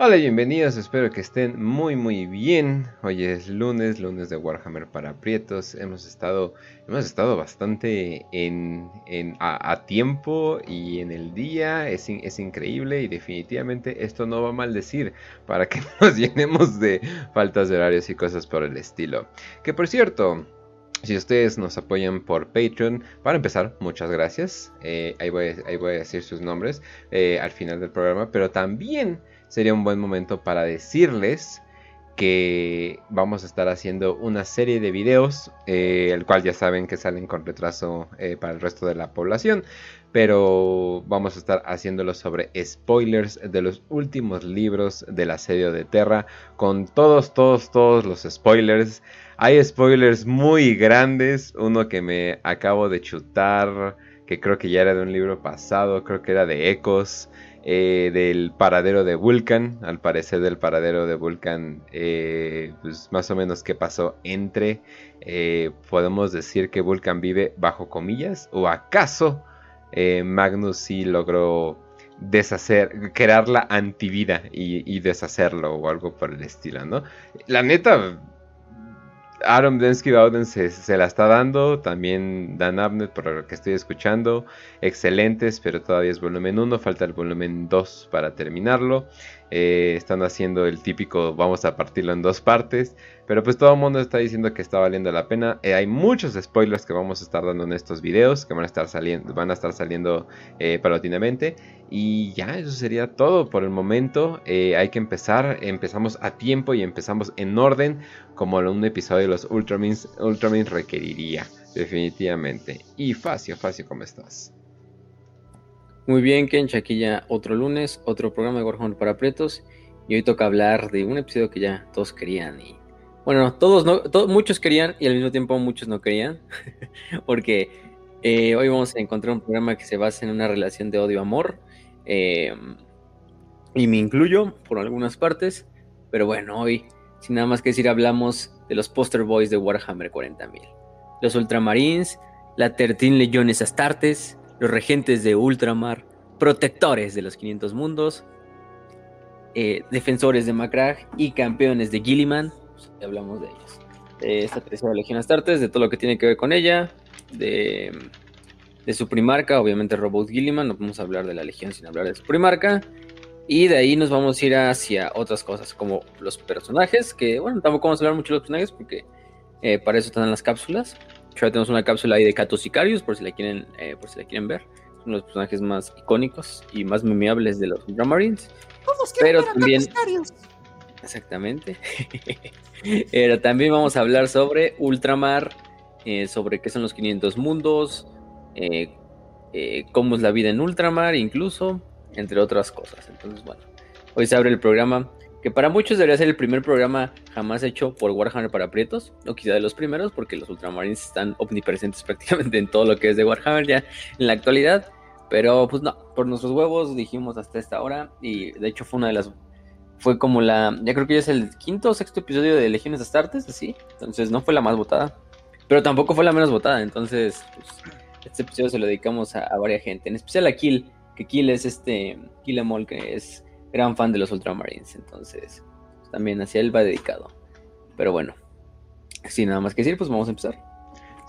Hola bienvenidos, espero que estén muy muy bien. Hoy es lunes, lunes de Warhammer para Prietos. Hemos estado, hemos estado bastante en, a, tiempo y en el día. Es, increíble y definitivamente esto no va a maldecir para que nos llenemos de faltas de horarios y cosas por el estilo. Que por cierto, si ustedes nos apoyan por Patreon, para empezar, muchas gracias. Eh, ahí, voy, ahí, voy, a decir sus nombres eh, al final del programa, pero también sería un buen momento para decirles que vamos a estar haciendo una serie de videos, eh, el cual ya saben que salen con retraso eh, para el resto de la población, pero vamos a estar haciéndolo sobre spoilers de los últimos libros del asedio de Terra, con todos, todos, todos los spoilers. Hay spoilers muy grandes, uno que me acabo de chutar, que creo que ya era de un libro pasado, creo que era de Ecos. Eh, del paradero de Vulcan. Al parecer del paradero de Vulcan, eh, pues más o menos qué pasó entre. Eh, podemos decir que Vulcan vive bajo comillas. ¿O acaso Magnus sí logró deshacer, crear la antivida y, y deshacerlo o algo por el estilo, ¿no? La neta, Aaron Densky Bowden se, la está dando, también Dan Abnett por lo que estoy escuchando, excelentes, pero todavía es volumen 1, falta el volumen 2 para terminarlo. Eh, están haciendo el típico vamos a partirlo en dos partes. Pero pues todo el mundo está diciendo que está valiendo la pena. Eh, hay muchos spoilers que vamos a estar dando en estos videos. Que van a estar saliendo, van a estar saliendo eh. Y ya, eso sería todo por el momento. hay que empezar. Empezamos a tiempo y empezamos en orden. Como un episodio de los Ultramins, Ultramins requeriría. Definitivamente. Y Facio, Facio, ¿cómo estás? Muy bien, Ken, ya otro lunes, otro programa de Warhammer para Pretos. Y hoy toca hablar de un episodio que ya todos querían. Y bueno, todos no, muchos querían y al mismo tiempo muchos no querían. porque eh, hoy vamos a encontrar un programa que se basa en una relación de odio-amor. Eh, y me incluyo por algunas partes. Pero bueno, hoy, sin nada más que decir, hablamos de los poster boys de Warhammer 40.000. Los Ultramarines, la 13 Legiones Astartes, los regentes de Ultramar, protectores de los 500 mundos, eh, defensores de Macrag y campeones de Gilliman. Pues, hablamos de ellos. De esta tercera Legión Astartes, de todo lo que tiene que ver con ella, de, de su primarca, obviamente Robot Gilliman. No podemos hablar de la Legión sin hablar de su primarca. Y de ahí nos vamos a ir hacia otras cosas, como los personajes, que bueno, tampoco vamos a hablar mucho de los personajes porque eh, para eso están las cápsulas tenemos una cápsula ahí de Catos Sicarius, por si la quieren, eh, por si la quieren ver. Son los personajes más icónicos y más memeables de los Ultramarines. Pero también. Exactamente. Pero también vamos a hablar sobre Ultramar, eh, sobre qué son los 500 mundos, eh, cómo es la vida en Ultramar, incluso, entre otras cosas. Entonces, bueno, hoy se abre el programa que para muchos debería ser el primer programa jamás hecho por Warhammer para Prietos, o quizá de los primeros, porque los Ultramarines están omnipresentes prácticamente en todo lo que es de Warhammer ya en la actualidad. Pero pues no, por nuestros huevos dijimos hasta esta hora, y de hecho fue una de las. Fue como la. Ya creo que ya es el quinto o sexto episodio de Legiones Astartes, así. Entonces no fue la más votada, pero tampoco fue la menos votada. Entonces, pues, este episodio se lo dedicamos a, varias gente, en especial a Kill, que Kill es este. Kill Emol, que es gran fan de los Ultramarines, entonces también hacia él va dedicado. Pero bueno, sin nada más que decir, pues vamos a empezar.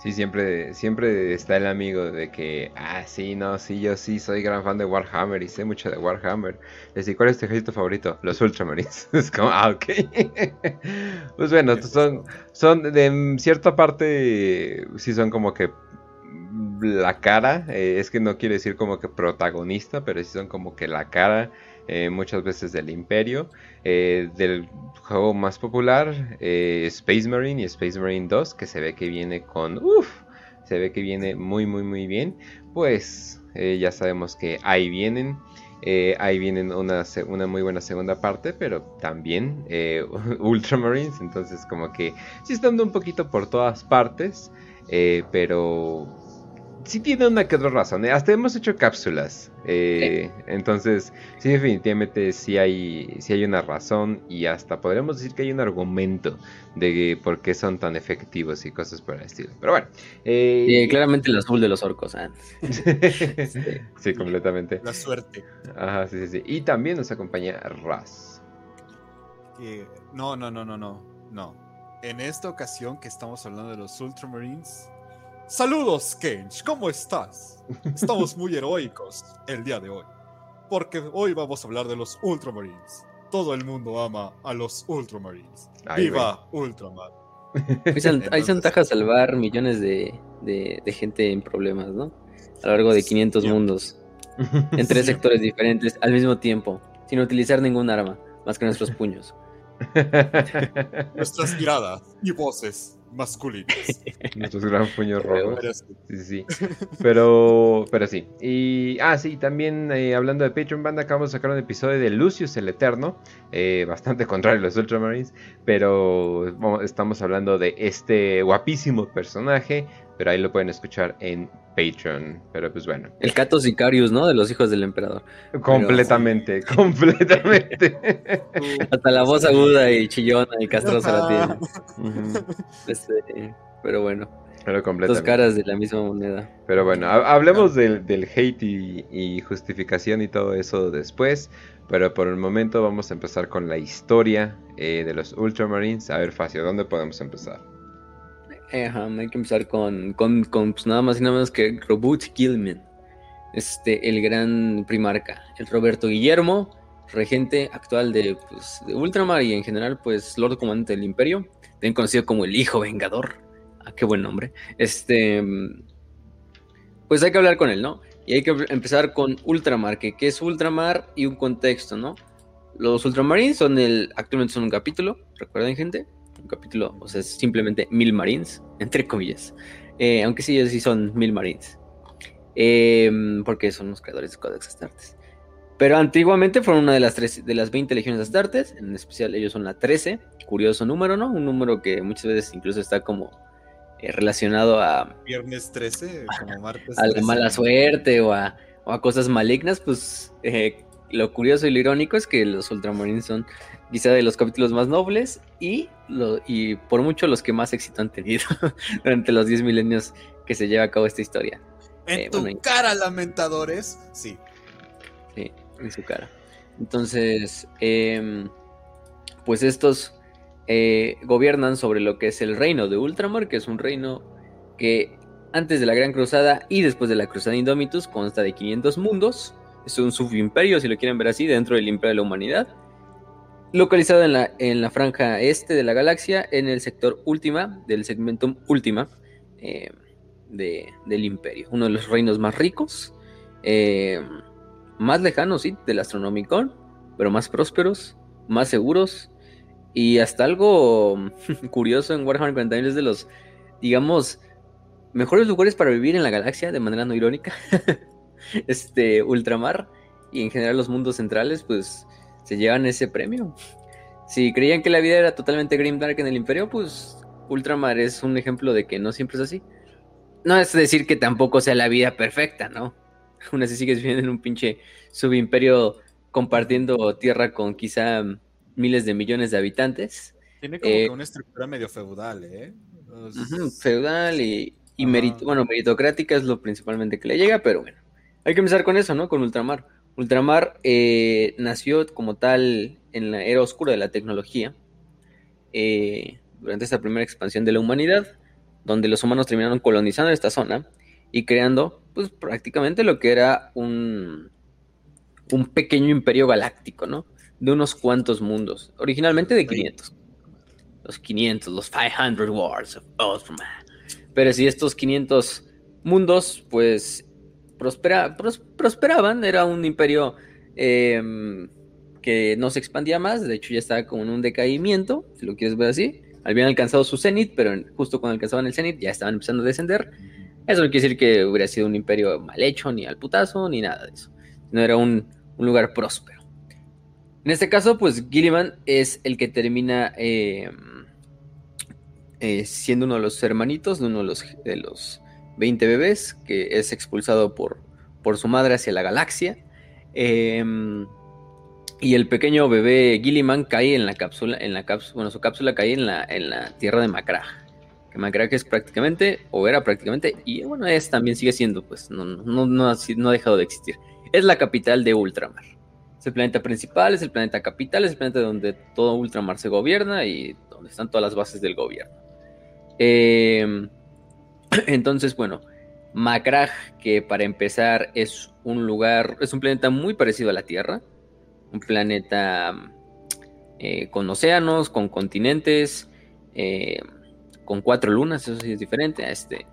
Sí, siempre, siempre está el amigo de que, ah, sí, no, sí, yo sí soy gran fan de Warhammer y sé mucho de Warhammer. Les ¿cuál es tu ejército favorito? Los Ultramarines. es como, ah, ok. pues bueno, son, son de cierta parte, sí son como que la cara, eh, es que no quiere decir como que protagonista, pero sí son como que la cara eh, muchas veces del Imperio. Eh, del juego más popular, eh, Space Marine y Space Marine 2, que se ve que viene con... Uff, se ve que viene muy, muy, muy bien. Pues ya sabemos que ahí vienen. ahí vienen una, una, muy buena segunda parte, pero también Ultramarines. Entonces, como que sí estando un poquito por todas partes. pero sí tiene una que otra razón. ¿eh? Hasta hemos hecho cápsulas. Eh, entonces, sí, definitivamente sí hay, sí hay una razón. Y hasta podríamos decir que hay un argumento de por qué son tan efectivos y cosas por el estilo. Pero bueno. Eh, claramente el azul de los orcos. ¿ah? sí, completamente. La suerte. Ajá, sí, sí, sí. Y también nos acompaña Raz. no, no, no, no, no, no. En esta ocasión que estamos hablando de los Ultramarines, saludos, Kench, ¿cómo estás? Estamos muy heroicos el día de hoy, porque hoy vamos a hablar de los Ultramarines. Todo el mundo ama a los Ultramarines. ¡Viva Ultramar! Hay ventaja salvar millones de, de, gente en problemas, ¿no? A lo largo de 500 mundos, en tres sectores diferentes al mismo tiempo, sin utilizar ningún arma, más que nuestros puños. Nuestras miradas y voces masculinas. Nuestros gran puños rojos. Sí, sí. Pero, pero sí. Y, ah, sí, también eh, hablando de Patreon Band, acabamos de sacar un episodio de Lucius el Eterno. Eh, bastante contrario a los Ultramarines. Pero estamos hablando de este guapísimo personaje. Pero ahí lo pueden escuchar en Patreon. Pero pues bueno. El Cato Sicarius, ¿no? De los hijos del emperador. Completamente, completamente. Hasta la voz aguda y chillona y castrosa la tiene. Este, pero bueno. Pero completamente. Dos caras de la misma moneda. Pero bueno, hablemos del, hate y, justificación y todo eso después. Pero por el momento vamos a empezar con la historia eh, de los Ultramarines. A ver, Facio, ¿dónde podemos empezar? Hay que empezar con, con, pues, nada más y nada menos que Robert Gilman, este, el gran primarca, el Roberto Guillermo, regente actual de, pues, de Ultramar y en general, pues, Lord Comandante del Imperio, también conocido como el Hijo Vengador. Ah, qué buen nombre. Este, pues hay que hablar con él, ¿no? Y hay que empezar con Ultramar, que qué es Ultramar y un contexto, ¿no? Los Ultramarines son el, actualmente son un capítulo, recuerden gente, un capítulo, o sea, es simplemente mil marines, entre comillas. Eh, aunque sí, ellos sí son mil marines. Em, porque son los creadores de Codex Astartes. Pero antiguamente fueron una de las, tres, de las 20 legiones Astartes, en especial ellos son la 13, curioso número, ¿no? Un número que muchas veces incluso está como eh, relacionado a... Viernes 13, como martes A la mala suerte o a, o a cosas malignas, pues eh, lo curioso y lo irónico es que los Ultramarines son quizá de los capítulos más nobles y, y por mucho los que más éxito han tenido durante los 10 milenios que se lleva a cabo esta historia. En eh, tu cara, lamentadores, sí. Sí, en su cara. Entonces, em, pues estos eh, gobiernan sobre lo que es el reino de Ultramar, que es un reino que antes de la Gran Cruzada y después de la Cruzada Indomitus consta de 500 mundos. Es un subimperio, si lo quieren ver así, dentro del Imperio de la Humanidad localizado en la, en la franja este de la galaxia, en el sector última, del segmentum última eh, del imperio. Uno de los reinos más ricos, eh, más lejanos, sí, del Astronomicon, pero más prósperos, más seguros y hasta algo curioso en Warhammer 40.000 es de los, digamos, mejores lugares para vivir en la galaxia, de manera no irónica. este, ultramar y en general los mundos centrales, pues se llevan ese premio. Si creían que la vida era totalmente grimdark en el Imperio, pues Ultramar es un ejemplo de que no siempre es así. No es decir que tampoco sea la vida perfecta, ¿no? Aún así sigues viviendo en un pinche subimperio compartiendo tierra con quizá miles de millones de habitantes. Tiene como que eh, una estructura medio feudal, ¿eh? feudal y, bueno, meritocrática es lo principalmente que le llega, pero bueno. Hay que empezar con eso, ¿no? Con Ultramar. Ultramar eh, nació como tal en la era oscura de la tecnología, eh, durante esta primera expansión de la humanidad, donde los humanos terminaron colonizando esta zona y creando pues prácticamente lo que era un, un pequeño imperio galáctico, ¿no? De unos cuantos mundos, originalmente de 500. Los 500, los 500 Wars of Ultraman. Pero si estos 500 mundos, pues prosperaban, era un imperio em, que no se expandía más, de hecho ya estaba como en un decaimiento, si lo quieres ver así. Habían alcanzado su cenit, pero justo cuando alcanzaban el cenit ya estaban empezando a descender. Eso no quiere decir que hubiera sido un imperio mal hecho, ni al putazo, ni nada de eso. No era un, lugar próspero. En este caso, pues Gilliman es el que termina em, eh, siendo uno de los hermanitos de uno de los, de los 20 bebés, que es expulsado por, por su madre hacia la galaxia. Em, y el pequeño bebé Gilliman cae en la cápsula, en la cápsula, bueno, su cápsula cae en la, en la tierra de Macrag. Que Macrag es prácticamente, o era prácticamente, y bueno, es también sigue siendo, pues, no, no, no, ha, dejado de existir. Es la capital de Ultramar. Es el planeta principal, es el planeta capital, es el planeta donde todo Ultramar se gobierna y donde están todas las bases del gobierno. Em, entonces, bueno, Macrag, que para empezar es un lugar, es un planeta muy parecido a la Tierra, un planeta eh, con océanos, con continentes, eh, con cuatro lunas, eso sí es diferente a este.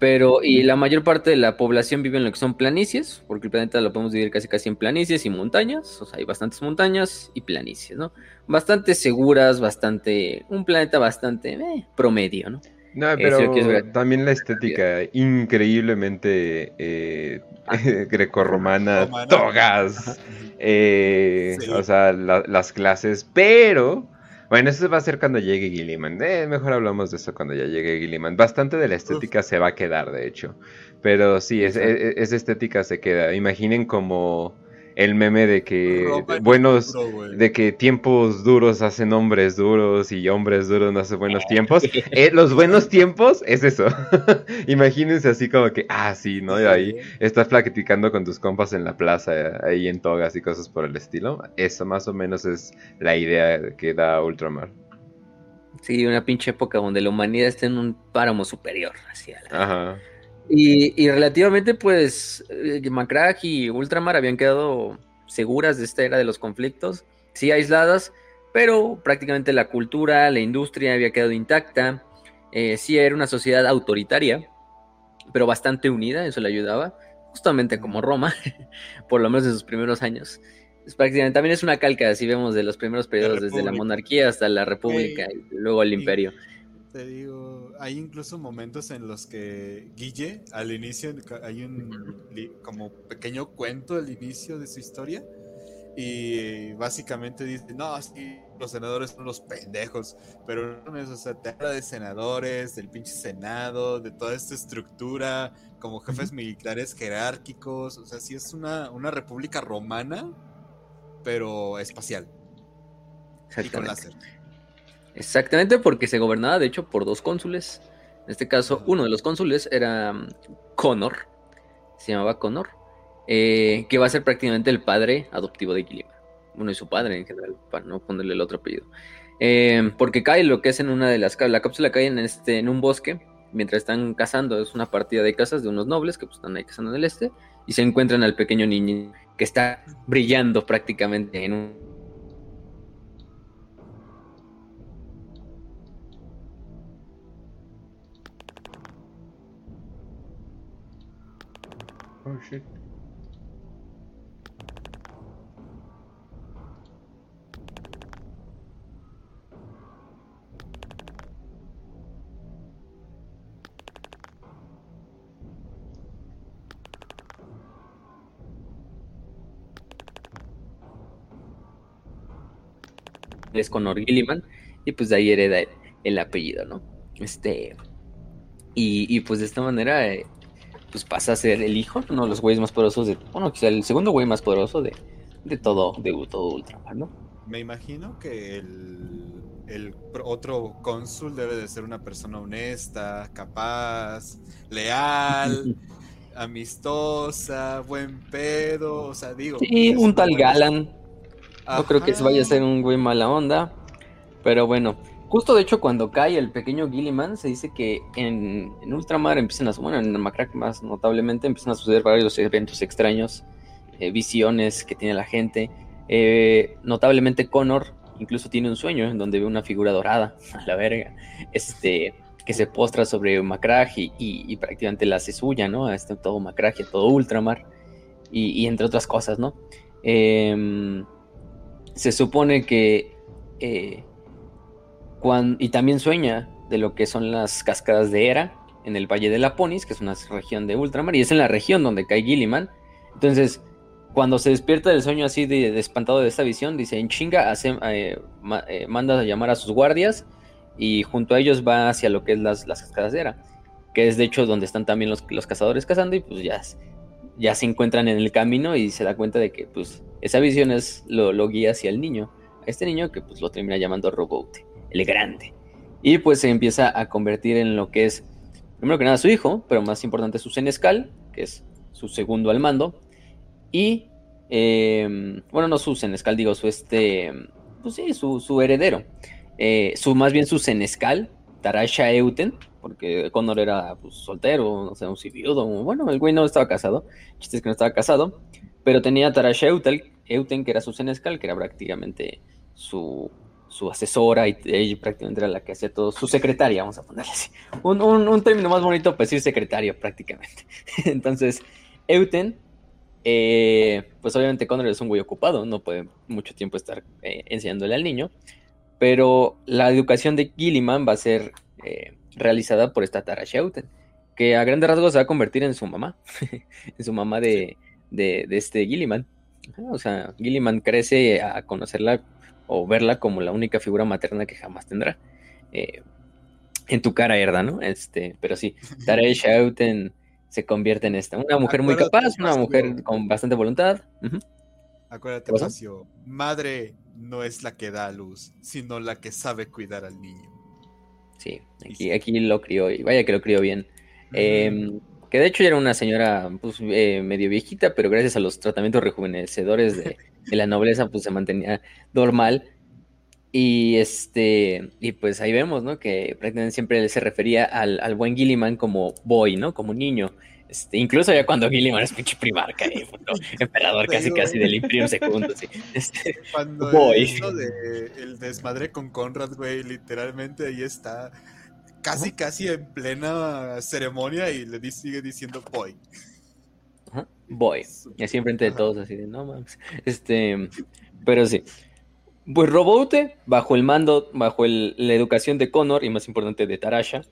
Pero, y la mayor parte de la población vive en lo que son planicies, porque el planeta lo podemos dividir casi casi en planicies y montañas, o sea, hay bastantes montañas y planicies, ¿no? Bastante seguras, bastante, un planeta bastante eh, promedio, ¿no? No, pero también la estética increíblemente eh, ah. grecorromana, togas, eh, o sea, las clases, pero bueno, eso va a ser cuando llegue Gilliman. Eh, mejor hablamos de eso cuando ya llegue Gilliman. Bastante de la estética se va a quedar, de hecho. Pero sí, esa estética se queda. Imaginen como el meme de que buenos, de que tiempos duros hacen hombres duros y hombres duros no hacen buenos tiempos. Eh, los buenos tiempos es eso. Imagínense así como que, ah, sí, ¿no? Y ahí estás platicando con tus compas en la plaza, ahí en togas y cosas por el estilo. Eso más o menos es la idea que da Ultramar. Sí, una pinche época donde la humanidad está en un páramo superior. hacia Ajá. Y, relativamente, pues, eh, y Ultramar habían quedado seguras de esta era de los conflictos, sí aisladas, pero prácticamente la cultura, la industria había quedado intacta. Eh, sí era una sociedad autoritaria, pero bastante unida, eso le ayudaba, justamente como Roma, por lo menos en sus primeros años. Es prácticamente, también es una calca, así vemos, de los primeros periodos, desde la monarquía hasta la república y luego el imperio te digo, hay incluso momentos en los que Guille, al inicio, hay un como pequeño cuento al inicio de su historia. Y básicamente dice, no, sí, los senadores son los pendejos, pero no es, o sea, te habla de senadores, del pinche senado, de toda esta estructura, como jefes militares jerárquicos, o sea, sí es una, una república romana, pero espacial. Y con láser. Exactamente, porque se gobernaba de hecho por dos cónsules. En este caso, uno de los cónsules era mm, Connor, se llamaba Connor, eh, que va a ser prácticamente el padre adoptivo de Gilliman. Bueno, y su padre en general, para no ponerle el otro apellido. Eh, porque cae lo que es en una de las la cápsula cae en este en un bosque mientras están cazando es una partida de casas de unos nobles que pues, están ahí cazando en el este y se encuentran al pequeño niño que está brillando prácticamente en un Oh es Conor Gilliman y pues de ahí hereda el, apellido, ¿no? Este y, y, pues de esta manera eh, pues pasa a ser el hijo, uno de los güeyes más poderosos de, bueno, quizá el segundo güey más poderoso de, de todo, de todo Ultramar, ¿no? Me imagino que el, el otro cónsul debe de ser una persona honesta, capaz, leal, amistosa, buen pedo, o sea, digo. Sí, un tal Galan. No creo que vaya a ser un güey mala onda, pero bueno, Justo de hecho cuando cae el pequeño Gilliman se dice que en, Ultramar empiezan a, bueno, en Macrack más notablemente empiezan a suceder varios eventos extraños, eh, visiones que tiene la gente. Eh, notablemente Connor incluso tiene un sueño en donde ve una figura dorada, a la verga, este, que se postra sobre Macrag y, prácticamente la hace suya, ¿no? A este, todo Macrag y todo Ultramar y, entre otras cosas, ¿no? Em, se supone que eh, y también sueña de lo que son las cascadas de Era en el Valle de Laponis, que es una región de ultramar, y es en la región donde cae Gilliman. Entonces, cuando se despierta del sueño así de, espantado de esta visión, dice, en chinga, hace, eh, eh, manda a llamar a sus guardias y junto a ellos va hacia lo que es las, las cascadas de Era, que es de hecho donde están también los, los cazadores cazando y pues ya, ya se encuentran en el camino y se da cuenta de que pues esa visión es lo, lo guía hacia el niño, a este niño que pues lo termina llamando Robote el grande. Y pues se empieza a convertir en lo que es, primero que nada, su hijo, pero más importante su senescal, que es su segundo al mando. Y eh, bueno, no su senescal, digo, su este, pues sí, su, su heredero, eh, su más bien su senescal, Tarasha Euten, porque Connor era pues, soltero, o sea, un viudo, bueno, el güey no estaba casado, chiste es que no estaba casado, pero tenía Tarasha Euten, que era su senescal, que era prácticamente su, su asesora y ella prácticamente era la que hacía todo, su secretaria, vamos a ponerle así. Un, un, término más bonito para decir secretario prácticamente. Entonces, Euten, eh, pues obviamente Connor es un güey ocupado, no puede mucho tiempo estar eh, enseñándole al niño, pero la educación de Gilliman va a ser eh, realizada por esta Tara Euten, que a grandes rasgos se va a convertir en su mamá, en su mamá de, de, de este Gilliman. O sea, Gilliman crece a conocerla o verla como la única figura materna que jamás tendrá. Eh, en tu cara, Erda, ¿no? Este, pero sí, Tarei Shauten se convierte en esta. Una mujer muy capaz, una mujer con bastante voluntad. Acuérdate, Macio, madre no es la que da a luz, sino la que sabe cuidar al niño. Sí, aquí, aquí lo crió, y vaya que lo crió bien. Em, que de hecho era una señora pues, eh, medio viejita, pero gracias a los tratamientos rejuvenecedores de, de la nobleza, pues se mantenía normal. Y este, y pues ahí vemos, ¿no? Que prácticamente siempre se refería al, al buen Gilliman como boy, ¿no? Como niño. Este, incluso ya cuando Gilliman es pinche primarca, eh, emperador casi casi del Imperio segundo, sí. Este, cuando boy. de el desmadre con Conrad, güey, literalmente ahí está casi casi en plena ceremonia y le sigue diciendo boy. Boy. Y así enfrente de todos, así de no mames. Este, pero sí. Pues Roboute, bajo el mando, bajo la educación de Connor y más importante de Tarasha,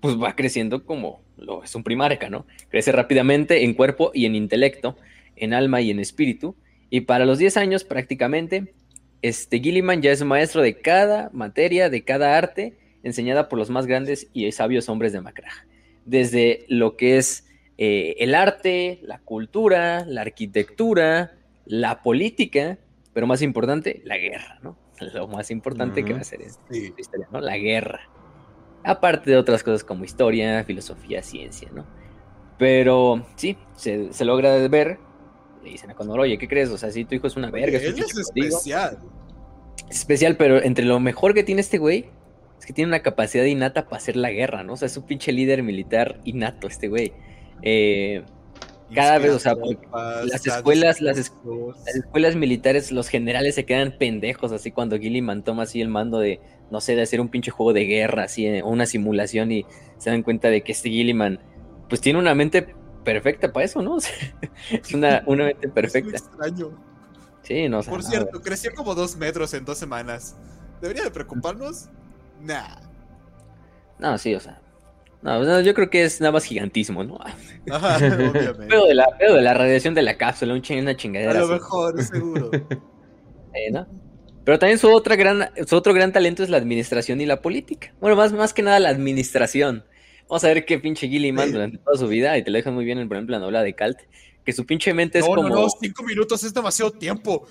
pues va creciendo como lo es un primarca, ¿no? Crece rápidamente en cuerpo y en intelecto, en alma y en espíritu. Y para los 10 años prácticamente, este Gilliman ya es maestro de cada materia, de cada arte, enseñada por los más grandes y sabios hombres de Macra. Desde lo que es eh, el arte, la cultura, la arquitectura, la política, pero más importante, la guerra, ¿no? Lo más importante que va a ser esta historia, ¿no? La guerra. Aparte de otras cosas como historia, filosofía, ciencia, ¿no? Pero sí, se, logra ver. Le dicen a Conor, oye, ¿qué crees? O sea, si tu hijo es una verga. Él es, especial. Es especial, pero entre lo mejor que tiene este güey es que tiene una capacidad innata para hacer la guerra, ¿no? O sea, es un pinche líder militar innato este güey. Eh, cada vez, o sea, las escuelas, las, escuelas militares, los generales se quedan pendejos así cuando Gilliman toma así el mando de, no sé, de hacer un pinche juego de guerra, así, eh, o una simulación y se dan cuenta de que este Gilliman, pues tiene una mente perfecta para eso, ¿no? es una, una mente perfecta. Es extraño. Sí, no Por cierto, creció como dos metros en dos semanas. ¿Debería de preocuparnos? Nah. No, sí, o sea, no, yo creo que es nada más gigantismo, ¿no? Ajá, obviamente. Pero de, la, pero de la radiación de la cápsula, un una chingadera. A lo mejor, seguro. Eh, ¿no? Pero también su, otra gran, su otro gran talento es la administración y la política. Bueno, más, más que nada la administración. Vamos a ver qué pinche Gilliman durante toda su vida, y te lo dejan muy bien, en, por ejemplo, la novela de Calt, que su pinche mente es como. No, no, cinco minutos es demasiado tiempo.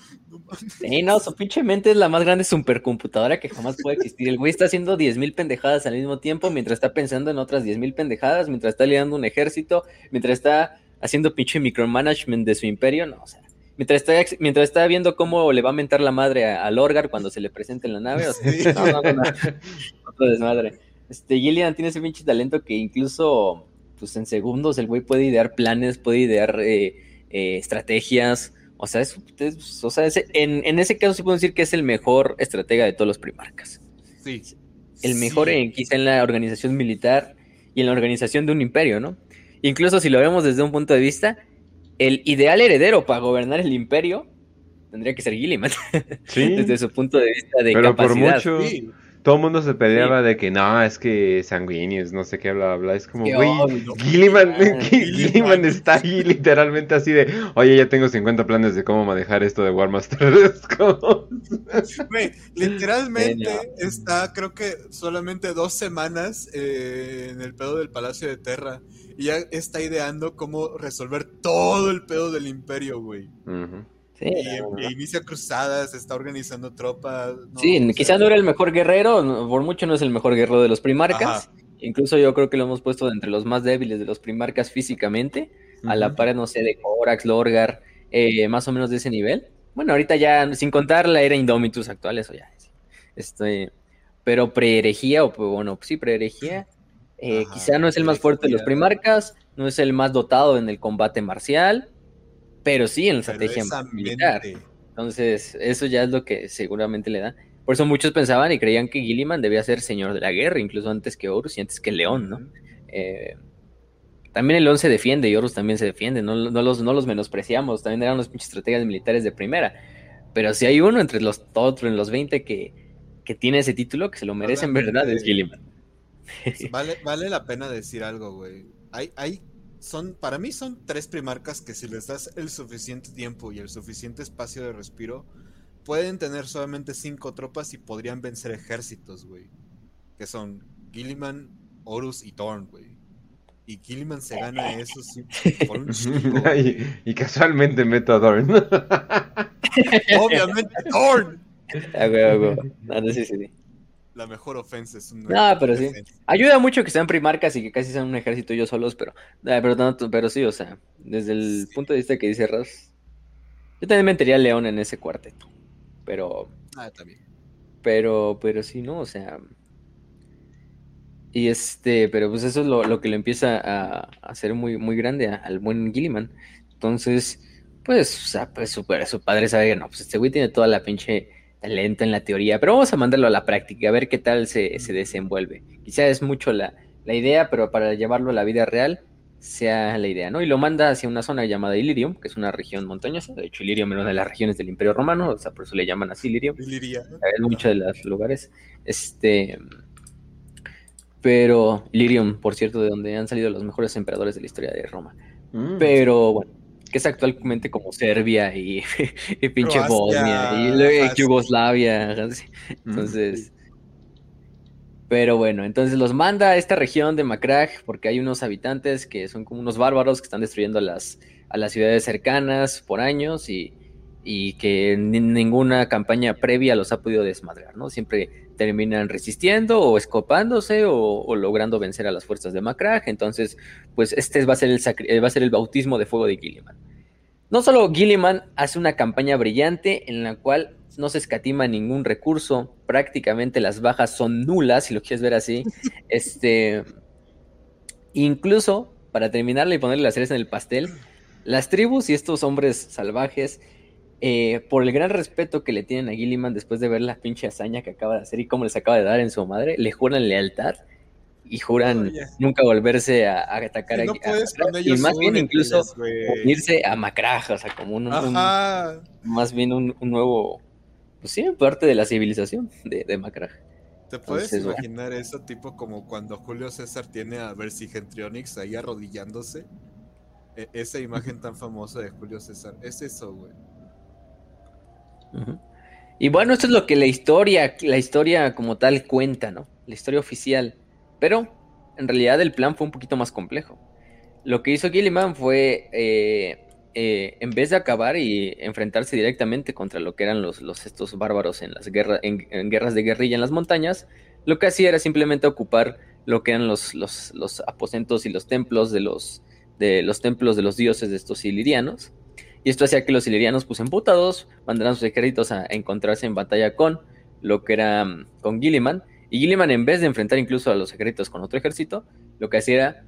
Sí, no, su pinche mente es la más grande supercomputadora que jamás puede existir. El güey está haciendo 10.000 pendejadas al mismo tiempo mientras está pensando en otras 10.000 pendejadas, mientras está liderando un ejército, mientras está haciendo pinche micromanagement de su imperio, no, o sea. Mientras está, mientras está viendo cómo le va a mentar la madre a, Lorgar cuando se le presente en la nave, o sea, no, no, no, desmadre. Este, Gillian tiene ese pinche talento que incluso pues en segundos el güey puede idear planes, puede idear eh, eh, estrategias. O sea, es, o sea en, ese caso sí puedo decir que es el mejor estratega de todos los primarcas. Sí. El mejor en, quizá en la organización militar y en la organización de un imperio, ¿no? Incluso si lo vemos desde un punto de vista, el ideal heredero para gobernar el imperio tendría que ser Gilliman. Sí. desde su punto de vista de Pero por mucho todo el mundo se peleaba de que no, es que sanguíneos, no sé qué, bla, bla, Es como, güey, Gilliman, está ahí literalmente así de, oye, ya tengo 50 planes de cómo manejar esto de Warmaster. Güey, literalmente está, creo que solamente dos semanas eh, en el pedo del Palacio de Terra. Y ya está ideando cómo resolver todo el pedo del imperio, güey y, inicia cruzadas, está organizando tropas. sí, quizás no era el mejor guerrero, por mucho no es el mejor guerrero de los primarcas. Incluso yo creo que lo hemos puesto entre los más débiles de los primarcas físicamente, a la par, no sé, de Corax, Lorgar, eh, más o menos de ese nivel. Bueno, ahorita ya, sin contar la era Indomitus actual, eso ya. Este, pero pre-herejía, o bueno, sí, pre-herejía, eh, quizá no es el más fuerte de los primarcas, no es el más dotado en el combate marcial, pero sí en la estrategia militar. Entonces, eso ya es lo que seguramente le da. Por eso muchos pensaban y creían que Gilliman debía ser señor de la guerra, incluso antes que Horus y antes que León, ¿no? Eh, también el León se defiende y Horus también se defiende, no, los, no los menospreciamos, también eran unos pinches estrategas militares de primera. Pero si hay uno entre los otros, en los 20 que, que tiene ese título, que se lo merece en verdad, es Gilliman. Vale, vale la pena decir algo, güey. Hay, hay, son, para mí son tres primarcas que si les das el suficiente tiempo y el suficiente espacio de respiro, pueden tener solamente cinco tropas y podrían vencer ejércitos, güey. Que son Gilliman, Horus y Thorn, güey. Y Gilliman se gana eso sí, por un chico. y, casualmente meto a Thorn. Obviamente, Thorn. No, sí, sí la mejor ofensa es un. No, pero sí. Ayuda mucho que sean primarcas y que casi sean un ejército ellos solos, pero, eh, pero, pero sí, o sea, desde el punto de vista que dice Ras, yo también metería a León en ese cuarteto. Pero. Ah, también. Pero, pero sí, ¿no? O sea. Y este, pero pues eso es lo, que le empieza a, hacer muy, muy grande al buen Gilliman. Entonces, pues, o sea, pues super, su padre sabe que no, pues este güey tiene toda la pinche talento en la teoría, pero vamos a mandarlo a la práctica, a ver qué tal se, se desenvuelve. Quizá es mucho la, la, idea, pero para llevarlo a la vida real sea la idea, ¿no? Y lo manda hacia una zona llamada Ilirium, que es una región montañosa, de hecho Ilirium es una de las regiones del Imperio Romano, o sea, por eso le llaman así Ilirium. Iliria. En muchos de los lugares. Este... Pero Ilirium, por cierto, de donde han salido los mejores emperadores de la historia de Roma. Mm. Pero bueno, que es actualmente como Serbia y, pinche Bosnia y Yugoslavia. Entonces, pero bueno, entonces los manda a esta región de Macrag porque hay unos habitantes que son como unos bárbaros que están destruyendo las, a las ciudades cercanas por años y, y que ninguna campaña previa los ha podido desmadrar, ¿no? Siempre terminan resistiendo o escopándose o, logrando vencer a las fuerzas de Macrag. Entonces, pues este va a, ser el eh, va a ser el bautismo de fuego de Gilliman. No solo Gilliman hace una campaña brillante en la cual no se escatima ningún recurso, prácticamente las bajas son nulas, si lo quieres ver así. este, incluso, para terminarle y ponerle la cereza en el pastel, las tribus y estos hombres salvajes eh, por el gran respeto que le tienen a Gilliman después de ver la pinche hazaña que acaba de hacer y cómo les acaba de dar en su madre, le juran lealtad y juran nunca volverse a, atacar a, y más bien incluso unirse a Macraj, o sea, como un, más bien un, nuevo, pues sí, parte de la civilización de, de Macraj. ¿Te puedes imaginar eso tipo como cuando Julio César tiene a Vercingetorix ahí arrodillándose? E, esa imagen tan famosa de Julio César, es eso, güey. Y bueno, esto es lo que la historia, la historia como tal cuenta, ¿no? La historia oficial. Pero en realidad el plan fue un poquito más complejo. Lo que hizo Gilliman fue, eh, eh, en vez de acabar y enfrentarse directamente contra lo que eran los, estos bárbaros en las guerras, en, guerras de guerrilla en las montañas, lo que hacía era simplemente ocupar lo que eran los, los, los aposentos y los templos de los, de los templos de los dioses de estos ilirianos y esto hacía que los ilirianos, pues emputados, mandaran sus ejércitos a encontrarse en batalla con lo que era mm, con Gilliman. Y Gilliman, en vez de enfrentar incluso a los ejércitos con otro ejército, lo que hacía era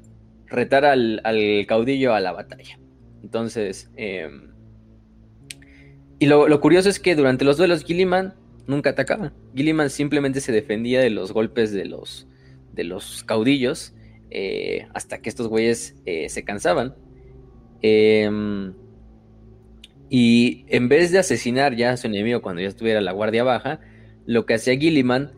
retar al, caudillo a la batalla. Entonces, em, y lo, curioso es que durante los duelos Gilliman nunca atacaba. Gilliman simplemente se defendía de los golpes de los, de los caudillos eh, hasta que estos güeyes eh, se cansaban. Eh, y en vez de asesinar ya a su enemigo cuando ya estuviera la guardia baja, lo que hacía Gilliman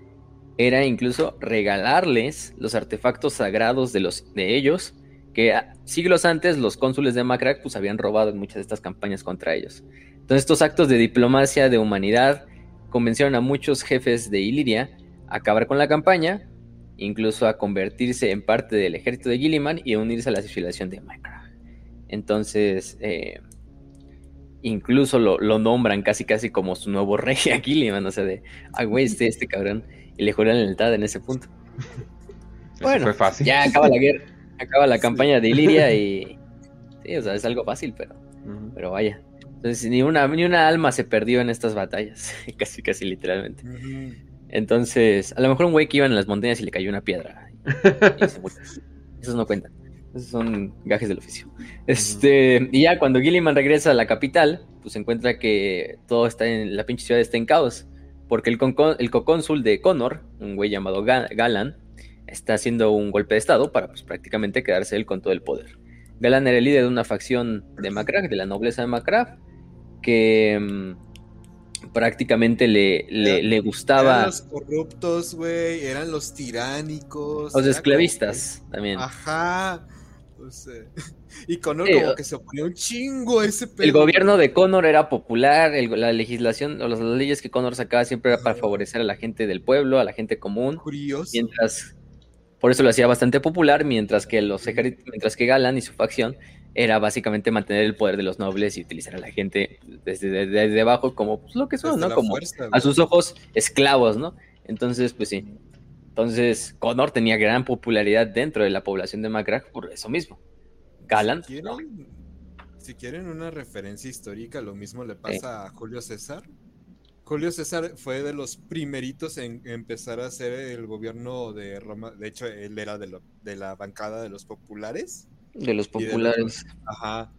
era incluso regalarles los artefactos sagrados de, los, de ellos, que siglos antes los cónsules de Macrac pues, habían robado en muchas de estas campañas contra ellos. Entonces estos actos de diplomacia, de humanidad, convencieron a muchos jefes de Iliria a acabar con la campaña, incluso a convertirse en parte del ejército de Gilliman y a unirse a la civilización de Macrac. Entonces, eh, incluso lo, nombran casi casi como su nuevo rey a Gilliman, o sea, de, ah, güey, este, este cabrón, y le juran lealtad en ese punto. bueno, fue fácil. ya acaba la guerra, acaba la campaña de Iliria y, sí, o sea, es algo fácil, pero, pero vaya. Entonces, ni una, ni una alma se perdió en estas batallas, casi, casi literalmente. Entonces, a lo mejor un güey que iba en las montañas y le cayó una piedra. y se murió. Esos no cuentan. Esos son gajes del oficio. Este, y ya cuando Gilliman regresa a la capital, pues encuentra que todo está en la pinche ciudad está en caos. Porque el, el cocónsul de Connor, un güey llamado Ga- Galan, está haciendo un golpe de estado para pues, prácticamente quedarse él con todo el poder. Galan era el líder de una facción de Macrack, de la nobleza de Macrack, que mm, prácticamente le, le, le Eran gustaba los corruptos, güey. Eran los tiránicos. los esclavistas también. como Ajá. Y Connor Sí, como que se oponía un chingo a ese pedo. El gobierno de Connor era popular, el- la legislación o las leyes que Connor sacaba siempre era para favorecer a la gente del pueblo, a la gente común, Curioso. mientras por eso lo hacía bastante popular, mientras que los ejércitos, mientras que Galan y su facción era básicamente mantener el poder de los nobles y utilizar a la gente desde, desde, desde abajo como pues, lo que son, Desde ¿no? Como fuerza, a sus ojos esclavos, ¿no? Entonces, pues sí. Entonces, Connor tenía gran popularidad dentro de la población de McGrath por eso mismo. Galan, Si quieren, si quieren una referencia histórica, lo mismo le pasa a Julio César. Julio César fue de los primeritos en empezar a hacer el gobierno de Roma. De hecho, él era de, lo- de la bancada de los populares. de los Y de los- populares. Ajá.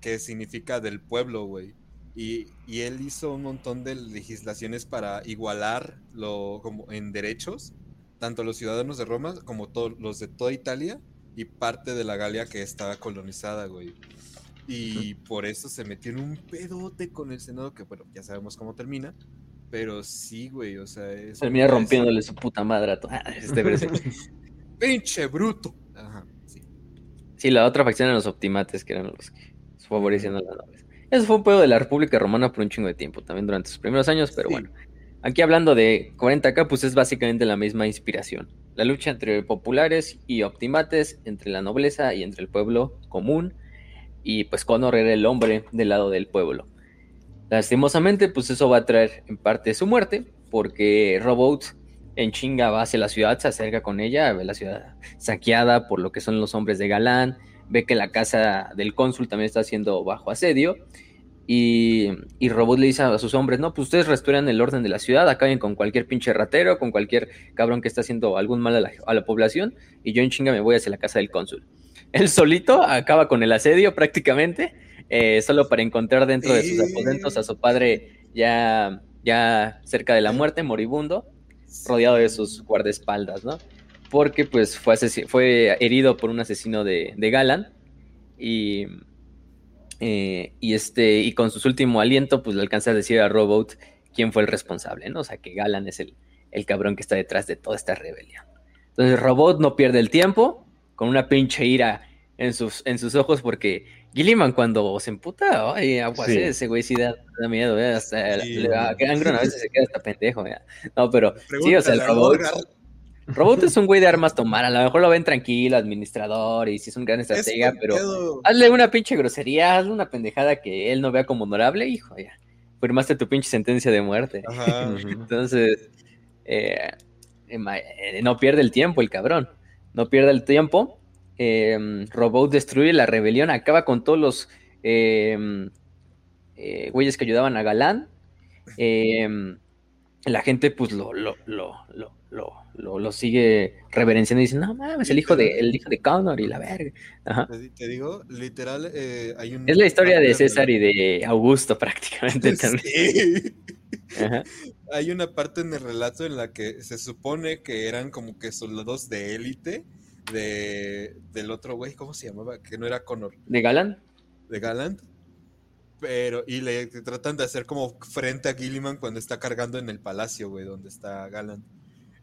Que significa del pueblo, güey. Y, y él hizo un montón de legislaciones para igualar lo, como en derechos, tanto los ciudadanos de Roma como todos los de toda Italia y parte de la Galia que estaba colonizada, güey. Y por eso se metió en un pedote con el Senado, que bueno, ya sabemos cómo termina. Pero sí, güey, o sea, es. Termina rompiéndole su puta madre a todo. Este, pero sí. ¡Pinche bruto! Ajá, sí. Sí, la otra facción eran los optimates, que eran los que favorecían a las naves. Eso fue un pedo de la República Romana por un chingo de tiempo, también durante sus primeros años, pero Sí. bueno. Aquí hablando de 40k, pues es básicamente la misma inspiración. La lucha entre populares y optimates, entre la nobleza y entre el pueblo común. Y pues Connor era el hombre del lado del pueblo. Lastimosamente, pues eso va a traer en parte su muerte, porque Robot en chinga va hacia la ciudad, se acerca con ella, ve la ciudad saqueada por lo que son los hombres de Galán, ve que la casa del cónsul también está siendo bajo asedio, y, y Robot le dice a sus hombres, no, pues ustedes restauran el orden de la ciudad, acaben con cualquier pinche ratero, con cualquier cabrón que está haciendo algún mal a la, a la población, y yo en chinga me voy hacia la casa del cónsul. Él solito acaba con el asedio prácticamente, eh, solo para encontrar dentro de sus aposentos a su padre ya, ya cerca de la muerte, moribundo, rodeado de sus guardaespaldas, ¿no? Porque pues fue, fue herido por un asesino de, de Galan y, eh, y, este, y con su último aliento pues le alcanza a decir a Robot quién fue el responsable, ¿no? O sea que Galan es el, el cabrón que está detrás de toda esta rebelión. Entonces Robot no pierde el tiempo con una pinche ira en sus, en sus ojos porque Gilliman cuando se emputa, ay, aguas, Sí. eh, ese güey sí da, da miedo, eh, hasta Sí, le a veces se queda hasta pendejo. No, pero sí, o sea, el robot, Morgan. Robot es un güey de armas tomar, a lo mejor lo ven tranquilo, administrador, y sí es un gran Es estratega, pero hazle una pinche grosería, hazle una pendejada que él no vea como honorable, hijo, ya. Firmaste tu pinche sentencia de muerte. Ajá. Entonces, eh, eh, ma- eh, no pierde el tiempo el cabrón. No pierde el tiempo. Eh, Robot destruye la rebelión, acaba con todos los eh, eh, güeyes que ayudaban a Galán. Eh, la gente pues lo, lo, lo, lo, lo, lo- lo sigue reverenciando y dice, no mames, el hijo de, el hijo de Connor y la verga. Ajá. Te, digo, literal, eh, hay un. Es la historia de César y de Augusto prácticamente también. Sí. Ajá. Hay una parte en el relato en la que se supone que eran como que soldados de élite de, del otro güey, ¿cómo se llamaba? Que no era Connor, ¿De Galán? de Gallant. Pero, y le tratan de hacer como frente a Gilliman cuando está cargando en el palacio, güey, donde está Gallant.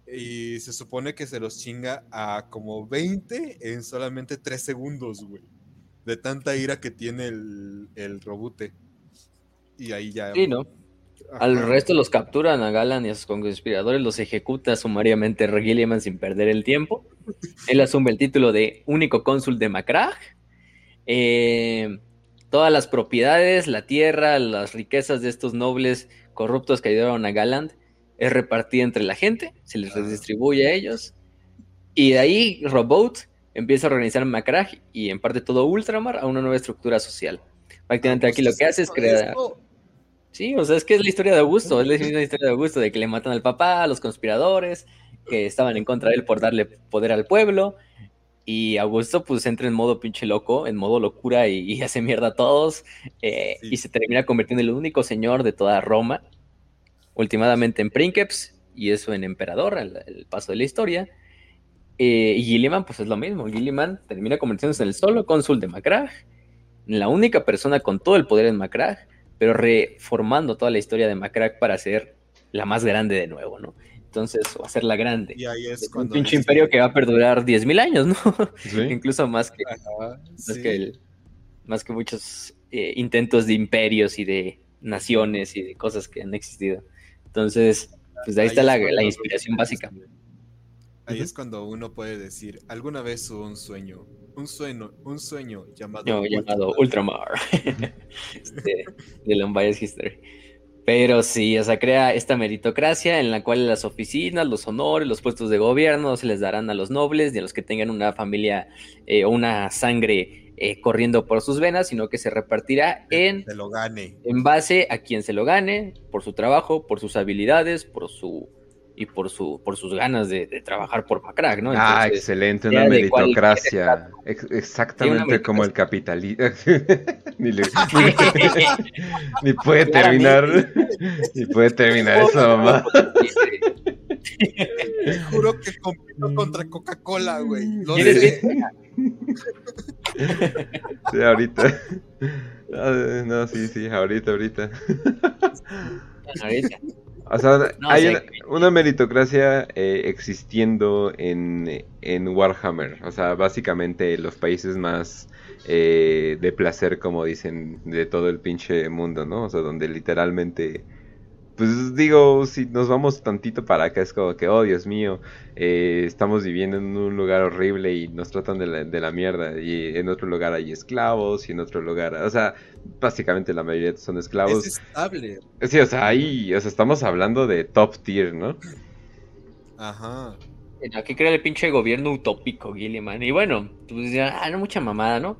Y se supone que se los chinga a como 20 en solamente 3 segundos, güey. De tanta ira que tiene el, el robute. Y ahí ya. Sí, ¿no? Al resto los capturan a Galan y a sus conspiradores, los ejecuta sumariamente Gilliman sin perder el tiempo. Él asume el título de único cónsul de Macrag. Eh, todas las propiedades, la tierra, las riquezas de estos nobles corruptos que ayudaron a Galand es repartida entre la gente, se les Ah. redistribuye a ellos. Y de ahí Robot empieza a organizar Macrag y en parte todo Ultramar a una nueva estructura social. Prácticamente aquí lo que hace es crear... Sí, o sea, es que es la historia de Augusto, es la historia de Augusto, de que le matan al papá, a los conspiradores, que estaban en contra de él por darle poder al pueblo, y Augusto pues entra en modo pinche loco, en modo locura y, y hace mierda a todos, eh, Sí. y se termina convirtiendo en el único señor de toda Roma, últimamente en Princeps, y eso en emperador, el, el paso de la historia. Eh, y Gilliman pues es lo mismo, Gilliman termina convirtiéndose en el solo cónsul de Macragge, la única persona con todo el poder en Macragge, pero reformando toda la historia de Macragge para hacer la más grande de nuevo, ¿no? Entonces, o hacerla grande. Y ahí es Es un cuando. pinche imperio que va a perdurar 10.000 años, ¿no? Sí. Incluso más que, Ajá, más, sí. que el- más que muchos eh, intentos de imperios y de naciones y de cosas que han existido. Entonces, pues de ahí Ahí está es la, cuando- la inspiración básica. Ahí es cuando uno puede decir, alguna vez hubo un sueño, un sueño, un sueño llamado, No, llamado Ultramar. Ultramar este, de Lombardi's History. Pero sí, o sea, crea esta meritocracia en la cual las oficinas, los honores, los puestos de gobierno no se les darán a los nobles ni a los que tengan una familia eh, o una sangre eh, corriendo por sus venas, sino que se repartirá en, Se lo gane. en base a quien se lo gane, por su trabajo, por sus habilidades, por su y por su por sus ganas de, de trabajar por Macrag, ¿no? Ah, excelente, una meritocracia. Ex- exactamente como el capitalismo. ni, le- ni puede terminar. ni puede terminar eso, mamá. Te juro que compito contra Coca-Cola, güey. Lo ¿Quieres sé. Sí, ahorita. Ah, No, sí, sí, ahorita, ahorita. Ahorita. O sea, No, hay o sea, una, que- una meritocracia eh, existiendo en, en Warhammer. O sea, básicamente los países más eh, de placer, como dicen, de todo el pinche mundo, ¿no? O sea, donde literalmente... Pues digo, si nos vamos tantito para acá, es como que, oh Dios mío, eh, estamos viviendo en un lugar horrible y nos tratan de la, de la mierda. Y en otro lugar hay esclavos y en otro lugar, o sea, básicamente la mayoría son esclavos. Es estable. Sí, o sea, ahí, o sea, estamos hablando de top tier, ¿no? Ajá. Aquí crea el pinche gobierno utópico, Gilliman. Y bueno, pues ya, ah, no mucha mamada, ¿no?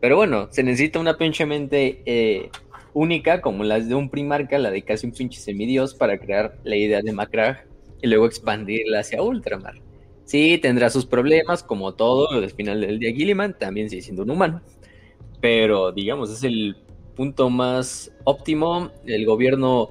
Pero bueno, se necesita una pinche mente eh, única, como las de un primarca, la de casi un pinche semidios, para crear la idea de Macragge y luego expandirla hacia Ultramar. Sí, tendrá sus problemas, como todo, al final del día Gilliman también sigue siendo un humano. Pero, digamos, es el punto más óptimo, el gobierno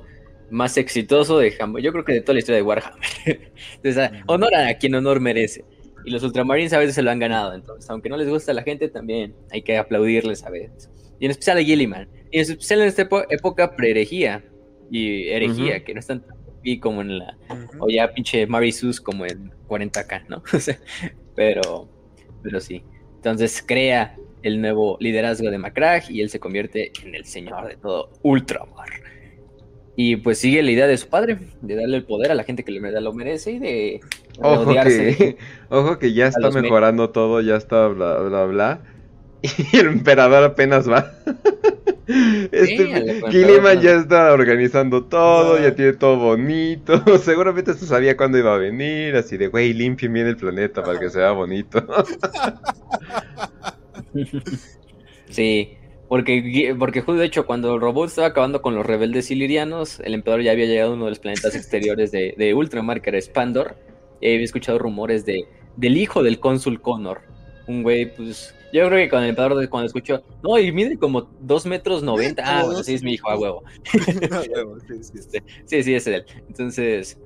más exitoso de Hammer. Yo creo que de toda la historia de Warhammer. Entonces, honor a quien honor merece. Y los Ultramarines a veces se lo han ganado. Entonces, aunque no les gusta a la gente, también hay que aplaudirles a veces. Y en especial a Gilliman. Y en especial en esta época pre-herejía y herejía, que no están tan y como en la. O ya pinche Marisus como en 40k, ¿no? O sea, pero, pero sí. Entonces crea el nuevo liderazgo de Macragge y él se convierte en el señor de todo Ultramar. Y pues sigue la idea de su padre, de darle el poder a la gente que lo merece y de Ojo rodearse que, ojo que ya está mejorando todo, ya está bla bla bla. Y el emperador apenas va. Este Gilliman ya está organizando todo, ya tiene todo bonito. Seguramente se sabía cuándo iba a venir, así de güey, limpien bien el planeta para que se vea bonito. Sí, porque, porque justo de hecho cuando el robot estaba acabando con los rebeldes ilirianos, el emperador ya había llegado a uno de los planetas exteriores de, de Ultramar, que era Spandor, y había escuchado rumores de, del hijo del cónsul Connor, un güey, pues, yo creo que con el emperador de- cuando escuchó, no, y mide como 2 metros 90, ah, bueno, sí es mi hijo, a huevo. A huevo, sí, sí, sí. Este, sí, sí, es él. Entonces,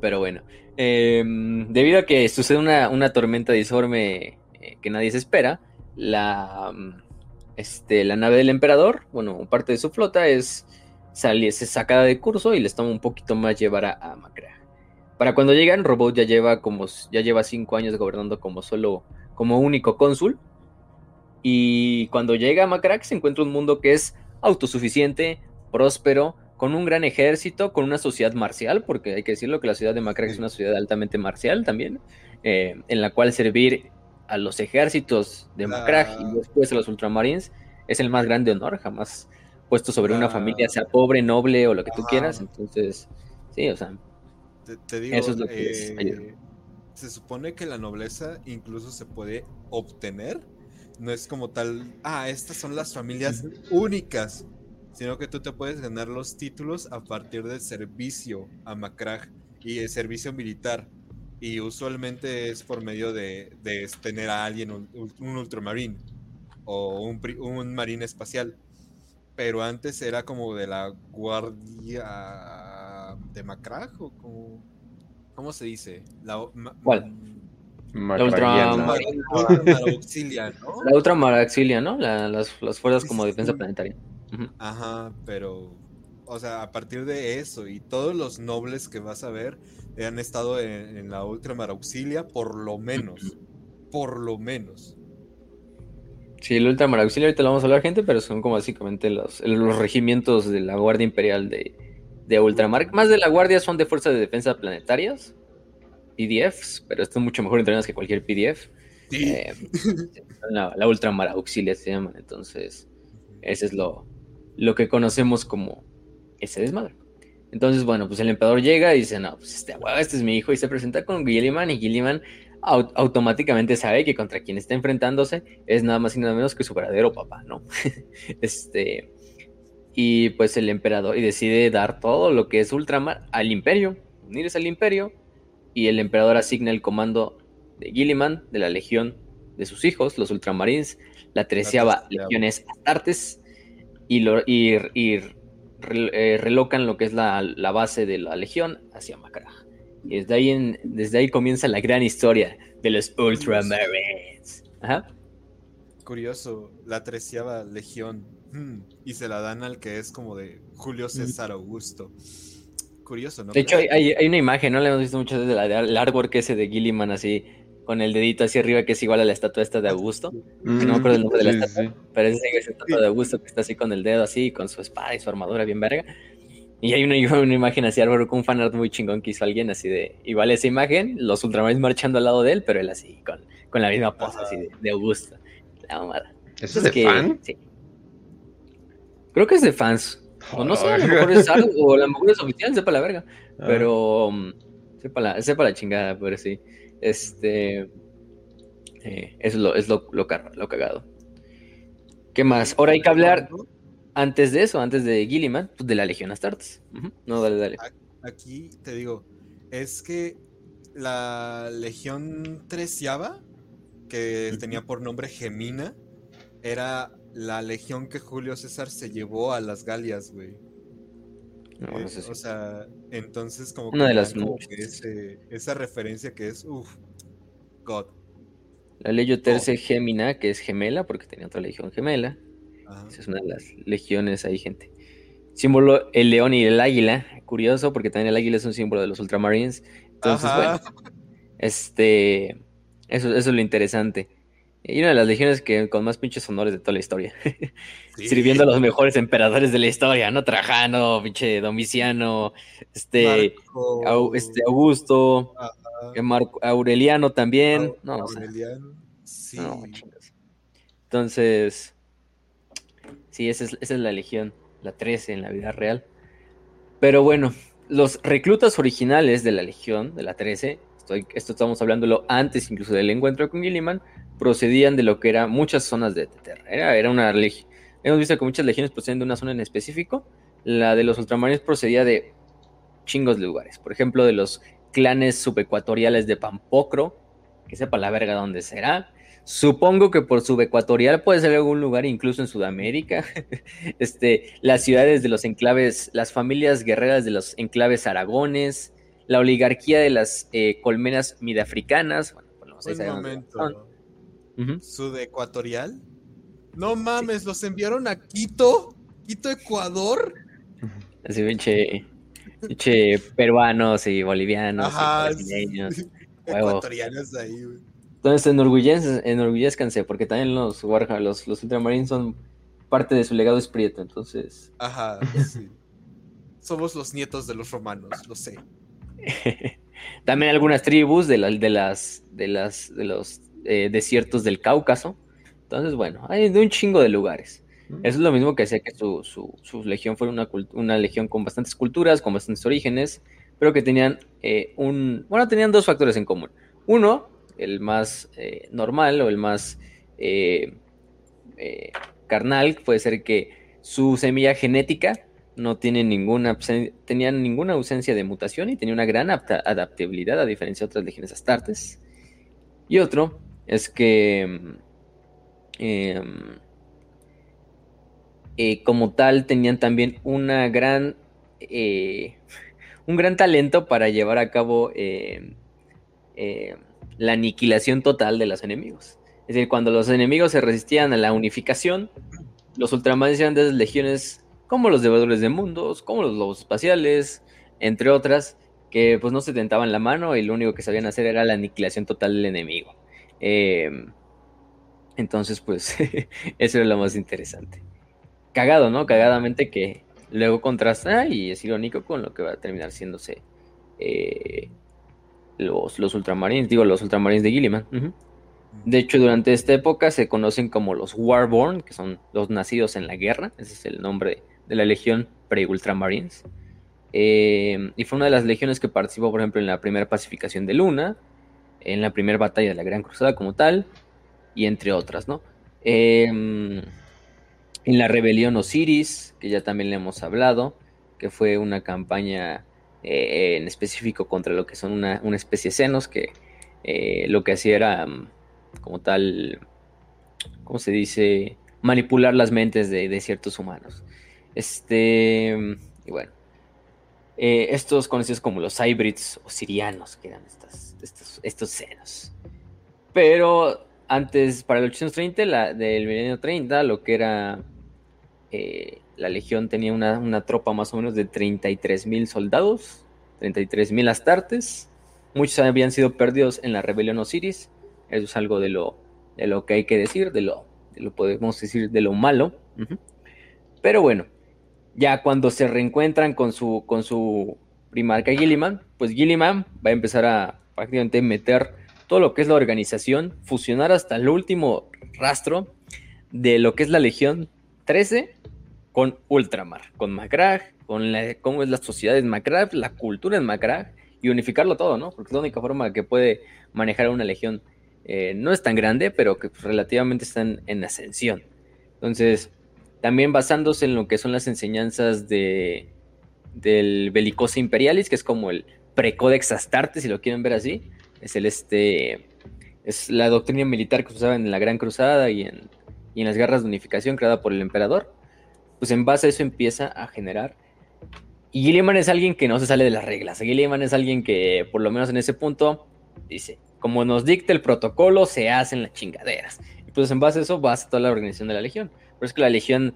pero bueno. eh, debido a que sucede una, una tormenta disforme eh, que nadie se espera, la, mm, este, la nave del emperador, bueno, parte de su flota es, sali- es sacada de curso y les toma un poquito más llevar a, a Macra. Para cuando llegan, Robot ya lleva como ya lleva cinco años gobernando como solo como único cónsul. Y cuando llega a Macrack se encuentra un mundo que es autosuficiente, próspero, con un gran ejército, con una sociedad marcial, porque hay que decirlo que la ciudad de Macrack es una ciudad altamente marcial también, eh, en la cual servir a los ejércitos de Macrack y después a los ultramarines es el más grande honor, jamás puesto sobre una familia, sea pobre, noble o lo que tú Ajá. quieras. Entonces, sí, o sea, Te, te digo, Eso es lo que es eh. Se supone que la nobleza incluso se puede obtener No es como tal, ah, estas son las familias únicas, sino que tú te puedes ganar los títulos a partir del servicio a Macrag y el servicio militar. Y usualmente es por medio de, de tener a alguien, un, un ultramarín o un, un marín espacial. Pero antes era como de la guardia de Macrag o como... ¿Cómo se dice? La, ¿Cuál? La ultra auxilia, ¿no? La ultra auxilia, ¿no? las, las, fuerzas como defensa planetaria. Ajá, pero, o sea, a partir de eso y todos los nobles que vas a ver han estado en, la ultra auxilia, por lo menos, por lo menos. Sí, el ultra auxilia ahorita lo vamos a hablar, gente, pero son como básicamente los, los regimientos de la Guardia Imperial de, de Ultramar. Más de la Guardia son de fuerzas de defensa planetarias PDFs, pero están mucho mejor entrenados que cualquier PDF. Eh, la, la, Ultramar Auxilia se llaman, entonces ese es lo, lo que conocemos como ese desmadre. Entonces, bueno, pues el emperador llega y dice, no, pues este, este es mi hijo y se presenta con Gilliman y Gilliman automáticamente sabe que contra quien está enfrentándose es nada más y nada menos que su verdadero papá, ¿no? este, y pues el emperador y decide dar todo lo que es Ultramar al imperio, unirse al imperio y el emperador asigna el comando de Gilliman de la legión de sus hijos, los ultramarines, la treceava legión es Astartes y, lo, y, eh, relocan lo que es la, base de la legión hacia Macaraj. Y desde ahí, desde ahí comienza la gran historia de los Ultramarines. Curioso, la treceava legión. Y se la dan al que es como de Julio César Augusto curioso, ¿no? De hecho, hay, una imagen, ¿no? Le hemos visto muchas veces del artwork ese de Gilliman así, con el dedito hacia arriba, que es igual a la estatua esta de Augusto. no me acuerdo el nombre de la estatua, pero es esa estatua de Augusto que está así con el dedo así, con su espada y su armadura bien verga. Y hay una, una imagen así, artwork, un fanart muy chingón que hizo alguien así de, igual esa imagen, los Ultramarines marchando al lado de él, pero él así, con, con la misma pose así de, Augusto. La mamada. ¿Eso es de fan? Sí. Creo que es de fans. O no sé, a lo mejor es algo, o a lo mejor es oficial, sepa la verga. Ah. Pero um, sepa, la, sepa la chingada, pero sí. Este. Eh, eso es, lo, es lo, lo, cagado. ¿Qué más? Ahora hay que hablar antes de eso, antes de Gilliman, pues de la Legión Astartes. No, dale, dale. Aquí te digo, es que la Legión Treceava, que tenía por nombre Gemina, era la legión que Julio César se llevó a las Galias, güey. Eh, o sea, entonces como Una de las esa referencia que es, uff, God. La Legio Terce Gemina, que es gemela, porque tenía otra legión gemela. Esa es una de las legiones ahí, gente. Símbolo el león y el águila. Curioso, porque también el águila es un símbolo de los Ultramarines. Entonces, bueno, este, eso, eso es lo interesante. Y una de las legiones que con más pinches honores de toda la historia. Sirviendo a los mejores emperadores de la historia, ¿no? Trajano, pinche Domiciano, este, este Augusto, Aureliano también. no, Aureliano, sí. Entonces, sí, esa es, esa es la legión, la 13 en la vida real. Pero bueno, los reclutas originales de la legión, de la 13, esto estamos hablándolo antes incluso del encuentro con Gilliman, procedían de lo que eran muchas zonas de Terra. Era, era una legión. Hemos visto que muchas legiones proceden de una zona en específico. La de los ultramarines procedía de chingos de lugares. Por ejemplo, de los clanes subecuatoriales de Pampocro, que sepa la verga dónde será. Supongo que por subecuatorial puede ser algún lugar incluso en Sudamérica. este, las ciudades de los enclaves, las familias guerreras de los enclaves aragones, la oligarquía de las eh, colmenas midafricanas. Bueno, pues Un momento. ¿Sudecuatorial? No mames, los enviaron a Quito, Quito, Ecuador. Así, pinche, pinche peruanos y bolivianos Ajá, Ecuatorianos ahí, güey. Entonces enorgullezcanse, porque también los Warhammer, los, los Ultramarines son parte de su legado esprieto, entonces. Ajá, sí. Somos los nietos de los romanos, lo sé. también algunas tribus de, de las de las de los eh, desiertos del Cáucaso. Entonces, bueno, hay de un chingo de lugares. Eso es lo mismo que decía que su, su, legión fue una, una, legión con bastantes culturas, con bastantes orígenes, pero que tenían eh, un... Bueno, tenían dos factores en común. Uno, el más eh, normal o el más carnal, puede ser que su semilla genética no tiene ninguna, tenía ninguna ausencia de mutación y tenía una gran adaptabilidad a diferencia de otras legiones astartes. Y otro es que em, eh, como tal tenían también una gran, eh, un gran talento para llevar a cabo em, em, la aniquilación total de los enemigos. Es decir, cuando los enemigos se resistían a la unificación, los ultramarines eran de legiones como los devoradores de mundos, como los lobos espaciales, entre otras, que pues no se tentaban la mano y lo único que sabían hacer era la aniquilación total del enemigo. Em, entonces, pues, eso era lo más interesante. Cagado, ¿no? Cagadamente que luego contrasta y es irónico con lo que va a terminar siéndose eh, los, los ultramarines, digo, los ultramarines de Gilliman. De hecho, durante esta época se conocen como los Warborn, que son los nacidos en la guerra, ese es el nombre de la Legión Pre-Ultramarines. Eh, y fue una de las legiones que participó, por ejemplo, en la primera pacificación de Luna, en la primera batalla de la Gran Cruzada como tal, y entre otras, ¿no? Em, en la rebelión Osiris, que ya también le hemos hablado, que fue una campaña eh, en específico contra lo que son una, especie de senos, que eh, lo que hacía era, mm, como tal, ¿cómo se dice? Manipular las mentes de ciertos humanos. Este, y bueno, eh, estos conocidos como los hybrids o sirianos, que eran estos, estos senos. Pero antes, para el 830, la, del milenio 30, lo que era eh, la legión tenía una, tropa más o menos de 33 mil soldados, 33 mil astartes. Muchos habían sido perdidos en la rebelión Osiris. Eso es algo de lo, de lo que hay que decir, de lo, lo podemos decir de lo malo. Pero bueno, ya cuando se reencuentran con su, con su primarca Gilliman, pues Gilliman va a empezar a prácticamente meter todo lo que es la organización, fusionar hasta el último rastro de lo que es la Legión 13 con Ultramar, con Macrag, con la, cómo es la sociedad en Macrag, la cultura en Macrag, y unificarlo todo, ¿no? Porque es la única forma que puede manejar una legión. Eh, no es tan grande, pero que relativamente están en ascensión. Entonces, también basándose en lo que son las enseñanzas de, del Bellicosa Imperialis, que es como el precodex Astarte, si lo quieren ver así. Es el este. Es la doctrina militar que se usaba en la Gran Cruzada y en, y en las guerras de unificación creada por el emperador. Pues en base a eso empieza a generar. Y Gilliman es alguien que no se sale de las reglas. Gilliman es alguien que, por lo menos en ese punto, dice: como nos dicta el protocolo, se hacen las chingaderas. Y pues en base a eso basa toda la organización de la Legión. Pero es que la Legión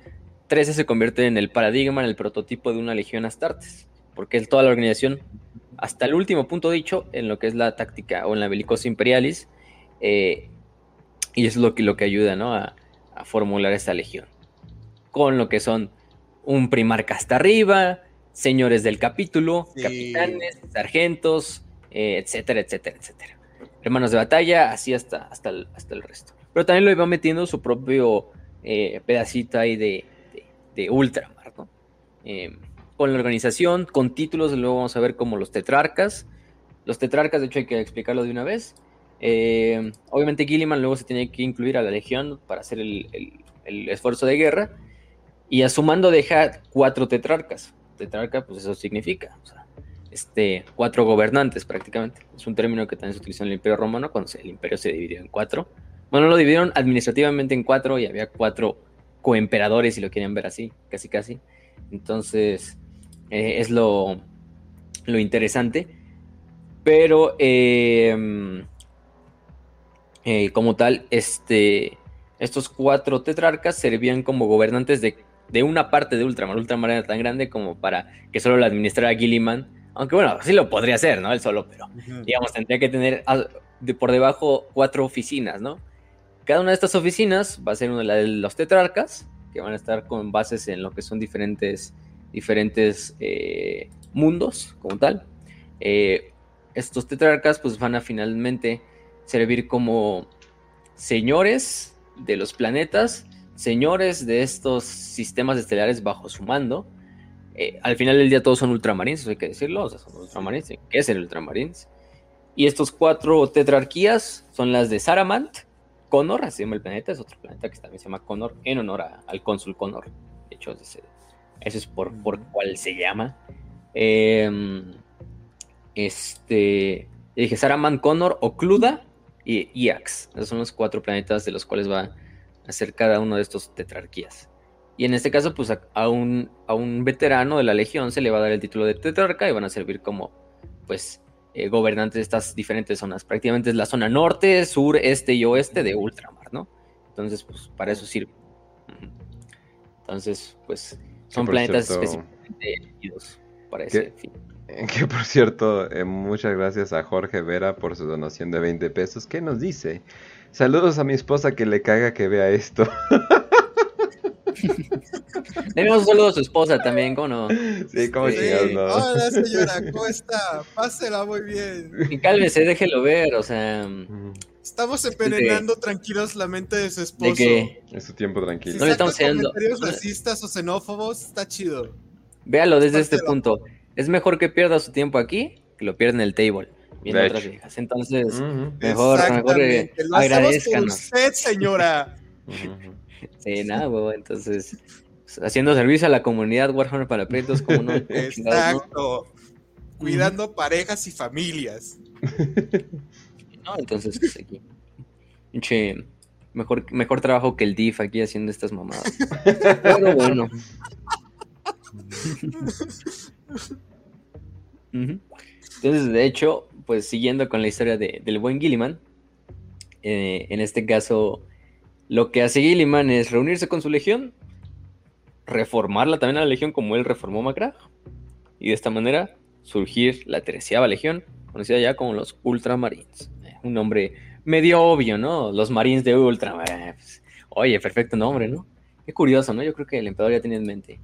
13 se convierte en el paradigma, en el prototipo de una Legión Astartes, porque es toda la organización, hasta el último punto dicho, en lo que es la táctica o en la Bellicosa Imperialis, eh, y es lo que, lo que ayuda a, formular esta Legión. Con lo que son un primarca hasta arriba, señores del capítulo, capitanes, sargentos, eh, etcétera, etcétera, etcétera. Hermanos de batalla, así hasta, hasta, hasta el resto. Pero también lo iba metiendo su propio eh, pedacito ahí de, de, Ultramar, eh, con la organización, con títulos, luego vamos a ver como los tetrarcas. Los tetrarcas, de hecho, hay que explicarlo de una vez. Eh, obviamente Gilliman luego se tiene que incluir a la legión para hacer el, esfuerzo de guerra. Y a su mando deja cuatro tetrarcas. Tetrarca, pues eso significa. este, cuatro gobernantes prácticamente. Es un término que también se utilizó en el Imperio Romano cuando el imperio se dividió en cuatro. Bueno, lo dividieron administrativamente en cuatro y había cuatro coemperadores, si lo quieren ver así, casi casi. Entonces, eh, es lo, lo, interesante. Pero, em, eh, como tal, este, estos cuatro tetrarcas servían como gobernantes de, una parte de Ultramar. Ultramar era tan grande como para que solo lo administrara Gilliman. Aunque bueno, sí lo podría hacer, ¿no? Él solo, pero digamos, tendría que tener por debajo cuatro oficinas, ¿no? Cada una de estas oficinas va a ser una de los tetrarcas, que van a estar con bases en lo que son diferentes, diferentes eh, mundos como tal. Eh, estos tetrarcas pues van a finalmente servir como señores de los planetas, señores de estos sistemas estelares bajo su mando. Eh, al final del día todos son ultramarines, hay que decirlo, o sea, son ultramarines, ¿qué es el ultramarines? Y estos cuatro tetrarquías son las de Saramant, Connor, así se llama el planeta, es otro planeta que también se llama Connor, en honor al cónsul Connor. De hecho, ese, eso es por, por cual se llama. Em, este, dije Saraman, Connor, Ocluda y Iax. Esos son los cuatro planetas de los cuales va a ser cada uno de estos tetrarquías. Y en este caso, pues a, un, a un veterano de la Legión se le va a dar el título de tetrarca y van a servir como, pues, eh, gobernantes de estas diferentes zonas. Prácticamente es la zona norte, sur, este y oeste de Ultramar, ¿no? Entonces, pues, para eso sirve. Entonces, pues, son planetas específicamente elegidos para ese fin. Que por cierto, eh, muchas gracias a Jorge Vera por su donación de 20 pesos. ¿Qué nos dice? Saludos a mi esposa que le caga que vea esto. Tenemos un saludo a su esposa también, ¿cómo no? Sí, ¿cómo sí. no? Hola señora, ¿cómo está? Pásela muy bien. Y cálmese, déjelo ver, o sea. Estamos envenenando tranquilos la mente de su esposo. ¿De qué? Es su tiempo tranquilo. Si No le estamos comentarios racistas o xenófobos, está chido. Véalo desde este punto. Es mejor que pierda su tiempo aquí que lo pierda en el table. Viendo otras viejas. Entonces, mejor, mejor eh. Lo hacemos por agradezcanos. usted, señora. Sí, nada, huevo. Entonces, haciendo servicio a la comunidad Warhammer para Prietos, como no. Exacto. Cuidando parejas y familias. ¿no? Entonces, pues, aquí. Mejor, mejor trabajo que el DIF aquí haciendo estas mamadas. Pero bueno. Entonces, de hecho, pues siguiendo con la historia de- del buen Gilliman, eh, en este caso, lo que hace Gilliman es reunirse con su legión, reformarla también a la legión como él reformó Macra, y de esta manera surgir la treceava legión, conocida ya como los Ultramarines. Eh, un nombre medio obvio, ¿no? Los Marines de Ultramar. eh, pues, oye, perfecto nombre, ¿no? Qué curioso, ¿no? Yo creo que el emperador ya tenía en mente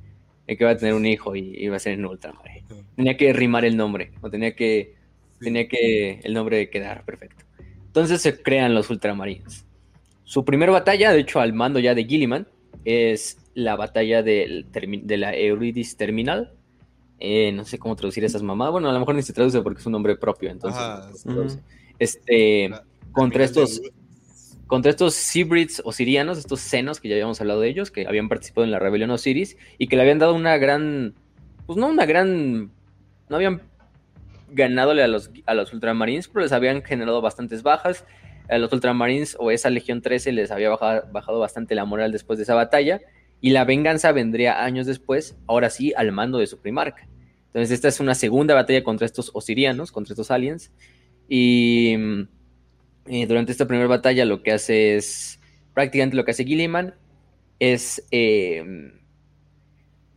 que iba a tener un hijo y iba a ser en Ultramar. eh. Tenía que rimar el nombre, o tenía que, tenía que el nombre quedar perfecto. Entonces se crean los Ultramarines. Su primera batalla, de hecho, al mando ya de Gilliman, es la batalla del de la Eurydice Terminal. Eh, no sé cómo traducir esas mamadas. Bueno, a lo mejor ni se traduce porque es un nombre propio, entonces. Ajá, no se sí. traduce. Este, La- contra estos, contra estos Sebrids o sirianos, estos senos que ya habíamos hablado de ellos, que habían participado en la rebelión Osiris y que le habían dado una gran, pues no una gran, no habían ganadole a los, a los Ultramarines, pero les habían generado bastantes bajas. A los Ultramarines o esa Legión 13 les había bajado, bajado bastante la moral después de esa batalla y la venganza vendría años después, ahora sí, al mando de su primarca. Entonces esta es una segunda batalla contra estos osirianos, contra estos aliens. Y eh, durante esta primera batalla lo que hace es, prácticamente lo que hace Gilliman es eh,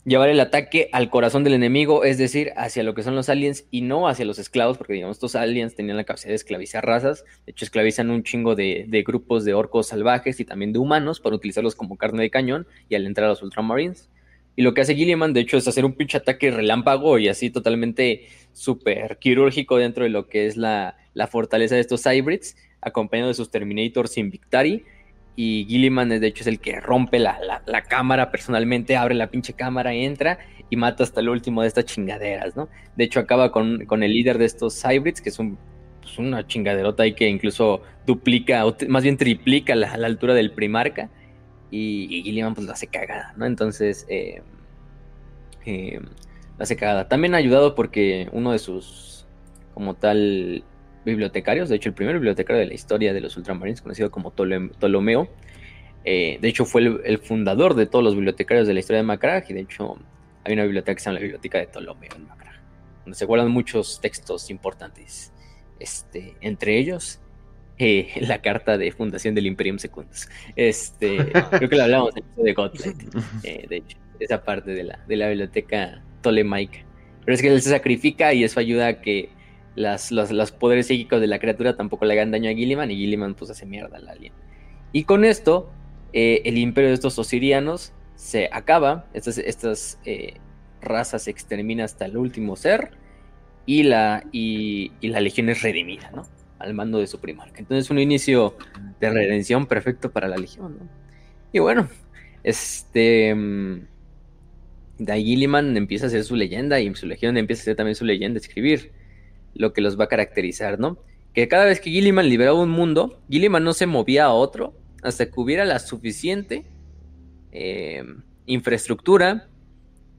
llevar el ataque al corazón del enemigo, es decir, hacia lo que son los aliens y no hacia los esclavos, porque digamos, estos aliens tenían la capacidad de esclavizar razas, de hecho esclavizan un chingo de, grupos de orcos salvajes y también de humanos para utilizarlos como carne de cañón y al entrar a los Ultramarines. Y lo que hace Gilliman, de hecho, es hacer un pinche ataque relámpago y así totalmente súper quirúrgico dentro de lo que es la, la fortaleza de estos hybrids, acompañado de sus Terminators Invictari. Y Gilliman, de hecho, es el que rompe la, la- cámara personalmente, abre la pinche cámara, entra y mata hasta el último de estas chingaderas, ¿no? De hecho, acaba con, con el líder de estos hybrids, que es un, pues, una chingaderota ahí que incluso duplica, o más bien triplica la, la altura del primarca. Y, y Gilliman, pues, lo hace cagada, ¿no? Entonces, eh, eh, lo hace cagada. También ha ayudado porque uno de sus, como tal, bibliotecarios, de hecho el primer bibliotecario de la historia de los Ultramarines, conocido como Ptolomeo, eh, de hecho fue el, el fundador de todos los bibliotecarios de la historia de Macragge, y de hecho hay una biblioteca que se llama la Biblioteca de Ptolomeo en Macragge, donde se guardan muchos textos importantes, este, entre ellos eh, la carta de fundación del Imperium Secundus. Este, creo que lo hablamos de Godlight, eh, de hecho, esa parte de la, de la biblioteca tolemaica. Pero es que él se sacrifica y eso ayuda a que las, los, los poderes psíquicos de la criatura tampoco le hagan daño a Gilliman y Gilliman pues hace mierda al alien. Y con esto, eh, el imperio de estos osirianos se acaba, estas, estas eh, razas se extermina hasta el último ser y la, y, y la legión es redimida, ¿no? Al mando de su primarca. Entonces un inicio de redención perfecto para la legión, ¿no? Y bueno, este... mm, ahí Gilliman empieza a hacer su leyenda y su legión empieza a hacer también su leyenda, escribir lo que los va a caracterizar, ¿no? Que cada vez que Gilliman liberaba un mundo, Gilliman no se movía a otro, hasta que hubiera la suficiente eh, infraestructura,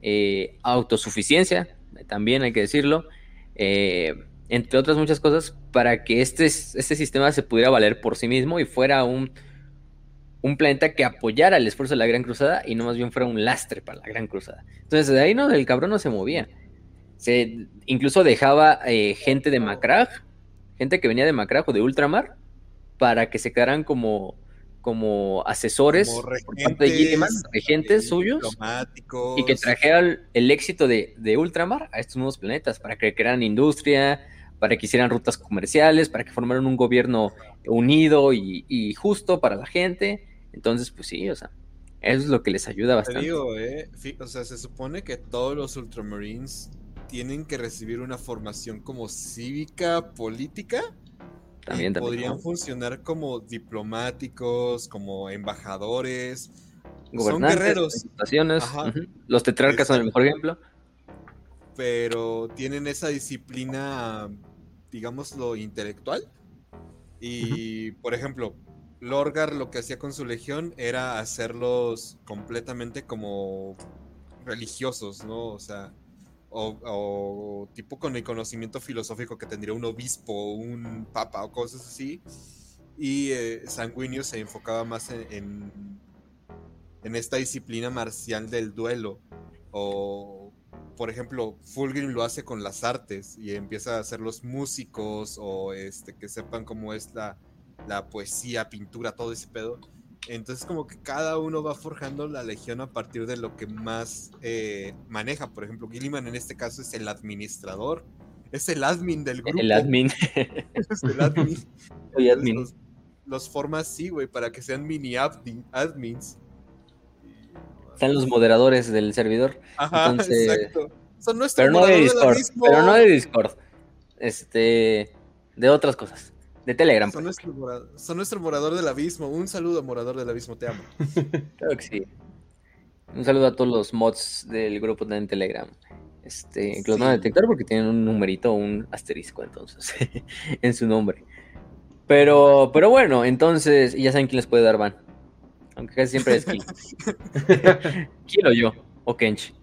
eh, autosuficiencia, también hay que decirlo, eh, entre otras muchas cosas, para que este, este sistema se pudiera valer por sí mismo y fuera un, un planeta que apoyara el esfuerzo de la Gran Cruzada y no más bien fuera un lastre para la Gran Cruzada. Entonces, de ahí no, el cabrón no se movía. Se, incluso dejaba gente de Macrag, gente que venía de Macrag o de Ultramar, para que se quedaran como como asesores por parte de Gilliman, regentes suyos, y que trajeran el éxito de, Ultramar a estos nuevos planetas, para que crearan industria, para que hicieran rutas comerciales, para que formaran un gobierno unido y, justo para la gente. Entonces, pues sí, o sea, eso es lo que les ayuda bastante. Te digo, eh, o sea, se supone que todos los Ultramarines tienen que recibir una formación como cívica, política, también, podrían funcionar como diplomáticos, como embajadores. Son guerreros. Los tetrarcas son el mejor ejemplo. Pero tienen esa disciplina, digamos, lo intelectual. Y, por ejemplo, Lorgar lo que hacía con su legión era hacerlos completamente como religiosos, ¿no? O sea, o, tipo con el conocimiento filosófico que tendría un obispo, un papa o cosas así. Y eh, Sanguinio se enfocaba más en, en, esta disciplina marcial del duelo. O, por ejemplo, Fulgrim lo hace con las artes y empieza a hacer los músicos o este, que sepan cómo es la, la poesía, pintura, todo ese pedo. Entonces como que cada uno va forjando la legión a partir de lo que más eh, maneja. Por ejemplo, Gilliman en este caso es el administrador. Es el admin del grupo. El admin. es el admin. Soy admin. Los, los, forma así, güey, para que sean mini admins. Están los moderadores del servidor. Ajá, exacto. Son nuestros pero no de Discord. Pero no de Discord. Este. De otras cosas. De Telegram. Son nuestro, morador, son nuestro, morador, del abismo. Un saludo, morador del abismo, te amo. Claro que sí. Un saludo a todos los mods del grupo de Telegram. Este, que los van a detectar porque tienen un numerito, un asterisco, entonces, en su nombre. Pero, pero bueno, entonces, ya saben quién les puede dar ban. Aunque casi siempre es Kill. Kill o yo, o Kench.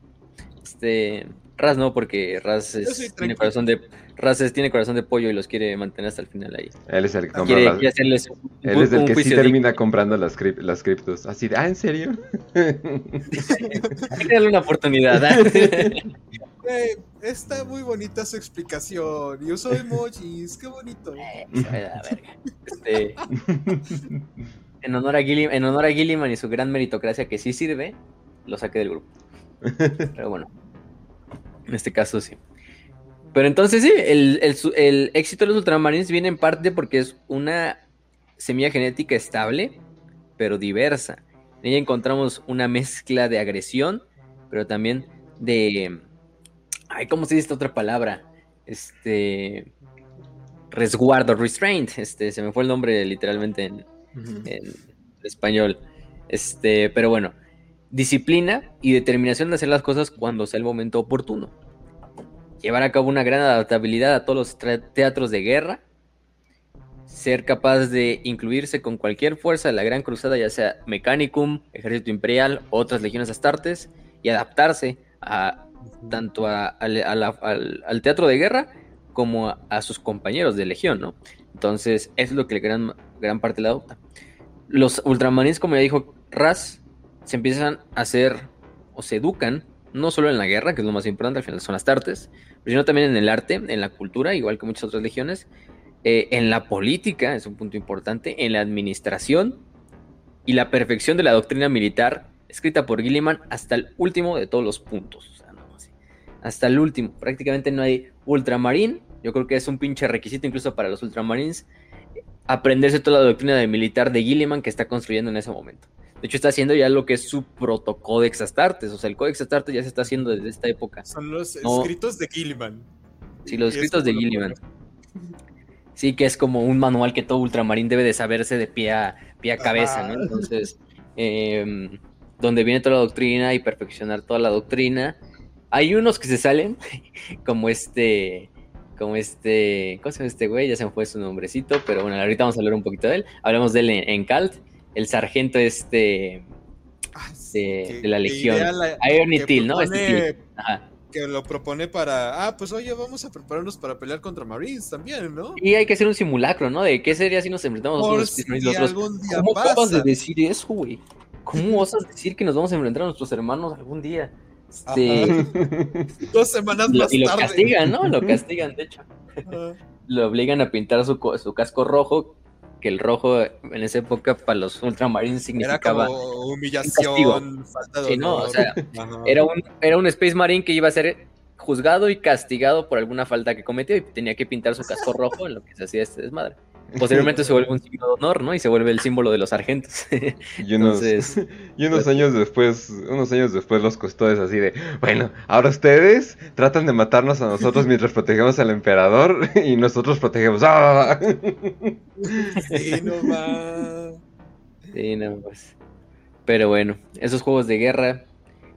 Este, Raz no, porque Raz tiene corazón de Raz tiene corazón de pollo y los quiere mantener hasta el final ahí. Él es el que compra las... hacerles Él es el que sí termina comprando las, las criptos. Así de, ah, ¿en serio? Hay que darle una oportunidad. ¿eh? está muy bonita su explicación. Yo soy emojis, qué bonito. Eh, este, en, honor a en honor a Gilliman y su gran meritocracia que sí sirve, lo saqué del grupo. Pero bueno. En este caso sí. Pero entonces sí, el, éxito de los ultramarines viene en parte porque es una semilla genética estable, pero diversa. En ella encontramos una mezcla de agresión, pero también de... Ay, ¿cómo se dice esta otra palabra? Este... Resguardo, restraint. Este, se me fue el nombre literalmente en, en español. Este, pero bueno, disciplina y determinación de hacer las cosas cuando sea el momento oportuno. Llevar a cabo una gran adaptabilidad a todos los teatros de guerra. Ser capaz de incluirse con cualquier fuerza de la Gran Cruzada, ya sea Mechanicum, Ejército Imperial, otras legiones astartes, y adaptarse a, tanto al, teatro de guerra como a, sus compañeros de legión, ¿no? Entonces, es lo que gran, gran parte le adopta. Los ultramarines, como ya dijo Raz, se empiezan a hacer o se educan, no solo en la guerra, que es lo más importante, al final son las artes, sino también en el arte, en la cultura, igual que muchas otras legiones, eh, en la política, es un punto importante, en la administración y la perfección de la doctrina militar escrita por Gilliman hasta el último de todos los puntos. hasta el último. Prácticamente no hay ultramarín. Yo creo que es un pinche requisito incluso para los ultramarines aprenderse toda la doctrina militar de Gilliman que está construyendo en ese momento. De hecho, está haciendo ya lo que es su protocódex Astartes. O sea, el Códex Astartes ya se está haciendo desde esta época. Son los escritos de Gilliman. Sí, los escritos de Gilliman. Sí, que es como un manual que todo ultramarín debe de saberse de pie a, pie a cabeza, ¿no? Entonces, em, donde viene toda la doctrina y perfeccionar toda la doctrina. Hay unos que se salen, como este, como este, ¿cómo se llama este güey? Ya se me fue su nombrecito, pero bueno, ahorita vamos a hablar un poquito de él. Hablamos de él en, en Calt el sargento este Ah, de, que- de la legión. la- Iron que Till, ¿no? Este. Ajá. Que lo propone para. Ah, pues oye, vamos a prepararnos para pelear contra Marines también, ¿no? Y hay que hacer un simulacro, ¿no? De qué sería si nos enfrentamos Por si los nosotros. algún día ¿Cómo acabas de pasa. decir eso, güey? ¿Cómo osas decir que nos vamos a enfrentar a nuestros hermanos algún día? Este, Dos semanas lo, más y lo tarde. castigan, ¿no? Lo castigan, de hecho. Ajá. Lo obligan a pintar su, su casco rojo, que el rojo en esa época para los ultramarines Era significaba... como castigo. humillación, falta de Sí, no, o sea. Era un, era un Space Marine que iba a ser juzgado y castigado por alguna falta que cometió y tenía que pintar su casco rojo en lo que se hacía este desmadre. Posteriormente se vuelve un signo de honor, ¿no? Y se vuelve el símbolo de los sargentos. Y unos, Entonces, y unos años después, unos años después los custodios así de, bueno, ahora ustedes tratan de matarnos a nosotros mientras protegemos al emperador y nosotros protegemos. ¡Ah! Sí, no va. sí, no, pues. Pero bueno, esos juegos de guerra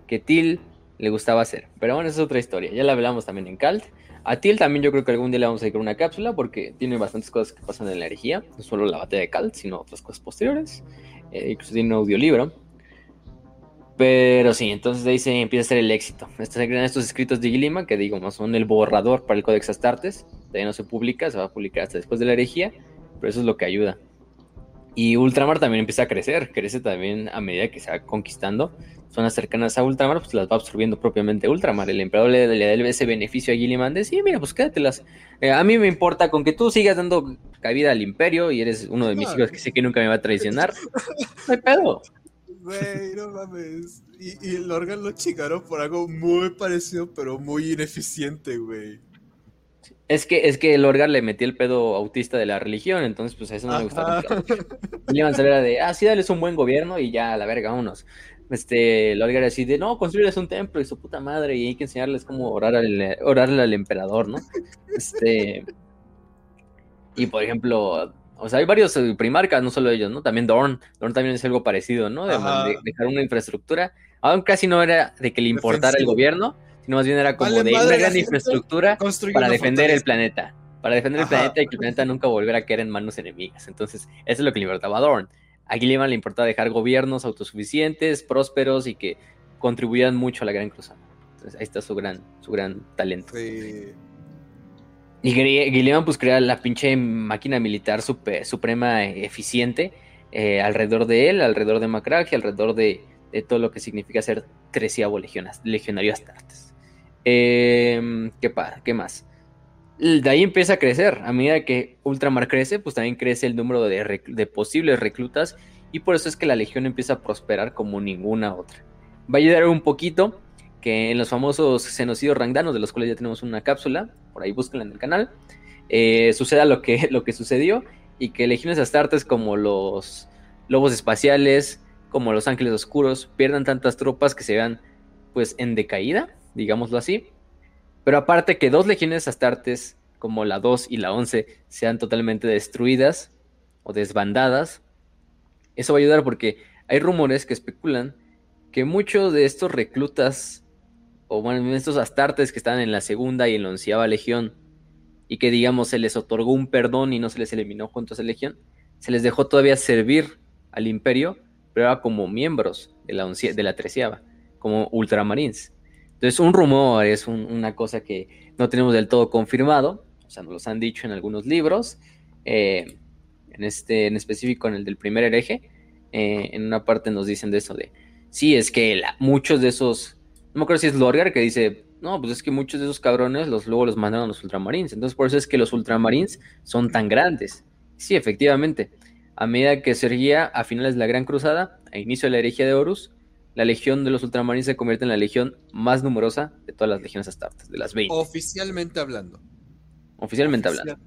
que Till le gustaba hacer. Pero bueno, esa es otra historia. Ya la hablamos también en Calt. A Till también yo creo que algún día le vamos a dedicar una cápsula porque tiene bastantes cosas que pasan en la herejía. No solo la batalla de Calt, sino otras cosas posteriores. Eh, incluso tiene un audiolibro. Pero sí, entonces ahí se empieza a hacer el éxito. Estos, estos escritos de Gilliman, que digamos son el borrador para el Codex Astartes, todavía no se publica, se va a publicar hasta después de la herejía, pero eso es lo que ayuda. Y Ultramar también empieza a crecer, crece también a medida que se va conquistando zonas cercanas a Ultramar, pues las va absorbiendo propiamente Ultramar. El emperador le, le da ese beneficio a Gilliman de, sí, mira, pues quédatelas. Eh, a mí me importa con que tú sigas dando cabida al imperio y eres uno de mis hijos que sé que nunca me va a traicionar. No hay pedo. Güey, no mames. Y, y el órgano lo chingaron por algo muy parecido, pero muy ineficiente, güey. Es que, es que el Orgar le metió el pedo autista de la religión, entonces pues a eso no le gustaba. Ajá. Gilliman solo era de, ah, sí, dales un buen gobierno y ya, a la verga, vámonos. Este, el Orgar así de, no, construirles un templo y su puta madre y hay que enseñarles cómo orar al, orarle al emperador, ¿no? Este, y por ejemplo, o sea, hay varios eh, primarcas, no solo ellos, ¿no? También Dorn, Dorn también es algo parecido, ¿no? De, dejar una infraestructura, aún casi no era de que le importara el gobierno, sino más bien era como Vale de una la gran infraestructura para defender el planeta. Para defender el planeta y que el planeta nunca volviera a caer en manos enemigas. Entonces, eso es lo que le importaba a Dorn. A Gilliman le importaba dejar gobiernos autosuficientes, prósperos y que contribuyeran mucho a la Gran Cruzada. Entonces, ahí está su gran, su gran talento. Sí. Y Gilliman pues crea la pinche máquina militar suprema eficiente eh, alrededor de él, alrededor de Macragge, alrededor de, de todo lo que significa ser treceavo legionario Astartes. Eh, ¿qué, ¿Qué más? De ahí empieza a crecer. A medida que Ultramar crece, pues también crece el número de, posibles reclutas y por eso es que la legión empieza a prosperar como ninguna otra. Va a ayudar un poquito que en los famosos genocidios rangdanos, de los cuales ya tenemos una cápsula, por ahí búsquenla en el canal, eh, suceda lo que, lo que sucedió y que legiones astartes como los lobos espaciales, como los ángeles oscuros, pierdan tantas tropas que se vean pues en decaída, digámoslo así. Pero aparte que dos legiones astartes, como la 2 y la 11, sean totalmente destruidas o desbandadas, eso va a ayudar porque hay rumores que especulan que muchos de estos reclutas, o bueno, estos astartes que están en la segunda y en la onceava legión, y que digamos se les otorgó un perdón y no se les eliminó junto a esa legión, se les dejó todavía servir al imperio, pero era como miembros de la, once- de la treceava, como ultramarines. Entonces, un rumor es un- una cosa que no tenemos del todo confirmado, o sea, nos los han dicho en algunos libros, eh, en este, en específico en el del primer hereje, eh, en una parte nos dicen de eso de, sí, es que muchos de esos, no me acuerdo si es Lorgar que dice, no, pues es que muchos de esos cabrones los luego los mandaron a los ultramarines, entonces por eso es que los ultramarines son tan grandes. Sí, efectivamente, a medida que se erguía a finales de la Gran Cruzada, a inicio de la herejía de Horus, la legión de los ultramarines se convierte en la legión más numerosa de todas las legiones astartes, de las 20, Oficialmente hablando. oficialmente hablando.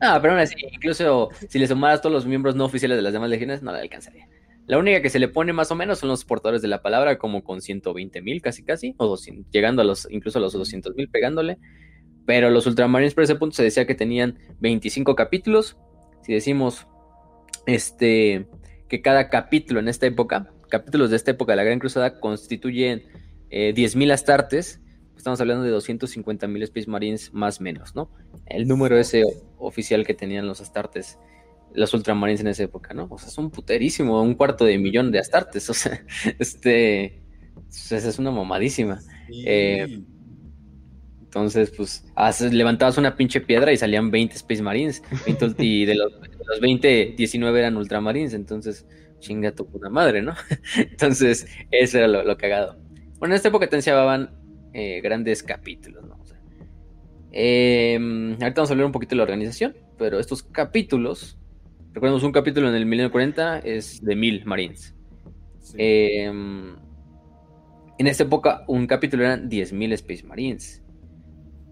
Ah, pero aún así, incluso si le sumaras todos los miembros no oficiales de las demás legiones, no la alcanzaría. La única que se le pone más o menos son los portadores de la palabra, como con 120 mil casi casi, o 200, llegando a los, incluso a los 200 mil pegándole. Pero los ultramarines por ese punto se decía que tenían 25 capítulos. Si decimos este, que cada capítulo en esta época, capítulos de esta época de la Gran Cruzada, constituyen eh, 10.000 astartes, estamos hablando de 250.000 Space Marines más menos, ¿no? El número ese o- oficial que tenían los astartes los Ultramarines en esa época, ¿no? O sea, es un puterísimo, un cuarto de millón de astartes, o sea, este, esa es una mamadísima. Eh, entonces, pues, levantabas una pinche piedra y salían 20 Space Marines. y de los, 20, 19 eran Ultramarines. Entonces, chinga tu puta madre, ¿no? entonces, eso era lo, cagado. Bueno, en esta época te enseñaban eh, grandes capítulos, ¿no? Em, ahorita vamos a hablar un poquito de la organización, pero estos capítulos, recordemos un capítulo en el 1940 es de mil Marines. Em, en esta época, un capítulo eran 10.000 Space Marines.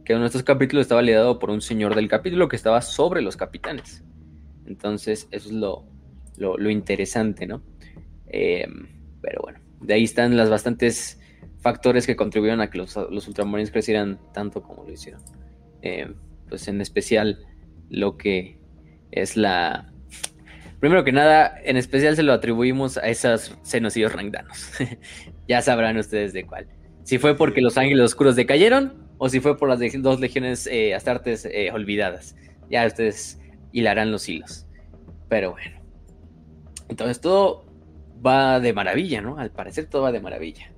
Que uno de estos capítulos estaba liderado por un señor del capítulo que estaba sobre los capitanes. Entonces, eso es lo, interesante, ¿no? Em, pero bueno, de ahí están las bastantes factores que contribuyeron a que los, los Ultramarines crecieran tanto como lo hicieron. Em, pues en especial lo que es la... Primero que nada, en especial se lo atribuimos a esos cenocillos rangdanos. ya sabrán ustedes de cuál. Si fue porque los ángeles oscuros decayeron o si fue por las dos legiones eh, astartes eh, olvidadas. Ya ustedes hilarán los hilos. Pero bueno. Entonces todo va de maravilla, ¿no? Al parecer todo va de maravilla.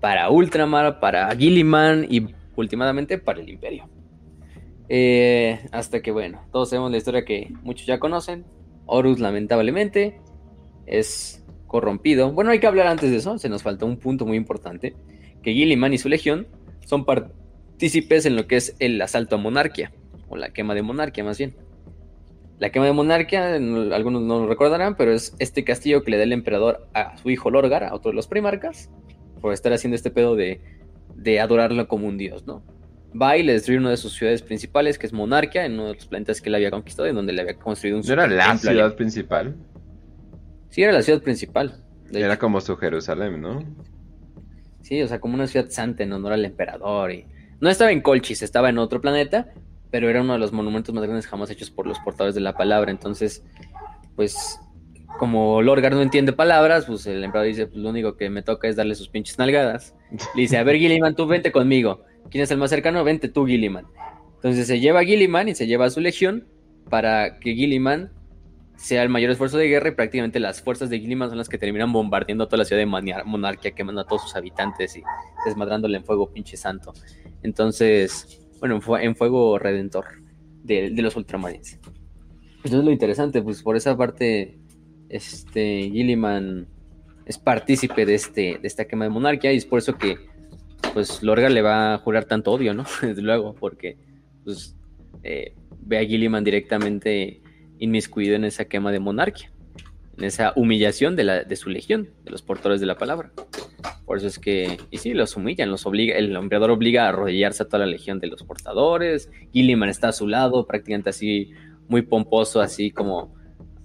Para Ultramar, para Gilliman y últimamente para el Imperio. Eh, hasta que, bueno, todos sabemos la historia que muchos ya conocen. Horus, lamentablemente, es corrompido. Bueno, hay que hablar antes de eso. Se nos falta un punto muy importante. Que Gilliman y su legión son partícipes en lo que es el asalto a Monarquia. O la quema de Monarquia, más bien. La quema de Monarquia, algunos no lo recordarán, pero es este castillo que le da el emperador a su hijo Lorgar, a otro de los primarcas, por estar haciendo este pedo de, de adorarlo como un dios, ¿no? va y le destruye una de sus ciudades principales, que es Monarquia, en uno de los planetas que él había conquistado, en donde le había construido un ¿No era la ciudad principal? Sí, era la ciudad principal. Era como su Jerusalén, ¿no? Sí, o sea, como una ciudad santa en honor al emperador. Y... No estaba en Colchis, estaba en otro planeta, pero era uno de los monumentos más grandes jamás hechos por los portadores de la palabra. Entonces, pues, como Lorgar no entiende palabras, pues el emperador dice, pues lo único que me toca es darle sus pinches nalgadas. Le dice, a ver, Gilliman, tú vente conmigo. ¿Quién es el más cercano? Vente tú, Gilliman. Entonces se lleva a Gilliman y se lleva a su legión para que Gilliman sea el mayor esfuerzo de guerra y prácticamente las fuerzas de Gilliman son las que terminan bombardeando toda la ciudad de Monarquía, quemando a todos sus habitantes y desmadrándole en fuego pinche santo. Entonces, bueno, en fuego redentor de, los ultramarines. Eso es lo interesante, pues por esa parte, este Gilliman es partícipe de, este, de esta quema de monarquía y es por eso que pues Lorga le va a jurar tanto odio, ¿no? Desde luego, porque pues, eh, ve a Gilliman directamente inmiscuido en esa quema de monarquía, en esa humillación de, la, de su legión, de los portadores de la palabra. Por eso es que, y sí, los humillan, los obliga, el emperador obliga a arrodillarse a toda la legión de los portadores, Gilliman está a su lado, prácticamente así, muy pomposo, así como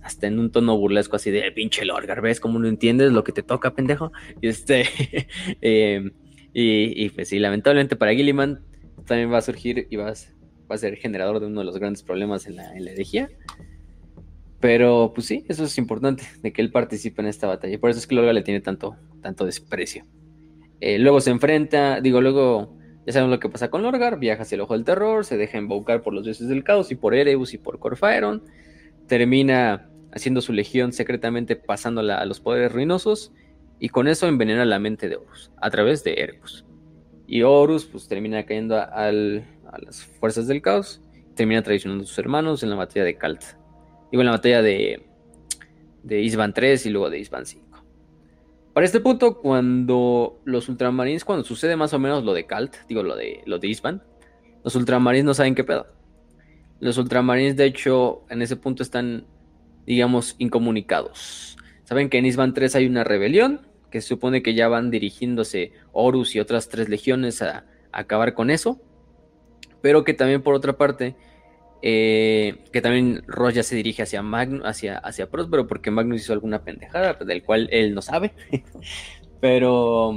hasta en un tono burlesco así de pinche Lorgar, ¿ves cómo no entiendes lo que te toca, pendejo? Y este, eh, y, pues sí, lamentablemente para Gilliman también va a surgir y va a, ser generador de uno de los grandes problemas en la, en herejía. Pero pues sí, eso es importante, de que él participe en esta batalla. Por eso es que Lorga le tiene tanto, tanto desprecio. Eh, luego se enfrenta, digo, luego ya sabemos lo que pasa con Lorgar, viaja hacia el ojo del terror, se deja embaucar por los dioses del caos y por Erebus y por Corfaeron, termina haciendo su legión secretamente pasándola a los poderes ruinosos y con eso envenena la mente de Horus a través de Erebus. Y Horus pues termina cayendo a las fuerzas del caos, termina traicionando a sus hermanos en la batalla de Kalt. Digo, en la batalla de, de Isban 3 y luego de Isban 5. Para este punto, cuando los ultramarines, cuando sucede más o menos lo de Kalt, digo lo de, lo de Isban, los ultramarines no saben qué pedo. Los ultramarines, de hecho, en ese punto están, digamos, incomunicados. Saben que en Isban 3 hay una rebelión, que se supone que ya van dirigiéndose Horus y otras tres legiones a, acabar con eso, pero que también por otra parte, eh, que también Ross ya se dirige hacia Magnus, hacia, hacia porque Magnus hizo alguna pendejada, del cual él no sabe, pero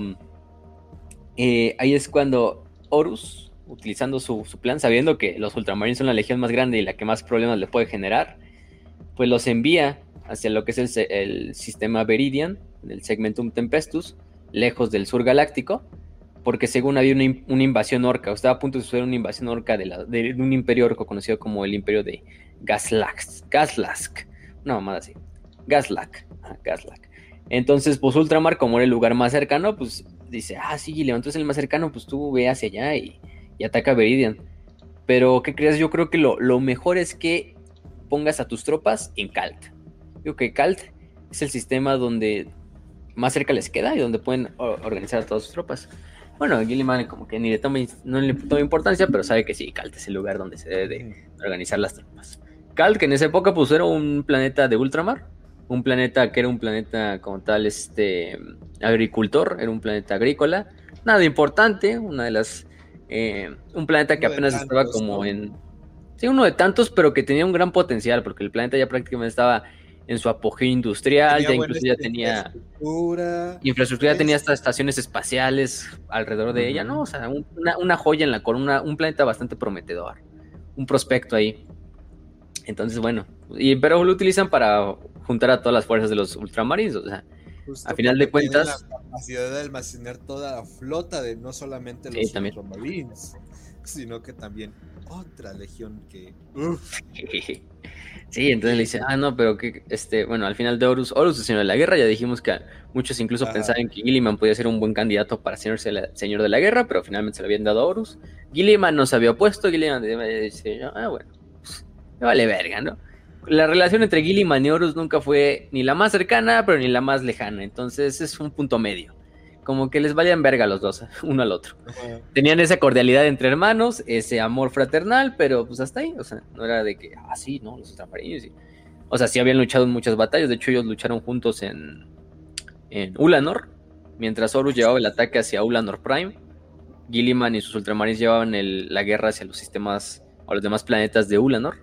eh, ahí es cuando Horus, utilizando su, su, plan, sabiendo que los Ultramarines son la legión más grande y la que más problemas le puede generar, pues los envía hacia lo que es el, el sistema Veridian, del Segmentum Tempestus, lejos del sur galáctico, porque según había una, invasión orca, o estaba a punto de suceder una invasión orca de, un imperio orco conocido como el imperio de Gaslask. Gaslask. una mamada así. Gaslack. Gaslack. Entonces, pues Ultramar, como era el lugar más cercano, pues dice, ah, sí, Gilliman, entonces el más cercano, pues tú ve hacia allá y, ataca Veridian. Pero, ¿qué crees? Yo creo que lo, lo, mejor es que pongas a tus tropas en Calt. Digo que Calt es el sistema donde más cerca les queda y donde pueden organizar a todas sus tropas. Bueno, Gilliman como que ni le toma, no le toma importancia, pero sabe que sí, Calt es el lugar donde se debe de organizar las tropas. Calt, que en esa época pues era un planeta de ultramar, un planeta que era un planeta como tal, este, agricultor, era un planeta agrícola, nada importante, una de las, eh, un planeta que apenas estaba como en, sí, uno de tantos, pero que tenía un gran potencial, porque el planeta ya prácticamente estaba en su apogeo industrial, ya incluso ya tenía infraestructura, infraestructura ya tenía estas estaciones espaciales alrededor de ella, ¿no? O sea, una, una, joya en la corona, un planeta bastante prometedor, un prospecto ahí. Entonces, bueno, y, pero lo utilizan para juntar a todas las fuerzas de los ultramarines, o sea, a final de cuentas... La capacidad de almacenar toda la flota de no solamente los ultramarines, sino que también otra legión que... Sí, entonces le dice, ah, no, pero que, este, bueno, al final de Horus, Horus es señor de la guerra, ya dijimos que muchos incluso pensaban que Gilliman podía ser un buen candidato para ser señor de la guerra, pero finalmente se lo habían dado a Horus. Gilliman no se había opuesto, Gilliman dice, ah, bueno, pues, me vale verga, ¿no? La relación entre Gilliman y Horus nunca fue ni la más cercana, pero ni la más lejana, entonces es un punto medio como que les valían verga los dos, uno al otro. Tenían esa cordialidad entre hermanos, ese amor fraternal, pero pues hasta ahí, o sea, no era de que, ah, sí, no, los ultramarines. O sea, sí habían luchado en muchas batallas, de hecho ellos lucharon juntos en, en Ulanor, mientras Horus llevaba el ataque hacia Ulanor Prime, Gilliman y sus ultramarines llevaban la guerra hacia los sistemas o los demás planetas de Ulanor,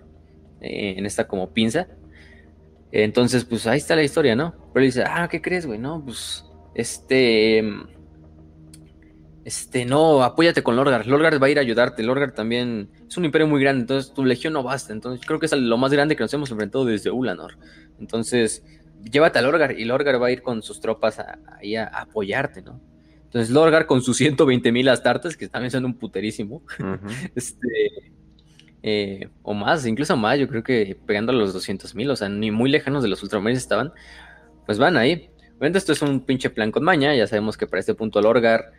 eh, en esta como pinza. Entonces, pues ahí está la historia, ¿no? Pero dice, ah, ¿qué crees, güey? No, pues este. Este, no, apóyate con Lorgar. Lorgar va a ir a ayudarte. Lorgar también es un imperio muy grande, entonces tu legión no basta. Entonces, creo que es lo más grande que nos hemos enfrentado desde Ulanor. Entonces, llévate a Lorgar y Lorgar va a ir con sus tropas ahí a, apoyarte, ¿no? Entonces, Lorgar con sus 120 mil astartes, que también son un puterísimo, este, eh, o más, incluso más, yo creo que pegando a los 200 mil, o sea, ni muy lejanos de los ultramarines estaban, pues van ahí. Obviamente esto es un pinche plan con maña, ya sabemos que para este punto el Orgar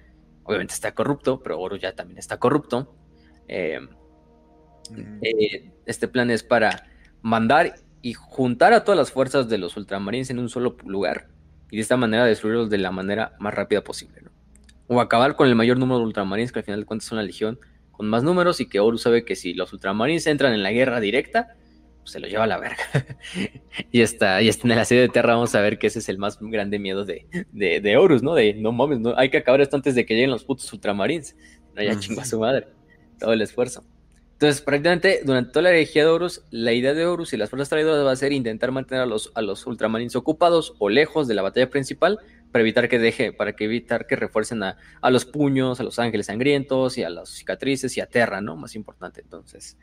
obviamente está corrupto, pero Oro ya también está corrupto. Eh, eh, este plan es para mandar y juntar a todas las fuerzas de los ultramarines en un solo lugar y de esta manera destruirlos de la manera más rápida posible. O acabar con el mayor número de ultramarines, que al final de cuentas son la legión con más números y que Oro sabe que si los ultramarines entran en la guerra directa, se lo lleva a la verga. y está, y está en la serie de Terra, vamos a ver que ese es el más grande miedo de, de, Horus, ¿no? De no mames, no, hay que acabar esto antes de que lleguen los putos ultramarines. No, ya chingo a su madre. Todo el esfuerzo. Entonces, prácticamente, durante toda la herejía de Horus, la idea de Horus y las fuerzas traidoras va a ser intentar mantener a los, a los ultramarines ocupados o lejos de la batalla principal para evitar que deje, para que evitar que refuercen a, a los puños, a los ángeles sangrientos y a las cicatrices y a Terra, ¿no? Más importante. Entonces,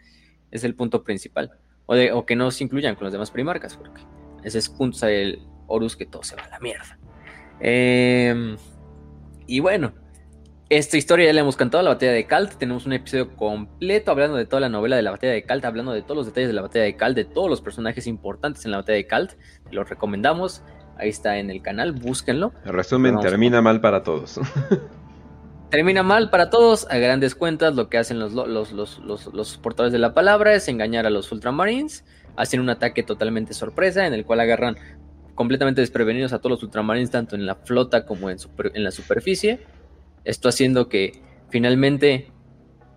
es el punto principal o, que no se incluyan con las demás primarcas, porque ese es punto del Horus que todo se va a la mierda. Em, y bueno, esta historia ya la hemos cantado, la batalla de Kalt. Tenemos un episodio completo hablando de toda la novela de la batalla de Kalt, hablando de todos los detalles de la batalla de Kalt, de todos los personajes importantes en la batalla de Kalt. Los recomendamos. Ahí está en el canal, búsquenlo. El resumen termina mal para todos. Termina mal para todos, a grandes cuentas lo que hacen los, los, los, los, portadores de la palabra es engañar a los ultramarines, hacen un ataque totalmente sorpresa en el cual agarran completamente desprevenidos a todos los ultramarines, tanto en la flota como en, en la superficie. Esto haciendo que finalmente,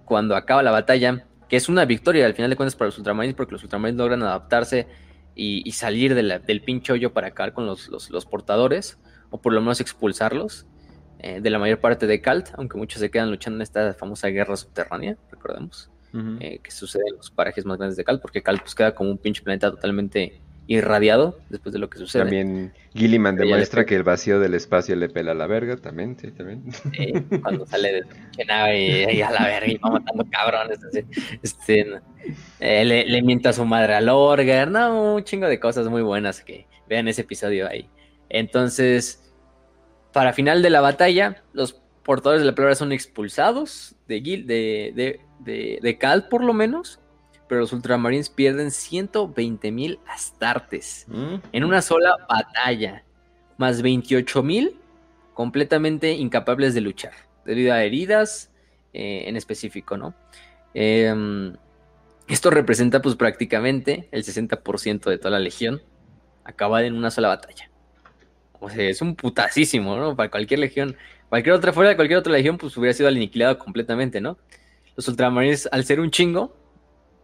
cuando acaba la batalla, que es una victoria al final de cuentas para los ultramarines, porque los ultramarines logran adaptarse y, salir del pincho hoyo para acabar con los, los portadores, o por lo menos expulsarlos. Eh, de la mayor parte de Kalt, aunque muchos se quedan luchando en esta famosa guerra subterránea, recordemos, eh, que sucede en los parajes más grandes de Kalt, porque Kalt pues, queda como un pinche planeta totalmente irradiado después de lo que sucede. También Gilliman demuestra que el vacío del espacio le pela a la verga, también, sí, también. cuando sale de su nave y, a la verga y va matando cabrones. Este, eh, le, le mienta a su madre al Orger, no, un chingo de cosas muy buenas que vean ese episodio ahí. Entonces, para final de la batalla, los portadores de la palabra son expulsados de, de, de, de, Cal, por lo menos. pero los Ultramarines pierden 120 mil astartes Mm. en una sola batalla, más 28 mil completamente incapables de luchar, debido a heridas eh, en específico, ¿no? Em, esto representa pues prácticamente el 60% de toda la legión acabada en una sola batalla. Es un putasísimo, ¿no? Para cualquier legión, cualquier otra fuera de cualquier otra legión, pues hubiera sido aniquilado completamente, ¿no? Los ultramarines, al ser un chingo,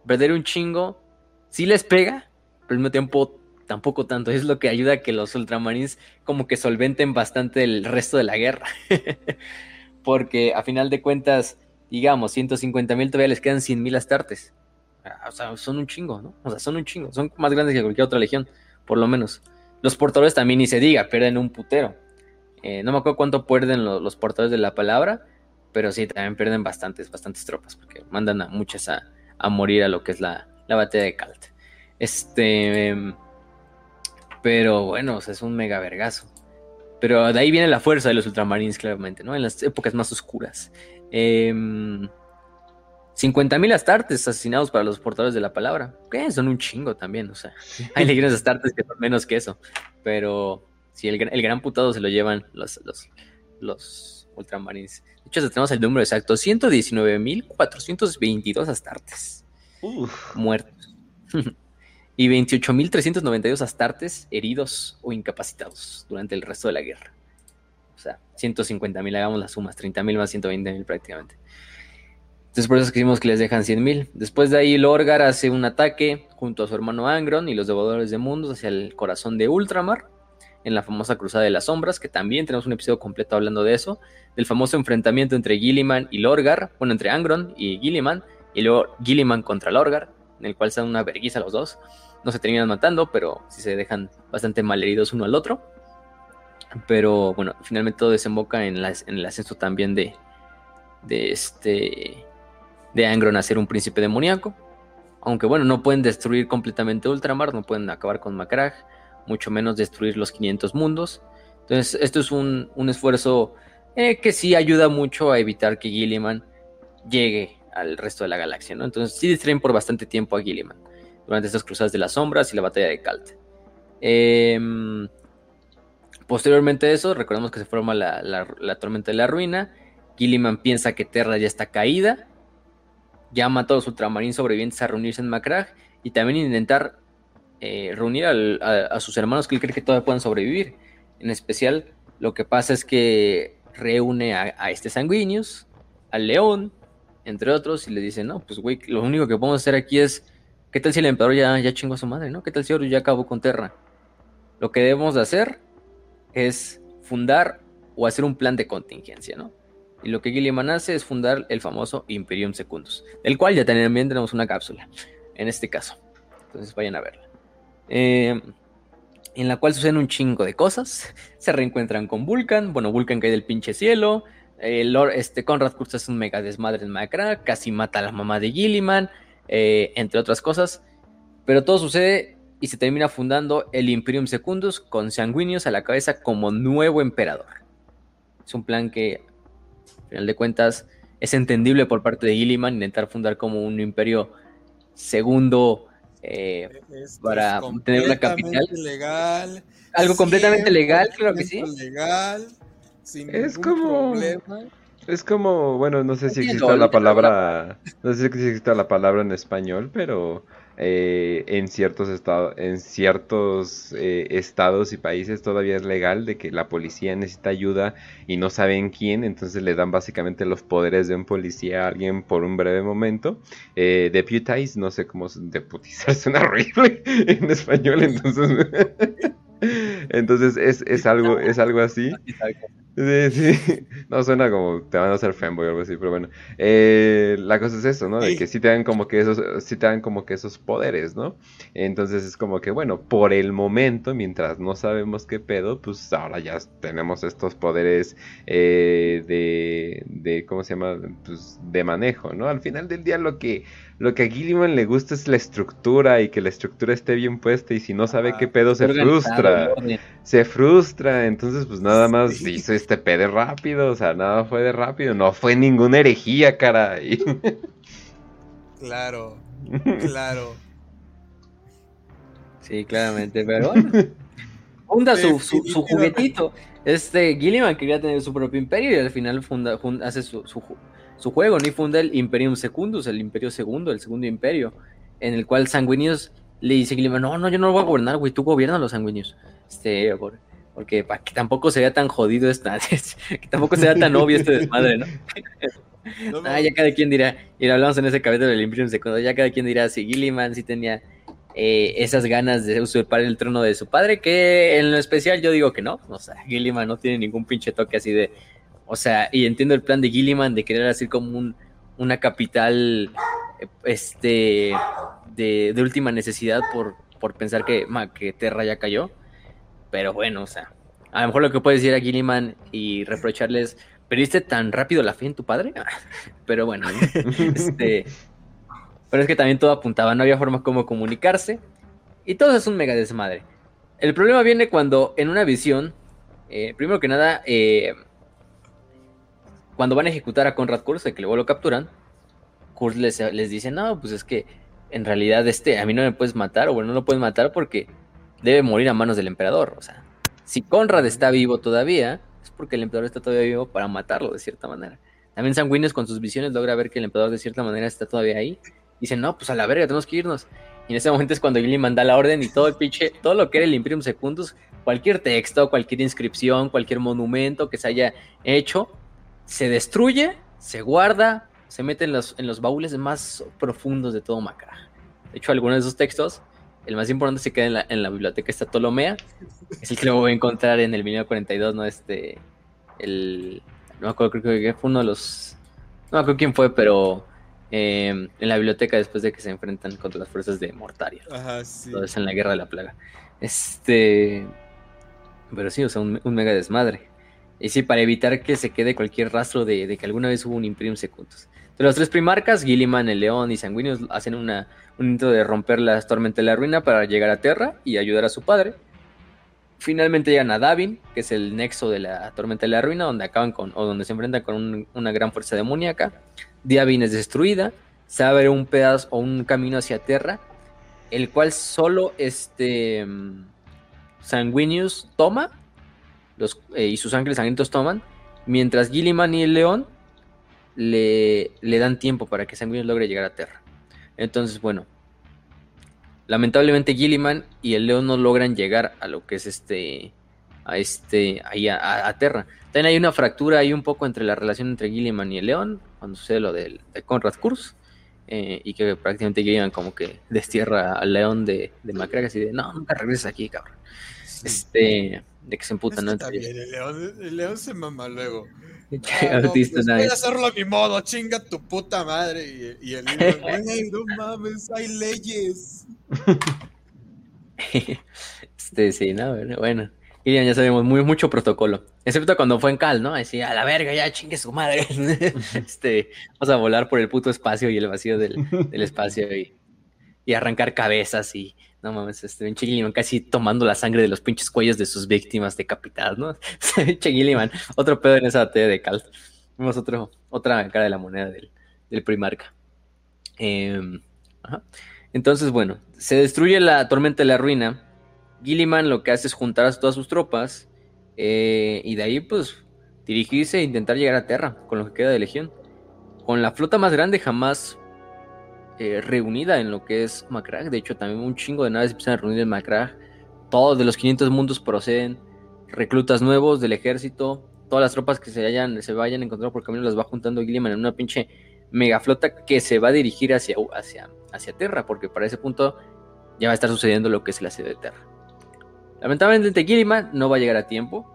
perder un chingo, sí les pega, pero al mismo tiempo tampoco tanto. Es lo que ayuda a que los ultramarines como que solventen bastante el resto de la guerra. Porque a final de cuentas, digamos, 150 mil todavía les quedan 100 mil astartes. Ah, O sea, son un chingo, ¿no? O sea, son un chingo. Son más grandes que cualquier otra legión, por lo menos. Los portadores también ni se diga, pierden un putero. Eh, no me acuerdo cuánto pierden lo- los portadores de la palabra, pero sí, también pierden bastantes, bastantes tropas, porque mandan a muchas a, a morir a lo que es la, la batalla de Calt. Este. em, pero bueno, es un mega vergazo. Pero de ahí viene la fuerza de los ultramarines, claramente, ¿no? En las épocas más oscuras. Em, 50.000 astartes asesinados para los portadores de la palabra. ¿Qué? Son un chingo también, o sea. Hay legiones astartes que son menos que eso. Pero sí, el, gran- el gran putado se lo llevan los, los, los ultramarines. De hecho, tenemos el número exacto: 119.422 astartes Uf. muertos. y 28.392 astartes heridos o incapacitados durante el resto de la guerra. O sea, 150.000, hagamos las sumas, 30.000 más 120.000 prácticamente. Entonces por eso es que les dejan 100.000. Después de ahí Lorgar hace un ataque junto a su hermano Angron y los devoradores de mundos hacia el corazón de Ultramar en la famosa Cruzada de las Sombras, que también tenemos un episodio completo hablando de eso, del famoso enfrentamiento entre Gilliman y Lorgar, bueno, entre Angron y Gilliman, y luego Gilliman contra Lorgar, en el cual se dan una vergüenza los dos. No se terminan matando, pero sí se dejan bastante malheridos uno al otro. Pero bueno, finalmente todo desemboca en, en el ascenso también de, de este de Angron a ser un príncipe demoníaco. Aunque bueno, no pueden destruir completamente Ultramar, no pueden acabar con Macragge, mucho menos destruir los 500 mundos. Entonces, esto es un, un esfuerzo eh, que sí ayuda mucho a evitar que Gilliman llegue al resto de la galaxia, ¿no? Entonces, sí distraen por bastante tiempo a Gilliman durante estas cruzadas de las sombras y la batalla de Kalt. Em, posteriormente a eso, recordemos que se forma la, la- la tormenta de la ruina. Gilliman piensa que Terra ya está caída. Llama a todos los ultramarines sobrevivientes a reunirse en Macragge y también intentar eh, reunir a, sus hermanos que él cree que todavía puedan sobrevivir. En especial, lo que pasa es que reúne a, este Sanguinius, al León, entre otros, y le dice, no, pues güey, lo único que podemos hacer aquí es, ¿qué tal si el emperador ya, ya chingó a su madre, no? ¿Qué tal si Horus ya acabó con Terra? Lo que debemos de hacer es fundar o hacer un plan de contingencia, ¿no? Y lo que Gilliman hace es fundar el famoso Imperium Secundus, del cual ya también tenemos una cápsula, en este caso. Entonces vayan a verla. Eh, en la cual suceden un chingo de cosas. Se reencuentran con Vulcan. Bueno, Vulcan cae del pinche cielo. Eh, Lord, este, Conrad Kurz es un mega desmadre en Macra. Casi mata a la mamá de Gilliman. eh, entre otras cosas. Pero todo sucede y se termina fundando el Imperium Secundus con Sanguinius a la cabeza como nuevo emperador. Es un plan que, final de cuentas, es entendible por parte de Gilliman intentar fundar como un imperio segundo. eh, para tener una capital. legal. algo completamente legal, claro que sí. 100% legal. Sin Es como- problema. Es como, bueno, no sé si existe la palabra, no sé si existe la palabra en español, pero eh, en ciertos estados, en ciertos eh, estados y países todavía es legal de que la policía necesita ayuda y no saben quién, entonces le dan básicamente los poderes de un policía a alguien por un breve momento. Eh, deputize, no sé cómo deputizar suena horrible en español, entonces, entonces es, es algo, es algo así. Sí, sí. No suena como te van a hacer fanboy o algo así, pero bueno. Eh, la cosa es eso, ¿no? De que sí te dan como que esos, sí te dan como que esos poderes, ¿no? Entonces es como que, bueno, por el momento, mientras no sabemos qué pedo, pues ahora ya tenemos estos poderes eh, de, de, ¿cómo se llama? Pues de manejo, ¿no? Al final del día lo que, lo que a Gilliman le gusta es la estructura y que la estructura esté bien puesta y si no sabe qué pedo se frustra se frustra, entonces pues nada más Sí. hizo este pedo rápido, o sea, nada fue de rápido, no fue ninguna herejía, caray. Claro. Claro. Sí, claramente, pero bueno. Funda su, su, su juguetito. Este Gilliman quería tener su propio imperio y al final funda, funda- hace su, su, su juego, ni funda el Imperium Secundus, el imperio segundo, el segundo imperio, en el cual Sanguinius le dice Gilliman, no, no, yo no lo voy a gobernar, güey, tú gobiernas los Sanguinius. Este, por- porque para que tampoco se vea tan jodido esta, que tampoco se vea tan obvio este desmadre, ¿no? No, Ah, ya cada quien dirá, y lo hablamos en ese capítulo del Imperium Secundus, ya cada quien dirá si Gilliman sí tenía eh, esas ganas de usurpar el trono de su padre, que en lo especial yo digo que no, o sea, Gilliman no tiene ningún pinche toque así de, o sea, y entiendo el plan de Gilliman de querer hacer como un, una capital, este, de, de última necesidad por, por pensar que, ma, que Terra ya cayó, pero bueno, o sea, a lo mejor lo que puedes decir a Gilliman y reprocharles, ¿perdiste tan rápido la fe en tu padre? pero bueno, este... Pero es que también todo apuntaba, no había forma como comunicarse. Y todo es un mega desmadre. El problema viene cuando en una visión, eh, primero que nada, eh, cuando van a ejecutar a Conrad Kurz, de que luego lo capturan, Kurz les, les dice, no, pues es que en realidad este, a mí no me puedes matar, o bueno, no lo puedes matar porque debe morir a manos del emperador. O sea, si Conrad está vivo todavía, es porque el emperador está todavía vivo para matarlo de cierta manera. También Sanguinius con sus visiones logra ver que el emperador de cierta manera está todavía ahí. Dicen, no, pues a la verga, tenemos que irnos. Y en ese momento es cuando Gilliman da la orden y todo el pinche, todo lo que era el Imperium Secundus, cualquier texto, cualquier inscripción, cualquier monumento que se haya hecho, se destruye, se guarda, se mete en los, en los baúles más profundos de todo Macra. De hecho, algunos de esos textos, el más importante se queda en la, en la biblioteca esta Ptolomea, es el que lo voy a encontrar en el 1942, ¿no? Este, el, no me acuerdo, creo que fue uno de los, no me acuerdo quién fue, pero eh, en la biblioteca después de que se enfrentan contra las fuerzas de Mortaria. Ajá, sí. Todo eso en la guerra de la plaga. Este. Pero sí, o sea, un, un mega desmadre. Y sí, para evitar que se quede cualquier rastro de, de que alguna vez hubo un Imperium Secundus. De los tres primarcas, Gilliman, el León y Sanguinius hacen una, un intento de romper las tormentas de la ruina para llegar a Terra y ayudar a su padre. Finalmente llegan a Davin, que es el nexo de la tormenta de la ruina, donde acaban con, o donde se enfrentan con un- una gran fuerza demoníaca. Davin es destruida, se abre un pedazo o un camino hacia Terra, el cual solo este mm, Sanguinius toma los, eh, y sus ángeles sangrientos toman, mientras Gilliman y el león le, le dan tiempo para que Sanguinius logre llegar a Terra. Entonces, bueno, lamentablemente Gilliman y el león no logran llegar a lo que es este, a este, ahí a, a- Terra. También hay una fractura ahí un poco entre la relación entre Gilliman y el león, cuando sucede lo del, de Conrad Kurz. eh, y que prácticamente Gilliman como que destierra al león de, de Macraga así de no, nunca regreses aquí, cabrón. Este, de que se emputan, ¿no? Bien, el león, el león se mama luego. Ah, no, pues voy a hacerlo a mi modo, chinga tu puta madre. Y, y el libro, no mames, hay leyes. Este, sí, no, bueno. Gillian ya sabemos, muy, mucho protocolo. Excepto cuando fue en Cal, ¿no? Así, a la verga, ya chingue su madre. este, vamos a volar por el puto espacio y el vacío del, del espacio y, y arrancar cabezas y, no mames, este, pinche Gilliman casi tomando la sangre de los pinches cuellos de sus víctimas decapitadas, ¿no? pinche Gilliman, otro pedo en esa batalla de Cal. Vemos otro, otra cara de la moneda del, del Primarca. Em, ajá. Entonces, bueno, se destruye la tormenta de la ruina. Gilliman lo que hace es juntar a todas sus tropas eh, y de ahí, pues, dirigirse e intentar llegar a Terra con lo que queda de Legión. Con la flota más grande jamás eh, reunida en lo que es Macrag. De hecho, también un chingo de naves empiezan a reunir en Macrag. Todos de los 500 mundos proceden reclutas nuevos del ejército. Todas las tropas que se, hayan, se vayan encontrando por camino las va juntando Gilliman en una pinche megaflota que se va a dirigir hacia, hacia, hacia Terra, porque para ese punto ya va a estar sucediendo lo que es el asedio de Terra. Lamentablemente Gilliman no va a llegar a tiempo,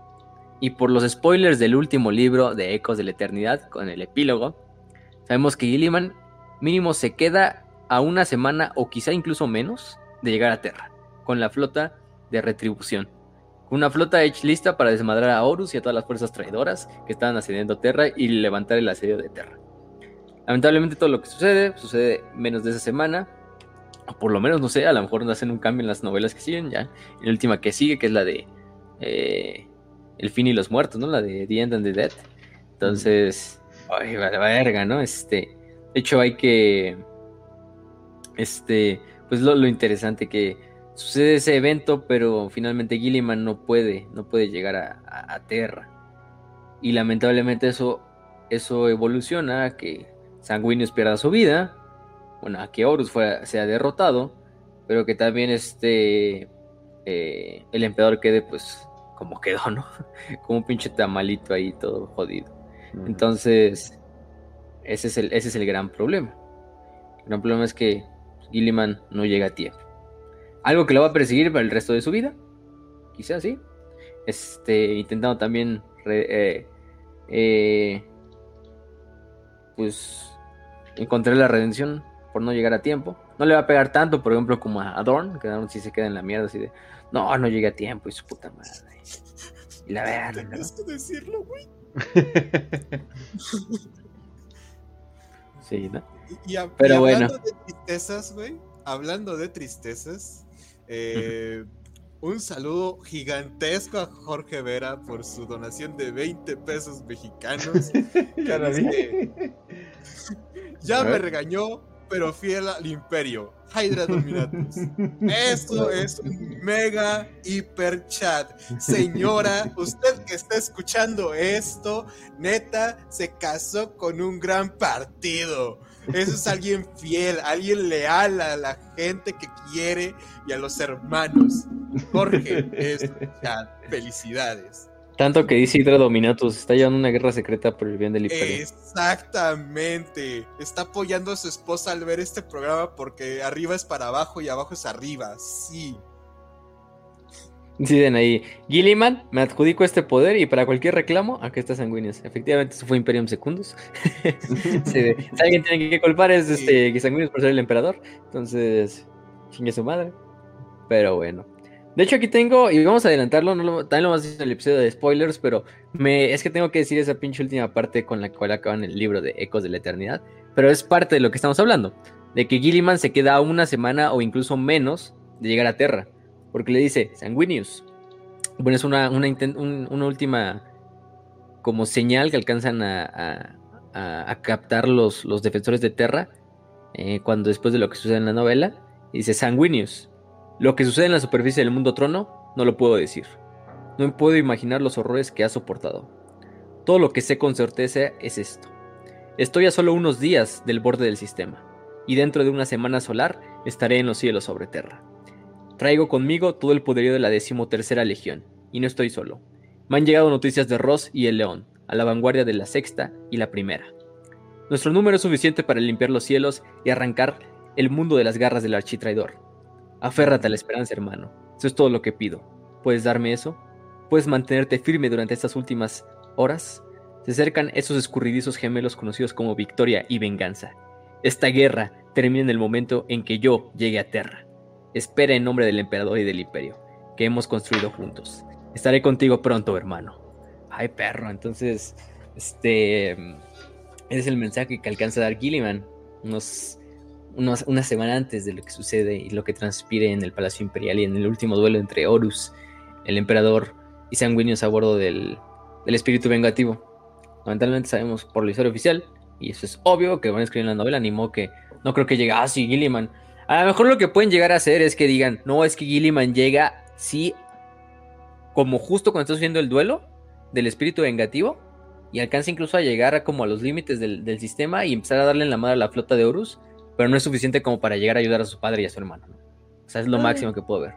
y por los spoilers del último libro de Ecos de la Eternidad, con el epílogo, sabemos que Gilliman mínimo se queda a una semana o quizá incluso menos de llegar a Terra, con la flota de retribución. Una flota hecha lista para desmadrar a Horus y a todas las fuerzas traidoras que estaban asediando Terra y levantar el asedio de Terra. Lamentablemente todo lo que sucede, sucede menos de esa semana. O por lo menos, no sé, a lo mejor hacen un cambio en las novelas que siguen ya. En la última que sigue, que es la de eh, El fin y los muertos, ¿no? La de The End and the Dead. Entonces, ay, vale, verga, ¿no? Este, de hecho hay que... este, pues lo, lo interesante que sucede ese evento, pero finalmente Gilliman no puede, no puede llegar a, a, Terra. Y lamentablemente eso, eso evoluciona a que Sanguinius pierda su vida, bueno, a que Horus sea derrotado, pero que también este, eh, el emperador quede pues como quedó, ¿no? como un pinche tamalito ahí todo jodido. Entonces, ese es, el, ese es el gran problema. El gran problema es que Gilliman no llega a tiempo. Algo que lo va a perseguir para el resto de su vida. Quizás sí. Este, intentando también eh, eh, pues encontrar la redención por no llegar a tiempo. No le va a pegar tanto, por ejemplo, como a Adorn, que Adorn sí se queda en la mierda así de, no, no llegué a tiempo y su puta madre. Y la verdad. Tenías que decirlo, güey. sí, ¿no? Y, Pero hablando de tristezas, güey, hablando de tristezas, eh, un saludo gigantesco a Jorge Vera por su donación de 20 pesos mexicanos. ya me regañó, pero fiel al imperio. Hydra Dominatus. Esto es un mega hiper chat. Señora, usted que está escuchando esto, neta, se casó con un gran partido. Eso es alguien fiel, alguien leal a la gente que quiere y a los hermanos. Jorge, es chat. Felicidades. Tanto que dice Hydra Dominatus, está llevando una guerra secreta por el bien del imperio. Exactamente. Está apoyando a su esposa al ver este programa porque arriba es para abajo y abajo es arriba. Sí. Dicen ahí, Gilliman, me adjudico este poder y para cualquier reclamo, aquí está Sanguinius. Efectivamente, eso fue Imperium Secundus. si alguien tiene que culpar es este, Sanguinius por ser el emperador. Entonces, chingue su madre. Pero bueno. De hecho, aquí tengo, y vamos a adelantarlo, también lo vamos a en el episodio de spoilers, pero me, es que tengo que decir esa pinche última parte con la cual acaban el libro de Ecos de la Eternidad. Pero es parte de lo que estamos hablando, de que Gilliman se queda una semana o incluso menos de llegar a Terra, porque le dice Sanguinius. Bueno, es una, una, última como señal que alcanzan a, captar los, los, defensores de Terra eh, cuando después de lo que sucede en la novela, dice Sanguinius lo que sucede en la superficie del mundo trono no lo puedo decir. No puedo imaginar los horrores que ha soportado. Todo lo que sé con certeza es esto. Estoy a solo unos días del borde del sistema, y dentro de una semana solar estaré en los cielos sobre tierra. Traigo conmigo todo el poderío de la decimotercera legión, y no estoy solo. Me han llegado noticias de Ross y el León, a la vanguardia de la sexta y la primera. Nuestro número es suficiente para limpiar los cielos y arrancar el mundo de las garras del architraidor. Aférrate a la esperanza, hermano. Eso es todo lo que pido. ¿Puedes darme eso? ¿Puedes mantenerte firme durante estas últimas horas? Se acercan esos escurridizos gemelos conocidos como victoria y venganza. Esta guerra termina en el momento en que yo llegue a Terra. Espera en nombre del emperador y del imperio, que hemos construido juntos. Estaré contigo pronto, hermano. Ay, perro, entonces, este es el mensaje que alcanza a dar Gilliman unos una semana antes de lo que sucede y lo que transpire en el Palacio Imperial y en el último duelo entre Horus, el emperador, y Sanguinius a bordo del, espíritu vengativo. Lamentablemente sabemos por la historia oficial, y eso es obvio que van a escribir en la novela, ni modo que no creo que llegue, ah, sí, Gilliman. A lo mejor lo que pueden llegar a hacer es que digan, no, es que Gilliman llega, sí, como justo cuando está sucediendo el duelo del espíritu vengativo, y alcanza incluso a llegar a como a los límites del, del sistema y empezar a darle en la madre a la flota de Horus pero no es suficiente como para llegar a ayudar a su padre y a su hermano. O sea, es lo máximo que puedo ver.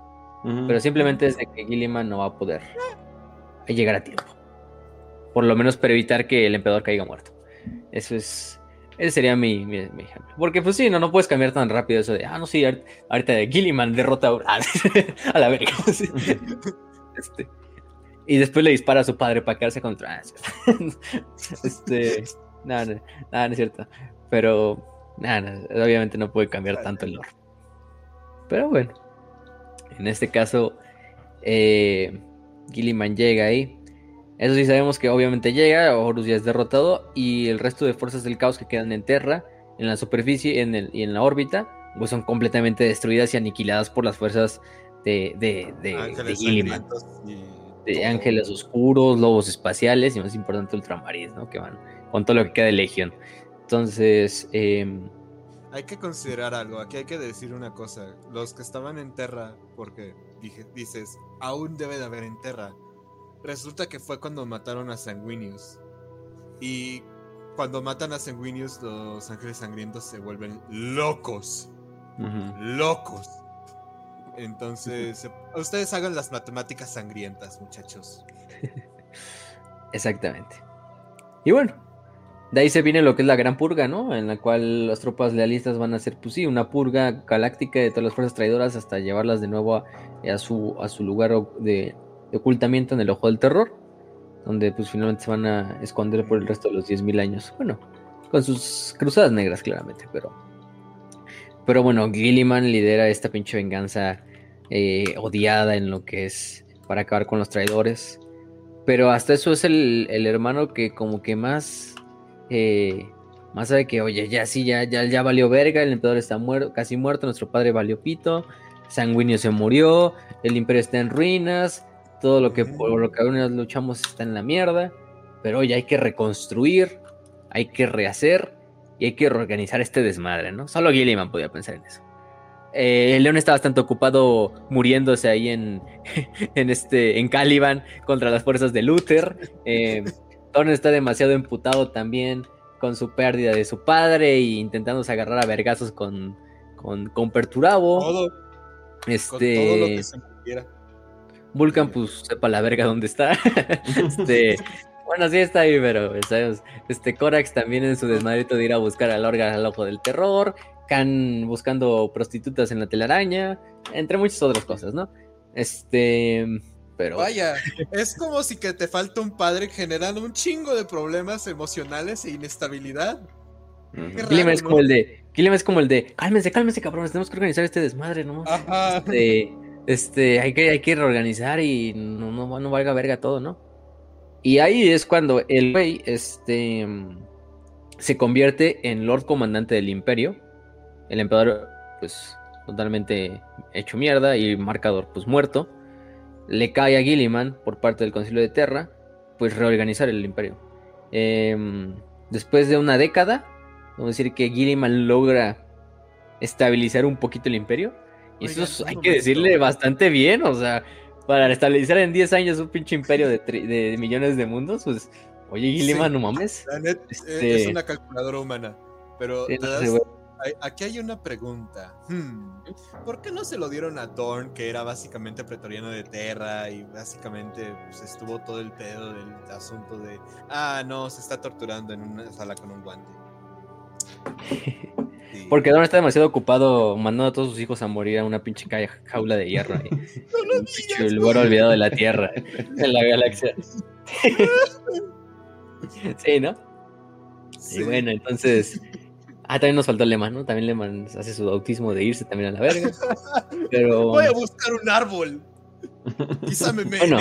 Pero simplemente es de que Gilliman no va a poder llegar a tiempo. Por lo menos para evitar que el emperador caiga muerto. Eso es. Ese sería mi, ejemplo. Porque, pues sí, no, no puedes cambiar tan rápido eso de, ah, no, sí, ahorita Gilliman derrota a, a la verga. Este, y después le dispara a su padre para quedarse contra. este. Nada, no, nada, no es cierto. Pero Nada, obviamente no puede cambiar tanto el lore. Pero bueno, en este caso, eh, Gilliman llega ahí. Eso sí sabemos que obviamente llega, Horus ya es derrotado y el resto de fuerzas del caos que quedan en tierra, en la superficie en el, y en la órbita, pues son completamente destruidas y aniquiladas por las fuerzas de, de, de, Gilliman. De ángeles oscuros, lobos espaciales y más importante ultramarines, ¿no? Que van con todo lo que queda de Legión. Entonces, em, hay que considerar algo. Aquí hay que decir una cosa. Los que estaban en Terra, porque dije, dices, aún debe de haber en Terra. Resulta que fue cuando mataron a Sanguinius. Y cuando matan a Sanguinius, los ángeles sangrientos se vuelven locos. Locos. Entonces, ustedes hagan las matemáticas sangrientas, muchachos. Exactamente. Y bueno, de ahí se viene lo que es la gran purga, ¿no? En la cual las tropas lealistas van a hacer, pues sí, una purga galáctica de todas las fuerzas traidoras hasta llevarlas de nuevo a, su, a su lugar de, ocultamiento en el ojo del terror, donde pues finalmente se van a esconder por el resto de los 10.000 años. Bueno, con sus cruzadas negras, claramente, pero... Pero bueno, Gilliman lidera esta pinche venganza eh, odiada en lo que es para acabar con los traidores. Pero hasta eso es el, el hermano que como que más eh, más sabe que, oye, ya sí, ya, ya, ya valió verga, el emperador está muerto, casi muerto, nuestro padre valió pito, Sanguíneo se murió, el imperio está en ruinas, todo lo que por lo que aún nos luchamos está en la mierda, pero oye, hay que reconstruir, hay que rehacer y hay que reorganizar este desmadre, ¿no? Solo Gilliman podía pensar en eso. Eh, el León está bastante ocupado muriéndose ahí en, en, este, en Caliban contra las fuerzas de Luther. Eh, Thorne está demasiado emputado también con su pérdida de su padre e intentándose agarrar a vergazos con, con, con Perturabo. Todo. Este. Con todo lo que se quiera. Vulcan, pues sepa la verga dónde está. este. Bueno, sí está ahí, pero ¿sabes? este Corax también en su desmadrito de ir a buscar al órgano al ojo del terror, Khan buscando prostitutas en la telaraña, entre muchas otras cosas, ¿no? Este, Vaya, es como si que te falta un padre generando un chingo de problemas emocionales e inestabilidad. Gilliam es como el de, es como el de, cálmense, cálmense, cabrones, tenemos que organizar este desmadre, ¿no? Este, este, hay que, hay que reorganizar y no, no, no valga verga todo, ¿no? Y ahí es cuando el rey, este, se convierte en Lord Comandante del Imperio. El emperador, pues, totalmente hecho mierda y marcador, pues, muerto le cae a Gilliman por parte del Concilio de Terra, pues reorganizar el imperio. Em, después de una década, vamos a decir que Gilliman logra estabilizar un poquito el imperio. Y eso hay que decirle bastante bien, o sea, para estabilizar en 10 años un pinche imperio de, millones de mundos, pues, oye Gilliman, no mames. Este es una calculadora humana, pero aquí hay una pregunta. Hmm, ¿Por qué no se lo dieron a Dorn, que era básicamente pretoriano de Terra y básicamente pues, estuvo todo el pedo del asunto de, ah, no, se está torturando en una sala con un guante? Porque Dorn está demasiado ocupado mandando a todos sus hijos a morir a una pinche jaula de hierro. El lugar olvidado de la Tierra, en la galaxia. sí, ¿no? Y bueno, entonces Ah, también nos faltó Lema, ¿no? También Lema hace su autismo de irse también a la verga. Pero... Voy a buscar un árbol. Quizá me bueno,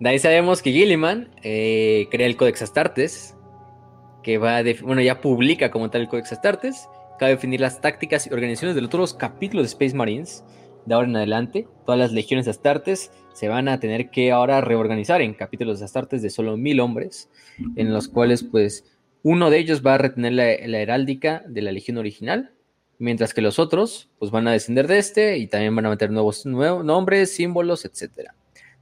de ahí sabemos que Gilliman eh, crea el Codex Astartes, que va a bueno, ya publica como tal el Codex Astartes, que va a definir las tácticas y organizaciones de los otros capítulos de Space Marines. De ahora en adelante, todas las legiones Astartes se van a tener que ahora reorganizar en capítulos de Astartes de solo mil hombres, en los cuales pues uno de ellos va a retener la, heráldica de la legión original, mientras que los otros pues van a descender de este y también van a meter nuevos, nombres, símbolos, etc.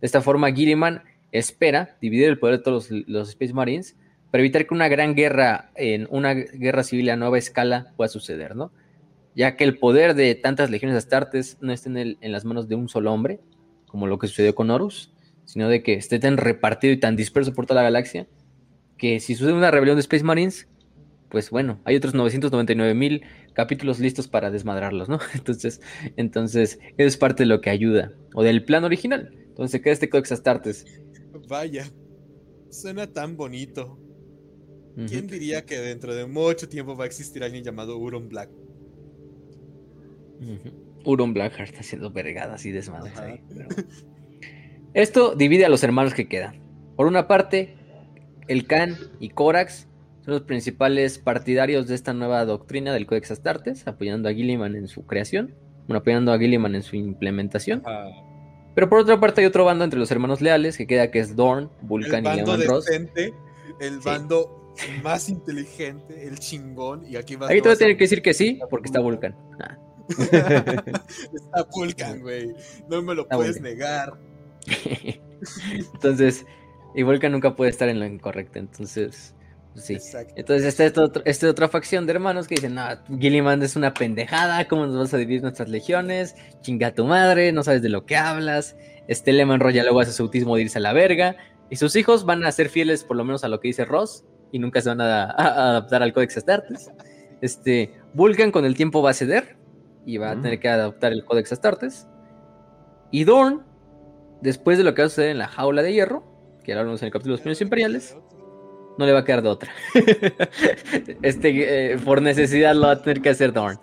De esta forma, Gilliman espera dividir el poder de todos los, Space Marines para evitar que una gran guerra, en una guerra civil a nueva escala pueda suceder, ¿no? Ya que el poder de tantas legiones astartes no esté en, en las manos de un solo hombre, como lo que sucedió con Horus, sino de que esté tan repartido y tan disperso por toda la galaxia que si sucede una rebelión de Space Marines, pues bueno, hay otros 999 mil capítulos listos para desmadrarlos, ¿no? Entonces, entonces, eso es parte de lo que ayuda, o del plan original. Entonces se queda este Codex Astartes. Vaya, suena tan bonito. ¿Quién diría que dentro de mucho tiempo va a existir alguien llamado Uron Black? Uron Black está haciendo vergadas y desmadres ahí. Esto divide a los hermanos que quedan. Por una parte, el Khan y Corax son los principales partidarios de esta nueva doctrina del Codex Astartes, apoyando a Gilliman en su creación, bueno, apoyando a Gilliman en su implementación. Ah. Pero por otra parte hay otro bando entre los hermanos leales que queda que es Dorn, Vulcan y Levan Ross. el bando más inteligente, el chingón, y aquí vas Ahí te voy a tener que decir que sí, porque está Vulcan. Ah. Está Vulcan, güey. No me lo Está puedes Vulcan. negar. Entonces, y Vulcan nunca puede estar en lo incorrecto, entonces, pues sí. Exacto. Entonces esta otra, esta otra facción de hermanos que dicen, no, Gilliman es una pendejada, ¿cómo nos vas a dividir nuestras legiones? Chinga tu madre, no sabes de lo que hablas. Este Leman Roy ya luego hace su autismo de irse a la verga. Y sus hijos van a ser fieles por lo menos a lo que dice Ross y nunca se van a, a adaptar al Codex Astartes. Este, Vulcan con el tiempo va a ceder y va a tener que adaptar el Codex Astartes. Y Dorn, después de lo que va a suceder en la jaula de hierro, que hablamos en el capítulo de los Pinos Imperiales, no le va a quedar de otra. este, eh, por necesidad lo va a tener que hacer Dorn.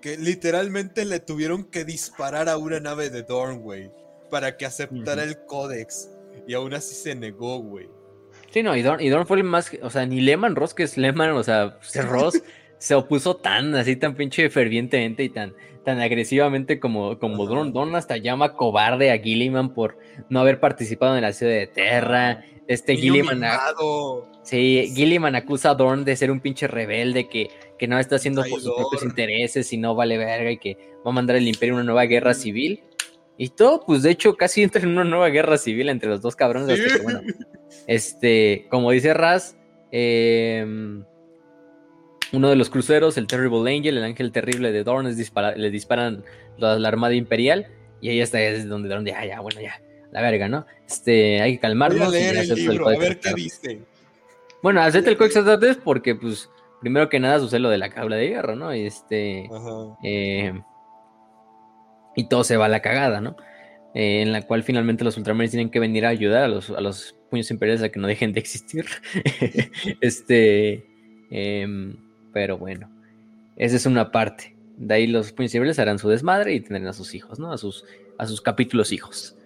Que literalmente le tuvieron que disparar a una nave de Dorn, güey. Para que aceptara el códex. Y aún así se negó, güey. Sí, no, y Dorn, y Dorn fue el más, o sea, ni Lehman Ross, que es Lehman, o sea, pues, Ross se opuso tan, así, tan pinche fervientemente y tan, tan agresivamente como, como Ajá. Dorn. Dorn hasta llama cobarde a Gilliman por no haber participado en la ciudad de Terra. Este Gilliman, sí, Gilliman acusa a Dorn de ser un pinche rebelde que, que no está haciendo por sus propios intereses y no vale verga y que va a mandar al imperio a una nueva guerra civil. Y todo, pues de hecho, casi entra en una nueva guerra civil entre los dos cabrones. hasta que, bueno, este, como dice Raz, em, uno de los cruceros, el Terrible Angel, el ángel terrible de Dorn, dispara- le disparan la, la armada imperial. Y ahí está, es donde Dorn, ya, ya, bueno, ya, la verga, ¿no? Este, hay que Voy calmarnos. a leer el a ver qué dice. Bueno, acepta el Astartes porque, pues, primero que nada sucede lo de la cabla de hierro, ¿no? Y este. Ajá. eh, y todo se va a la cagada, ¿no? Eh, en la cual finalmente los Ultramarines tienen que venir a ayudar a los, a los puños imperiales a que no dejen de existir. este. em, pero bueno, esa es una parte. De ahí los imperiales harán su desmadre y tendrán a sus hijos, ¿no? A sus, a sus capítulos hijos.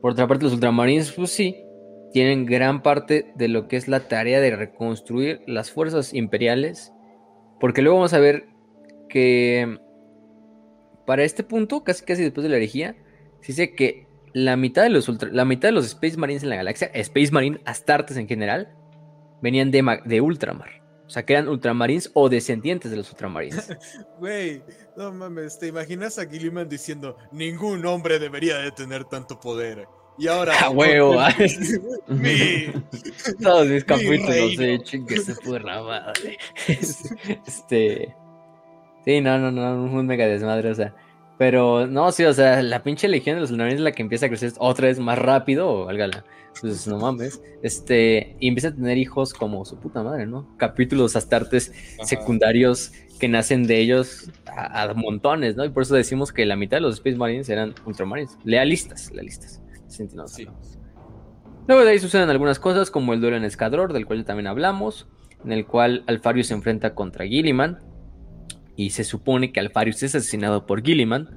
Por otra parte, los Ultramarines, pues sí, tienen gran parte de lo que es la tarea de reconstruir las fuerzas imperiales. Porque luego vamos a ver que para este punto, casi casi después de la herejía, se dice que la mitad de los ultra- la mitad de los Space Marines en la galaxia, Space Marine, Astartes en general, venían de, de Ultramar. O sea, que eran Ultramarines o descendientes de los Ultramarines. Güey, no mames, ¿te imaginas a Gilliman diciendo ningún hombre debería de tener tanto poder? Y ahora... ¡A huevo! ah. Mi- Todos mis capítulos, eh, chingue su puta madre. este. Sí, no, no, no, un mega desmadre, o sea. Pero no, sí, o sea, la pinche legión de los Ultramarines es la que empieza a crecer otra vez más rápido, o válgala. Pues no mames. Este, y empieza a tener hijos como su puta madre, ¿no? Capítulos astartes Ajá. secundarios que nacen de ellos a, a montones, ¿no? Y por eso decimos que la mitad de los Space Marines eran Ultramarines. Lealistas, lealistas. Sí. Luego de ahí suceden algunas cosas como el duelo en Escadror, del cual ya también hablamos, en el cual Alfarius se enfrenta contra Gilliman y se supone que Alfarius es asesinado por Gilliman,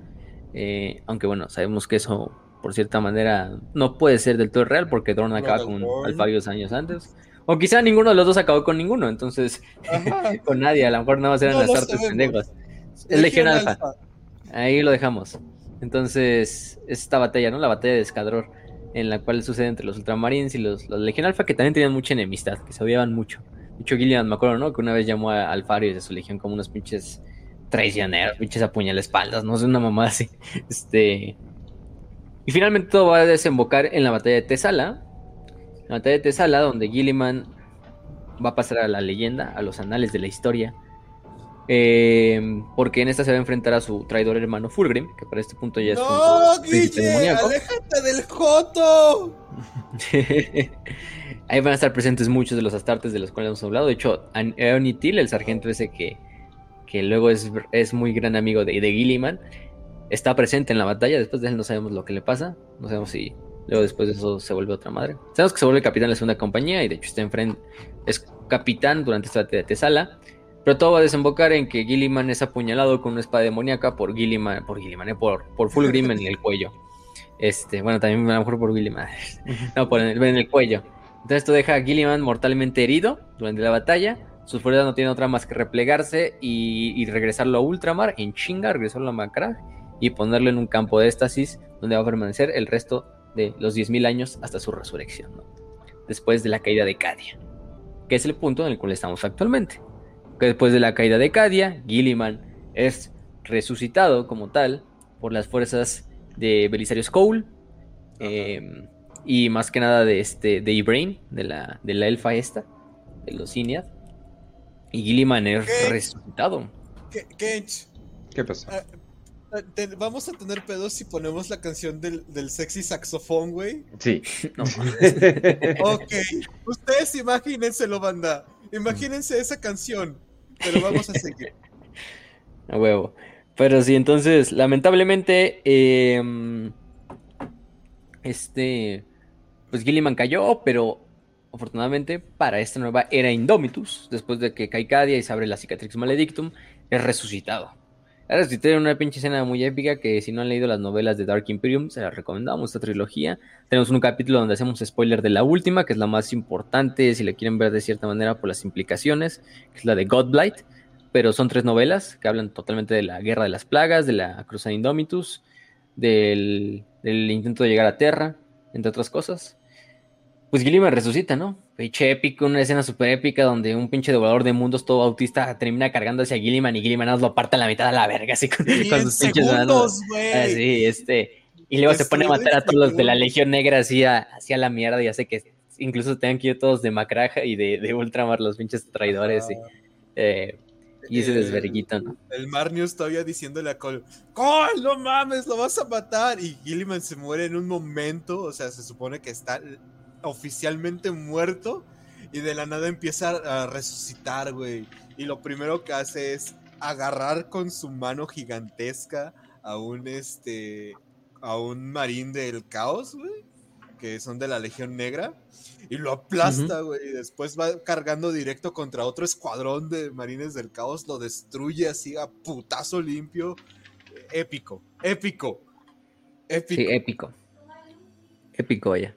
eh, aunque bueno, sabemos que eso por cierta manera no puede ser del todo real porque Dorn acaba con Dorn. Alfarius años antes. O quizá ninguno de los dos acabó con ninguno, entonces con nadie, a lo mejor nada más eran No las lo artes pendejos. Es Legión Alfa. Ahí lo dejamos. Entonces, esta batalla, ¿no? La batalla de Escadror, en la cual sucede entre los Ultramarines y los, los Legión Alfa, que también tenían mucha enemistad, que se odiaban mucho. De hecho, Gillian, me acuerdo, ¿no? Que una vez llamó a Alfario y de su legión como unos pinches traicioneros, pinches apuñalespaldas, no sé, una mamá así. Este. Y finalmente todo va a desembocar en la batalla de Tesala. La batalla de Tesala, donde Gilliman va a pasar a la leyenda, a los anales de la historia. Eh, porque en esta se va a enfrentar a su traidor hermano Fulgrim, que para este punto ya es ¡No, un Guille! ¡Aléjate del Joto! Ahí van a estar presentes muchos de los astartes de los cuales hemos hablado. De hecho, Till, el sargento ese que, que luego es, es muy gran amigo de, de Gilliman, está presente en la batalla. Después de él no sabemos lo que le pasa. No sabemos si luego después de eso se vuelve otra madre. Sabemos que se vuelve capitán de la segunda compañía y de hecho está enfrente, es capitán durante esta Tesala. Pero todo va a desembocar en que Gilliman es apuñalado con una espada demoníaca por Gilliman, por Gilliman, eh, por, por Fulgrim en el cuello. Este, bueno, también a lo mejor por Gilliman. No, por en el, cuello. Entonces esto deja a Gilliman mortalmente herido durante la batalla. Sus fuerzas no tienen otra más que replegarse y, y regresarlo a Ultramar en chinga, regresarlo a Macrag y ponerlo en un campo de éxtasis donde va a permanecer el resto de los 10.000 años hasta su resurrección. ¿no? después de la caída de Cadia, que es el punto en el cual estamos actualmente. Que después de la caída de Cadia, Gilliman es resucitado como tal por las fuerzas de Belisario Cole em, y más que nada de este de Ibrain, de la, de la elfa esta, de los Inead. Y Gilliman es resucitado. Kench. ¿Qué pasa? Ah, vamos a tener pedos si ponemos la canción del, del sexy saxofón, güey. Sí. No, Ok. Ustedes imagínenselo, banda. Imagínense esa canción. Pero vamos a seguir. A huevo. Pero sí, entonces, lamentablemente, em, este, pues Gilliman cayó, pero afortunadamente para esta nueva era Indomitus, después de que cae Cadia y se abre la Cicatrix Maledictum, es resucitado. Es resucitado en una pinche escena muy épica que si no han leído las novelas de Dark Imperium, se las recomendamos, esta trilogía. Tenemos un capítulo donde hacemos spoiler de la última, que es la más importante, si la quieren ver de cierta manera por las implicaciones, que es la de Godblight pero son tres novelas que hablan totalmente de la guerra de las plagas, de la cruzada Indomitus, del, intento de llegar a Terra, entre otras cosas. Pues Gilliman resucita, ¿no? Pinche épico, una escena súper épica donde un pinche devorador de mundos todo autista termina cargando hacia Gilliman y Gilliman nos lo aparta a la mitad de la verga, así con, sus pinches manos. Así, este. Y luego se pone a matar a todos los de la Legión Negra así a, la mierda y hace que incluso tengan que ir todos de Macraja y de, de Ultramar, los pinches traidores. Y, eh, y ese desverguito, ¿no? El Marnius todavía diciéndole a Cole, Cole, no mames, lo vas a matar. Y Gilliman se muere en un momento, o sea, se supone que está oficialmente muerto. Y de la nada empieza a resucitar, güey. Y lo primero que hace es agarrar con su mano gigantesca a un este a un marín del caos, güey, que son de la Legión Negra y lo aplasta, güey. Y después va cargando directo contra otro escuadrón de marines del caos, lo destruye así a putazo limpio. Épico, épico, épico. Sí, épico. Épico, ya.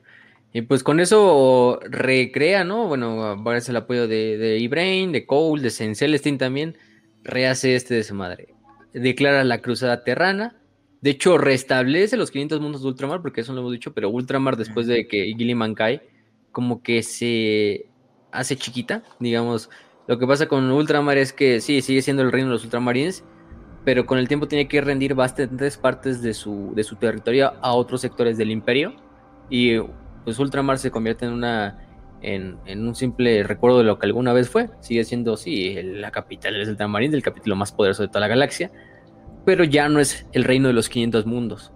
Y pues con eso recrea, ¿no? Bueno, aparece el apoyo de, de E-Brain, de Cole, de Celestine también. Rehace este de su madre. Declara la cruzada terrana. De hecho, restablece los 500 mundos de Ultramar, porque eso lo hemos dicho, pero Ultramar después de que Gilliman cae, como que se hace chiquita, digamos. Lo que pasa con Ultramar es que sí, sigue siendo el reino de los ultramarines, pero con el tiempo tiene que rendir bastantes partes de su, de su territorio a otros sectores del imperio. Y pues Ultramar se convierte en una. En, un simple recuerdo de lo que alguna vez fue. Sigue siendo, sí, la capital de los ultramarines, el capítulo más poderoso de toda la galaxia. Pero ya no es el reino de los 500 mundos.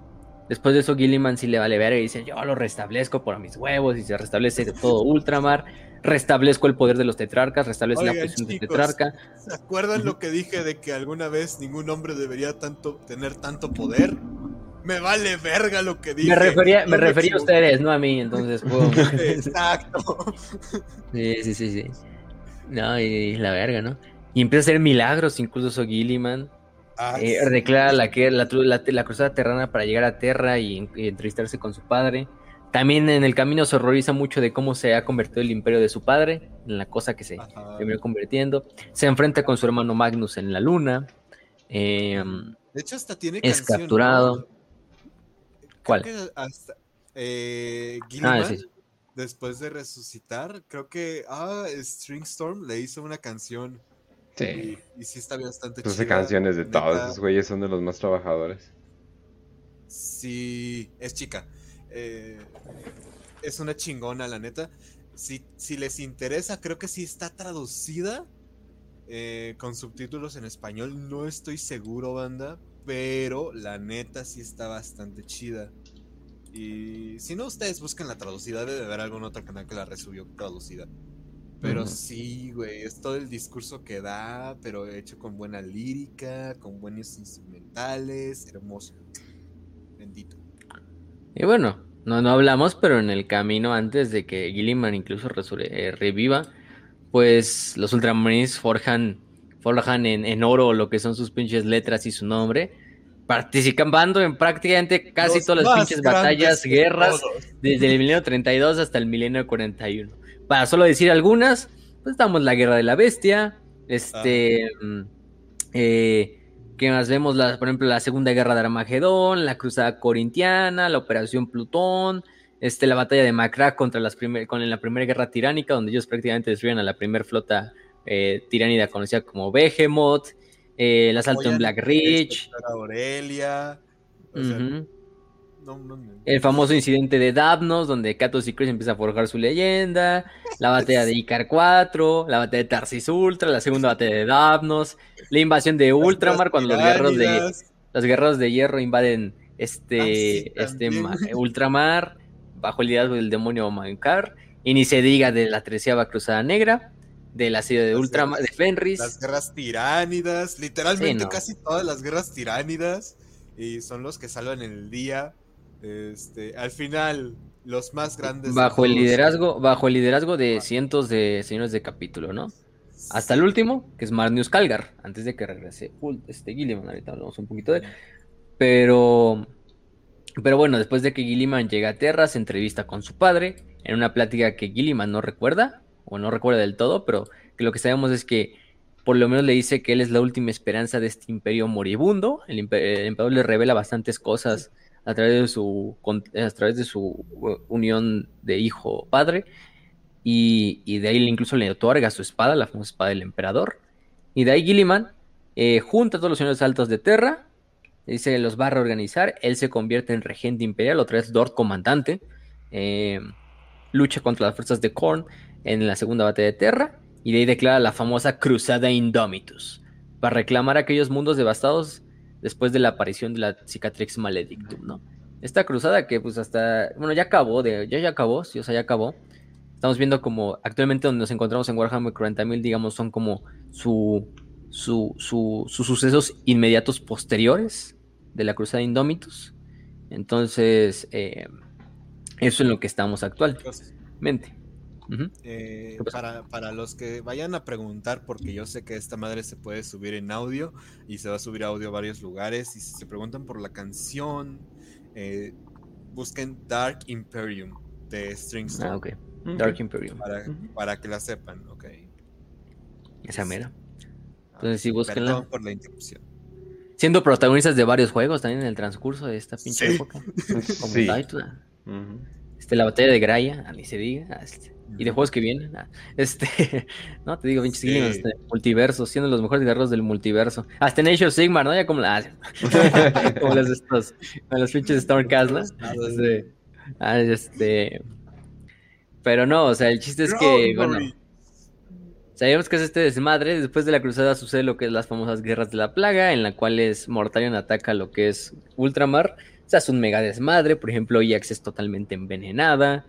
Después de eso, Gilliman sí le vale ver y dice: Yo lo restablezco por mis huevos y se restablece todo Ultramar. Restablezco el poder de los tetrarcas, restablezco la posición de tetrarca. ¿Se acuerdan lo que dije de que alguna vez ningún hombre debería tanto, tener tanto poder? Me vale verga lo que dije. Me refería, me refería a ustedes, no a mí, entonces puedo. Exacto. Sí, sí, sí, sí. No, y, la verga, ¿no? Y empieza a hacer milagros, incluso Gilliman. Ah, eh, declara la, la, la, cruzada terrana para llegar a Terra y, entrevistarse con su padre. También en el camino se horroriza mucho de cómo se ha convertido el imperio de su padre, en la cosa que se terminó convirtiendo. Se enfrenta con su hermano Magnus en la luna. Em, de hecho, hasta tiene Es capturado. ¿Cuál? Eh, ah, después de resucitar, creo que ah, Storm le hizo una canción Sí. Y, sí está bastante Sus canciones de todos esos güeyes son de los más trabajadores. Sí, es chica. Eh, es una chingona, la neta. Si, si les interesa, creo que sí está traducida eh, con subtítulos en español. No estoy seguro, banda. Pero la neta sí está bastante chida. Y si no, ustedes buscan la traducida. Debe haber algún otro canal que la resubió traducida. Pero sí, güey, es todo el discurso que da, pero hecho con buena lírica, con buenos instrumentales, hermoso. Bendito. Y bueno, no, no hablamos, pero en el camino antes de que Gilliman incluso eh, reviva, pues los Ultramarines forjan, forjan en, oro lo que son sus pinches letras y su nombre, participando en prácticamente casi todas las pinches batallas, guerras, desde el milenio 32 hasta el milenio 41 para solo decir algunas, pues estamos la Guerra de la Bestia, este, mm, eh, ¿qué más vemos? La, por ejemplo, la Segunda Guerra de Armagedón, la Cruzada Corintiana, la Operación Plutón, este, la batalla de Macra contra las primer, con la primera guerra tiránica, donde ellos prácticamente destruyen a la primera flota eh, tiránida conocida como Behemoth, eh, el asalto en Black Ridge. Aurelia. el famoso incidente de Davnos, donde Katos y Chris empiezan a forjar su leyenda. La batalla de Icar 4, la batalla de Tarsis Ultra, la segunda batalla de Davnos, la invasión de Ultramar cuando los guerreros de los guerreros de hierro invaden este, ah, este ultramar bajo el liderazgo del demonio Mankar. Y ni se diga de la treceava cruzada negra, de la ciudad de Ultramar, de Fenris. Las guerras tiránidas, literalmente casi todas las guerras tiránidas. Y son los que salvan el día. Este, al final, los más grandes. Bajo el liderazgo, bajo el liderazgo de ah. cientos de señores de capítulo, ¿no? Hasta el último, que es Marnius Calgar, antes de que regrese este Gilliman, ahorita hablamos un poquito de él. Pero, pero bueno, después de que Gilliman llega a Terra, se entrevista con su padre en una plática que Gilliman no recuerda, o no recuerda del todo, pero que lo que sabemos es que por lo menos le dice que él es la última esperanza de este imperio moribundo. El, emperador le revela bastantes cosas a través de su, a través de su uh, unión de hijo-padre. Y, de ahí incluso le otorga su espada, la famosa espada del emperador. Y de ahí Gilliman eh, junta a todos los señores altos de Terra dice los va a reorganizar, él se convierte en regente imperial, otra vez Dort comandante, eh, lucha contra las fuerzas de Korn en la segunda batalla de Terra, y de ahí declara la famosa Cruzada Indomitus, para reclamar aquellos mundos devastados después de la aparición de la Cicatrix Maledictum, ¿no? Esta cruzada que pues hasta, bueno, ya acabó, de, ya ya acabó, sí, o sea, ya acabó. Estamos viendo como actualmente donde nos encontramos en Warhammer 40.000, digamos, son como su, su, sus sucesos inmediatos posteriores de la Cruzada Indómitos. Entonces, eh, eso es lo que estamos actualmente. Eh, para, los que vayan a preguntar, porque yo sé que esta madre se puede subir en audio y se va a subir audio a varios lugares. Y si se preguntan por la canción, eh, busquen Dark Imperium de Strings. Ah, ok. Dark Imperium. Para, que la sepan, ok. Esa mera. Entonces, si busquen por la interrupción siendo protagonistas de varios juegos también en el transcurso de esta pinche época. Como sí. este, la batalla de Graia, a mí se diga. Este, y de juegos que vienen. Ah, este, no te digo, pinches sí. este, multiverso, siendo los mejores guerreros del multiverso. Hasta en Age of Sigmar, ¿no? Ya como, la, como los estos, los pinches Stormcast, ¿no? Este, ah, este, pero no, o sea, el chiste es que, bueno Sabemos que es este desmadre. Después de la cruzada sucede lo que es las famosas guerras de la plaga, en la cual es Mortarion ataca lo que es Ultramar. Se hace un mega desmadre. Por ejemplo, Iax es totalmente envenenada.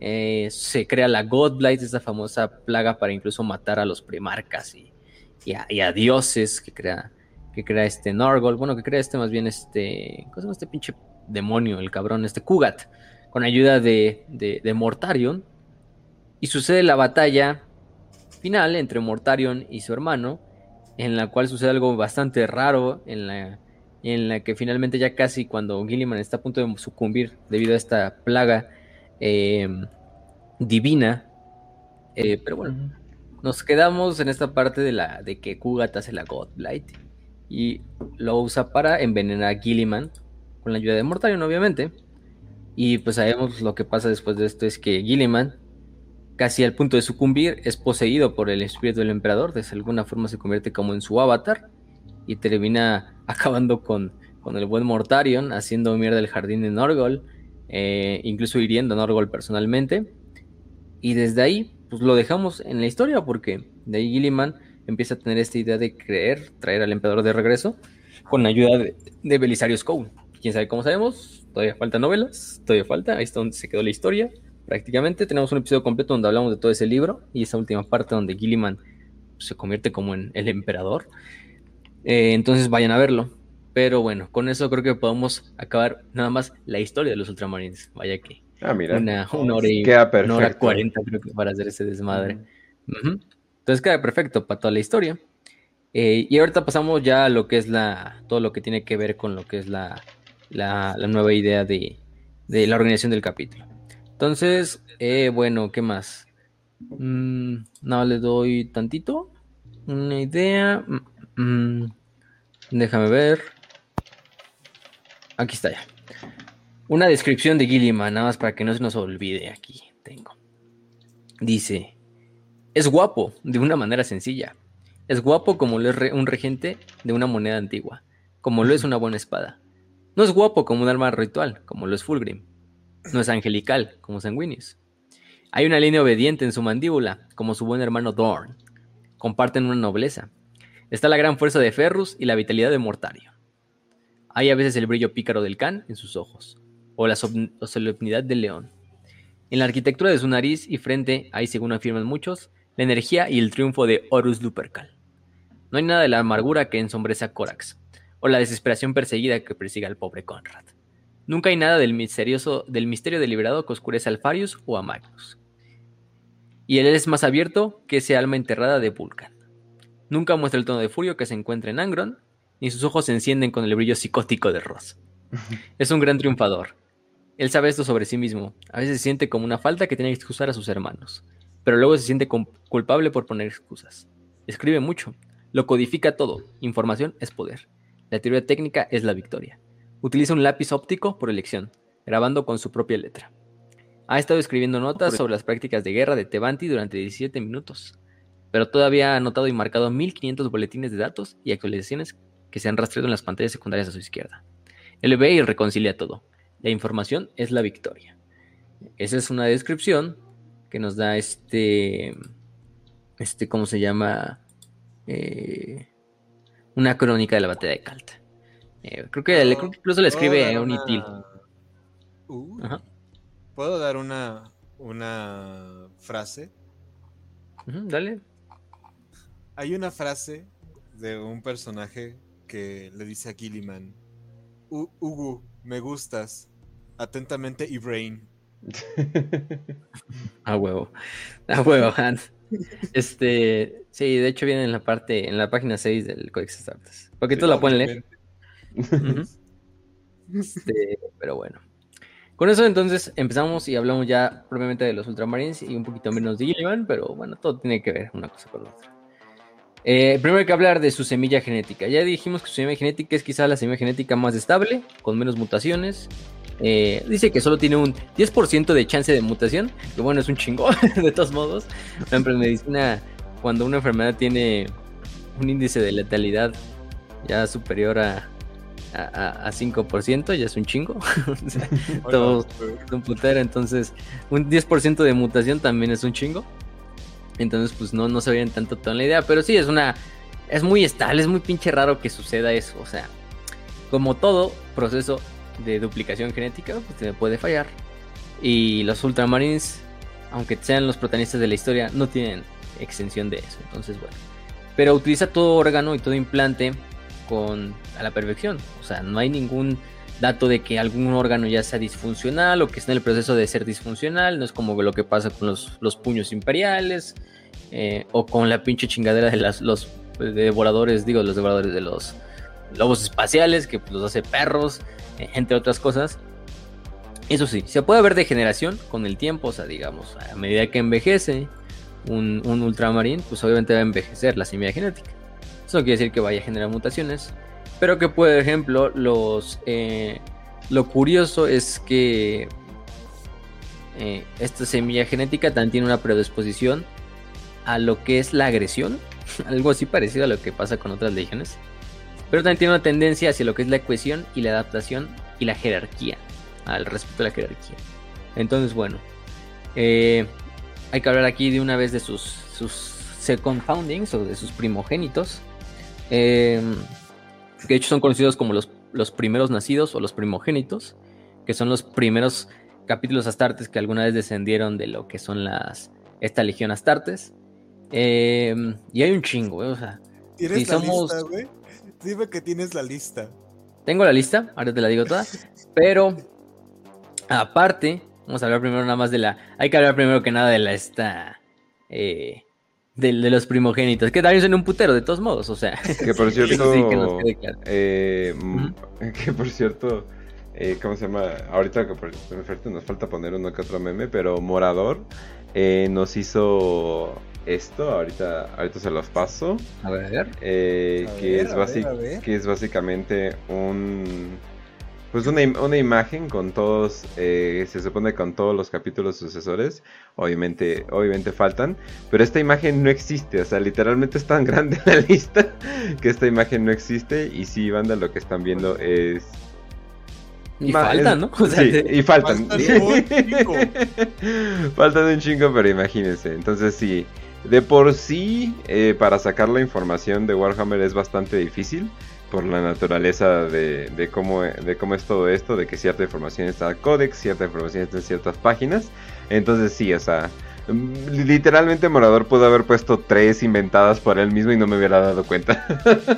Eh, se crea la Godblight, esa famosa plaga para incluso matar a los primarcas y, a, dioses que crea, que crea este Norgol. Bueno, que crea este más bien este. ¿Cómo se llama este pinche demonio, el cabrón? Este Kugat. Con ayuda de, de, de Mortarion. Y sucede la batalla final entre Mortarion y su hermano, en la cual sucede algo bastante raro, en la, en la que finalmente ya casi cuando Gilliman está a punto de sucumbir debido a esta plaga em, divina, eh, pero bueno, nos quedamos en esta parte de la de que Kugat hace la Godblight y lo usa para envenenar a Gilliman con la ayuda de Mortarion, obviamente. Y pues sabemos lo que pasa después de esto es que Gilliman casi al punto de sucumbir, es poseído por el espíritu del emperador, de alguna forma se convierte como en su avatar y termina acabando con, con el buen Mortarion, haciendo mierda el jardín de Norgol, eh, incluso hiriendo a Norgol personalmente. Y desde ahí, pues lo dejamos en la historia, porque de ahí Gilliman empieza a tener esta idea de creer, traer al emperador de regreso, con la ayuda de, Belisario Scowl. Quién sabe cómo sabemos, todavía falta novelas, todavía falta, ahí está donde se quedó la historia prácticamente. Tenemos un episodio completo donde hablamos de todo ese libro y esa última parte donde Gilliman se convierte como en el emperador. Eh, entonces vayan a verlo. Pero bueno, con eso creo que podemos acabar nada más la historia de los Ultramarines. Vaya que. Ah, mira. Una, hora y una hora cuarenta creo que para hacer ese desmadre. Entonces queda perfecto para toda la historia. Eh, y ahorita pasamos ya a lo que es la. todo lo que tiene que ver con lo que es la, la, nueva idea de, de la organización del capítulo. Entonces, eh, bueno, ¿qué más? Mm, no, le doy tantito. Una idea. Mm, mm, déjame ver. Aquí está ya. Una descripción de Gilliman, nada más para que no se nos olvide aquí. Tengo. Dice: Es guapo de una manera sencilla. Es guapo como lo es un regente de una moneda antigua, como lo es una buena espada. No es guapo como un arma ritual, como lo es Fulgrim. No es angelical, como Sanguinius. Hay una línea obediente en su mandíbula, como su buen hermano Dorn. Comparten una nobleza. Está la gran fuerza de Ferrus y la vitalidad de Mortario. Hay a veces el brillo pícaro del Can en sus ojos, o la solemnidad del león. En la arquitectura de su nariz y frente hay, según afirman muchos, la energía y el triunfo de Horus Lupercal. No hay nada de la amargura que ensombrece a Corax, o la desesperación perseguida que persiga al pobre Conrad. Nunca hay nada del, misterioso, del misterio deliberado que oscurece a Alfarius o a Magnus. Y él es más abierto que ese alma enterrada de Vulcan. Nunca muestra el tono de furio que se encuentra en Angron, ni sus ojos se encienden con el brillo psicótico de Ross. Es un gran triunfador. Él sabe esto sobre sí mismo. A veces se siente como una falta que tiene que excusar a sus hermanos, pero luego se siente culpable por poner excusas. Escribe mucho, lo codifica todo. Información es poder. La teoría técnica es la victoria. Utiliza un lápiz óptico por elección, grabando con su propia letra. Ha estado escribiendo notas sobre las prácticas de guerra de Tevanti durante 17 minutos, pero todavía ha anotado y marcado 1500 boletines de datos y actualizaciones que se han rastreado en las pantallas secundarias a su izquierda. Él ve y reconcilia todo. La información es la victoria. Esa es una descripción que nos da este, este, ¿cómo se llama? Eh, una crónica de la batalla de Calta. Eh, creo, que incluso le escribe a Unitil. Uh, ¿Puedo dar una, una frase? dale. Hay una frase de un personaje que le dice a Gilliman: Hugo, me gustas. Atentamente, Ibrain. a huevo. A huevo, Hans. Este, sí, de hecho viene en la parte, en la página 6 del Codex Astartes. Porque tú la pueden leer. Este, pero bueno. Con eso entonces empezamos y hablamos ya propiamente de los Ultramarines y un poquito menos de Gilliman, pero bueno, todo tiene que ver una cosa con la otra. Eh, primero hay que hablar de su semilla genética. Ya dijimos que su semilla genética es quizá la semilla genética más estable, con menos mutaciones. Eh, dice que solo tiene un 10% de chance de mutación, que bueno, es un chingo, de todos modos. en medicina, cuando una enfermedad tiene un índice de letalidad ya superior a, a, 5%, ya es un chingo. todo un putero, entonces un 10% de mutación también es un chingo. Entonces, pues no, no se veían tanto toda la idea, pero sí es una. Es muy estable, es muy pinche raro que suceda eso. O sea, como todo proceso de duplicación genética, pues puede fallar. Y los Ultramarines, aunque sean los protagonistas de la historia, no tienen extensión de eso. Entonces, bueno. Pero utiliza todo órgano y todo implante con a la perfección. O sea, no hay ningún dato de que algún órgano ya sea disfuncional o que esté en el proceso de ser disfuncional. No es como lo que pasa con los, puños imperiales eh, o con la pinche chingadera de los devoradores, digo, los devoradores de los lobos espaciales que pues, los hace perros, eh, entre otras cosas. Eso sí, se puede ver degeneración con el tiempo, o sea, digamos, a medida que envejece un, un ultramarín, pues obviamente va a envejecer la semilla genética. Eso no quiere decir que vaya a generar mutaciones, pero que, por ejemplo, los, eh, lo curioso es que eh, esta semilla genética también tiene una predisposición a lo que es la agresión, algo así parecido a lo que pasa con otras legiones, pero también tiene una tendencia hacia lo que es la cohesión y la adaptación y la jerarquía, al respecto de la jerarquía. Entonces, bueno, eh, hay que hablar aquí de una vez de sus, sus second foundings o de sus primogénitos. Eh, que de hecho son conocidos como los, los primeros nacidos o los primogénitos, que son los primeros capítulos astartes que alguna vez descendieron de lo que son las esta legión astartes. Em, y hay un chingo, o sea, ¿Tienes la lista, güey? Dime que tienes la lista. Tengo la lista, ahora te la digo toda, pero aparte, vamos a hablar primero nada más de la, hay que hablar primero que nada de la esta eh, de, los primogénitos, que también son un putero de todos modos, o sea. Que por cierto, eh, que por cierto, eh, ¿cómo se llama? Ahorita que nos falta poner uno que otro meme, pero Morador eh, nos hizo esto, ahorita, ahorita se los paso. A ver. que, es que es básicamente un pues una, una imagen con todos, eh, se supone con todos los capítulos sucesores, obviamente, obviamente faltan, pero esta imagen no existe, o sea, literalmente es tan grande la lista que esta imagen no existe y si banda lo que están viendo es... Y faltan, ¿no? sí, y faltan. Faltan un chingo. pero imagínense. Entonces sí, de por sí, eh, para sacar la información de Warhammer es bastante difícil por la naturaleza de, cómo, de cómo es todo esto, de que cierta información está en códex, cierta información está en ciertas páginas. Entonces sí, o sea, literalmente Morador pudo haber puesto tres inventadas por él mismo y no me hubiera dado cuenta.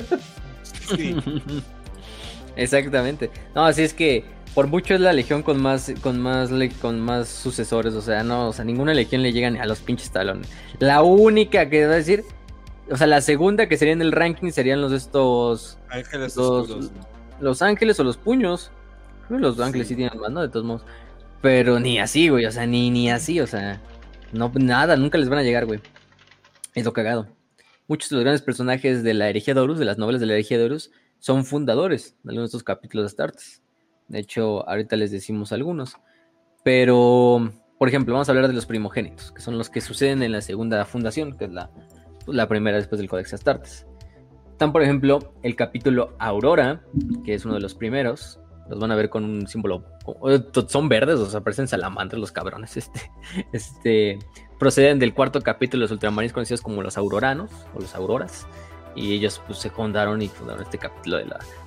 Exactamente. No, así es que por mucho es la legión con más con más con más sucesores, o sea, no, o sea, ninguna legión le llega ni a los pinches talones. La única que va a decir o sea, la segunda que sería en el ranking serían los estos. Ángeles los, los ángeles o los puños. Los ángeles sí. tienen más, ¿no? De todos modos. Pero ni así, güey. O sea, ni, ni así. O sea, no, nada, nunca les van a llegar, güey. Es lo cagado. Muchos de los grandes personajes de la herejía de Horus, de las novelas de la herejía de Horus, son fundadores de algunos de estos capítulos de Astartes. De hecho, ahorita les decimos algunos. Pero, por ejemplo, vamos a hablar de los primogénitos, que son los que suceden en la segunda fundación, que es la la primera después del Codex Astartes. Están, por ejemplo, el capítulo Aurora, que es uno de los primeros. Los van a ver con un símbolo. Son verdes, o sea, parecen salamandras los cabrones. Este, este, proceden del cuarto capítulo de los ultramarines conocidos como los Auroranos o los Auroras. Y ellos pues, se fundaron y fundaron este capítulo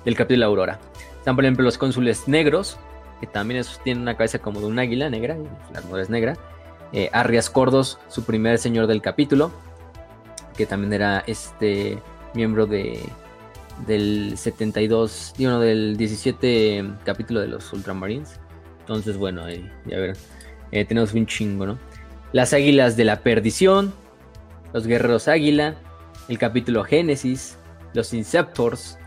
del capítulo Aurora. Están, por ejemplo, los cónsules negros, que también tienen una cabeza como de un águila negra, la armadura es negra. Eh, Arrias Cordos, su primer señor del capítulo que también era este miembro de del 72, digo, del 17 capítulo de los Ultramarines. Entonces, bueno, ahí, ya ver, eh, tenemos un chingo, ¿no? Las águilas de la perdición, los guerreros águila, el capítulo Génesis, los Inceptors,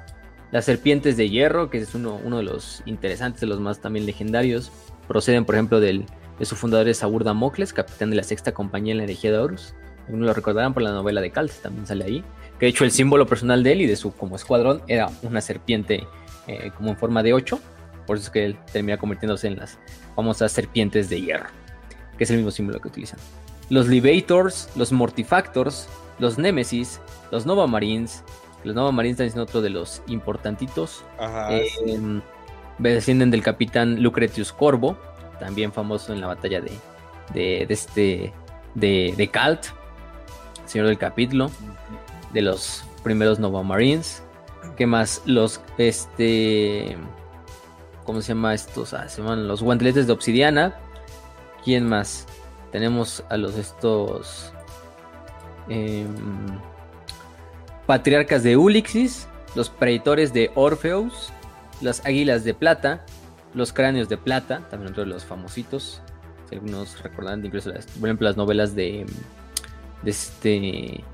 las serpientes de hierro, que es uno, uno de los interesantes, de los más también legendarios. Proceden, por ejemplo, del, de su fundador es Damocles, capitán de la sexta compañía en la herejía de Horus. Uno lo recordarán por la novela de Calce, también sale ahí. Que de hecho el símbolo personal de él y de su como escuadrón era una serpiente eh, como en forma de 8. Por eso es que él termina convirtiéndose en las famosas serpientes de hierro. Que es el mismo símbolo que utilizan. Los Livators, los Mortifactors, los Nemesis, los Nova Marines. Los Nova Marines también son otro de los importantitos. Ajá, eh, Descienden del capitán Lucretius Corvo, también famoso en la batalla de, de, de este de, de Calt, señor del capítulo, de los primeros Nova Marines. ¿Qué más? Los, este, ¿cómo se llama estos? Ah, se llaman los guanteletes de obsidiana. ¿Quién más? Tenemos a los estos em, patriarcas de Ulixis, los preditores de Orpheus, las águilas de plata, los cráneos de plata, también de los famositos. Si algunos recordarán incluso por ejemplo las novelas de de este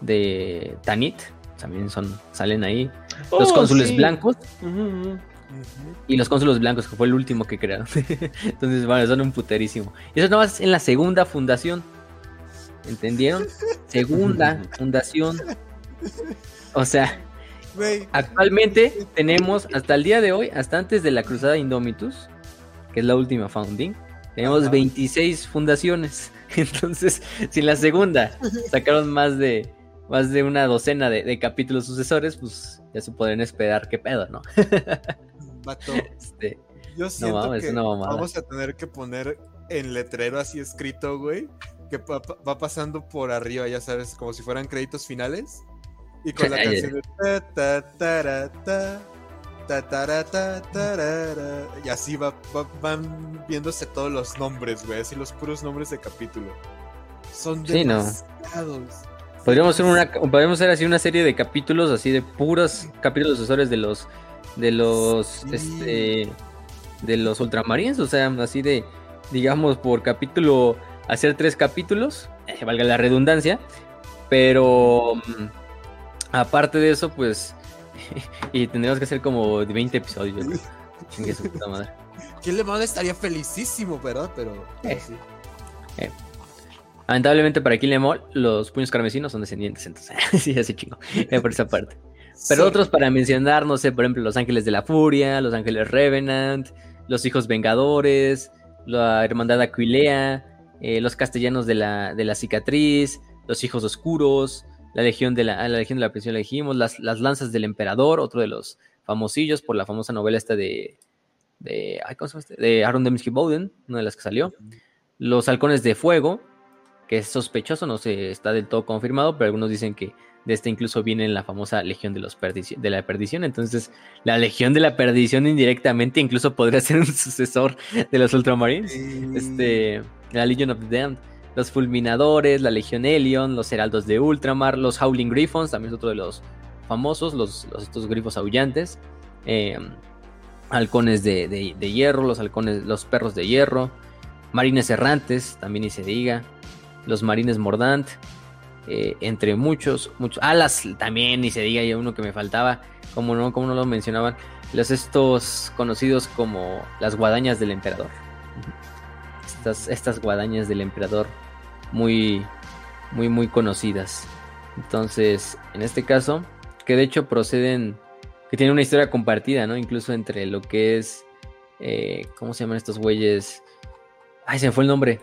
de Tanit también son salen ahí. Los Oh, cónsules sí. blancos. Y los cónsules blancos que fue el último que crearon. Entonces bueno son un puterísimo. Y eso nada más en la segunda fundación. ¿entendieron? segunda fundación. O sea actualmente tenemos hasta el día de hoy hasta antes de la cruzada Indomitus que es la última founding tenemos Ajá. 26 fundaciones entonces si en la segunda sacaron más de más de una docena de, de capítulos sucesores, pues ya se podrían esperar qué pedo, ¿no? vato, Este, yo siento mames, que vamos a tener que poner en letrero así escrito, güey, que va pasando por arriba, ya sabes, como si fueran créditos finales. Y con la canción de ta, ta, tara, ta, ta, tara, ta, tarara, y así va, va- van viéndose todos los nombres, güey, así los puros nombres de capítulo. Son Sí, no. demasiados. podríamos hacer una podríamos hacer así una serie de capítulos así de puros capítulos sucesores de los de los Sí. este de los ultramarines, o sea, así de digamos por capítulo hacer tres capítulos, eh, valga la redundancia, pero mm, aparte de eso, pues y tendríamos que hacer como 20 episodios. Chingue su puta madre. ¿Quién le manda estaría felicísimo, ¿verdad? Pero, pero Eh. sí. Lamentablemente para Killemol, los puños carmesinos son descendientes, entonces sí, así chingo, eh, por esa parte. Pero otros para mencionar, no sé, por ejemplo, Los Ángeles de la Furia, Los Ángeles Revenant, Los Hijos Vengadores, la Hermandad Aquilea, eh, Los Castellanos de la, de la Cicatriz, Los Hijos Oscuros, la Legión de la, la Legión de la Prisión, elegimos, las, las Lanzas del Emperador, otro de los famosillos por la famosa novela esta de, de, ¿cómo se llama este? de Aaron Dembski Bowden, una de las que salió. Los Halcones de Fuego, que es sospechoso, no se está del todo confirmado, pero algunos dicen que de este incluso viene la famosa Legión de, los de la Perdición. Entonces, la Legión de la Perdición indirectamente incluso podría ser un sucesor de los Ultramarines. Este, la Legion of the Damned. Los Fulminadores, la Legión Elion, los Heraldos de Ultramar, los Howling Griffons, también es otro de los famosos, los, estos grifos aullantes. Eh, halcones de, hierro, los halcones, los perros de hierro. Marines errantes, también y se diga. Los marines mordant, eh, entre muchos, muchos. Alas también, y se diga, y uno que me faltaba, como no, no lo mencionaban, los estos conocidos como las guadañas del emperador. Estas, estas guadañas del emperador muy, muy, muy conocidas. Entonces, en este caso, que de hecho proceden, que tienen una historia compartida, ¿no? Incluso entre lo que es, eh, ¿cómo se llaman estos güeyes? Ay, se me fue el nombre.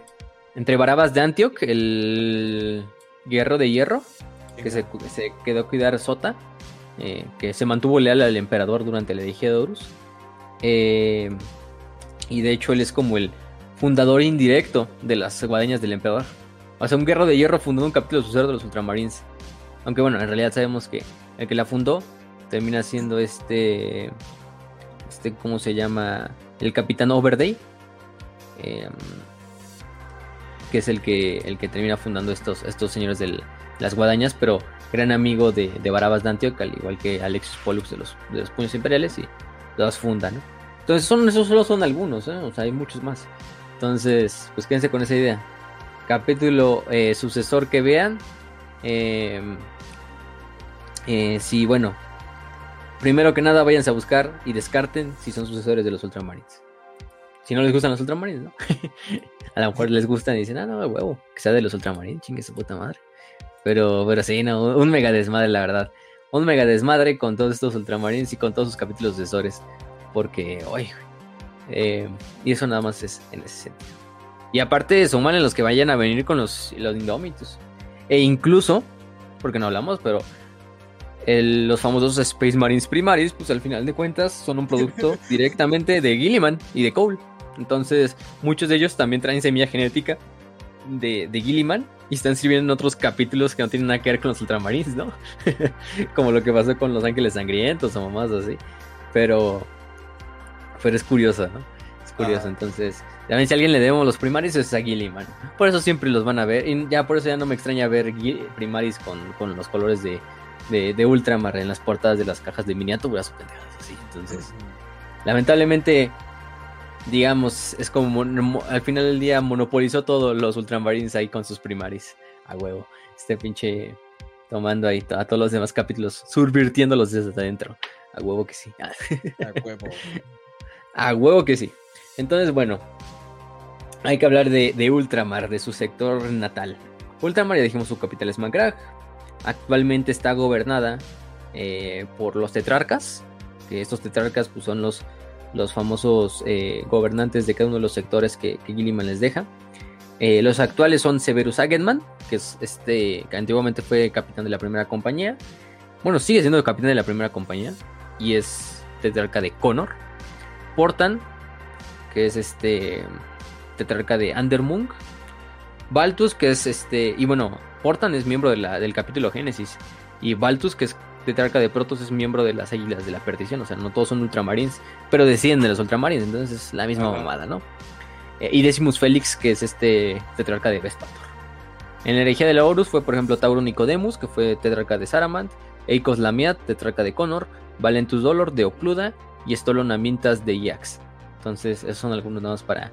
Entre Barabas de Antioch, el Guerrero de Hierro, que se, quedó a cuidar Sota, eh, que se mantuvo leal al emperador durante la Edigía de Horus. Eh, y de hecho él es como el fundador indirecto de las guadañas del emperador. O sea, un guerrero de hierro fundó un capítulo sucesor de los Ultramarines. Aunque bueno, en realidad sabemos que el que la fundó termina siendo este, este ¿cómo se llama? El capitán Overday. Eh, que es el que, el que termina fundando estos, estos señores de las guadañas, pero gran amigo de, Barabas de Antioch, al igual que Alexis Pollux de los, de los puños imperiales, y los fundan. ¿no? Entonces, son, esos solo son algunos, ¿eh? o sea, hay muchos más. Entonces, pues quédense con esa idea. Capítulo eh, sucesor que vean. Eh, sí, bueno. Primero que nada, váyanse a buscar y descarten si son sucesores de los Ultramarines. Si no les gustan los Ultramarines, ¿no? a lo mejor les gustan y dicen, ah, no, huevo, que sea de los ultramarines, chingue su puta madre. Pero, pero sí, no, un mega desmadre, la verdad. Un mega desmadre con todos estos ultramarines y con todos sus capítulos de Sores. Porque, oye, eh, y eso nada más es en ese sentido. Y aparte, son en los que vayan a venir con los, los Indómitos. E incluso, porque no hablamos, pero los famosos Space Marines Primaris, pues al final de cuentas son un producto directamente de Gilliman y de Cole. Entonces, muchos de ellos también traen semilla genética de, de Gilliman y están sirviendo en otros capítulos que no tienen nada que ver con los ultramarines, ¿no? Como lo que pasó con los ángeles sangrientos o más así. Pero, pero es curioso, ¿no? Es curioso. Entonces, también si a alguien le debemos los primaris es a Gilliman. Por eso siempre los van a ver. Y ya por eso ya no me extraña ver primaris con, con los colores de, de, de, Ultramar en las portadas de las cajas de miniaturas así. Entonces, lamentablemente digamos, es como al final del día monopolizó todos los Ultramarines ahí con sus primaris. A huevo. Este pinche tomando ahí a todos los demás capítulos, subvirtiéndolos desde adentro. A huevo que sí. a huevo. a huevo que sí. Entonces, bueno, hay que hablar de, Ultramar, de su sector natal. Ultramar, ya dijimos, su capital es Magrag. Actualmente está gobernada eh, por los tetrarcas. Que estos tetrarcas pues, son los los famosos eh, gobernantes de cada uno de los sectores que, Gilliman les deja. Eh, los actuales son Severus Agenman, que es este que antiguamente fue capitán de la primera compañía. Bueno, sigue siendo capitán de la primera compañía y es tetrarca de Connor. Portan, que es este tetrarca de Andermung. Baltus, que es este y bueno, Portan es miembro del capítulo Génesis y Baltus, que es tetrarca de Protos es miembro de las Águilas de la Perdición, o sea, no todos son ultramarines, pero deciden de los ultramarines, entonces es la misma mamada, ¿no? Eh, y Decimus Félix, que es este tetrarca de Vespator. En la herejía de la Horus fue, por ejemplo, Tauro Nicodemus, que fue tetrarca de Saramant, Eikos Lamiat, tetrarca de Conor, Valentus Dolor de Ocluda y Stolon Amintas de Iax. Entonces, esos son algunos más para,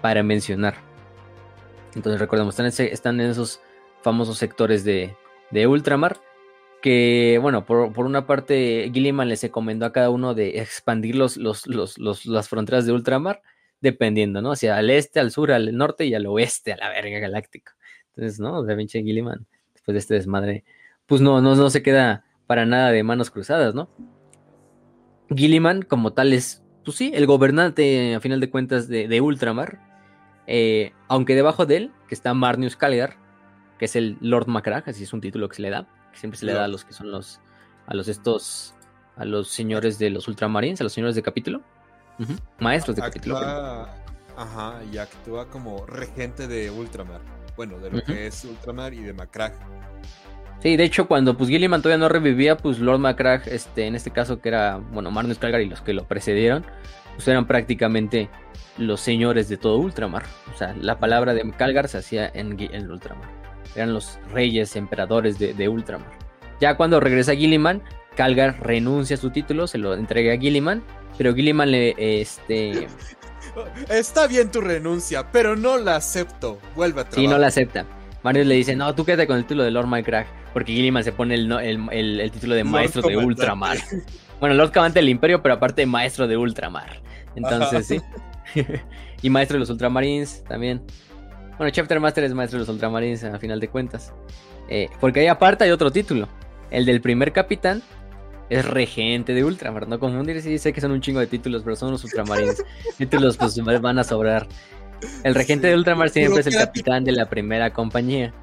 para mencionar. Entonces, recordemos, están, están en esos famosos sectores de, de Ultramar que, bueno, por, una parte, Gilliman les recomendó a cada uno de expandir los, los, las fronteras de ultramar, dependiendo, ¿no? Hacia el este, al sur, al norte y al oeste, a la verga galáctica. Entonces, ¿no? Sea, pinche Gilliman, después de este desmadre, pues no, no, no se queda para nada de manos cruzadas, ¿no? Gilliman, como tal, es, pues sí, el gobernante, a final de cuentas, de, Ultramar. Eh, aunque debajo de él, que está Marnius Calgar, que es el Lord Macragh, así es un título que se le da, que siempre se le da a los que son los, a los estos, a los señores de los Ultramarines, a los señores de capítulo, maestros de capítulo. Ajá, y actúa como regente de Ultramar, bueno, de lo que es Ultramar y de Macragh. Sí, de hecho, cuando pues Gilliman todavía no revivía, pues Lord Macragh, este, en este caso que era, bueno, Magnus Calgar y los que lo precedieron, pues eran prácticamente los señores de todo Ultramar. O sea, la palabra de Calgar se hacía en, en Ultramar. Eran los reyes, emperadores de, Ultramar. Ya cuando regresa Gilliman, Calgar renuncia a su título, se lo entrega a Gilliman, pero Gilliman le, este... Está bien tu renuncia, pero no la acepto. Vuelve a trabajar. Sí, no la acepta. Mario le dice, no, tú quédate con el título de Lord Minecraft. Porque Gilliman se pone el, título de maestro de Ultramar. Bueno, Lord Comandante del Imperio, pero aparte maestro de Ultramar. Entonces, sí. y maestro de los Ultramarines también. Bueno, Chapter Master es maestro de los Ultramarines a final de cuentas. Eh, porque ahí aparte hay otro título. El del primer capitán es regente de Ultramar. No confundir, sí, sé que son un chingo de títulos, pero son los Ultramarines. títulos pues van a sobrar. El regente de Ultramar siempre es el capitán de la primera compañía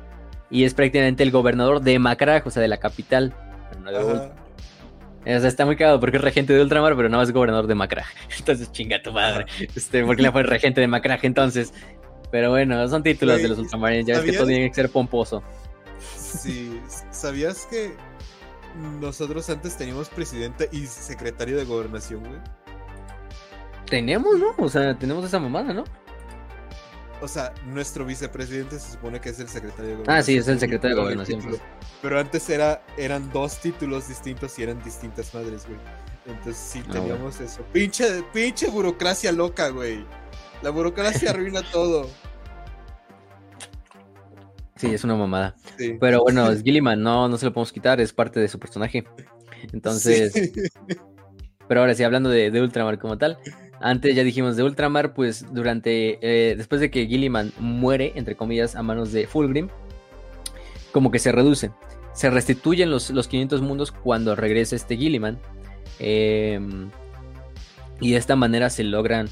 y es prácticamente el gobernador de Macragh, o sea, de la capital. O sea, está muy cagado porque es regente de Ultramar, pero no es gobernador de Macragh. Entonces, chinga tu madre. Este, ¿Por qué le fue regente de Macragh entonces? Pero bueno, son títulos de los Ultramarines. Ya ves que todo tiene que ser pomposo. Sí, ¿sabías que nosotros antes teníamos presidente y secretario de gobernación, güey? Tenemos, ¿no? O sea, tenemos esa mamada, ¿no? O sea, nuestro vicepresidente se supone que es el secretario de gobernación. Ah, sí, es el secretario de gobernación. Pues. Pero antes era, eran dos títulos distintos y eran distintas madres, güey. Entonces sí ah, teníamos eso. Pinche, pinche burocracia loca, güey. La burocracia arruina todo. Sí, es una mamada. Pero bueno, es Gilliman, no, no se lo podemos quitar, es parte de su personaje. Entonces. Pero ahora sí, hablando de, de Ultramar como tal, antes ya dijimos de Ultramar, pues durante, eh, después de que Gilliman muere, entre comillas, a manos de Fulgrim, como que se reduce. Se restituyen los, los 500 mundos cuando regresa este Gilliman. Em, y de esta manera se logran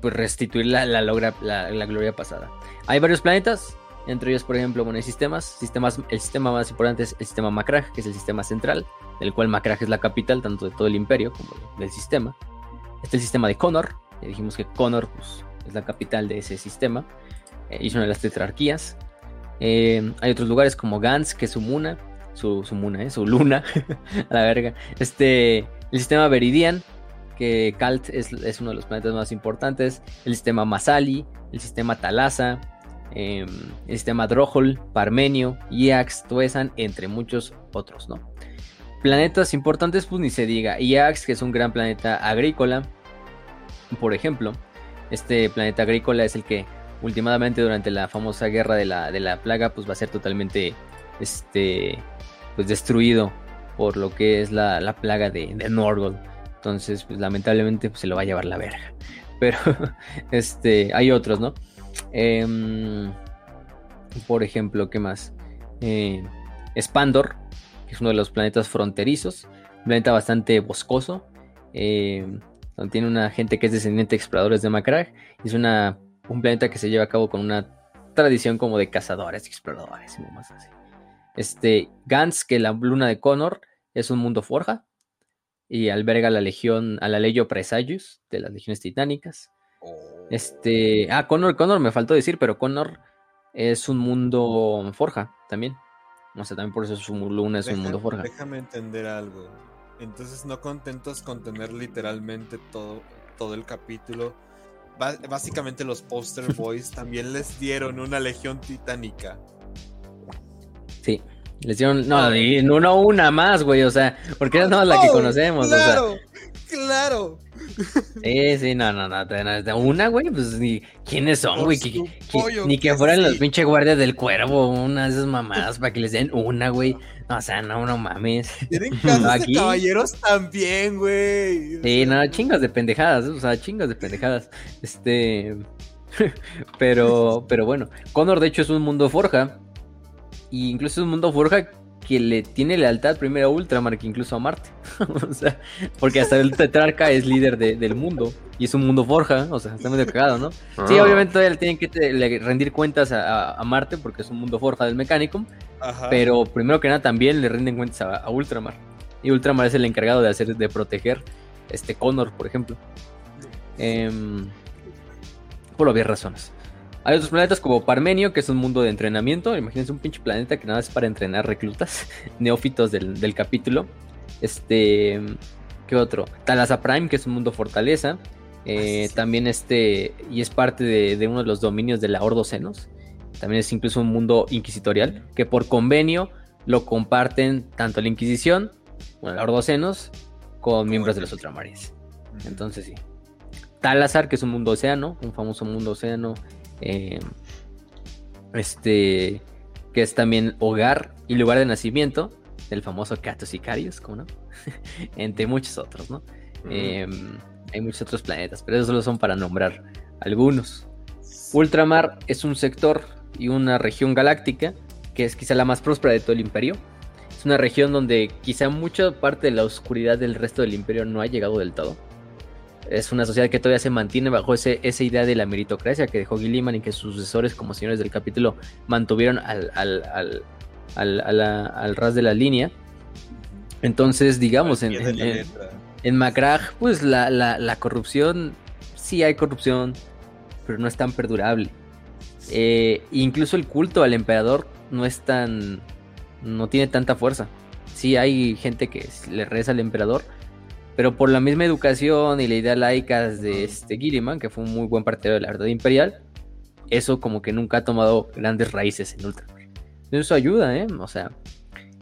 pues, restituir la, la, gloria pasada. Hay varios planetas, entre ellos, por ejemplo, bueno, hay sistemas, sistemas. El sistema más importante es el sistema Macragh, que es el sistema central, del cual Macragh es la capital tanto de todo el imperio como del sistema. Está el sistema de Connor. Ya dijimos que Connor pues, es la capital de ese sistema. Eh, y es una de las tetrarquías. Eh, hay otros lugares como Gans, que es su muna. Su, su ¿eh? su luna. a la verga. Este, el sistema Veridian, que Kalt es, uno de los planetas más importantes. El sistema Masali, el sistema Talasa, em, el sistema Drohol, Parmenio, Iax, Tuesan, entre muchos otros, ¿no? Planetas importantes, pues ni se diga. Iax, que es un gran planeta agrícola, por ejemplo. Este planeta agrícola es el que últimamente durante la famosa guerra de la, de la plaga, pues va a ser totalmente este, pues destruido por lo que es la, plaga de, de Norgol. Entonces, pues lamentablemente pues, se lo va a llevar la verga. Pero, este, hay otros, ¿no? Em, por ejemplo, ¿qué más? Eh, Spandor, es uno de los planetas fronterizos, un planeta bastante boscoso, eh, donde tiene una gente que es descendiente de exploradores de Macragh, es una, un planeta que se lleva a cabo con una tradición como de cazadores, exploradores y demás así. Este, Gans, que la luna de Connor, es un mundo forja y alberga la legión, a la Legio Presagius de las legiones titánicas. Este, ah, Connor, Connor me faltó decir, pero Connor es un mundo forja también. O sea, también por eso su luna es un mundo forja. Déjame entender algo. Entonces, no contentos con tener literalmente todo, todo el capítulo. básicamente los poster boys también les dieron una legión titánica. Sí, les dieron, no, no, una más, güey, o sea, porque es no la que conocemos, claro, Claro, Sí, sí, no, no, no. Una, güey, pues ni. ¿Quiénes son, güey? Ni que fueran los pinches guardias del cuervo, una de esas mamadas para que les den una, güey. No, o sea, no, no mames. Tienen casas de caballeros también, güey. Sí, no, chingas de pendejadas, o sea, chingas de pendejadas. Este. pero, pero bueno, Connor de hecho es un mundo forja. Y incluso es un mundo forja que le tiene lealtad primero a Ultramar que incluso a Marte. o sea, porque hasta el tetrarca es líder del mundo y es un mundo forja, o sea, está medio cagado, ¿no? Sí, Ah. obviamente todavía le tienen que te- le- rendir cuentas a, a Marte porque es un mundo forja del Mechanicum, Ajá. pero primero que nada también le rinden cuentas a, a Ultramar. Y Ultramar es el encargado de hacer, de proteger este Connor, por ejemplo. Em, por obvias razones. Hay otros planetas como Parmenio, que es un mundo de entrenamiento. Imagínense un pinche planeta que nada es para entrenar reclutas, neófitos del, del capítulo. Este. ¿Qué otro? Talasa Prime, que es un mundo fortaleza. Eh, Ah. También este. Y es parte de, de uno de los dominios de la Ordo Senos. También es incluso un mundo inquisitorial. Que por convenio lo comparten tanto la Inquisición, bueno, la Ordo Senos, con miembros de los Ultramarines. Entonces sí. Talazar, que es un mundo océano, un famoso mundo océano. Eh, este. Que es también hogar y lugar de nacimiento del famoso Catus Icarius, ¿cómo no? Entre muchos otros, ¿no? Eh, hay muchos otros planetas, pero esos solo son para nombrar algunos. Ultramar es un sector y una región galáctica que es quizá la más próspera de todo el imperio. Es una región donde quizá mucha parte de la oscuridad del resto del imperio no ha llegado del todo. Es una sociedad que todavía se mantiene bajo ese, esa idea de la meritocracia que dejó Gilliman y que sus sucesores como señores del capítulo mantuvieron al, al, al, al, la- al ras de la línea. Entonces, digamos, en, en- pues la, la- la corrupción, sí hay corrupción, pero no es tan perdurable. Eh, incluso el culto al emperador no es tan. no tiene tanta fuerza. Sí hay gente que le reza al emperador, pero por la misma educación y la idea laica de este Gilliman, que fue un muy buen partidario de la verdad imperial, eso como que nunca ha tomado grandes raíces en Ultramar. Eso ayuda, ¿eh? O sea,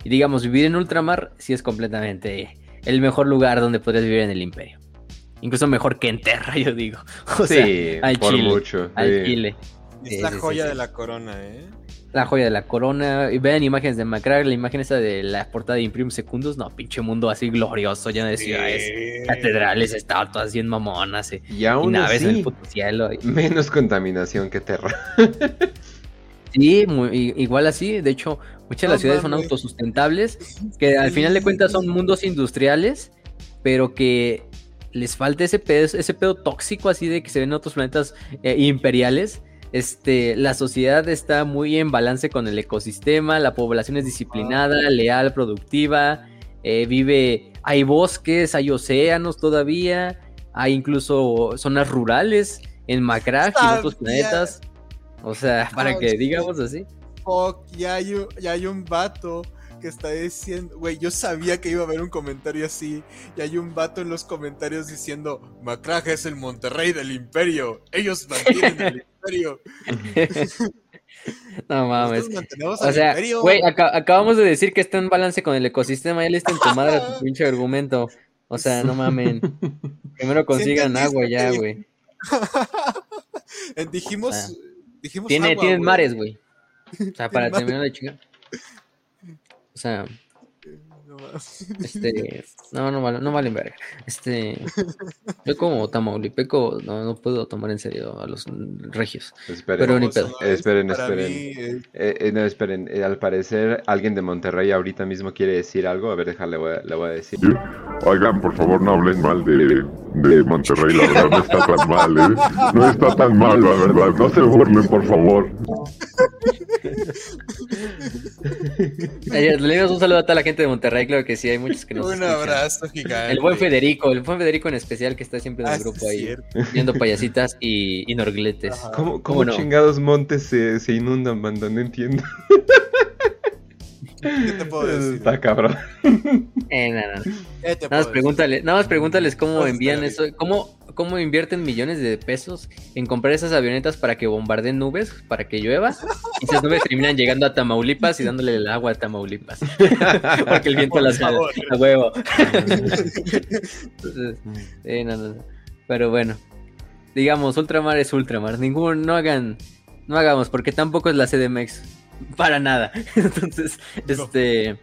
y digamos, vivir en Ultramar sí es completamente el mejor lugar donde podrías vivir en el imperio. Incluso mejor que en Terra, yo digo. O sea, sí, al por Chile, mucho. al sí. Chile. Es la sí, sí, joya sí. de la corona, ¿eh? La joya de la corona. Y vean imágenes de Macrag, la imagen esa de la portada de Imperium Secundus. No, pinche mundo así glorioso, lleno de ciudades, Sí. catedrales, estatuas bien mamonas. eh, Y Y aún naves en el puto cielo. y- menos contaminación que Terra. Sí, muy- igual así. De hecho, muchas de las ciudades son autosustentables, que al final de cuentas son mundos industriales, pero que les falta ese pedo, ese pedo tóxico así de que se ven en otros planetas eh, imperiales. Este, la sociedad está muy en balance con el ecosistema, la población es disciplinada, leal, productiva, eh, vive, hay bosques, hay océanos todavía, hay incluso zonas rurales en Macrag y en otros planetas. O sea, para Ah, que digamos así. Fuck, ya hay, un, ya hay un vato que está diciendo, güey, yo sabía que iba a haber un comentario así, y hay un vato en los comentarios diciendo, Macraja es el Monterrey del imperio, ellos mantienen el No mames. O sea, güey, aca- acabamos de decir que está en balance con el ecosistema. Ya le está en tu madre tu pinche argumento. O sea, no mamen. Primero consigan agua ya, güey. Dijimos, Ah. dijimos Tiene, agua, tienen güey. mares, güey. O sea, para terminar de chingar. O sea. Este. No, no vale, no valen verga. Este. Yo como tamaulipeco no, no puedo tomar en serio a los regios. Esperen, Pero ni Como pedo. sonores, Esperen, para esperen. mí, eh, Eh, eh, no, esperen. eh, al parecer, alguien de Monterrey ahorita mismo quiere decir algo. A ver, déjale, le voy a, le voy a decir. Oigan, por favor, no hablen mal de, de Monterrey, la verdad, no está tan mal, ¿eh? No está tan mal, la verdad. No se burlen, por favor. Le dimos un saludo a toda la gente de Monterrey, claro que sí, hay muchos que nos un escuchan. abrazo gigante. El buen Federico, el buen Federico en especial que está siempre en Ah, el grupo sí, ahí, cierto. viendo payasitas y, y norgletes. Ajá. ¿Cómo, ¿Cómo cómo no? chingados montes se, se inundan, banda? No entiendo. ¿Qué te puedo decir? Está cabrón. Eh, no, no. ¿Qué te Nada más pregúntale, nada más pregúntales cómo envían eso, cómo, cómo invierten millones de pesos en comprar esas avionetas para que bombardeen nubes, para que llueva, y esas nubes terminan llegando a Tamaulipas y dándole el agua a Tamaulipas. Porque el viento las a huevo. Entonces, no, no. Pero bueno, digamos, Ultramar es Ultramar. Ningún, no hagan, no hagamos, porque tampoco es la CDMX. Para nada. Entonces, este.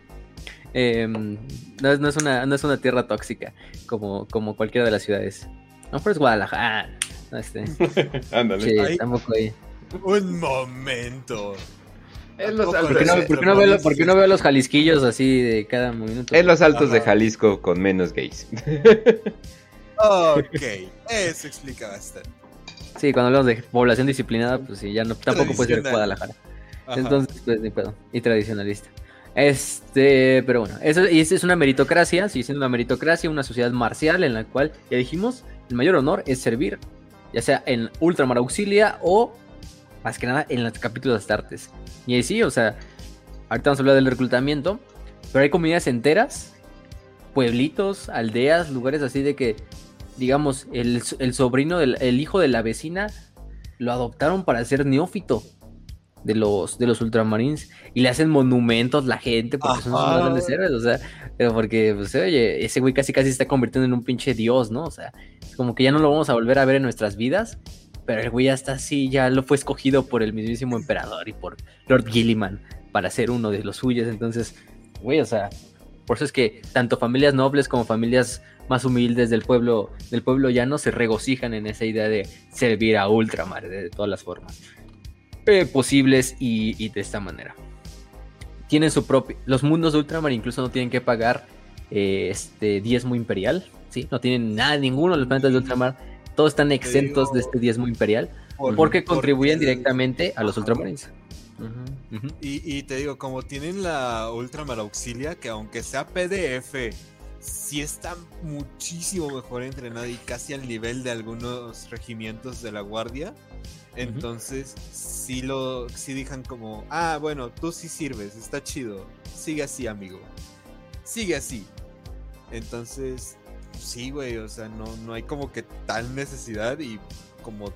em, no, es, no, es una, no es una tierra tóxica como, como cualquiera de las ciudades. Lo mejor es Guadalajara. No, este, Ándale. sí, Ahí- tampoco ahí. Un momento. Es los ¿Por qué no, Pero por qué no ese- veo, lo- por qué no veo los jalisquillos así de cada minuto? es los altos de. Jalisco con menos gays. Ok, eso explica bastante. Sí, cuando hablamos de población disciplinada, pues sí, ya no, tampoco puede ser. Guadalajara. Ajá. Entonces, pues ni pedo. Y tradicionalista. Este, pero bueno, eso, y esa es una meritocracia, sigue siendo una meritocracia, una sociedad marcial en la cual, ya dijimos, el mayor honor es servir, ya sea en Ultramar Auxilia o, más que nada, en los capítulos de Astartes. Y ahí sí, o sea, ahorita vamos a hablar del reclutamiento, pero hay comunidades enteras, pueblitos, aldeas, lugares así de que, digamos, el, el sobrino, del, el hijo de la vecina, lo adoptaron para ser neófito de los, de los ultramarines y le hacen monumentos la gente porque son Ajá. más grandes héroes, o sea, pero porque, pues, oye, ese güey casi casi se está convirtiendo en un pinche dios, ¿no? O sea, es como que ya no lo vamos a volver a ver en nuestras vidas, pero el güey ya está así, ya lo fue escogido por el mismísimo emperador y por Lord Gilliman para ser uno de los suyos, entonces, güey, o sea, por eso es que tanto familias nobles como familias más humildes del pueblo, del pueblo llano se regocijan en esa idea de servir a Ultramar de todas las formas eh, posibles y, y de esta manera. Tienen su propio. Los mundos de Ultramar incluso no tienen que pagar eh, este diezmo imperial. ¿sí? No tienen nada, ninguno de los planetas de Ultramar. Todos están exentos de este diezmo imperial Por- porque contribuyen porque- directamente a los. Ultramarines. Y te digo, como tienen la Ultramar Auxilia, que aunque sea PDF, sí está muchísimo mejor entrenada y casi al nivel de algunos regimientos de la Guardia. Entonces, sí lo sí dejan como, ah, bueno, tú sí sirves, está chido. Sigue así, amigo. Sigue así. Entonces, sí, güey, o sea, no, no hay como que tal necesidad y como...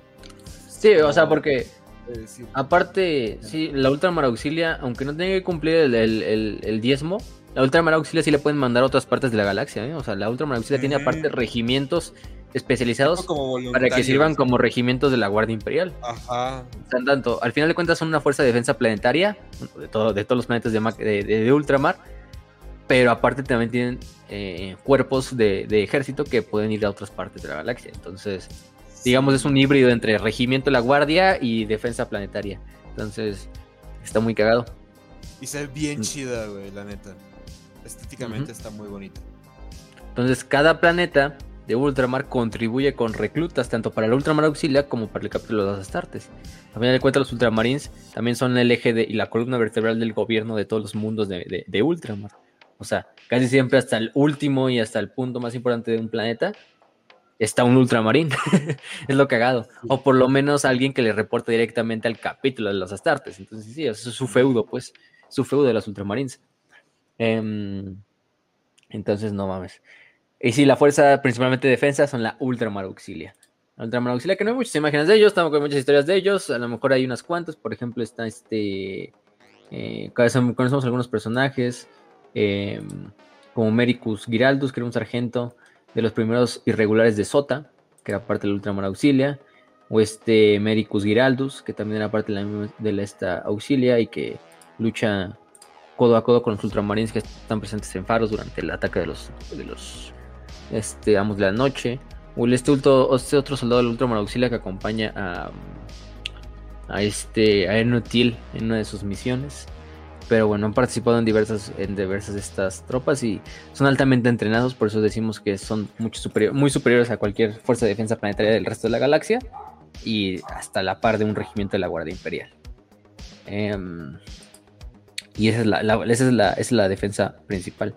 Sí, o sea, porque decir, Aparte, sí, la Ultramar Auxilia, aunque no tenga que cumplir el, el- el- el diezmo, la Ultramar Auxilia sí le pueden mandar a otras partes de la galaxia. ¿eh? O sea, la Ultramar Auxilia tiene aparte regimientos especializados como para que sirvan como regimientos de la Guardia Imperial. Ajá. En tanto, al final de cuentas son una fuerza de defensa planetaria de, todo, de todos los planetas de, de- Ultramar, pero aparte también tienen eh, cuerpos de, ejército que pueden ir a otras partes de la galaxia. Entonces, digamos, es un híbrido entre regimiento de la Guardia y defensa planetaria. Entonces, está muy cagado. Y se ve bien Mm. chida, güey, la neta. Estéticamente está muy bonita. Entonces, cada planeta de Ultramar contribuye con reclutas tanto para el Ultramar Auxilia como para el capítulo de los Astartes. A final de cuentas, los Ultramarines también son el eje de, y la columna vertebral del gobierno de todos los mundos de, Ultramar. O sea, casi siempre hasta el último y hasta el punto más importante de un planeta está un ultramarín. es lo cagado. O por lo menos alguien que le reporte directamente al capítulo de los Astartes. Entonces, sí, eso es su feudo, pues. Su feudo de los Ultramarines. Em, entonces, no mames. Y sí, la fuerza principalmente de defensa son la Ultramar Auxilia. La Ultramar Auxilia, que no hay muchas imágenes de ellos, estamos con muchas historias de ellos. A lo mejor hay unas cuantas. Por ejemplo, está este. eh, conocemos algunos personajes. em, como Mericus Giraldus, que era un sargento de los primeros irregulares de Sota, que era parte de la Ultramar Auxilia. O este Mericus Giraldus, que también era parte de la, de esta Auxilia y que lucha codo a codo con los ultramarines que están presentes en Faros durante el ataque de los este, amos de la noche. El este, este otro soldado del Ultramar Auxilia que acompaña a, a este a en una de sus misiones. Pero bueno, han participado en diversas, en diversas de estas tropas y son altamente entrenados, por eso decimos que son mucho superior, muy superiores a cualquier fuerza de defensa planetaria del resto de la galaxia y hasta la par de un regimiento de la Guardia Imperial. Em, y esa es la- esa es la, esa es la defensa principal.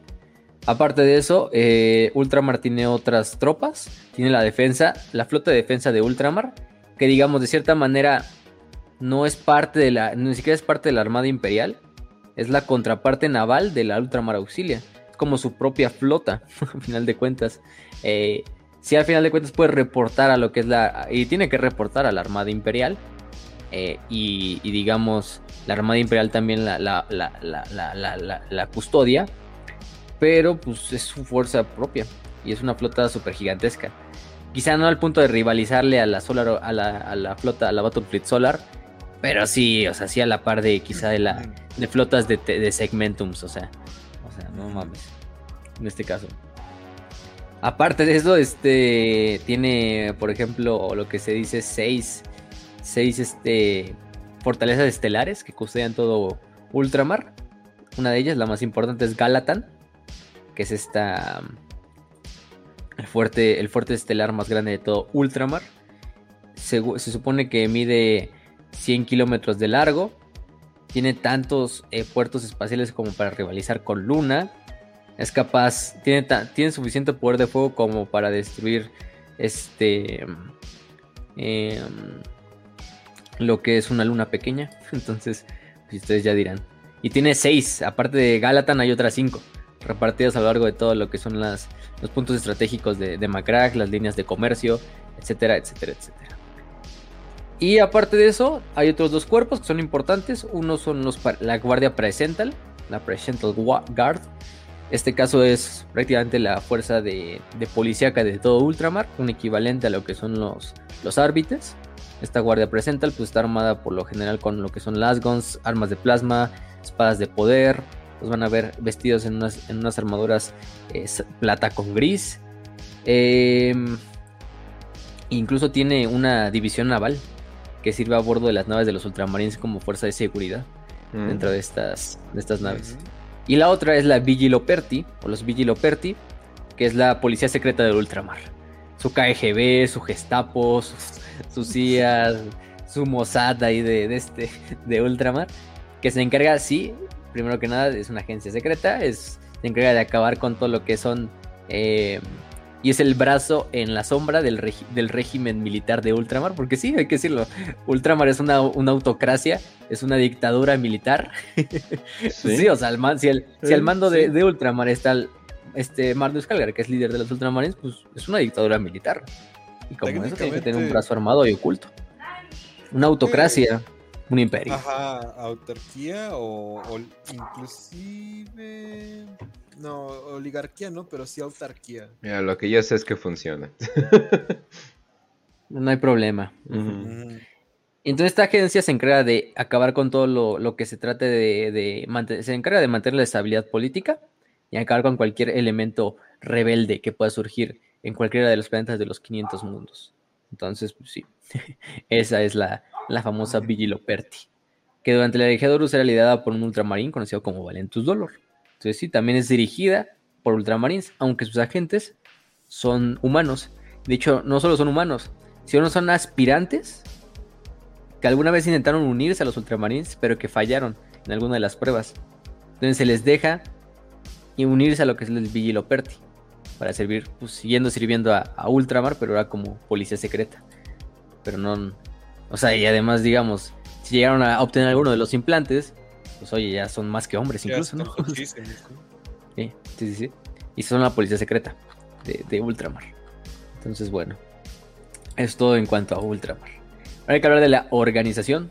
Aparte de eso, eh, Ultramar tiene otras tropas. Tiene la defensa, la flota de defensa de Ultramar, que digamos de cierta manera no es parte de la, ni siquiera es parte de la Armada Imperial. Es la contraparte naval de la Ultramar Auxilia. Es como su propia flota, al final de cuentas. Eh, si al final de cuentas puede reportar a lo que es la... Y tiene que reportar a la Armada Imperial. eh, y, digamos, la Armada Imperial también la, la, la- la custodia. Pero pues es su fuerza propia. Y es una flota súper gigantesca. Quizá no al punto de rivalizarle a la Solar, a la, a la flota, a la Battlefleet Solar. Pero sí, o sea, sí a la par de quizá de la, de flotas de, de segmentums, o sea, o sea, no mames, en este caso. Aparte de eso, este tiene, por ejemplo, lo que se dice seis, seis este, fortalezas estelares que custodian todo, ultramar. Una de ellas, la más importante, es Galatan, que es esta el fuerte, el fuerte estelar más grande de todo ultramar. Se, se supone que mide 100 kilómetros de largo. Tiene tantos eh, puertos espaciales como para rivalizar con Luna. Es capaz, tiene, tiene suficiente poder de fuego como para destruir este em, lo que es una luna pequeña. Entonces, pues ustedes ya dirán. Y tiene seis, aparte de Galatan hay otras cinco, repartidas a lo largo de todo lo que son las, los puntos estratégicos de, de Macrack, las líneas de comercio, etcétera, etcétera, etcétera. Y aparte de eso, hay otros dos cuerpos que son importantes. Uno son los, la Guardia Presental, la Presental Guard. Este caso es prácticamente la fuerza de, de policíaca de todo Ultramar, un equivalente a lo que son los, los árbitres. Esta Guardia Presental pues, está armada por lo general con lo que son las guns, armas de plasma, espadas de poder. Los van a ver vestidos en unas, en unas armaduras eh, plata con gris. Eh, incluso tiene una división naval que sirve a bordo de las naves de los ultramarines como fuerza de seguridad mm. dentro de estas, de estas naves. Y la otra es la Vigiloperti, o los Vigiloperti, que es la policía secreta del ultramar. Su KGB, su Gestapo, su, CIA, su Mossad ahí de, de, este, de ultramar, que se encarga, sí, primero que nada, es una agencia secreta, es, se encarga de acabar con todo lo que son... Eh, y es el brazo en la sombra del, del, régimen militar de Ultramar, porque sí, hay que decirlo, Ultramar es una, una autocracia, es una dictadura militar. Sí, o sea, si, el, si al mando de, de, Ultramar está el, este Marnus Calgar, que es líder de los Ultramarines, pues es una dictadura militar. Y como eso tiene que tener un brazo armado y oculto. Una autocracia, un imperio. Ajá, autarquía o, o inclusive no, oligarquía no, pero sí autarquía. Mira, lo que yo sé es que funciona. no hay problema. Entonces esta agencia se encarga de acabar con todo lo, que se trate de, de se encarga de mantener la estabilidad política y acabar con cualquier elemento rebelde que pueda surgir en cualquiera de los planetas de los 500 mundos. Entonces, pues sí, esa es la, la famosa Vigiloperti, que durante la de era liderada por un ultramarín conocido como Valentus Dolor. Entonces sí, también es dirigida por Ultramarines, aunque sus agentes son humanos. De hecho, no solo son humanos, sino son aspirantes que alguna vez intentaron unirse a los Ultramarines, pero que fallaron en alguna de las pruebas. Entonces se les deja unirse a lo que es el Vigiloperti para servir, pues siguiendo sirviendo a, a, Ultramar, pero ahora como policía secreta. Pero no, o sea, y además, digamos, si llegaron a obtener alguno de los implantes, pues oye, ya son más que hombres incluso, ¿no? sí, sí, sí. Y son la policía secreta de, Ultramar. Entonces, bueno, es todo en cuanto a Ultramar. Ahora hay que hablar de la organización,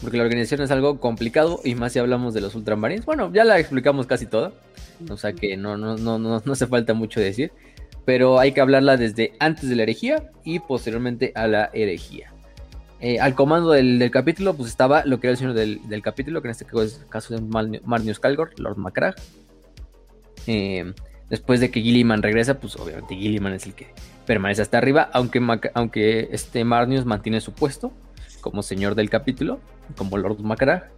porque la organización es algo complicado y más si hablamos de los Ultramarines. Bueno, ya la explicamos casi toda, o sea que no, no, no, no, no hace falta mucho decir, pero hay que hablarla desde antes de la herejía y posteriormente a la herejía. Eh, al comando del, capítulo, pues estaba lo que era el señor del, capítulo, que en este caso es Marnius Calgor, Lord Macragh. Eh, después de que Gilliman regresa, pues obviamente Gilliman es el que permanece hasta arriba, aunque, aunque este Marnius mantiene su puesto como señor del capítulo, como Lord Macragh.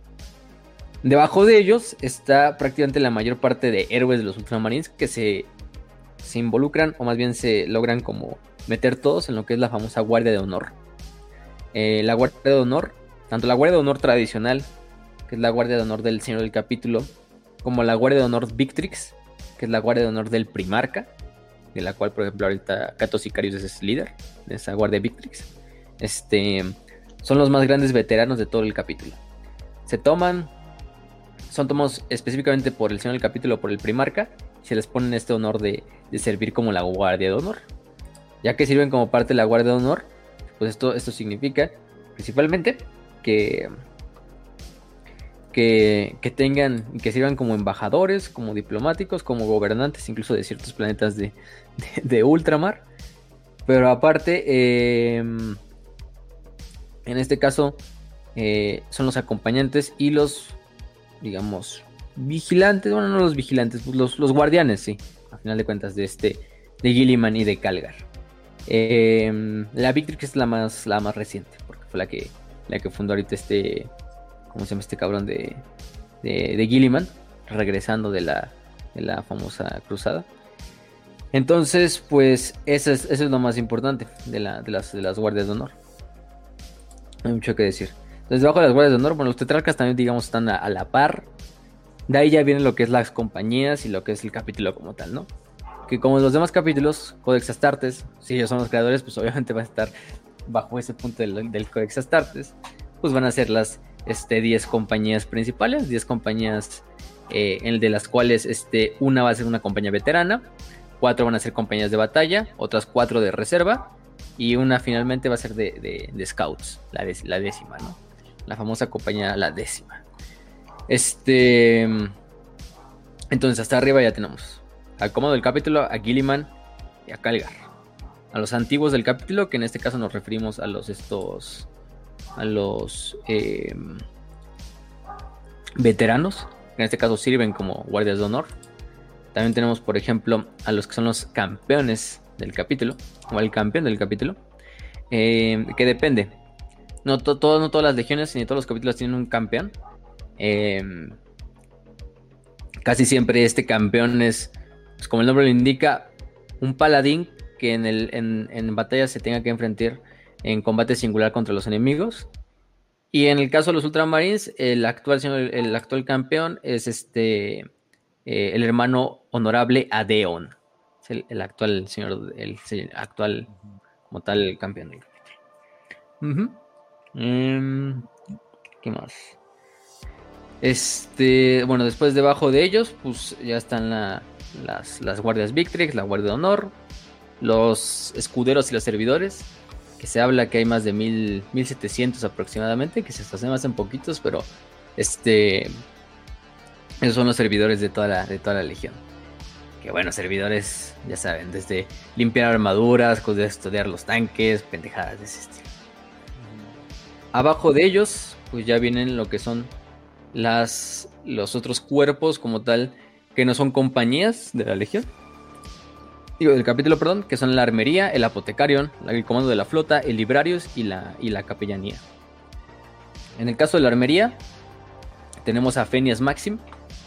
Debajo de ellos está prácticamente la mayor parte de héroes de los Ultramarines que se, se involucran, o más bien se logran como meter todos en lo que es la famosa Guardia de Honor eh, la Guardia de Honor, tanto la Guardia de Honor tradicional, que es la Guardia de Honor del Señor del Capítulo, como la Guardia de Honor Victrix, que es la Guardia de Honor del Primarca, de la cual, por ejemplo, ahorita Cato Sicarius es líder de esa Guardia Victrix. Este, son los más grandes veteranos de todo el capítulo. Se toman, son tomados específicamente por el Señor del Capítulo, por el Primarca, se les ponen este honor de, de servir como la Guardia de Honor. Ya que sirven como parte de la Guardia de Honor, pues esto, esto significa principalmente que, que, tengan, que sirvan como embajadores, como diplomáticos, como gobernantes, incluso de ciertos planetas de, de, ultramar. Pero aparte, em, en este caso, eh, son los acompañantes y los, digamos, vigilantes, bueno, no los vigilantes, pues los, los guardianes, sí, a final de cuentas, de este, de Gilliman y de Calgar. Em, la Victrix es la más, la más reciente, porque fue la que, la que fundó ahorita este. ¿Cómo se llama este cabrón de. de, de Gilliman, regresando de la, de la famosa cruzada. Entonces, pues eso es, eso es lo más importante de, la- de las, de las guardias de honor. No hay mucho que decir. Entonces, debajo de las guardias de honor, bueno, los tetrarcas también, digamos, están a la par. De ahí ya viene lo que es las compañías y lo que es el capítulo como tal, ¿no? Que como los demás capítulos, Codex Astartes, si ellos son los creadores, pues obviamente va a estar bajo ese punto del, del Codex Astartes. Pues van a ser las este, 10 compañías principales, 10 compañías eh, en de las cuales este, una va a ser una compañía veterana, cuatro van a ser compañías de batalla, otras cuatro de reserva y una finalmente va a ser de, de- de scouts, la, dec- la décima, ¿no? La famosa compañía, la décima. Este. Entonces, hasta arriba ya tenemos al cómodo del capítulo, a Gilliman y a Calgar. A los antiguos del capítulo, que en este caso nos referimos a los estos. a los. eh, veteranos, que en este caso sirven como guardias de honor. También tenemos, por ejemplo, a los que son los campeones del capítulo, o el campeón del capítulo, eh, que depende. No, to- no todas las legiones ni todos los capítulos tienen un campeón. Eh, casi siempre este campeón es, pues, como el nombre lo indica, un paladín que en, el, en, en batalla se tenga que enfrentar en combate singular contra los enemigos. Y en el caso de los Ultramarines, el actual, el actual campeón es este eh, el hermano honorable Adeon. El, actual señor, el, actual como tal campeón. Em, ¿Qué más? Este, bueno, después debajo de ellos, pues ya están la- las, las guardias Victrix, la guardia de honor, los escuderos y los servidores. Que se habla que hay más de mil, 1700 aproximadamente, que se hacen más en poquitos, pero este, esos son los servidores de toda la, de toda la legión. Que bueno, servidores, ya saben, desde limpiar armaduras, estudiar los tanques, pendejadas de ese estilo. Abajo de ellos, pues ya vienen lo que son las, los otros cuerpos como tal, que no son compañías de la legión. Digo, del capítulo, perdón, que son la armería, el apotecarion, el comando de la flota, el librarius y la, y la capellanía. En el caso de la armería, tenemos a Fenias Maxim,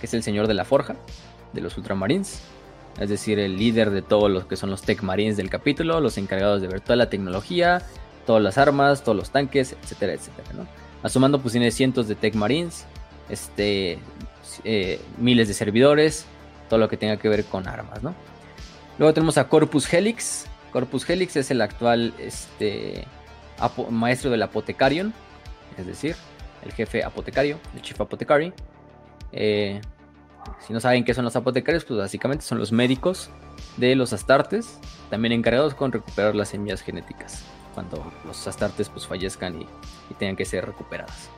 que es el señor de la forja de los Ultramarines. Es decir, el líder de todos los que son los Tech Marines del capítulo, los encargados de ver toda la tecnología, todas las armas, todos los tanques, etcétera, etcétera, ¿no? Asumando, pues tiene cientos de Tech Marines, este, eh, miles de servidores, todo lo que tenga que ver con armas, ¿no? Luego tenemos a Corpus Helix. Corpus Helix es el actual este, maestro del Apotecarion, es decir, el jefe apotecario, el chief apotecary. Eh, si no saben qué son los apotecarios, pues básicamente son los médicos de los astartes, también encargados con recuperar las semillas genéticas cuando los astartes pues fallezcan y, y tengan que ser recuperadas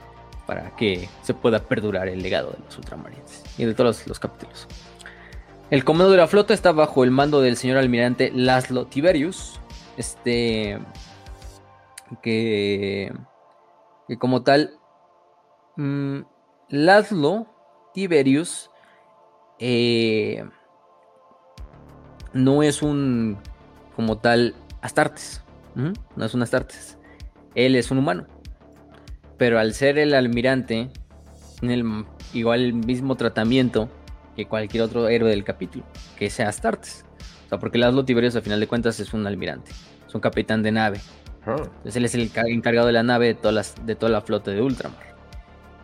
para que se pueda perdurar el legado de los ultramarines y de todos los, los capítulos. El comando de la flota está bajo el mando del señor almirante Laszlo Tiberius, este que, como tal mm, Laszlo Tiberius eh, no es un como tal Astartes. No es un Astartes. Él es un humano. Pero al ser el almirante, tiene el, igual el mismo tratamiento que cualquier otro héroe del capítulo, que sea Astartes. O sea, porque Laszlo Tiberius, al final de cuentas, es un almirante. Es un capitán de nave. Ah, Entonces él es el ca- encargado de la nave de, todas las, de toda la flota de Ultramar.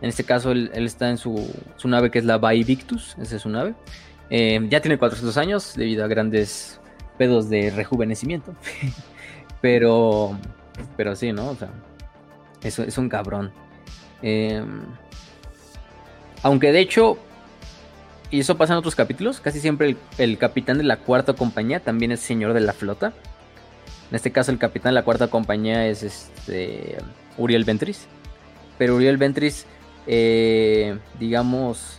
En este caso él, él está en su, su nave que es la Victus, esa es su nave. Eh, ya tiene 400 años debido a grandes pedos de rejuvenecimiento. pero, pero sí, ¿no? O sea, es, es un cabrón. Eh, aunque de hecho, y eso pasa en otros capítulos, casi siempre el, capitán de la cuarta compañía también es señor de la flota. En este caso, el capitán de la cuarta compañía es este Uriel Ventris. Pero Uriel Ventris, eh, digamos,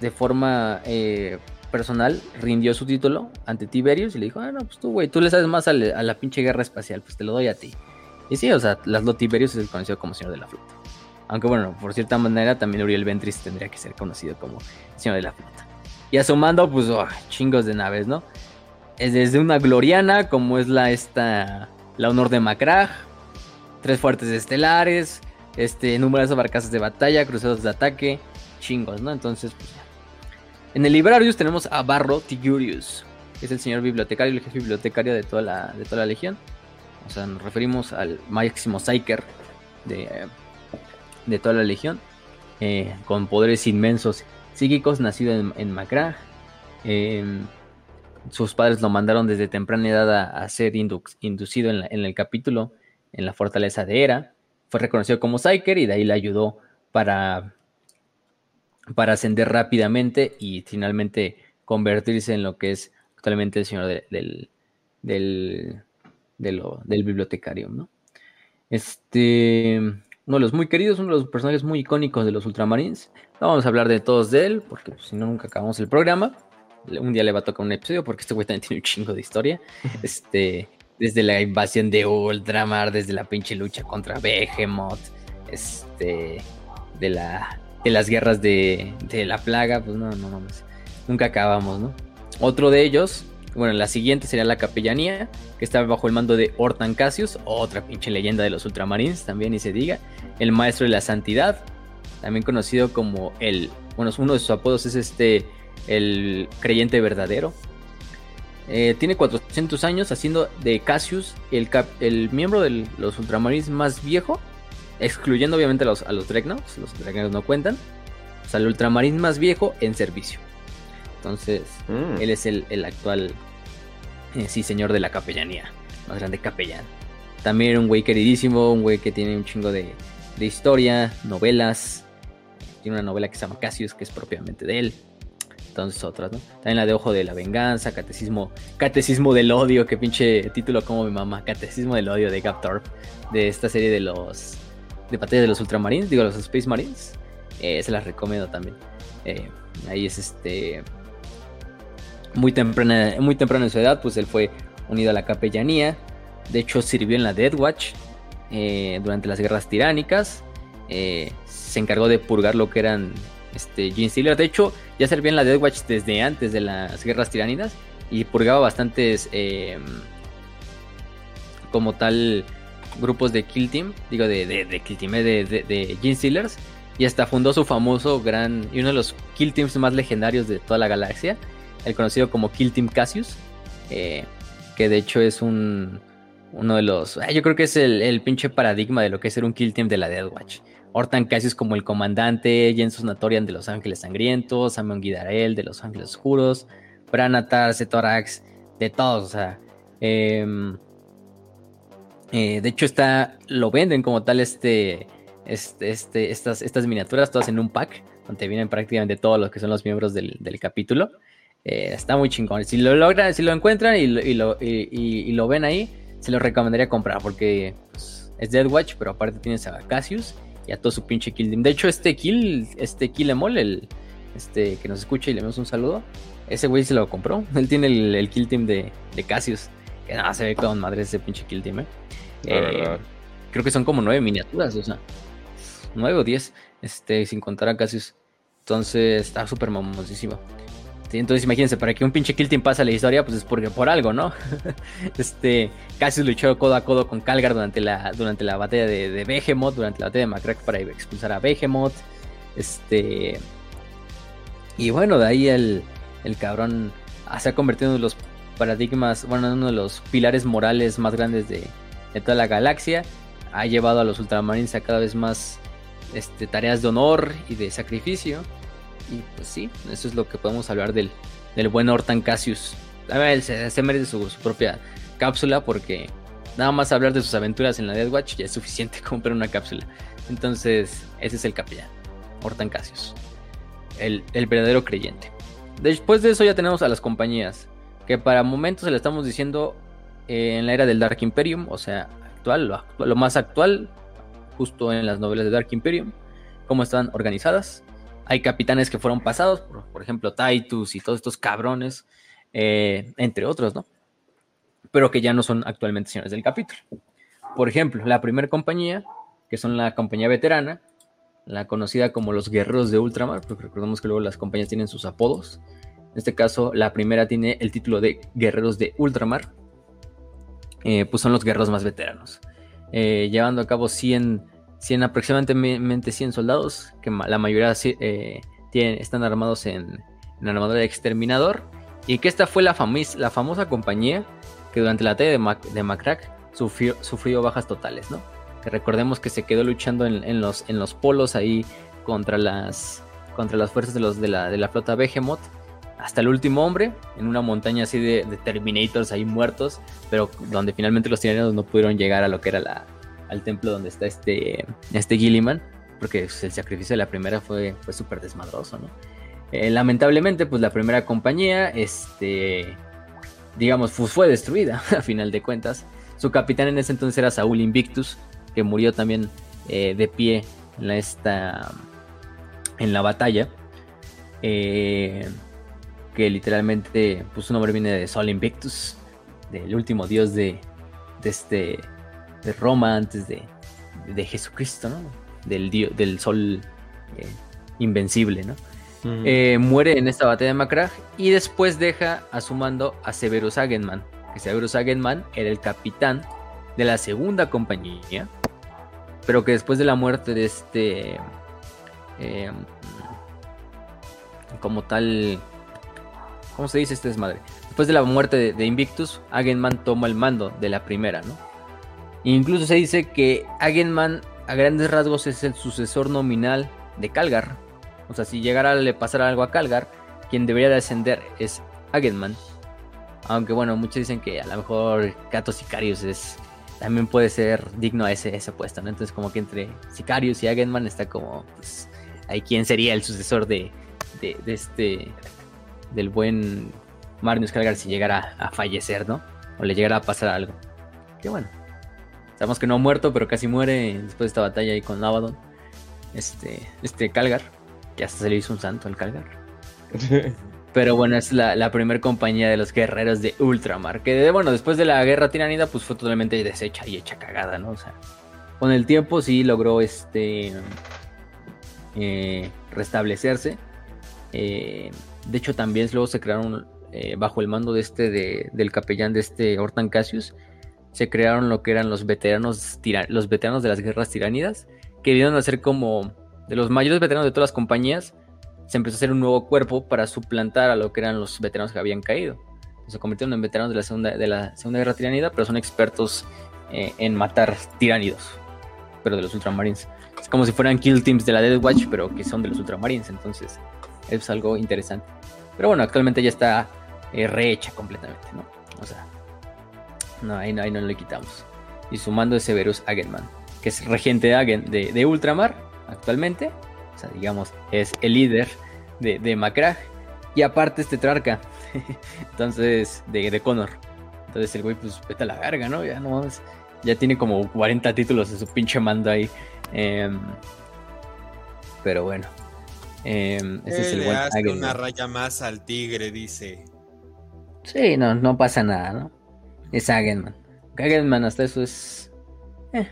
de forma eh, personal, rindió su título ante Tiberius y le dijo: Ah, no, pues tú, güey, tú le sabes más a, a la pinche guerra espacial, pues te lo doy a ti. Y sí, o sea, Laszlo Tiberius es conocido como señor de la flota. Aunque bueno, por cierta manera, también Uriel Ventris tendría que ser conocido como señor de la flota. Y a su mando, pues, oh, chingos de naves, ¿no? es desde una gloriana como es la esta la honor de Macrag, tres fuertes estelares, este numerosas barcazas de batalla, cruceros de ataque, chingos, ¿no? Entonces, pues ya. En el Librarius tenemos a Barro Tigurius, que es el señor bibliotecario, el jefe bibliotecario de toda la, de toda la legión. O sea, nos referimos al máximo Psyker de, de toda la legión, eh, con poderes inmensos psíquicos, nacido en, en Macra. Em, sus padres lo mandaron desde temprana edad a, ser indu- inducido en, en el capítulo, en la fortaleza de Hera. Fue reconocido como Psyker y de ahí le ayudó para, para ascender rápidamente y finalmente convertirse en lo que es actualmente el señor de- del, del, de lo- del bibliotecario, ¿no? Este, uno de los muy queridos, uno de los personajes muy icónicos de los Ultramarines. No vamos a hablar de todos de él, porque pues, si no, nunca acabamos el programa. Un día le va a tocar un episodio, porque este güey también tiene un chingo de historia. Este, desde la invasión de Ultramar, desde la pinche lucha contra Behemoth, este, de, la, de las guerras de, de la plaga, pues no, no mames. Nunca acabamos, ¿no? Otro de ellos, bueno, la siguiente sería la capellanía, que está bajo el mando de Hortan Cassius, otra pinche leyenda de los Ultramarines, también y se diga. El maestro de la santidad, también conocido como el, bueno, uno de sus apodos es este, el creyente verdadero. Eh, tiene 400 años haciendo de Cassius el, cap- el miembro de los Ultramarines más viejo, excluyendo obviamente a los, a los Dreadnoughts, los Dreadnoughts no cuentan. O sea, el Ultramarín más viejo en servicio. Entonces, Mm. él es el, el actual, eh, sí, señor de la capellanía, más grande capellán. También un güey queridísimo, un güey que tiene un chingo de, de historia, novelas. Tiene una novela que se llama Cassius, que es propiamente de él. Entonces otras, ¿no? También la de Ojo de la Venganza, Catecismo, Catecismo del Odio, que pinche título como mi mamá, Catecismo del Odio de Gap Thorpe, de esta serie de los, de batalla de los Ultramarines, digo, los Space Marines. Eh, se las recomiendo también. Eh, ahí es este, muy temprana, muy temprano en su edad, pues él fue unido a la capellanía. De hecho, sirvió en la Death Watch eh, durante las guerras tiránicas. Eh, se encargó de purgar lo que eran este, Gene Stealer. De hecho, ya servía en la Death Watch desde antes de las guerras tiránicas y purgaba bastantes, eh, como tal, grupos de Kill Team. Digo, de, de, de Kill Team, eh, de, de, de Gene Stealers. Y hasta fundó su famoso gran y uno de los Kill Teams más legendarios de toda la galaxia, el conocido como Kill Team Cassius, eh, que de hecho es un uno de los, ah, yo creo que es el, el pinche paradigma de lo que es ser un Kill Team de la Death Watch. Hortan Cassius como el comandante, Jensus Natorian de los Ángeles Sangrientos, Samon Guidarel de los Ángeles Oscuros, Branatar, Cetorax, de todos, o sea, em, eh, de hecho está, lo venden como tal este, este, este, estas, estas miniaturas todas en un pack, donde vienen prácticamente todos los que son los miembros del, del capítulo. Eh, está muy chingón. Si lo logran, si lo encuentran y lo, y lo, y- lo ven ahí, se lo recomendaría comprar porque pues, es Dead Watch, pero aparte tienes a Cassius y a todo su pinche kill team. De hecho, este kill, este kill Emol, el este que nos escucha y le damos un saludo, ese güey se lo compró. Él tiene el, el kill team de, de Cassius. Que nada, se ve con madre ese pinche kill team, eh. Eh, creo que son como nueve miniaturas, o sea, nueve o diez, este, sin contar a Cassius. Entonces está súper mamosísimo. Entonces imagínense, para que un pinche Kill Team pase a la historia, pues es porque por algo, ¿no? este, Cassius luchó codo a codo con Calgar durante la, durante la batalla de, de Behemoth, durante la batalla de Macrack para expulsar a Behemoth. Este. Y bueno, de ahí el, el cabrón ah, se ha convertido en uno de los paradigmas, bueno, en uno de los pilares morales más grandes de, de toda la galaxia. Ha llevado a los Ultramarines a cada vez más este, tareas de honor y de sacrificio. Y pues sí, eso es lo que podemos hablar del, del buen Hortan Cassius. A ver, se, se merece su, propia cápsula porque nada más hablar de sus aventuras en la Death Watch ya es suficiente como para una cápsula. Entonces, ese es el capellán, Hortan Cassius, el, el verdadero creyente. Después de eso ya tenemos a las compañías, que para momentos se le estamos diciendo eh, en la era del Dark Imperium, o sea, actual, lo, lo más actual, justo en las novelas de Dark Imperium, cómo están organizadas. Hay capitanes que fueron pasados, por, ejemplo, Titus y todos estos cabrones, eh, entre otros, ¿no? Pero que ya no son actualmente señores del capítulo. Por ejemplo, la primera compañía, que son la compañía veterana, la conocida como los guerreros de ultramar, porque recordemos que luego las compañías tienen sus apodos. En este caso, la primera tiene el título de guerreros de ultramar. Eh, pues son los guerreros más veteranos. Eh, llevando a cabo 100 100, aproximadamente 100 soldados, que la mayoría eh, tienen, están armados en, en armadura de exterminador, y que esta fue la, la famosa compañía que durante la batalla de, Mac de Macrack sufrió, sufrió, bajas totales, ¿no? Que recordemos que se quedó luchando en, los, en los polos ahí contra las, contra las fuerzas de, los, de, la, de la flota Behemoth hasta el último hombre, en una montaña así de, Terminators ahí muertos, pero donde finalmente los tiranidos no pudieron llegar a lo que era la, al templo donde está este, este Gilliman, porque pues, el sacrificio de la primera fue, fue súper desmadroso, ¿no? Eh, lamentablemente, pues la primera compañía, este, digamos, fue destruida a final de cuentas. Su capitán en ese entonces era Saúl Invictus, que murió también eh, de pie en la, esta, en la batalla. Eh, que literalmente, pues su nombre viene de Sol Invictus, del último dios de, de, este, de Roma antes de, de Jesucristo, ¿no? Del, del sol eh, invencible, ¿no? Eh, muere en esta batalla de Macragh y después deja a su mando a Severus Agenman, que Severus Agenman era el capitán de la segunda compañía, pero que después de la muerte de este, eh, como tal, ¿Cómo se dice este desmadre? Después de la muerte de, Invictus, Agenman toma el mando de la primera, ¿no? Incluso se dice que Agenman a grandes rasgos es el sucesor nominal de Calgar. O sea, si llegara a le pasar algo a Calgar, quien debería de ascender es Agenman. Aunque bueno, muchos dicen que a lo mejor Cato Sicarius es también puede ser digno a ese, ese ¿no? Entonces como que entre Sicarius y Agenman está como, pues, ahí quién sería el sucesor de, de, de este del buen Magnus Calgar si llegara a fallecer, ¿no? O le llegara a pasar algo. Que bueno. Sabemos que no ha muerto, pero casi muere después de esta batalla ahí con Abaddon. Este, este Calgar, que hasta se le hizo un santo al Calgar. pero bueno, es la, la primera compañía de los guerreros de Ultramar. Que bueno, después de la guerra tiranida, pues fue totalmente deshecha y hecha cagada, ¿no? O sea, con el tiempo sí logró este eh, restablecerse. Eh, de hecho, también luego se crearon, eh, bajo el mando de este, del capellán de este Hortan Cassius, se crearon lo que eran los veteranos, los veteranos de las guerras tiránidas, que vinieron a ser como de los mayores veteranos de todas las compañías. Se empezó a hacer un nuevo cuerpo para suplantar a lo que eran los veteranos que habían caído. Se convirtieron en veteranos de la segunda, de la segunda guerra tiranida, pero son expertos eh, en matar tiránidos, pero de los ultramarines. Es como si fueran kill teams de la Dead Watch, pero que son de los ultramarines. Entonces, es algo interesante. Pero bueno, actualmente ya está eh, rehecha completamente, ¿no? O sea, no, ahí, no, ahí no le quitamos. Y sumando es Severus Agenman, que es regente de, de, Ultramar actualmente. O sea, digamos, es el líder de, de Macrag. Y aparte es tetrarca. Entonces, de, de Connor. Entonces el güey, pues vete a la verga, ¿no? Ya no Ya tiene como 40 títulos de su pinche mando ahí. Em, pero bueno. Em, ese es el buen una raya más al tigre, dice. Sí, no, no pasa nada, ¿no? Es Hagenman. Hagenman hasta eso es... Eh,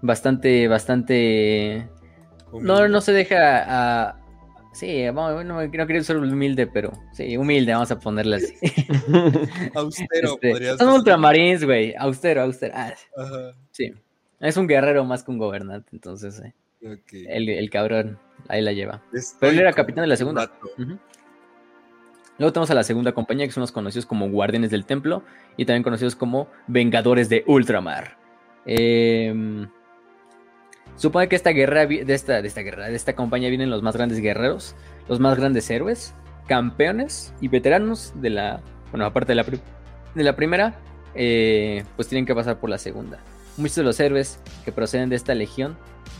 bastante, bastante... No, no se deja a... Sí, bueno, no, quiero ser humilde, pero sí, humilde, vamos a ponerle así. austero, este, podrías Son ultramarines, güey. Austero, austero. Ah, sí. Es un guerrero más que un gobernante, entonces. Eh. El, cabrón, ahí la lleva. Pero él era capitán de la segunda. Luego tenemos a la segunda compañía, que son los conocidos como Guardianes del Templo y también conocidos como Vengadores de Ultramar. Eh, supone que esta guerra, de esta, de esta guerra, de esta compañía vienen los más grandes guerreros, los más grandes héroes, campeones y veteranos de la, bueno, aparte de la, de la primera, eh, pues tienen que pasar por la segunda. Muchos de los héroes que proceden de esta legión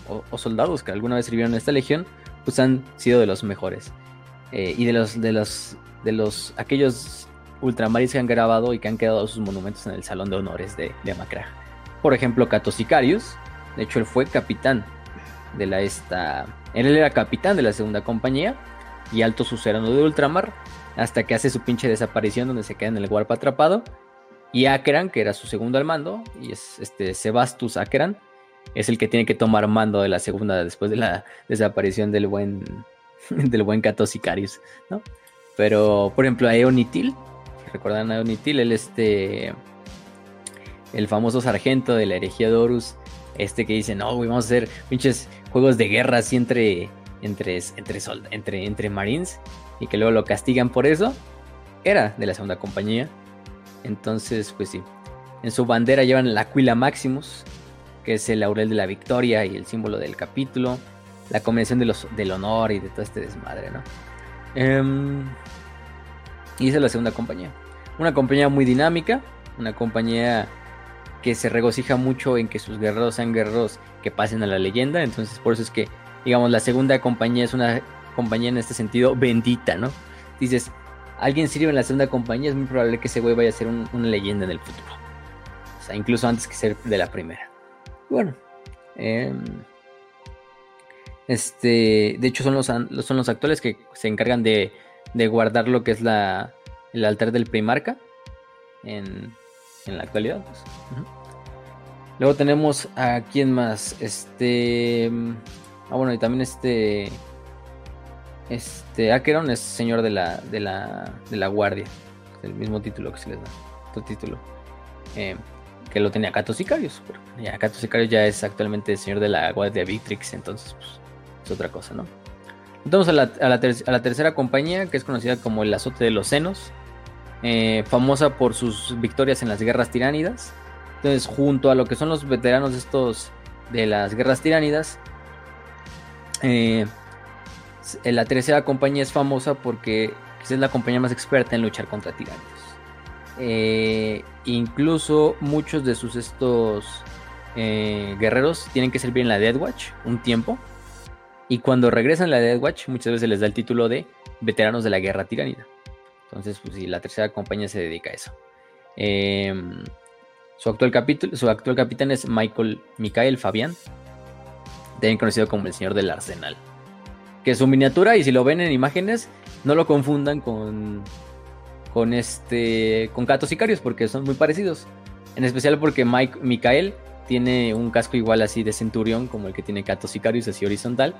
o, soldados que alguna vez sirvieron en esta legión, pues han sido de los mejores. Eh, y de los, de los, de los, aquellos ultramarines que han grabado y que han quedado sus monumentos en el Salón de Honores de, de Por ejemplo, Cato Sicarius, de hecho él fue capitán de la esta, él era capitán de la segunda compañía y alto sucerano de ultramar, hasta que hace su pinche desaparición donde se queda en el Warp atrapado. Y Akeran, que era su segundo al mando, y es este Sebastus Akeran, es el que tiene que tomar mando de la segunda después de la desaparición del buen del buen Cato Sicarius, ¿no? Pero, por ejemplo, a Eonitil, recuerdan a Eonitil, el este el famoso sargento de la herejía de Horus, Este que dice, no, vamos a hacer pinches juegos de guerra así entre, entre, entre, entre, entre marines y que luego lo castigan por eso, era de la segunda compañía. Entonces, pues sí. En su bandera llevan la Aquila Maximus, que es el laurel de la victoria y el símbolo del capítulo. La combinación de los, del honor y de todo este desmadre, ¿no? Y esa es la segunda compañía. Una compañía muy dinámica, una compañía que se regocija mucho en que sus guerreros sean guerreros que pasen a la leyenda. Entonces, por eso es que, digamos, la segunda compañía es una compañía en este sentido bendita, ¿no? Dices, alguien sirve en la segunda compañía, es muy probable que ese güey vaya a ser una leyenda en el futuro. O sea, incluso antes que ser de la primera. Bueno, em, este, de hecho son los, son los actuales que se encargan de, de guardar lo que es la, el altar del primarca en, en la actualidad. Pues. Luego tenemos a quién más, este, ah bueno y también este este, Acheron es señor de la, de la, de la guardia. El mismo título que se les da. Otro título. Eh, que lo tenía Cato Sicarios. Pero ya Cato ya es actualmente el señor de la guardia Victrix. Entonces, pues, es otra cosa, ¿no? Entonces a la, tercera compañía, que es conocida como el azote de los senos. Eh, famosa por sus victorias en las guerras tiránidas. Entonces, junto a lo que son los veteranos estos de las guerras tiránidas, eh, la tercera compañía es famosa porque es la compañía más experta en luchar contra tiranios. Eh, incluso muchos de sus estos eh, guerreros tienen que servir en la Dead Watch un tiempo. Y cuando regresan la Dead Watch, muchas veces les da el título de veteranos de la guerra tiránida. Entonces, pues sí, la tercera compañía se dedica a eso. Em, su, actual capítulo, su actual capitán es Michael Mikael Fabián, también conocido como el Señor del Arsenal que su miniatura, y si lo ven en imágenes, no lo confundan con, con este, con Kato Sicarios, porque son muy parecidos. En especial porque Mike, Mikael tiene un casco igual así de centurión, como el que tiene Kato Sicarios, así horizontal,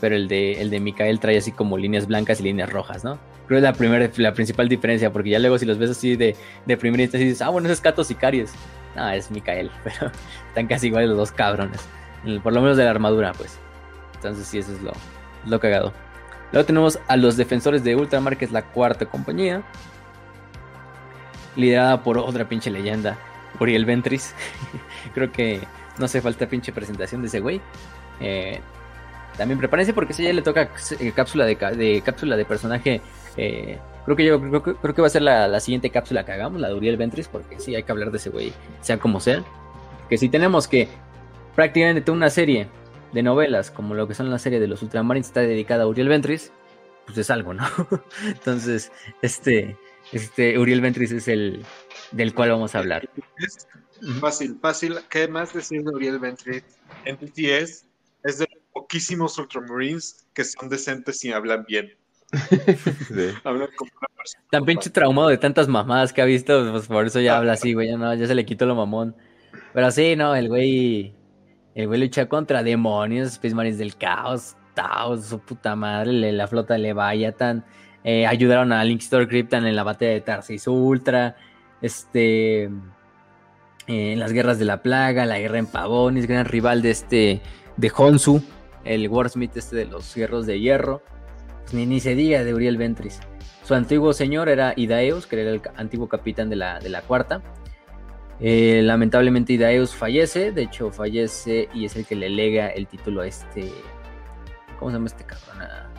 pero el de, el de Mikael trae así como líneas blancas y líneas rojas, ¿no? Creo que es la, primera, la principal diferencia, porque ya luego si los ves así de, de primera instancia dices, ah, bueno, ese es Kato Sicarios. No, es Mikael, pero están casi iguales los dos cabrones. Por lo menos de la armadura, pues. Entonces sí, eso es lo, lo cagado. Luego tenemos a los defensores de Ultramar, que es la cuarta compañía. Liderada por otra pinche leyenda, Uriel Ventris. Creo que no hace falta pinche presentación de ese güey. Eh, también prepárense porque si ya le toca eh, cápsula de, cápsula de personaje. Eh, creo que yo creo, que va a ser la, la, siguiente cápsula que hagamos, la de Uriel Ventris, porque sí hay que hablar de ese güey, sea como sea. Que si tenemos que prácticamente toda una serie de novelas, como lo que son la serie de los Ultramarines, está dedicada a Uriel Ventris, pues es algo, ¿no? Entonces, este, este Uriel Ventris es el del cual vamos a hablar. Es fácil, fácil. ¿Qué más decir de Uriel Ventris? En TTS es de poquísimos Ultramarines que son decentes y hablan bien. Hablan como una persona. Tan pinche traumado de tantas mamadas que ha visto, pues por eso ya habla así, güey. Ya, no, ya se le quitó lo mamón. Pero sí, no, el güey el güey lucha contra demonios, Space Marines del caos, Taos, su puta madre, la flota de Leviathan. Eh, ayudaron a Linkster Cryptan en la batalla de Tarsis Ultra. Este. Eh, en las guerras de la plaga, la guerra en Pavonis, gran rival de este. de Honsu, el Warsmith este de los guerros de hierro. Pues ni, se diga de Uriel Ventris. Su antiguo señor era Idaeus, que era el antiguo capitán de la, de la cuarta. Eh, lamentablemente Idaeus fallece, de hecho fallece y es el que le lega el título a este... ¿Cómo se llama este cabrón?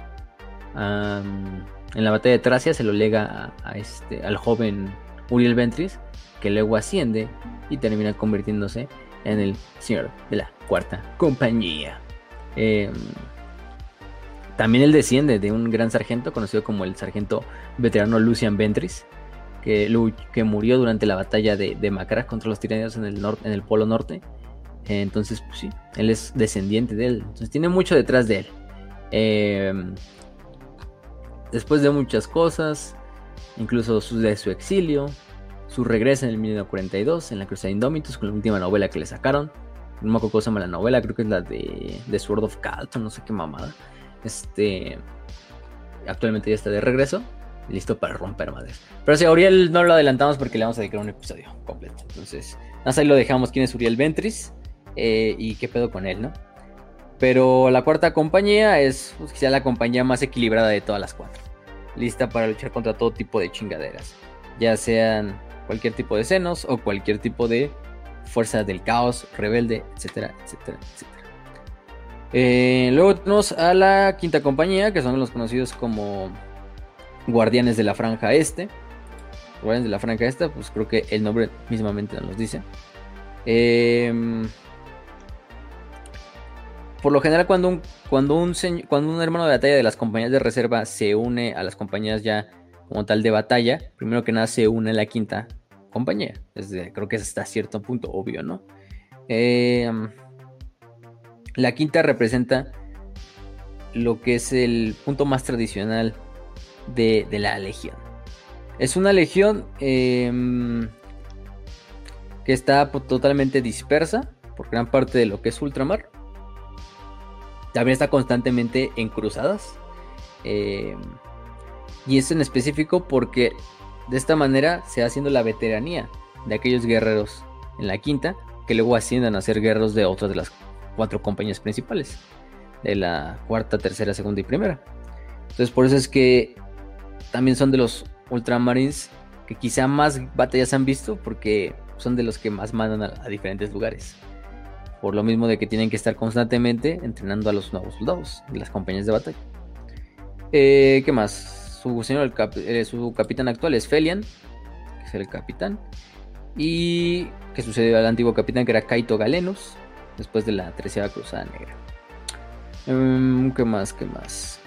en la batalla de Tracia se lo lega a, este, al joven Uriel Ventris, que luego asciende y termina convirtiéndose en el señor de la cuarta compañía. Em, también él desciende de un gran sargento conocido como el sargento veterano Lucian Ventris, que, murió durante la batalla de, de contra los tiranios en el, en el Polo Norte. entonces, pues sí, él es descendiente de él. Entonces tiene mucho detrás de él. Em, después de muchas cosas, incluso su, de su exilio, su regreso en el 1942 en la Cruzada Indomitus con la última novela que le sacaron. No me acuerdo cómo se llama la novela, creo que es la de, de Sword of Calton, no sé qué mamada. Este, actualmente ya está de regreso listo para romper madres. Pero si a Uriel no lo adelantamos porque le vamos a dedicar un episodio completo. Entonces, nada ahí lo dejamos quién es Uriel Ventris. eh, y qué pedo con él, ¿no? Pero la cuarta compañía es pues, quizá la compañía más equilibrada de todas las cuatro. Lista para luchar contra todo tipo de chingaderas. Ya sean cualquier tipo de senos o cualquier tipo de fuerza del caos, rebelde, etcétera, etcétera, etcétera. Eh, luego tenemos a la quinta compañía, que son los conocidos como Guardianes de la Franja Este. Guardianes de la Franja Este, pues creo que el nombre mismamente nos dice. Eh, por lo general cuando un, cuando un, cuando un hermano de batalla de las compañías de reserva se une a las compañías ya como tal de batalla, primero que nada se une a la quinta compañía. creo que es hasta cierto punto obvio, ¿no? Em, la quinta representa lo que es el punto más tradicional de, la legión. Es una legión em, que está totalmente dispersa por gran parte de lo que es ultramar también está constantemente en cruzadas. Eh, y es en específico porque de esta manera se va haciendo la veteranía de aquellos guerreros en la quinta que luego asciendan a ser guerreros de otras de las cuatro compañías principales. De la cuarta, tercera, segunda y primera. Entonces por eso es que también son de los ultramarines que quizá más batallas han visto porque son de los que más mandan a diferentes lugares. Por lo mismo de que tienen que estar constantemente entrenando a los nuevos soldados de las compañías de batalla. Eh, ¿Qué más? Su, señor, eh, su capitán actual es Felian, que es el capitán. Y que sucedió al antiguo capitán que era Kaito Galenus, después de la tercera cruzada negra. Em, ¿Qué más? ¿Qué más?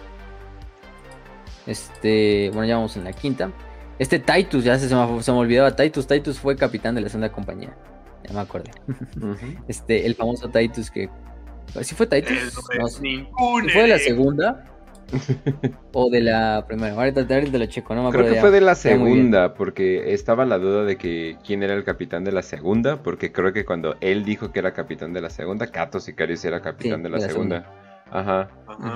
Este, bueno, ya vamos en la quinta. Este Titus, ya se, se, me, se me olvidaba. Titus, Titus fue capitán de la segunda compañía. Ya me acordé. Este, el famoso Titus que. ¿Sí fue Titus? No, ¿Fue de la segunda? O de la primera. Ahorita, ahorita lo checo, no me acuerdo. Creo que fue de la segunda, porque estaba la duda de que quién era el capitán de la segunda, porque creo que cuando él dijo que era capitán de la segunda, Kato Sicarius era capitán de la, segunda. Ajá.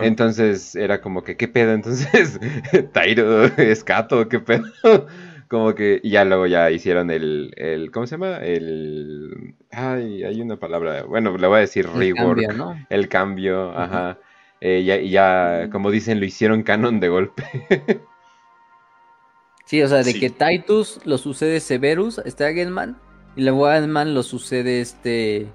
Entonces era como que, ¿qué pedo? Entonces, Tairo es Kato, ¿qué pedo? como que ya luego ya hicieron el, el ¿cómo se llama? El, ay, hay una palabra, bueno, le voy a decir el Cambio, ¿no? El cambio, ajá. Eh, ya, ya, como dicen, lo hicieron canon de golpe. sí, o sea, de que Titus lo sucede Severus, este Agenman, y luego Agenman lo sucede este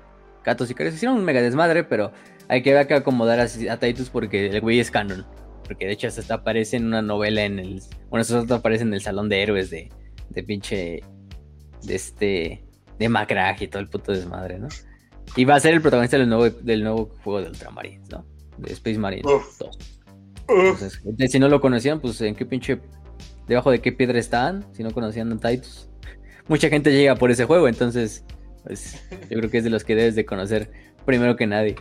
Cato Sicarius. Hicieron un mega desmadre, pero hay que, acomodar a, a Titus porque el güey es canon. Porque de hecho hasta aparece en una novela en el. Bueno, eso aparece en el Salón de Héroes de, de pinche. De este. De Macrag y todo el puto desmadre, ¿no? Y va a ser el protagonista del nuevo, del nuevo juego de Ultramarines, ¿no? De Space Marine 2. Entonces, si no lo conocían, pues en qué pinche. Debajo de qué piedra estaban, si no conocían a Titus. Mucha gente llega por ese juego, entonces. Pues yo creo que es de los que debes de conocer primero que nadie.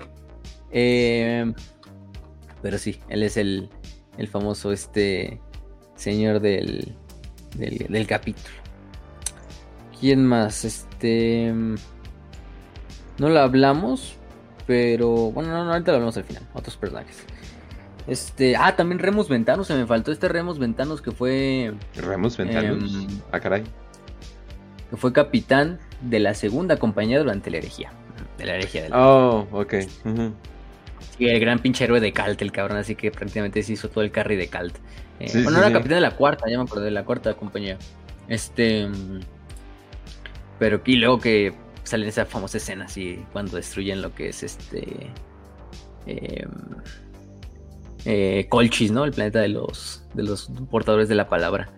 Eh, pero sí, él es el, el famoso este señor del, del, capítulo. ¿Quién más? Este... No lo hablamos, pero bueno, no, ahorita lo hablamos al final. Otros personajes. Este, ah, también Remus Ventanos, se me faltó este Remus Ventanos que fue. Remus Ventanos. Em, ah, caray. Que fue capitán de la segunda compañía durante la herejía. De la herejía de la Oh, ok. Sí, el gran pinche héroe de Calt, el cabrón, así que prácticamente se hizo todo el carry de Calt. Eh, bueno, era capitán de la cuarta, ya me acordé, de la cuarta compañía. Este. Pero aquí luego que sale esa famosa escena, así, cuando destruyen lo que es este. Em, eh, Colchis, ¿no? El planeta de los, de los portadores de la palabra.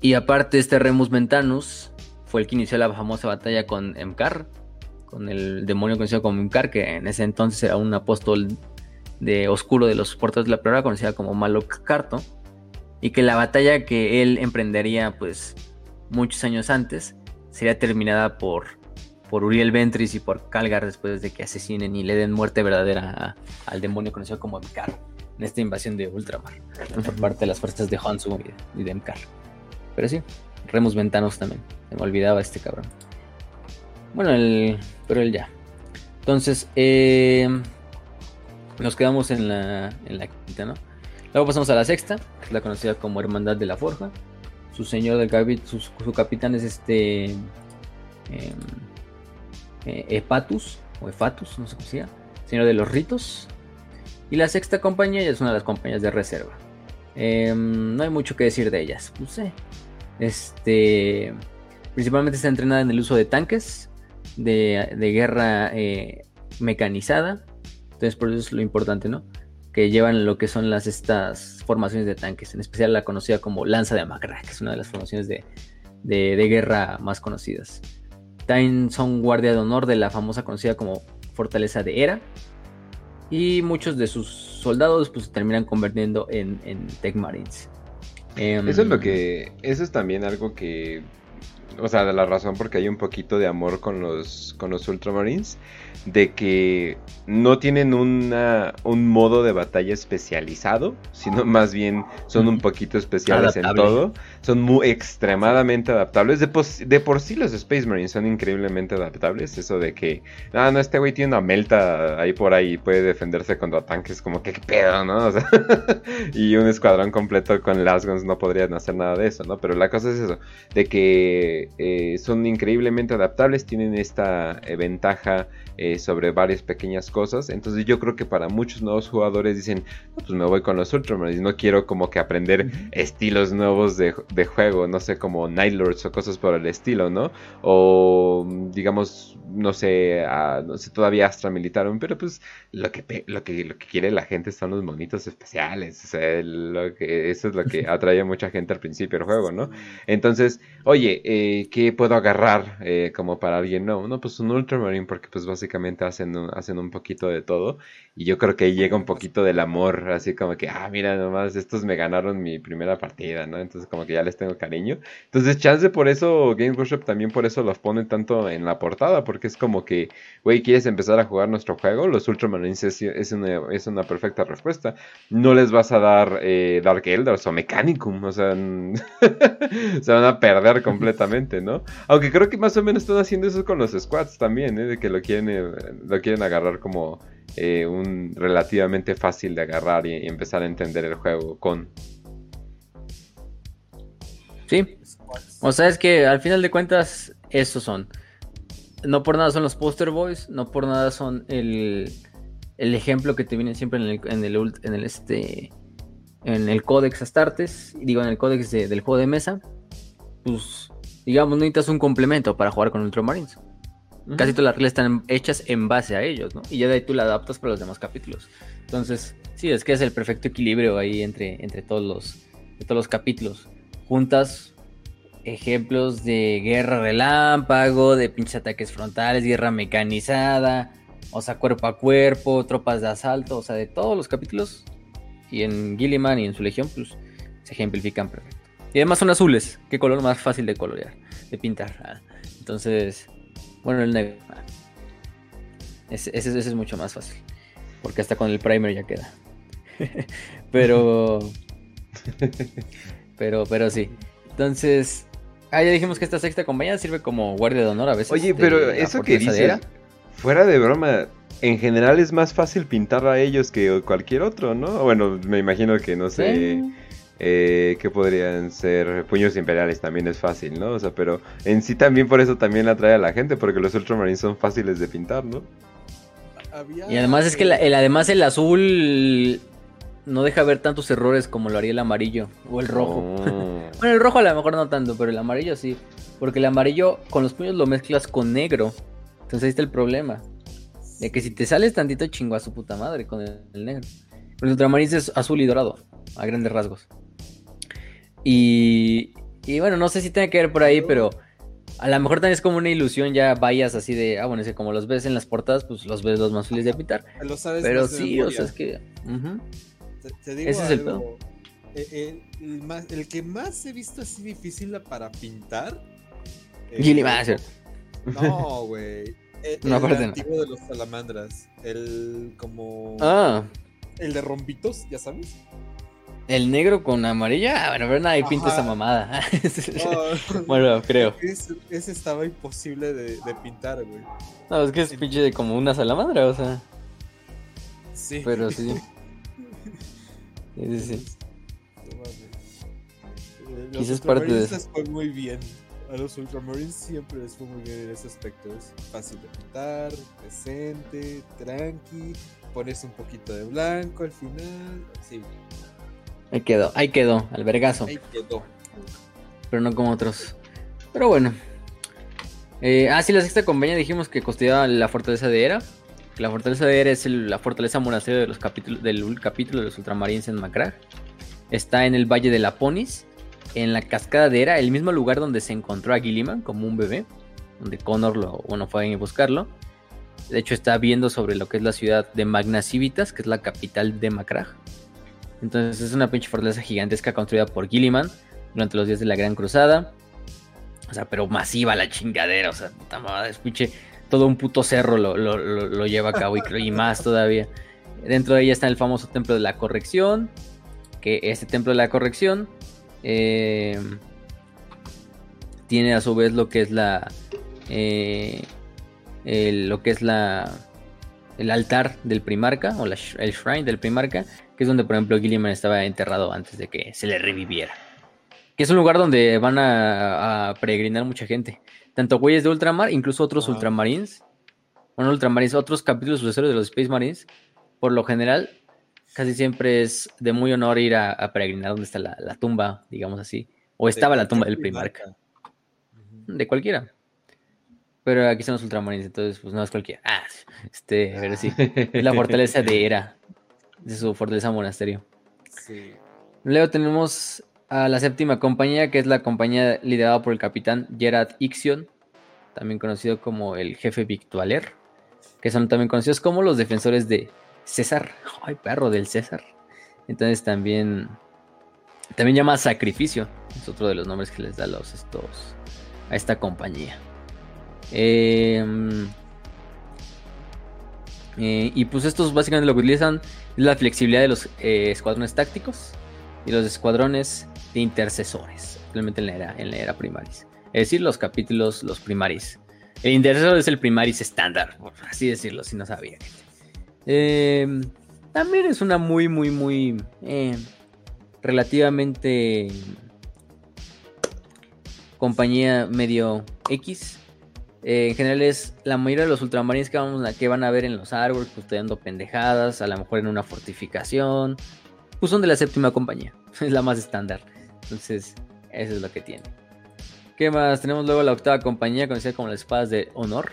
Y aparte, este Remus Mentanus fue el que inició la famosa batalla con Emkar, con el demonio conocido como Imkar, que en ese entonces era un apóstol de oscuro de los puertos de la palabra, conocida como Malok Carto, y que la batalla que él emprendería pues muchos años antes sería terminada por, por Uriel Ventris y por Calgar después de que asesinen y le den muerte verdadera al demonio conocido como Imkar en esta invasión de Ultramar por parte de las fuerzas de Hansu y de Imkar. Pero sí, Remus Ventanos también, se me olvidaba este cabrón. Bueno, el, pero él ya. Entonces, eh, nos quedamos en la, en la quinta, ¿no? Luego pasamos a la sexta, la conocida como Hermandad de la Forja. Su señor del capitán, su, capitán es este em, eh, Epatus, o Efatus, no sé cómo se Señor de los Ritos. Y la sexta compañía es una de las compañías de reserva. Em, no hay mucho que decir de ellas. Pues, este, principalmente está entrenada en el uso de tanques, de, guerra eh, mecanizada. Entonces, por eso es lo importante, ¿no? Que llevan lo que son las estas formaciones de tanques, en especial la conocida como Lanza de Magra, que es una de las formaciones de guerra más conocidas. También son guardia de honor de la famosa conocida como Fortaleza de Hera. Y muchos de sus soldados pues terminan convirtiendo en, en Tech Marines. Em, eso es lo que. Eso es también algo que. O sea, la razón porque hay un poquito de amor con los, con los Ultramarines de que no tienen una, un modo de batalla especializado, sino más bien son un poquito especiales en todo. Son muy extremadamente adaptables. De, de, por sí los Space Marines son increíblemente adaptables. Eso de que, ah, no, este güey tiene una melta ahí por ahí y puede defenderse contra tanques, como que qué pedo, ¿no? y un escuadrón completo con Lasguns no podrían hacer nada de eso, ¿no? Pero la cosa es eso, de que eh, son increíblemente adaptables, tienen esta eh, ventaja eh, sobre varias pequeñas cosas. Entonces yo creo que para muchos nuevos jugadores dicen, pues me voy con los Ultramarines, no quiero como que aprender estilos nuevos de, juego, no sé, como Nightlords o cosas por el estilo, ¿no? O digamos, no sé, no sé todavía Astra Militar, pero pues lo que, lo, que, lo que quiere la gente son los monitos especiales, o sea, lo que, eso es lo que atrae a mucha gente al principio del juego, ¿no? Entonces, oye, eh, ¿qué puedo agarrar eh, como para alguien? No, no, pues un Ultramarine porque pues vas básicamente hacen, hacen un poquito de todo. Y yo creo que ahí llega un poquito del amor, así como que, ah, mira, nomás estos me ganaron mi primera partida, ¿no? Entonces como que ya les tengo cariño. Entonces, chance por eso, Game Workshop también por eso los ponen tanto en la portada, porque es como que, güey, ¿quieres empezar a jugar nuestro juego? Los Ultramarines es, es, una, es una perfecta respuesta. No les vas a dar eh, Dark Elders o Mechanicum, o sea, se van a perder completamente, ¿no? Aunque creo que más o menos están haciendo eso con los squads también, ¿eh? De que lo quieren lo quieren agarrar como eh, un relativamente fácil de agarrar y, empezar a entender el juego con. Sí. O sea, es que al final de cuentas, esos son. No por nada son los poster boys, no por nada son el, el ejemplo que te viene siempre en el, en el, en el este en el códex Astartes, digo en el códex del juego de mesa, pues digamos necesitas un complemento para jugar con Ultramarines. Casi todas las reglas están hechas en base a ellos, ¿no? Y ya de ahí tú la adaptas para los demás capítulos. Entonces, sí, es que es el perfecto equilibrio ahí entre, entre todos, los, todos los capítulos. Juntas ejemplos de guerra relámpago, de pinches ataques frontales, guerra mecanizada, o sea, cuerpo a cuerpo, tropas de asalto, o sea, de todos los capítulos. Y en Gilliman y en su legión, pues se ejemplifican perfecto. Y además son azules, qué color más fácil de colorear, de pintar. Ah, entonces, bueno, el negro. Ese, es mucho más fácil. Porque hasta con el primer ya queda. pero. pero, pero sí. Entonces. Ah, ya dijimos que esta sexta compañía sirve como guardia de honor a veces. Oye, pero eso que dices, fuera de broma, en general es más fácil pintar a ellos que cualquier otro, ¿no? Bueno, me imagino que no sé. Eh, que podrían ser puños imperiales, también es fácil, ¿no? O sea, pero en sí también por eso también atrae a la gente, porque los Ultramarines son fáciles de pintar, ¿no? Y además es que el, además el azul no deja ver tantos errores como lo haría el amarillo o el rojo. Oh. bueno, el rojo a lo mejor no tanto, pero el amarillo sí. Porque el amarillo con los puños lo mezclas con negro. Entonces ahí está el problema. De que si te sales tantito chingo a su puta madre con el, el negro. Pero el ultramarino es azul y dorado, a grandes rasgos. Y, y bueno, no sé si tiene que ver por ahí, pero a lo mejor también es como una ilusión, ya vayas así de, ah, bueno, como los ves en las portadas, pues los ves los más felices de pintar. pero sí, o sea, es que... te, digo Ese es el pedo. Eh, el, que más he visto así difícil para pintar. Gilly eh, No, güey. El, no, el antiguo de los salamandras. El como. Ah. El de rompitos, ya sabes. El negro con amarilla, ah, bueno, pero nadie pinta esa mamada. bueno, creo. Ese, estaba imposible de, pintar, güey. No, es que es pinche de como una salamandra, o sea. Sí. Pero sí. sí, sí, sí. Quizás parte de eso. Fue muy bien. a los Ultramarines siempre les fue muy bien en ese aspecto. Es fácil de pintar, decente, tranqui, pones un poquito de blanco al final. Sí. Ahí quedó, ahí quedó, al vergazo. Ahí quedó. Pero no como otros. Pero bueno. Eh, ah, sí, la sexta compañía dijimos que custodiaba la fortaleza de Era. La fortaleza de Era es la fortaleza monasterio de los capítulos, del capítulo de los ultramarines en Macrag. Está en el Valle de Laponis, en la cascada de Era, el mismo lugar donde se encontró a Gilliman como un bebé, donde Connor lo, bueno, fue a buscarlo. De hecho, está viendo sobre lo que es la ciudad de Magna Civitas, que es la capital de Macrag. Entonces, es una pinche fortaleza gigantesca construida por Gilliman durante los días de la Gran Cruzada. O sea, pero masiva la chingadera, o sea, puta madre, escuche, todo un puto cerro lo, lleva a cabo y, y más todavía. Dentro de ella está el famoso Templo de la Corrección, que este Templo de la Corrección eh, tiene a su vez lo que es la eh, lo que es la el altar del primarca o el shrine del primarca que es donde por ejemplo Gilliman estaba enterrado antes de que se le reviviera que es un lugar donde van a, peregrinar mucha gente tanto güeyes de ultramar incluso otros ultramarines bueno ultramarines otros capítulos sucesores de los Space Marines por lo general casi siempre es de muy honor ir a, peregrinar donde está la, tumba, digamos así. O estaba la tumba del primarca. De cualquiera. Pero aquí son los ultramarines, entonces pues no es cualquiera. Ah, este, pero sí. Es la fortaleza de Era. De su fortaleza monasterio. Sí. Luego tenemos a la séptima compañía, que es la compañía liderada por el capitán Gerard Ixion, también conocido como el jefe Victualer, que son también conocidos como los defensores de César. Ay, perro del César. Entonces también. También llama sacrificio. Es otro de los nombres que les da a los estos. A esta compañía. Em, eh, y pues estos básicamente lo que utilizan es la flexibilidad de los eh, escuadrones tácticos y los escuadrones de intercesores, realmente en la era, en era primaris. Es decir, los capítulos, los primaris. El intercesor es el primaris estándar, por así decirlo, si no sabía. Eh, también es una muy, muy, muy eh, relativamente compañía medio X. Eh, en general es la mayoría de los ultramarines que, vamos a, que van a ver en los árboles custodiando pendejadas, a lo mejor en una fortificación. Pues son de la séptima compañía. Es la más estándar. Entonces, eso es lo que tiene. ¿Qué más? Tenemos luego la octava compañía, conocida como las espadas de honor,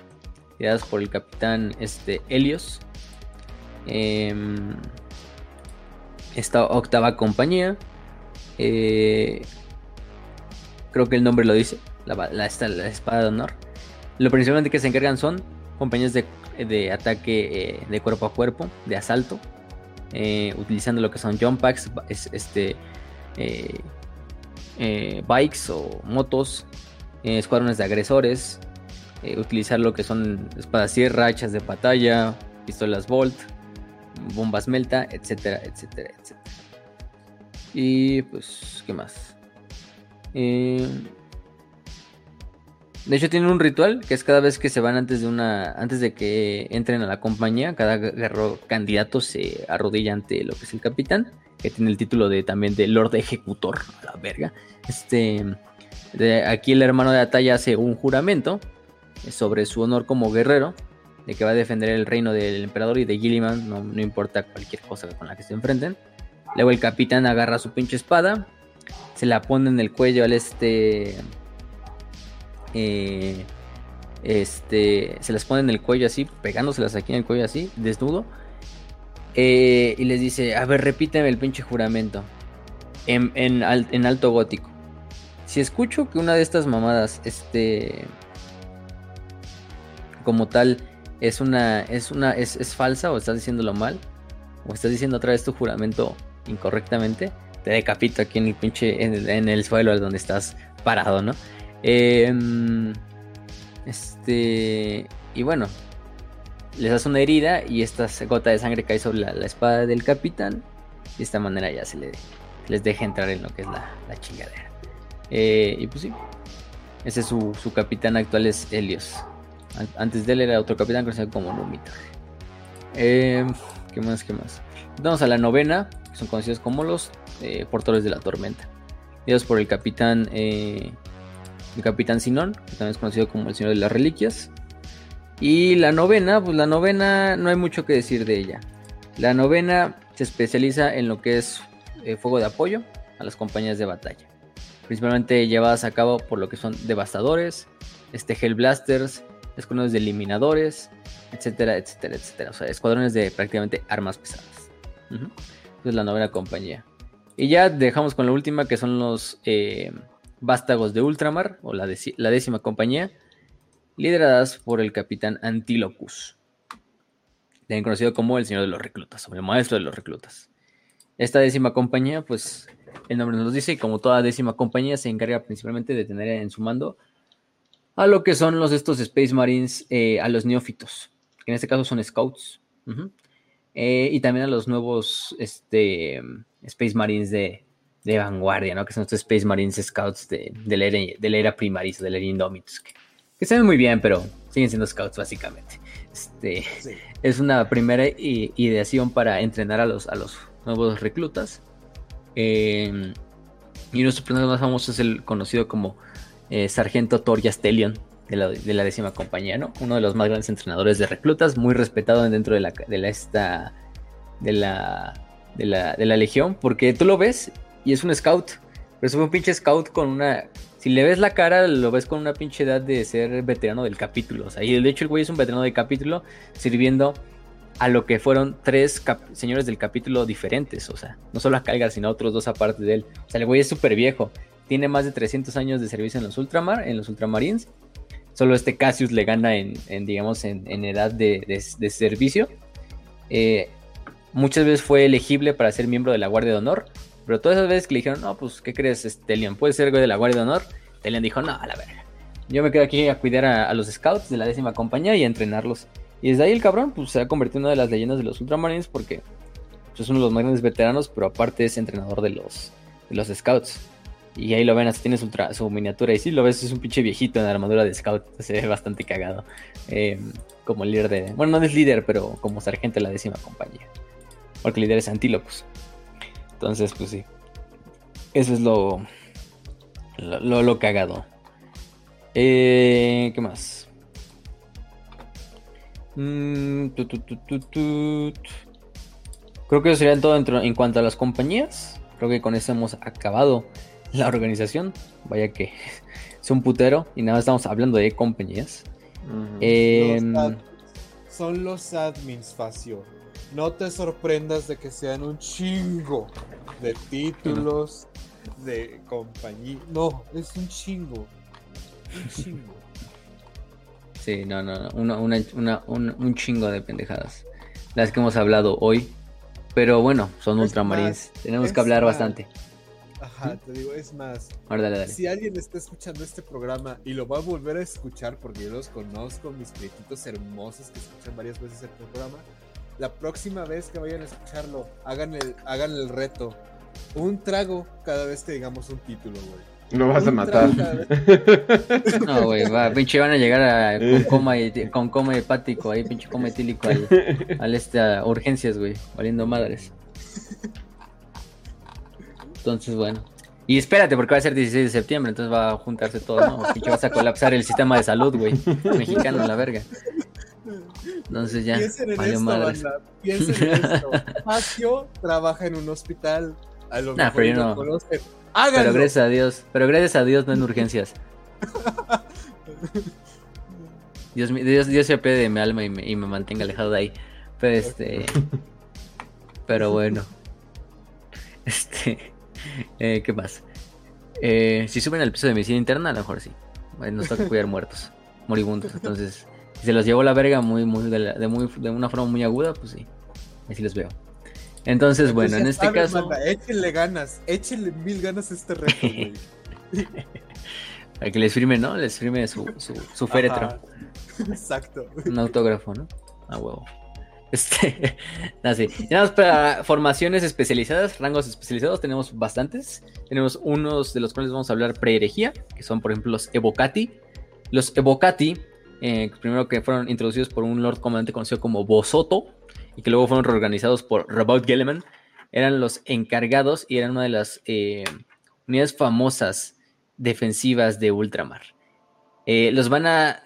creadas por el capitán este, Helios. Em, esta octava compañía. Eh, creo que el nombre lo dice. La, espada de honor. Lo principalmente que se encargan son compañías de, ataque eh, de cuerpo a cuerpo, de asalto. Eh, utilizando lo que son jump packs, este, bikes o motos, escuadrones de agresores, utilizar lo que son espadas sierra, hachas de batalla, pistolas Bolt, bombas Melta, etcétera, etcétera, etcétera. Y pues, ¿qué más? Eh, de hecho, tienen un ritual que es cada vez que se van antes de una. Antes de que entren a la compañía, cada candidato se arrodilla ante lo que es el capitán. Que tiene el título de también de Lord Ejecutor. A la verga. Este. aquí el hermano de Ataya hace un juramento sobre su honor como guerrero de que va a defender el reino del emperador y de Gilliman, no, importa cualquier cosa con la que se enfrenten. Luego el capitán agarra su pinche espada, se la pone en el cuello al este... Eh, este, se las pone en el cuello así, pegándoselas aquí en el cuello así, desnudo. Eh, y les dice, a ver, repíteme el pinche juramento. En, en, en, alto gótico. Si escucho que una de estas mamadas, este... Como tal, es una, es una, es, falsa o estás diciéndolo mal, o estás diciendo otra vez tu juramento incorrectamente, te decapito aquí en el pinche, en el, suelo donde estás parado, ¿no? Em, este, y bueno, les das una herida y esta gota de sangre cae sobre la, espada del capitán. De esta manera ya se, le, les deja entrar en lo que es la, chingadera. Eh, y pues sí, ese es su, su capitán actual es Helios. Antes de él era otro capitán conocido como Numitor. Eh, ¿Qué más? ¿Qué más? Vamos a la novena, son conocidos como los eh, portadores de la tormenta. Guiados por el capitán eh, el Capitán Sinón, que también es conocido como el Señor de las Reliquias. Y la novena, pues la novena no hay mucho que decir de ella. La novena se especializa en lo que es eh, fuego de apoyo a las compañías de batalla. Principalmente llevadas a cabo por lo que son devastadores, este Hellblasters, escuadrones de eliminadores, etcétera, etcétera, etcétera. O sea, escuadrones de prácticamente armas pesadas. es la novena compañía. Y ya dejamos con la última, que son los eh, vástagos de Ultramar, o la, décima compañía, lideradas por el capitán Antilocus, también conocido como el señor de los reclutas, o el maestro de los reclutas. Esta décima compañía, pues el nombre nos dice, y como toda décima compañía, se encarga principalmente de tener en su mando a lo que son los estos Space Marines, eh, a los neófitos, que en este caso son Scouts, eh, y también a los nuevos este, Space Marines de, vanguardia, ¿no? Que son estos Space Marines Scouts de, la, era, de la era Primaris, de la era Indomitus, que, que se ven muy bien, pero siguen siendo Scouts básicamente. Este, Es una primera ideación para entrenar a los, a los nuevos reclutas. Eh, y nuestro personaje más famoso es el conocido como eh, Sargento Thor Stellion de la, décima compañía, ¿no? Uno de los más grandes entrenadores de reclutas, muy respetado dentro de la, de la, esta, de la, de la, de la legión, porque tú lo ves y es un scout, pero es un pinche scout con una... Si le ves la cara, lo ves con una pinche edad de ser veterano del capítulo. O sea, y de hecho el güey es un veterano del capítulo sirviendo a lo que fueron tres señores del capítulo diferentes. O sea, no solo a Calgar, sino a otros dos aparte de él. O sea, el güey es súper viejo tiene más de 300 años de servicio en los ultramar, en los ultramarines. Solo este Cassius le gana en, digamos, en, edad de, servicio. Eh, muchas veces fue elegible para ser miembro de la Guardia de Honor, pero todas esas veces que le dijeron, no, pues, ¿qué crees, Telian? ¿Puedes ser güey de la Guardia de Honor? Telian dijo, no, a la verga. Yo me quedo aquí a cuidar a, los scouts de la décima compañía y a entrenarlos. Y desde ahí el cabrón, pues, se ha convertido en una de las leyendas de los ultramarines porque pues, es uno de los más grandes veteranos, pero aparte es entrenador de los, de los scouts. Y ahí lo ven, así tiene su, miniatura. Y sí, lo ves, es un pinche viejito en la armadura de scout. Se ve bastante cagado. Em, como líder de. Bueno, no es líder, pero como sargento de la décima compañía. Porque el líder es Antilopus. Entonces, pues sí. Eso es lo. Lo, lo, cagado. Eh, ¿Qué más? Mm, Creo que eso sería todo en cuanto a las compañías. Creo que con eso hemos acabado la organización. Vaya que es un putero y nada, estamos hablando de compañías. Em, son los admins, Facio. No te sorprendas de que sean un chingo de títulos, de compañía. No, es un chingo. Un chingo. Sí, no, no, un, chingo de pendejadas. Las que hemos hablado hoy. Pero bueno, son ultramarines. Tenemos que hablar bastante. Ajá, te digo, es más. Si alguien está escuchando este programa y lo va a volver a escuchar, porque yo los conozco, mis prietitos hermosos que escuchan varias veces el programa, la próxima vez que vayan a escucharlo, hagan el, hagan el reto. Un trago cada vez que digamos un título, güey. Lo vas a matar. No, güey, va, pinche van a llegar a, con, coma, con coma hepático, ahí pinche coma etílico al, al este, a urgencias, güey, valiendo madres. Entonces, bueno. Y espérate, porque va a ser 16 de septiembre, entonces va a juntarse todo, ¿no? Pinche vas a colapsar el sistema de salud, güey. Mexicano, la verga. Entonces ya. Piensen en esto, banda. Piensen en esto. Pacio trabaja en un hospital. A lo mejor pero no. conocen. Pero gracias a Dios. Pero gracias a Dios no en urgencias. Dios, Dios, Dios se apede de mi alma y me, y me mantenga alejado de ahí. Pero este. Pero bueno. Este. Eh, ¿Qué más? Eh, si suben el peso de medicina interna, a lo mejor sí. Nos toca cuidar muertos, moribundos. Entonces, si se los llevo la verga muy, muy, de, muy, de una forma muy aguda, pues sí. Así los veo. Entonces, bueno, en este caso. échenle ganas, échenle mil ganas a este reto, güey. Para que les firme, ¿no? Les firme su, su, su féretro. Exacto. Un autógrafo, ¿no? A huevo. Este, así. Ya para formaciones especializadas, rangos especializados, tenemos bastantes. Tenemos unos de los cuales vamos a hablar pre-herejía, que son, por ejemplo, los Evocati. Los Evocati, eh, primero que fueron introducidos por un Lord Comandante conocido como Bosoto, y que luego fueron reorganizados por Robert Gelleman, eran los encargados y eran una de las eh, unidades famosas defensivas de ultramar. Eh, los van a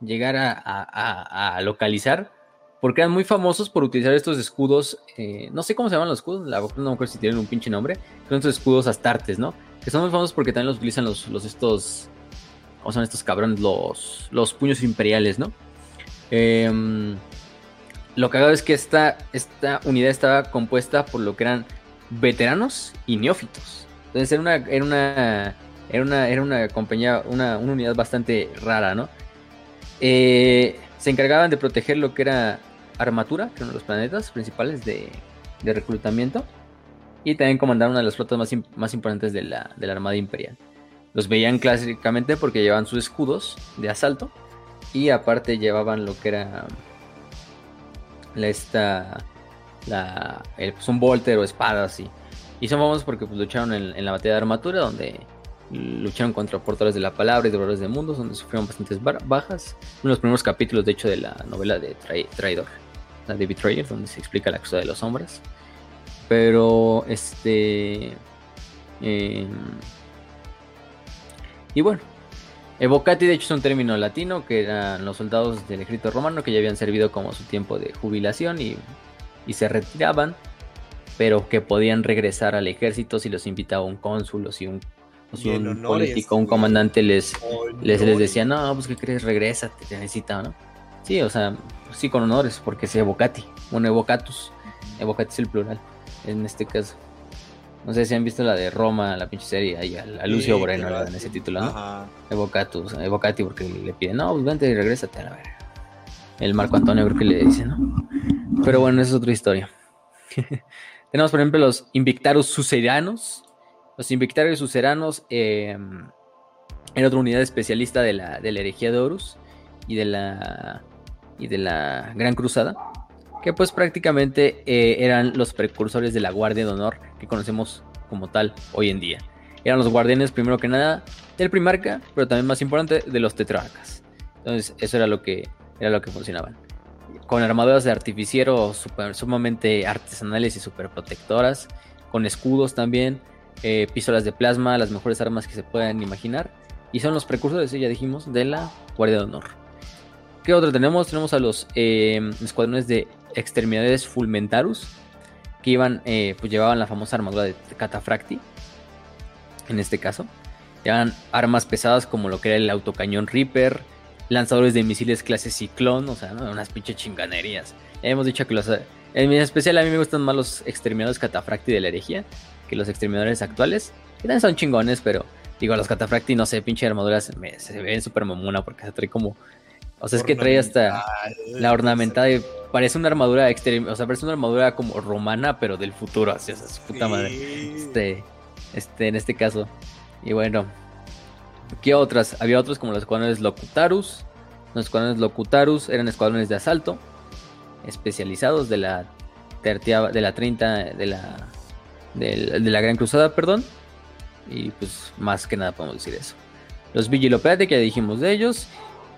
llegar a, localizar porque eran muy famosos por utilizar estos escudos. No sé cómo se llaman los escudos, la no me si tienen un pinche nombre. Son estos escudos astartes, ¿no? Que son muy famosos porque también los utilizan los estos. ¿Cómo son estos cabrones? Los, los puños imperiales, ¿no? Em, lo hago es que esta, esta unidad estaba compuesta por lo que eran veteranos y neófitos. Entonces era una, era una, era una, era una compañía, una, unidad bastante rara, ¿no? Eh, se encargaban de proteger lo que era Armatura, que eran los planetas principales de, reclutamiento, y también comandaron una de las flotas más, más importantes de la, de la Armada Imperial. Los veían clásicamente porque llevaban sus escudos de asalto, y aparte llevaban lo que era la esta la, pues un volter o espadas y, y son famosos porque pues, lucharon en, la batalla de armatura donde lucharon contra portadores de la palabra y devoradores de mundos donde sufrieron bastantes bajas. Uno de los primeros capítulos de hecho de la novela de Traidor la de Betrayer donde se explica la cosa de los hombres. Pero este em, y bueno Evocati de hecho es un término latino que eran los soldados del ejército romano que ya habían servido como su tiempo de jubilación y y se retiraban, pero que podían regresar al ejército si los invitaba un cónsul o si un, político, un comandante les, les, les, decía, no, pues que crees, regresa, te necesita, ¿no? Sí, o sea, sí con honores, porque es evocati, bueno, evocatus, evocati es el plural, en este caso. No sé si han visto la de Roma, la pinche serie, ahí a, Lucio Moreno en ese título, ¿no? Evocatus, evocati, porque le piden, no, pues vente y regrésate a la verga. El Marco Antonio creo que le dice, ¿no? Pero bueno, esa es otra historia. Tenemos, por ejemplo, los Invictarus Suceranos. Los Invictarus Suceranos eh, era otra unidad especialista de la, de la herejía de Horus y de la, y de la Gran Cruzada. Que pues prácticamente eh, eran los precursores de la Guardia de Honor que conocemos como tal hoy en día. Eran los guardianes, primero que nada, del primarca, pero también más importante, de los tetrarcas. Entonces, eso era lo que, era lo que funcionaban con armaduras de artificiero sumamente artesanales y super protectoras, con escudos también, eh, pistolas de plasma, las mejores armas que se puedan imaginar. Y son los precursores, ya dijimos, de la Guardia de Honor. ¿Qué otro tenemos? Tenemos a los em, escuadrones de exterminadores Fulmentarus, que iban, eh, pues llevaban la famosa armadura de Catafracti, en este caso. Llevaban armas pesadas como lo que era el autocañón Reaper, lanzadores de misiles clase Ciclón, o sea, unas pinches chinganerías. hemos dicho que los... En especial a mí me gustan más los exterminadores catafracti de la herejía que los exterminadores actuales. Que también son chingones, pero digo, los catafracti, no sé, pinche armaduras se ven súper mamona porque se trae como... O sea, es que trae hasta la ornamentada parece una armadura o sea, parece una armadura como romana, pero del futuro, así, o sea, su puta madre. Este, este, en este caso. Y bueno, ¿Qué otras? Había otros como los escuadrones Locutarus. Los escuadrones Locutarus eran escuadrones de asalto especializados de la de la 30 de la de, la Gran Cruzada, perdón. Y pues más que nada podemos decir eso. Los Vigilopeate, que ya dijimos de ellos.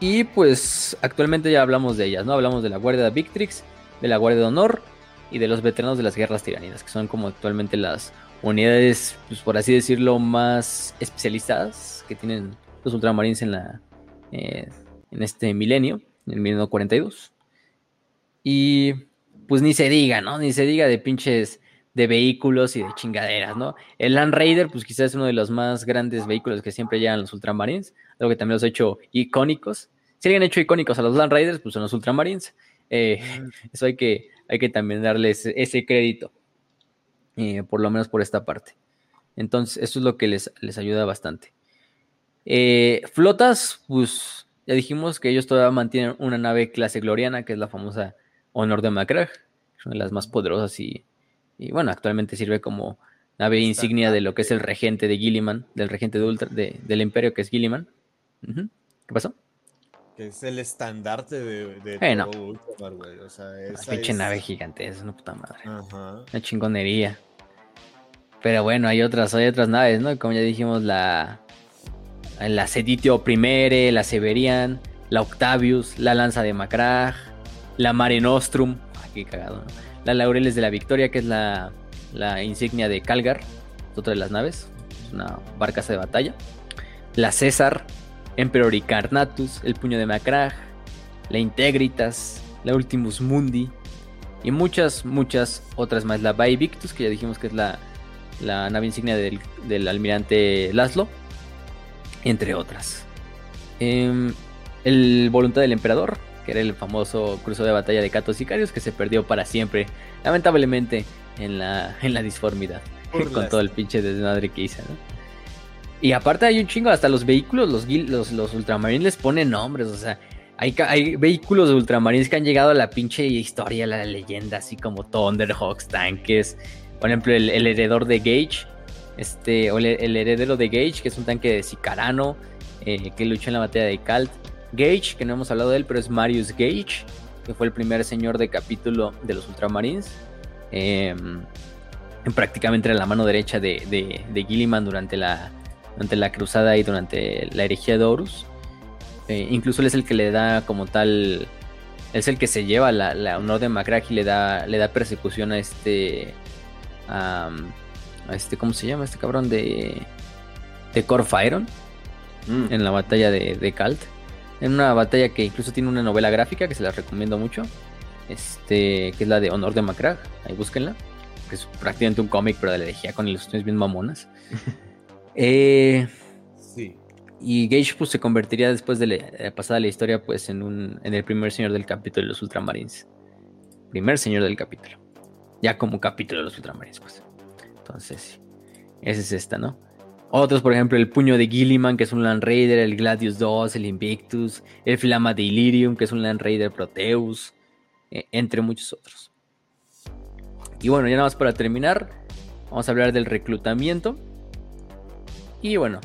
Y pues actualmente ya hablamos de ellas, ¿no? Hablamos de la Guardia de Victrix, de la Guardia de Honor y de los veteranos de las guerras tiranidas, que son como actualmente las unidades, pues por así decirlo, más especializadas que tienen los ultramarines en la eh, en este milenio, en el milenio 42. Y pues ni se diga, ¿no? Ni se diga de pinches de vehículos y de chingaderas, ¿no? El Land Raider, pues quizás es uno de los más grandes vehículos que siempre llegan los Ultramarines, algo que también los ha hecho icónicos. Si alguien ha hecho icónicos a los Land Raiders, pues son los Ultramarines. Eh, eso hay que, hay que también darles ese crédito. Eh, por lo menos por esta parte. Entonces, eso es lo que les, les ayuda bastante. Eh, flotas, pues ya dijimos que ellos todavía mantienen una nave clase gloriana, que es la famosa Honor de Macragh, una de las más poderosas y, bueno, actualmente sirve como nave insignia de lo que es el regente de Gilliman, del regente de Ultra, del imperio que es Gilliman. ¿Qué pasó? Que es el estandarte de, de Ultramar, güey. O sea, esa nave gigante, es una puta madre. Ajá. Una chingonería. Pero bueno, hay otras, hay otras naves, ¿no? Como ya dijimos, la. La Seditio Primere, la Severian, la Octavius, la Lanza de Macrag, la Mare Nostrum. Aquí cagado, ¿no? La Laureles de la Victoria, que es la, la insignia de Calgar, otra de las naves. es una barcaza de batalla. La César, Emperor Incarnatus, el puño de Macrag, la Integritas, la Ultimus Mundi y muchas, muchas otras más. La Bay Victus, que ya dijimos que es la, la nave insignia del, del, almirante Laszlo, entre otras. Em, el Voluntad del Emperador, que era el famoso cruzo de batalla de Catos Sicarios, que se perdió para siempre, lamentablemente, en la, en la disformidad, con todo el pinche desmadre que hice, ¿no? Y aparte hay un chingo, hasta los vehículos, los, los, los ultramarines les ponen nombres, o sea, hay, hay, vehículos de ultramarines que han llegado a la pinche historia, la leyenda, así como Thunderhawks, tanques, por ejemplo, el, heredor de Gage, este, o el, heredero de Gage, que es un tanque de Sicarano, eh, que luchó en la batalla de Kalt. Gage, que no hemos hablado de él, pero es Marius Gage, que fue el primer señor de capítulo de los ultramarines. Eh, prácticamente era la mano derecha de, de, de Gilliman durante la, durante la cruzada y durante la herejía de Horus. Eh, incluso él es el que le da como tal, es el que se lleva la, honor de Macrag y le da, le da persecución a este, a, este, ¿cómo se llama? Este cabrón de, de Corfairon mm. en la batalla de, de Kalt. En una batalla que incluso tiene una novela gráfica que se la recomiendo mucho. Este, que es la de Honor de Macrag. Ahí búsquenla. Que es prácticamente un cómic, pero de la herejía con ilustraciones bien mamonas. Eh, sí. Y Gage pues, se convertiría después de la, eh, pasada la historia pues en, un, en el primer señor del capítulo de los Ultramarines. Primer señor del capítulo. Ya como capítulo de los Ultramarines pues. Entonces, esa es esta, ¿no? Otros, por ejemplo, el puño de Gilliman, que es un Land Raider, el Gladius 2, el Invictus, el Flama de Illyrium, que es un Land Raider Proteus, eh, entre muchos otros. Y bueno, ya nada más para terminar, vamos a hablar del reclutamiento. Y bueno,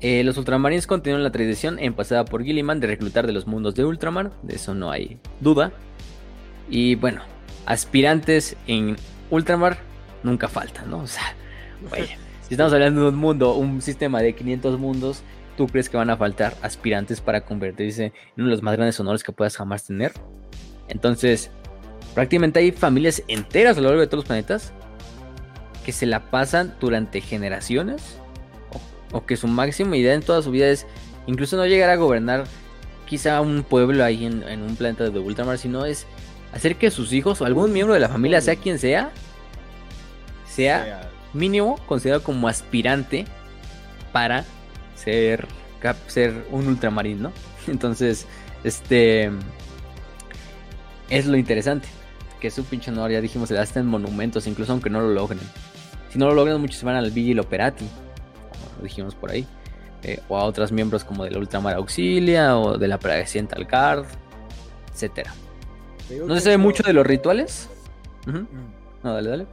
eh, los Ultramarines continúan la tradición empezada por Gilliman de reclutar de los mundos de Ultramar, de eso no hay duda. Y bueno, aspirantes en Ultramar nunca faltan, ¿no? O sea, si estamos hablando de un mundo, un sistema de 500 mundos, ¿tú crees que van a faltar aspirantes para convertirse en uno de los más grandes honores que puedas jamás tener? Entonces, prácticamente hay familias enteras a lo largo de todos los planetas que se la pasan durante generaciones o que su máxima idea en toda su vida es incluso no llegar a gobernar quizá un pueblo ahí en, un planeta de Ultramar, sino es hacer que sus hijos o algún miembro de la familia, sea quien sea, sea mínimo considerado como aspirante para ser, ser un ultramarín, ¿no? Entonces, este es lo interesante. Que su pinche honor, ya dijimos, se da hasta en monumentos, incluso aunque no lo logren. Si no lo logran, muchos van al Vigil Operati dijimos por ahí. Eh, o a otros miembros como de la Ultramar Auxilia o de la Presidenta Card, etcétera. No se sabe mucho de los rituales. Mm. No, dale, dale.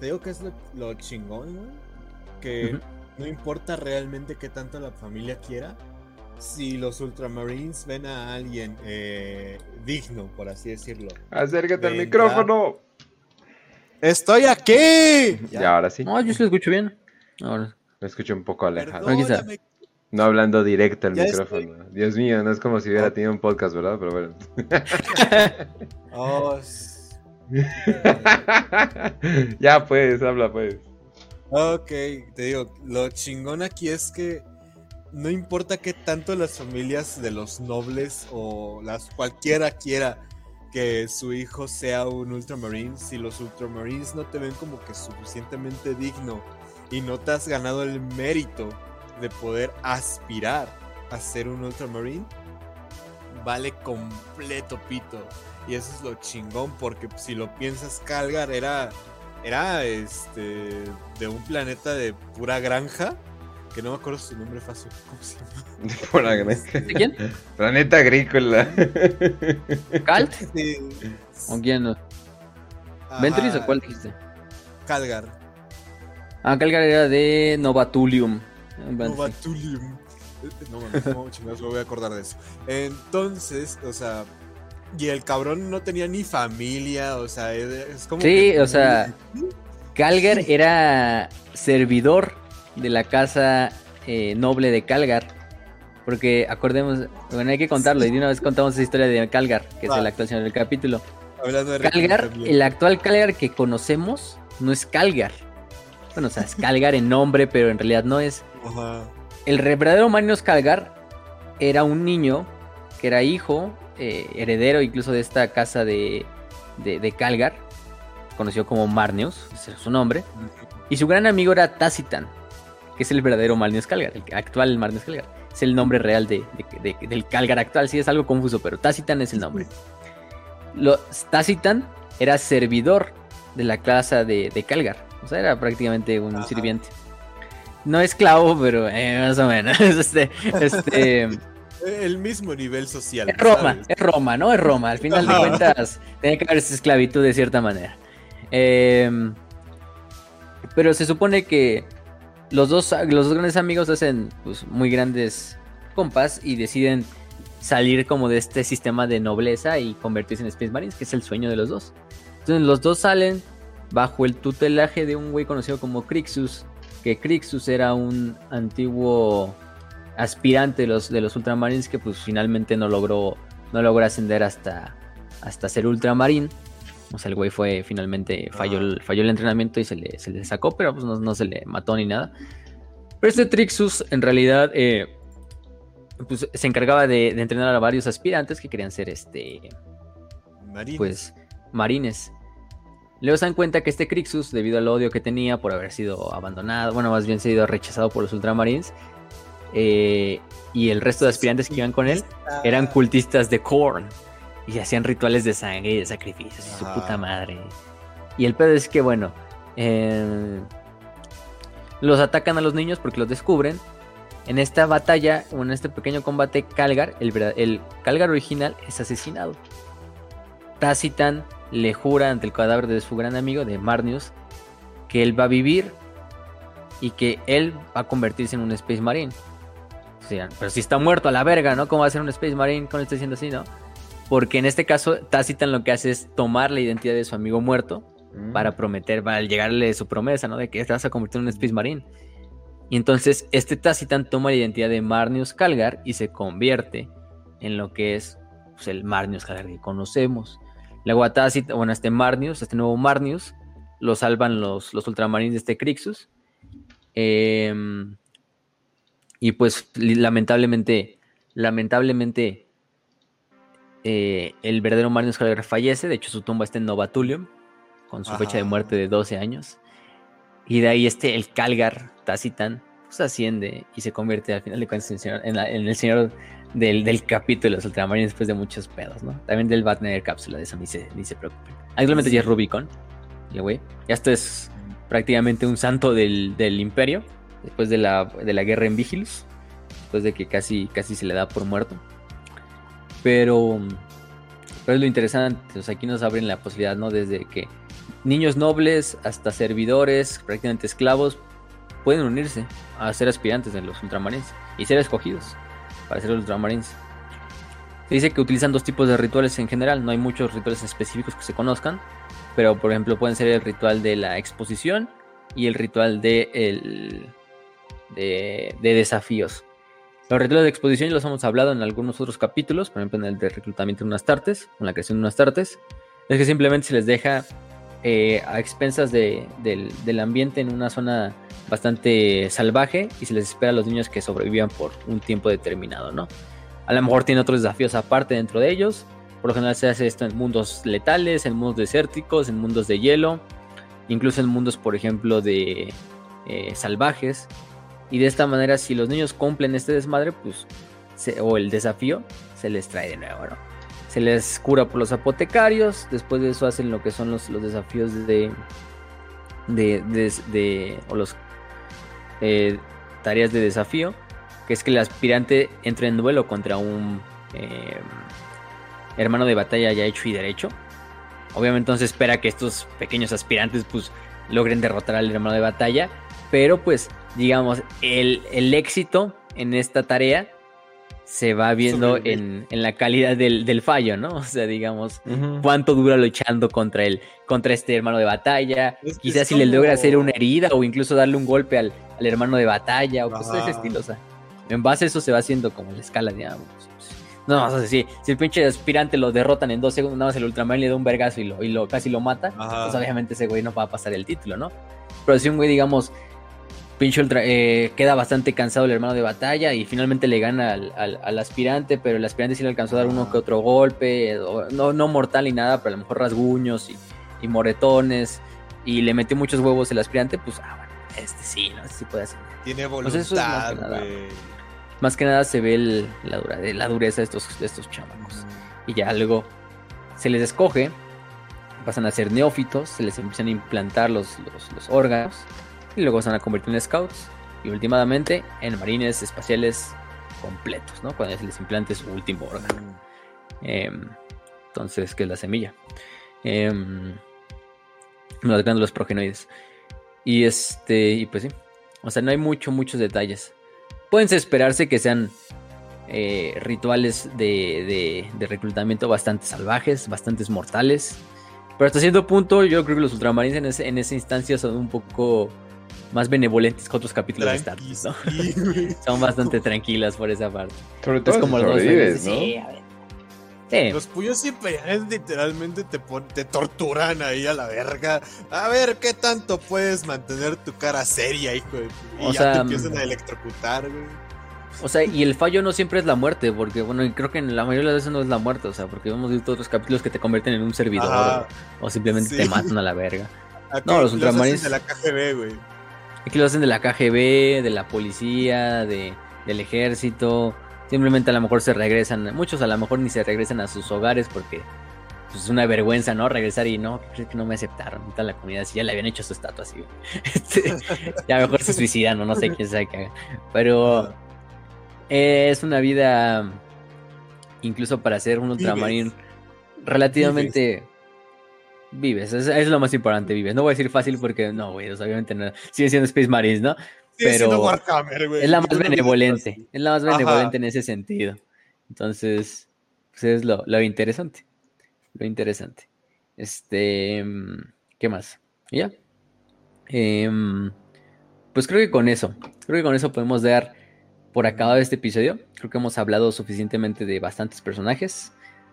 Te digo que es lo, chingón, Que no importa realmente qué tanto la familia quiera, si los Ultramarines ven a alguien eh, digno, por así decirlo. Acércate al micrófono. ¡Estoy aquí! Ya, ahora sí. No, yo sí lo escucho bien. Ahora. Me escucho un poco alejado. No hablando directo al micrófono. Dios mío, no es como si hubiera oh. tenido un podcast, ¿verdad? Pero bueno. oh. ya pues, habla pues. Ok, te digo, lo chingón aquí es que no importa qué tanto las familias de los nobles o las cualquiera quiera que su hijo sea un ultramarine, si los ultramarines no te ven como que suficientemente digno y no te has ganado el mérito de poder aspirar a ser un Ultramarine, vale completo pito. Y eso es lo chingón, porque si lo piensas, Calgar era, era este, de un planeta de pura granja, que no me acuerdo su nombre fácil. ¿Cómo se llama? Pura granja. ¿De quién? Planeta agrícola. ¿Calt? ¿O quién? no? ¿Ventris o cuál dijiste? Calgar. Ah, Calgar era de Novatulium. Novatulium. No, no, no, me voy a acordar de eso. Entonces, o sea, y el cabrón no tenía ni familia, o sea, es como. Sí, o sea, Calgar era servidor de la casa eh, noble de Calgar. Porque acordemos, bueno, hay que contarlo, y de una vez contamos esa historia de Calgar, que es la actuación del capítulo. Calgar, el actual Calgar que conocemos no es Calgar Bueno, o sea, es Calgar en nombre, pero en realidad no es. El verdadero Marnius Calgar era un niño que era hijo, eh, heredero incluso de esta casa de, de, Calgar, conocido como Marnius, ese es su nombre. Y su gran amigo era Tacitan, que es el verdadero Marnius Calgar, el actual Marnius Calgar. Es el nombre real de, del Calgar actual, sí es algo confuso, pero Tacitan es el nombre. Lo, Tacitan era servidor de la casa de, Calgar, o sea, era prácticamente un sirviente. No esclavo, pero eh, más o menos. Este, este, el mismo nivel social. Es Roma, es Roma, ¿no? Es Roma. Al final de cuentas, tenía que haber esa esclavitud de cierta manera. Em, pero se supone que los dos, los dos grandes amigos hacen pues, muy grandes compas y deciden salir como de este sistema de nobleza y convertirse en Space Marines, que es el sueño de los dos. Entonces los dos salen bajo el tutelaje de un güey conocido como Crixus, que Crixus era un antiguo aspirante de los, de los Ultramarines que pues finalmente no logró, no logró ascender hasta, hasta ser Ultramarín. O sea, el güey fue finalmente, falló, el, falló el entrenamiento y se le, se le sacó, pero pues no, se le mató ni nada. Pero este Trixus en realidad eh, pues, se encargaba de, entrenar a varios aspirantes que querían ser este... Marines. Pues marines. Luego se dan cuenta que este Crixus, debido al odio que tenía por haber sido abandonado, bueno, más bien sido rechazado por los Ultramarines, eh, y el resto de aspirantes que iban con él eran cultistas de Korn y hacían rituales de sangre y de sacrificios y su puta madre. Y el pedo es que, bueno, eh, los atacan a los niños porque los descubren. En esta batalla, o en este pequeño combate, Calgar, el, el Calgar original, es asesinado. Tacitan le jura ante el cadáver de su gran amigo, de Marnius, que él va a vivir y que él va a convertirse en un Space Marine pero si está muerto a la verga, ¿no? ¿Cómo va a ser un Space Marine con este diciendo así, no? Porque en este caso, Tacitan lo que hace es tomar la identidad de su amigo muerto mm. para prometer, para llegarle su promesa, ¿no? De que te vas a convertir en un Space Marine. Y entonces, este Tacitan toma la identidad de Marnius Calgar y se convierte en lo que es pues, el Marnius Calgar que conocemos. Luego a Tacitan, bueno, este Marnius, este nuevo Marnius, lo salvan los, los ultramarines de este Crixus. Eh, y pues lamentablemente, lamentablemente, eh, el verdadero Mario Calgar fallece. De hecho, su tumba está en Novatulium, con su fecha de muerte de 12 años. Y de ahí este, el Calgar Tacitan, pues asciende y se convierte al final de cuentas en, el señor del, del, capítulo de los Ultramarines después de muchos pedos, ¿no? También del Batman cápsula, de eso ni se, ni se preocupen. Actualmente ya es Rubicon. Ya, güey. Ya esto es prácticamente un santo del, del imperio después de la, guerra en Vigilus, después de que casi, casi se le da por muerto. Pero, pero es lo interesante, o sea, aquí nos abren la posibilidad, ¿no? Desde que niños nobles hasta servidores, prácticamente esclavos, pueden unirse a ser aspirantes en los ultramarines y ser escogidos para ser ultramarines. Se dice que utilizan dos tipos de rituales en general, no hay muchos rituales específicos que se conozcan, pero por ejemplo pueden ser el ritual de la exposición y el ritual de el, de, desafíos. Los rituales de exposición ya los hemos hablado en algunos otros capítulos, por ejemplo en el de reclutamiento de unas tartes, con la creación de unas tartes. Es que simplemente se les deja eh, a expensas del, ambiente en una zona bastante salvaje y se les espera a los niños que sobrevivan por un tiempo determinado, ¿no? A lo mejor tiene otros desafíos aparte dentro de ellos. Por lo general se hace esto en mundos letales, en mundos desérticos, en mundos de hielo, incluso en mundos, por ejemplo, de eh, salvajes. Y de esta manera, si los niños cumplen este desmadre, pues, o el desafío, se les trae de nuevo, ¿no? Se les cura por los apotecarios, después de eso hacen lo que son los, los desafíos de, de, de, o los eh, tareas de desafío, que es que el aspirante entre en duelo contra un eh, hermano de batalla ya hecho y derecho. Obviamente entonces espera que estos pequeños aspirantes pues logren derrotar al hermano de batalla, pero pues digamos, el, éxito en esta tarea se va viendo en, la calidad del, fallo, ¿no? O sea, digamos, cuánto dura luchando contra el, contra este hermano de batalla. Quizás si le logra hacer una herida o incluso darle un golpe al, hermano de batalla o cosas de ese estilo. O sea, en base a eso se va haciendo como la escala, digamos. No, o sea, si, si el pinche aspirante lo derrotan en dos segundos, nada más el Ultramarine le da un vergazo y lo, y lo casi lo mata, pues obviamente ese güey no va a pasar el título, ¿no? Pero si un güey, digamos, pinche ultra, eh, queda bastante cansado el hermano de batalla y finalmente le gana al, aspirante, pero el aspirante sí le alcanzó a dar uno que otro golpe, no, no mortal ni nada, pero a lo mejor rasguños y, y moretones, y le metió muchos huevos el aspirante, pues, ah, bueno, este sí, ¿no? Este sí puede hacer. Tiene voluntad, más, que nada, se ve la, la, dureza de estos, de estos chamacos. Y ya luego se les escoge, pasan a ser neófitos, se les empiezan a implantar los, los, órganos, y luego se van a convertir en scouts, y últimamente en marines espaciales completos, ¿no? Cuando se les implante su último órgano. Em, entonces, que es la semilla. Eh, los glándulos progenoides. Y este, y pues sí. O sea, no hay mucho, muchos detalles. Pueden esperarse que sean eh, rituales de, de, reclutamiento bastante salvajes, bastante mortales. Pero hasta cierto punto, yo creo que los ultramarines en, en esa instancia son un poco más benevolentes que otros capítulos de Star Wars, son bastante tranquilas por esa parte. Sobre todo es como los dos. Sí, a ver. Los puyos imperiales literalmente te, te torturan ahí a la verga. A ver qué tanto puedes mantener tu cara seria, hijo de Y o ya sea, te empiezan a electrocutar, güey. O sea, y el fallo no siempre es la muerte, porque bueno, creo que en la mayoría de las veces no es la muerte, o sea, porque hemos visto otros capítulos que te convierten en un servidor o, simplemente te matan a la verga. no, los ultramarines. de la KGB, güey. Aquí lo hacen de la KGB, de la policía, de, del ejército. Simplemente a lo mejor se regresan, muchos a lo mejor ni se regresan a sus hogares porque pues, es una vergüenza, ¿no? Regresar y no, creo que no me aceptaron. Está la comunidad, si ya le habían hecho su estatua así. Este, ya mejor se suicidan, ¿no? no sé quién sabe qué Pero es una vida, incluso para ser un ultramarín, relativamente vives. Es, lo más importante, vives. No voy a decir fácil porque no, güey, obviamente no. Sigue siendo Space Marines, ¿no? pero es la más benevolente, es la más benevolente en ese sentido. Entonces, pues es lo, interesante, lo interesante. Este, ¿qué más? ¿Ya? Em, pues creo que con eso, creo que con eso podemos dar por acabado este episodio. Creo que hemos hablado suficientemente de bastantes personajes,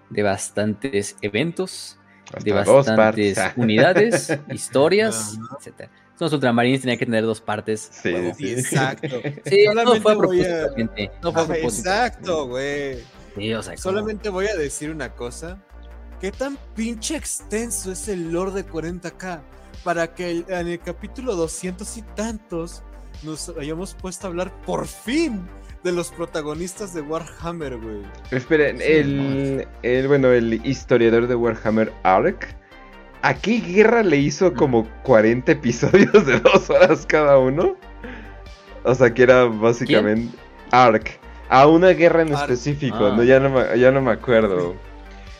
de bastantes eventos, de bastantes unidades, historias, etcétera los ultramarines tenían que tener dos partes. Sí, sí. Exacto. Sí, no fue a propósito, gente. No fue a propósito. Exacto, güey. Sí, o sea, Solamente voy a decir una cosa. ¿Qué tan pinche extenso es el lore de 40k? Para que en el capítulo 200 y tantos nos hayamos puesto a hablar por fin de los protagonistas de Warhammer, güey. Esperen, el, el, bueno, el historiador de Warhammer Ark ¿A qué guerra le hizo como 40 episodios de dos horas cada uno? O sea, que era básicamente Ark. A una guerra en específico, no, ya, no me, ya no me acuerdo.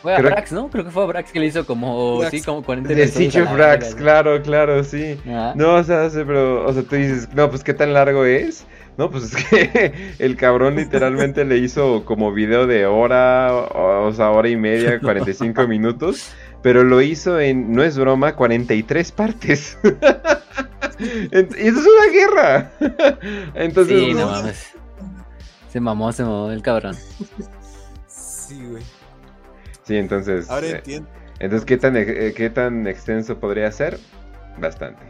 Fue a Brax, ¿no? Creo que fue a Brax que le hizo como, sí, como 40 De Siege of Brax, claro, claro, sí. No, o sea, pero, o sea, tú dices, no, pues qué tan largo es. No, pues es que el cabrón literalmente le hizo como video de hora, o sea, hora y media, 45 minutos pero lo hizo en, no es broma, 43 partes. y eso es una guerra. Entonces, sí, no mames. Se mamó, se mamó el cabrón. Sí, güey. Sí, entonces. Ahora eh, entiendo. Entonces, ¿qué tan, eh, ¿qué tan extenso podría ser? Bastante.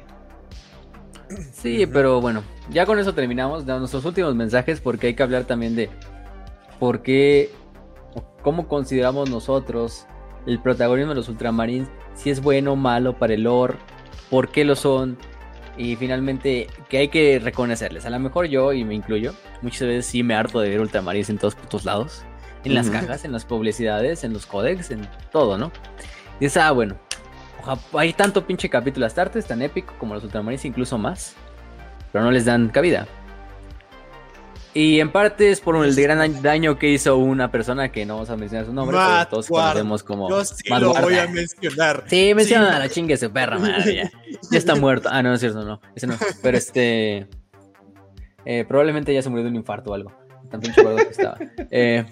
Sí, pero bueno, ya con eso terminamos. De nuestros últimos mensajes porque hay que hablar también de por qué, cómo consideramos nosotros el protagonismo de los Ultramarines, si es bueno o malo para el lore, por qué lo son, y finalmente que hay que reconocerles. A lo mejor yo, y me incluyo, muchas veces sí me harto de ver Ultramarines en todos putos lados, en las cajas, en las publicidades, en los códex, en todo, ¿no? Y es, ah, bueno, hay tanto pinche capítulo Astartes, tan épico como los Ultramarines, incluso más, pero no les dan cabida. Y en parte es por el gran daño que hizo una persona que no vamos a mencionar su nombre, pero todos conocemos como. Yo sí lo voy a mencionar. Sí, menciona a la chingue su perra, madre. Ya. ya, está muerto. Ah, no, es cierto, no. Ese no. Pero este. Eh, probablemente ya se murió de un infarto o algo. Tan pinche que estaba. Eh,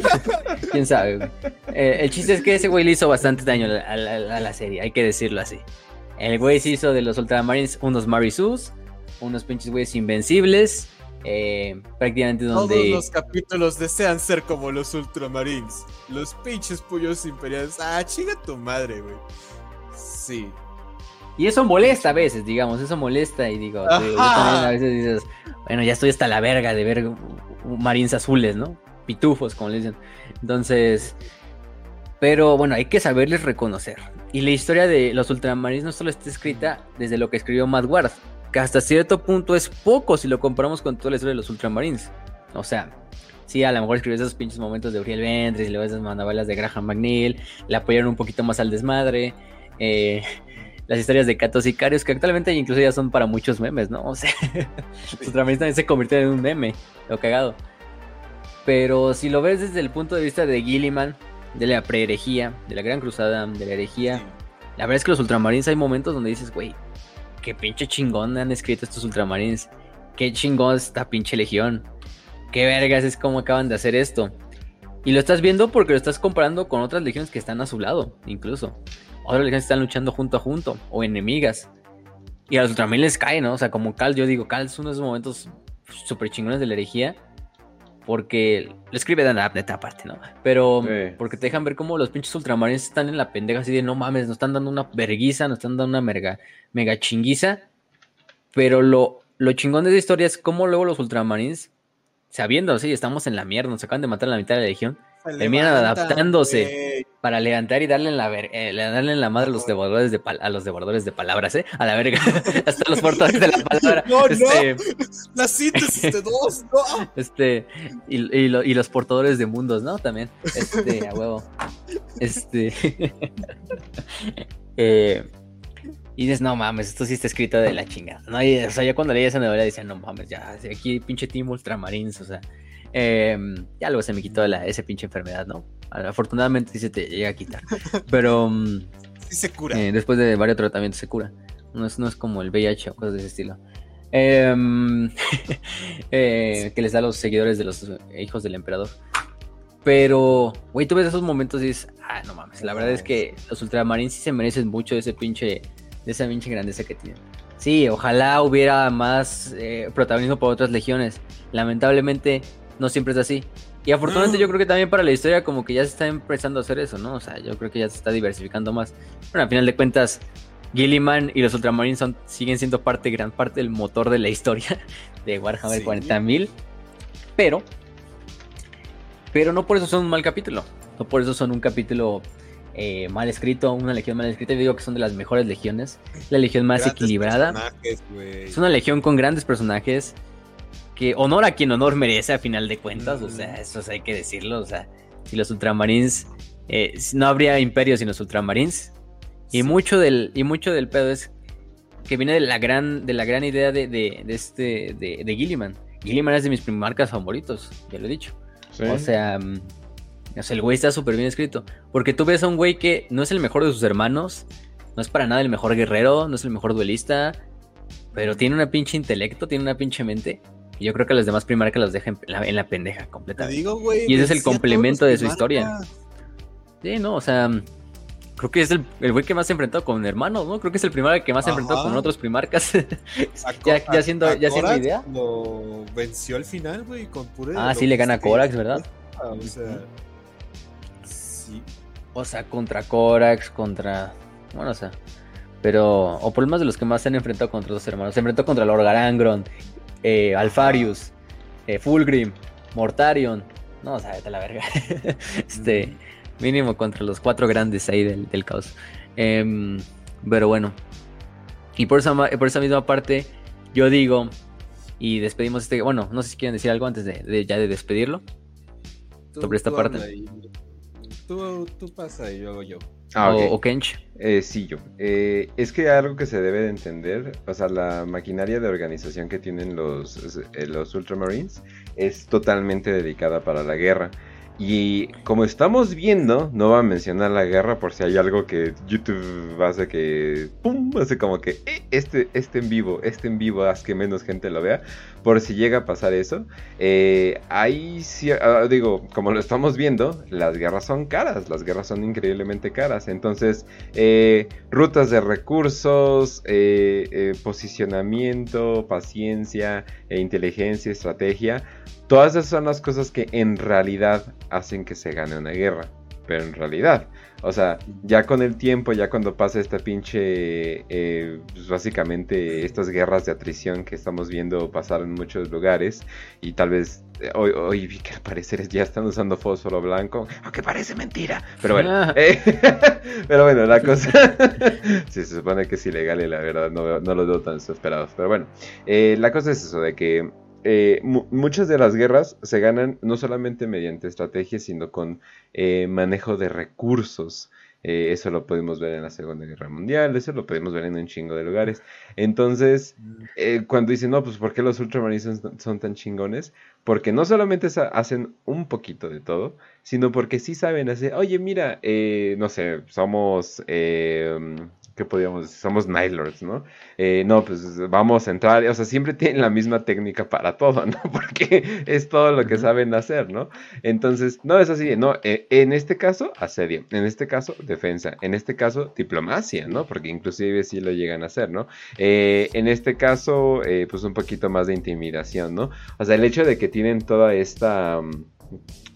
Quién sabe, eh, el chiste es que ese güey le hizo bastante daño a la, a la, serie, hay que decirlo así. El güey se hizo de los Ultramarines unos Marisus, unos pinches güeyes invencibles Eh, prácticamente donde... Todos los capítulos desean ser como los Ultramarines. Los pinches pollos imperiales. Ah, chinga tu madre, güey. Sí. Y eso molesta a veces, digamos, eso molesta y digo, también a veces dices, bueno, ya estoy hasta la verga de ver marines azules, ¿no? Pitufos, como le dicen. Entonces, pero bueno, hay que saberles reconocer. Y la historia de los ultramarines no solo está escrita desde lo que escribió Matt Ward, que hasta cierto punto es poco si lo comparamos con toda la historia de los ultramarines. O sea, sí, a lo mejor escribió esos pinches momentos de Uriel Ventris y luego esas novelas de Graham McNeil, le apoyaron un poquito más al desmadre. Eh, las historias de Catos y Carios, que actualmente incluso ya son para muchos memes, ¿no? O sea, Ultramarines también se convirtió en un meme, lo cagado. Pero si lo ves desde el punto de vista de Gilliman, de la pre-herejía, de la Gran Cruzada, de la herejía, la verdad es que los Ultramarines hay momentos donde dices, güey, qué pinche chingón han escrito estos Ultramarines, qué chingón esta pinche legión, qué vergas es como acaban de hacer esto. Y lo estás viendo porque lo estás comparando con otras legiones que están a su lado, incluso otras legiones están luchando junto a junto, o enemigas. Y a los Ultramarines les cae, ¿no? O sea, como Cal, yo digo, Cal es uno de esos momentos súper chingones de la herejía. Porque lo escribe Dan Abnett aparte, ¿no? Pero porque te dejan ver cómo los pinches ultramarines están en la pendeja así de no mames, nos están dando una verguiza, nos están dando una mega, mega chinguiza. Pero lo, lo chingón de esa historia es cómo luego los ultramarines, sabiendo así, estamos en la mierda, nos acaban de matar a la mitad de la legión, terminan adaptándose para levantar y darle en la, eh, darle en la madre a los devoradores de a los devoradores de palabras, ¿eh? A la verga, hasta los portadores de la palabra. No, este, no, la síntesis de dos, no. Este, y, y, y, los portadores de mundos, ¿no? También, este, a huevo. Este, eh, y dices, no mames, esto sí está escrito de la chingada, ¿no? o sea, ya cuando leí esa novela decía, no mames, ya, aquí pinche team ultramarines, o sea, Em, ya luego se me quitó la, esa pinche enfermedad, ¿no? Afortunadamente sí se te llega a quitar. Pero. Mm, sí se cura. Eh, después de varios tratamientos se cura. No es, no es como el VIH o cosas de ese estilo. Em, eh, que les da a los seguidores de los hijos del emperador. Pero, güey, tú ves esos momentos y dices, ah, no mames, la verdad es que los ultramarines sí se merecen mucho de ese pinche, de esa pinche grandeza que tienen. Sí, ojalá hubiera más eh, protagonismo para otras legiones. Lamentablemente, no siempre es así. Y afortunadamente yo creo que también para la historia como que ya se está empezando a hacer eso, ¿no? O sea, yo creo que ya se está diversificando más. Bueno, al final de cuentas, Gilliman y los Ultramarines son, siguen siendo parte, gran parte del motor de la historia de Warhammer 40.000. Pero, pero no por eso son un mal capítulo. No por eso son un capítulo eh, mal escrito, una legión mal escrita. Yo digo que son de las mejores legiones. La legión más equilibrada. Es una legión con grandes personajes que honor a quien honor merece a final de cuentas, o sea, eso hay que decirlo, o sea, si los ultramarines, eh, no habría imperio sin los ultramarines, y mucho del, y mucho del pedo es que viene de la gran, de la gran idea de, de, este, de, de, Gilliman. Gilliman es de mis primarcas favoritos, ya lo he dicho. O sea, mm, o sea, el güey está súper bien escrito, porque tú ves a un güey que no es el mejor de sus hermanos, no es para nada el mejor guerrero, no es el mejor duelista, pero tiene una pinche intelecto, tiene una pinche mente y yo creo que los demás primarcas los dejan en la, pendeja completamente. y ese es el complemento de su historia. Sí, no, o sea, creo que es el, güey que más se ha enfrentado con hermanos, ¿no? Creo que es el primarca que más se ha enfrentado con otros primarcas. ya, ya siendo, ya siendo idea. Lo venció al final, güey, con Ah, sí, le gana a Corax, ¿verdad? O sea, sí. O sea, contra Corax, contra. Bueno, o sea. Pero. O por lo más de los que más se han enfrentado contra los hermanos. Se enfrentó contra Lord Garangron eh, Alfarius, eh, Fulgrim, Mortarion. No, o sea, vete a la verga. este, mínimo contra los cuatro grandes ahí del, caos. Em, pero bueno. Y por esa, por esa misma parte, yo digo, y despedimos este. Bueno, no sé si quieren decir algo antes de, ya de despedirlo. sobre esta parte. Tú, tú pasa y yo hago yo. Ah, o, Kench. Eh, sí, yo. Eh, es que algo que se debe de entender, o sea, la maquinaria de organización que tienen los, eh, los Ultramarines es totalmente dedicada para la guerra. Y como estamos viendo, no va a mencionar la guerra por si hay algo que YouTube hace que, ¡pum! Hace como que, eh, este, este en vivo, este en vivo, haz que menos gente lo vea. Por si llega a pasar eso. Eh, ah, digo, como lo estamos viendo, las guerras son caras, las guerras son increíblemente caras. Entonces, eh, rutas de recursos, posicionamiento, paciencia, inteligencia, estrategia Todas esas son las cosas que en realidad hacen que se gane una guerra. Pero en realidad, o sea, ya con el tiempo, ya cuando pasa esta pinche, eh, pues básicamente estas guerras de atrición que estamos viendo pasar en muchos lugares, y tal vez eh, hoy, hoy vi que al parecer ya están usando fósforo blanco, aunque parece mentira, pero bueno, ah. eh, pero bueno, la cosa, sí, se supone que es ilegal y la verdad no, no lo veo tan desesperados, pero bueno, la cosa es eso, de que eh, muchas de las guerras se ganan no solamente mediante estrategia, sino con eh, manejo de recursos. Eh, eso lo podemos ver en la Segunda Guerra Mundial, eso lo podemos ver en un chingo de lugares. Entonces, cuando dicen, no, pues ¿por qué los ultramarines son, tan chingones? Porque no solamente hacen un poquito de todo, sino porque sí saben hacer, oye, mira, no sé, somos que podríamos decir? Somos Nilords, ¿no? Eh, no, pues vamos a entrar, o sea, siempre tienen la misma técnica para todo, ¿no? Porque es todo lo que saben hacer, ¿no? Entonces, no es así, no, eh, en este caso, asedio, en este caso, defensa, en este caso, diplomacia, ¿no? Porque inclusive sí lo llegan a hacer, ¿no? Eh, en este caso, pues un poquito más de intimidación, ¿no? O sea, el hecho de que tienen toda esta... Mm,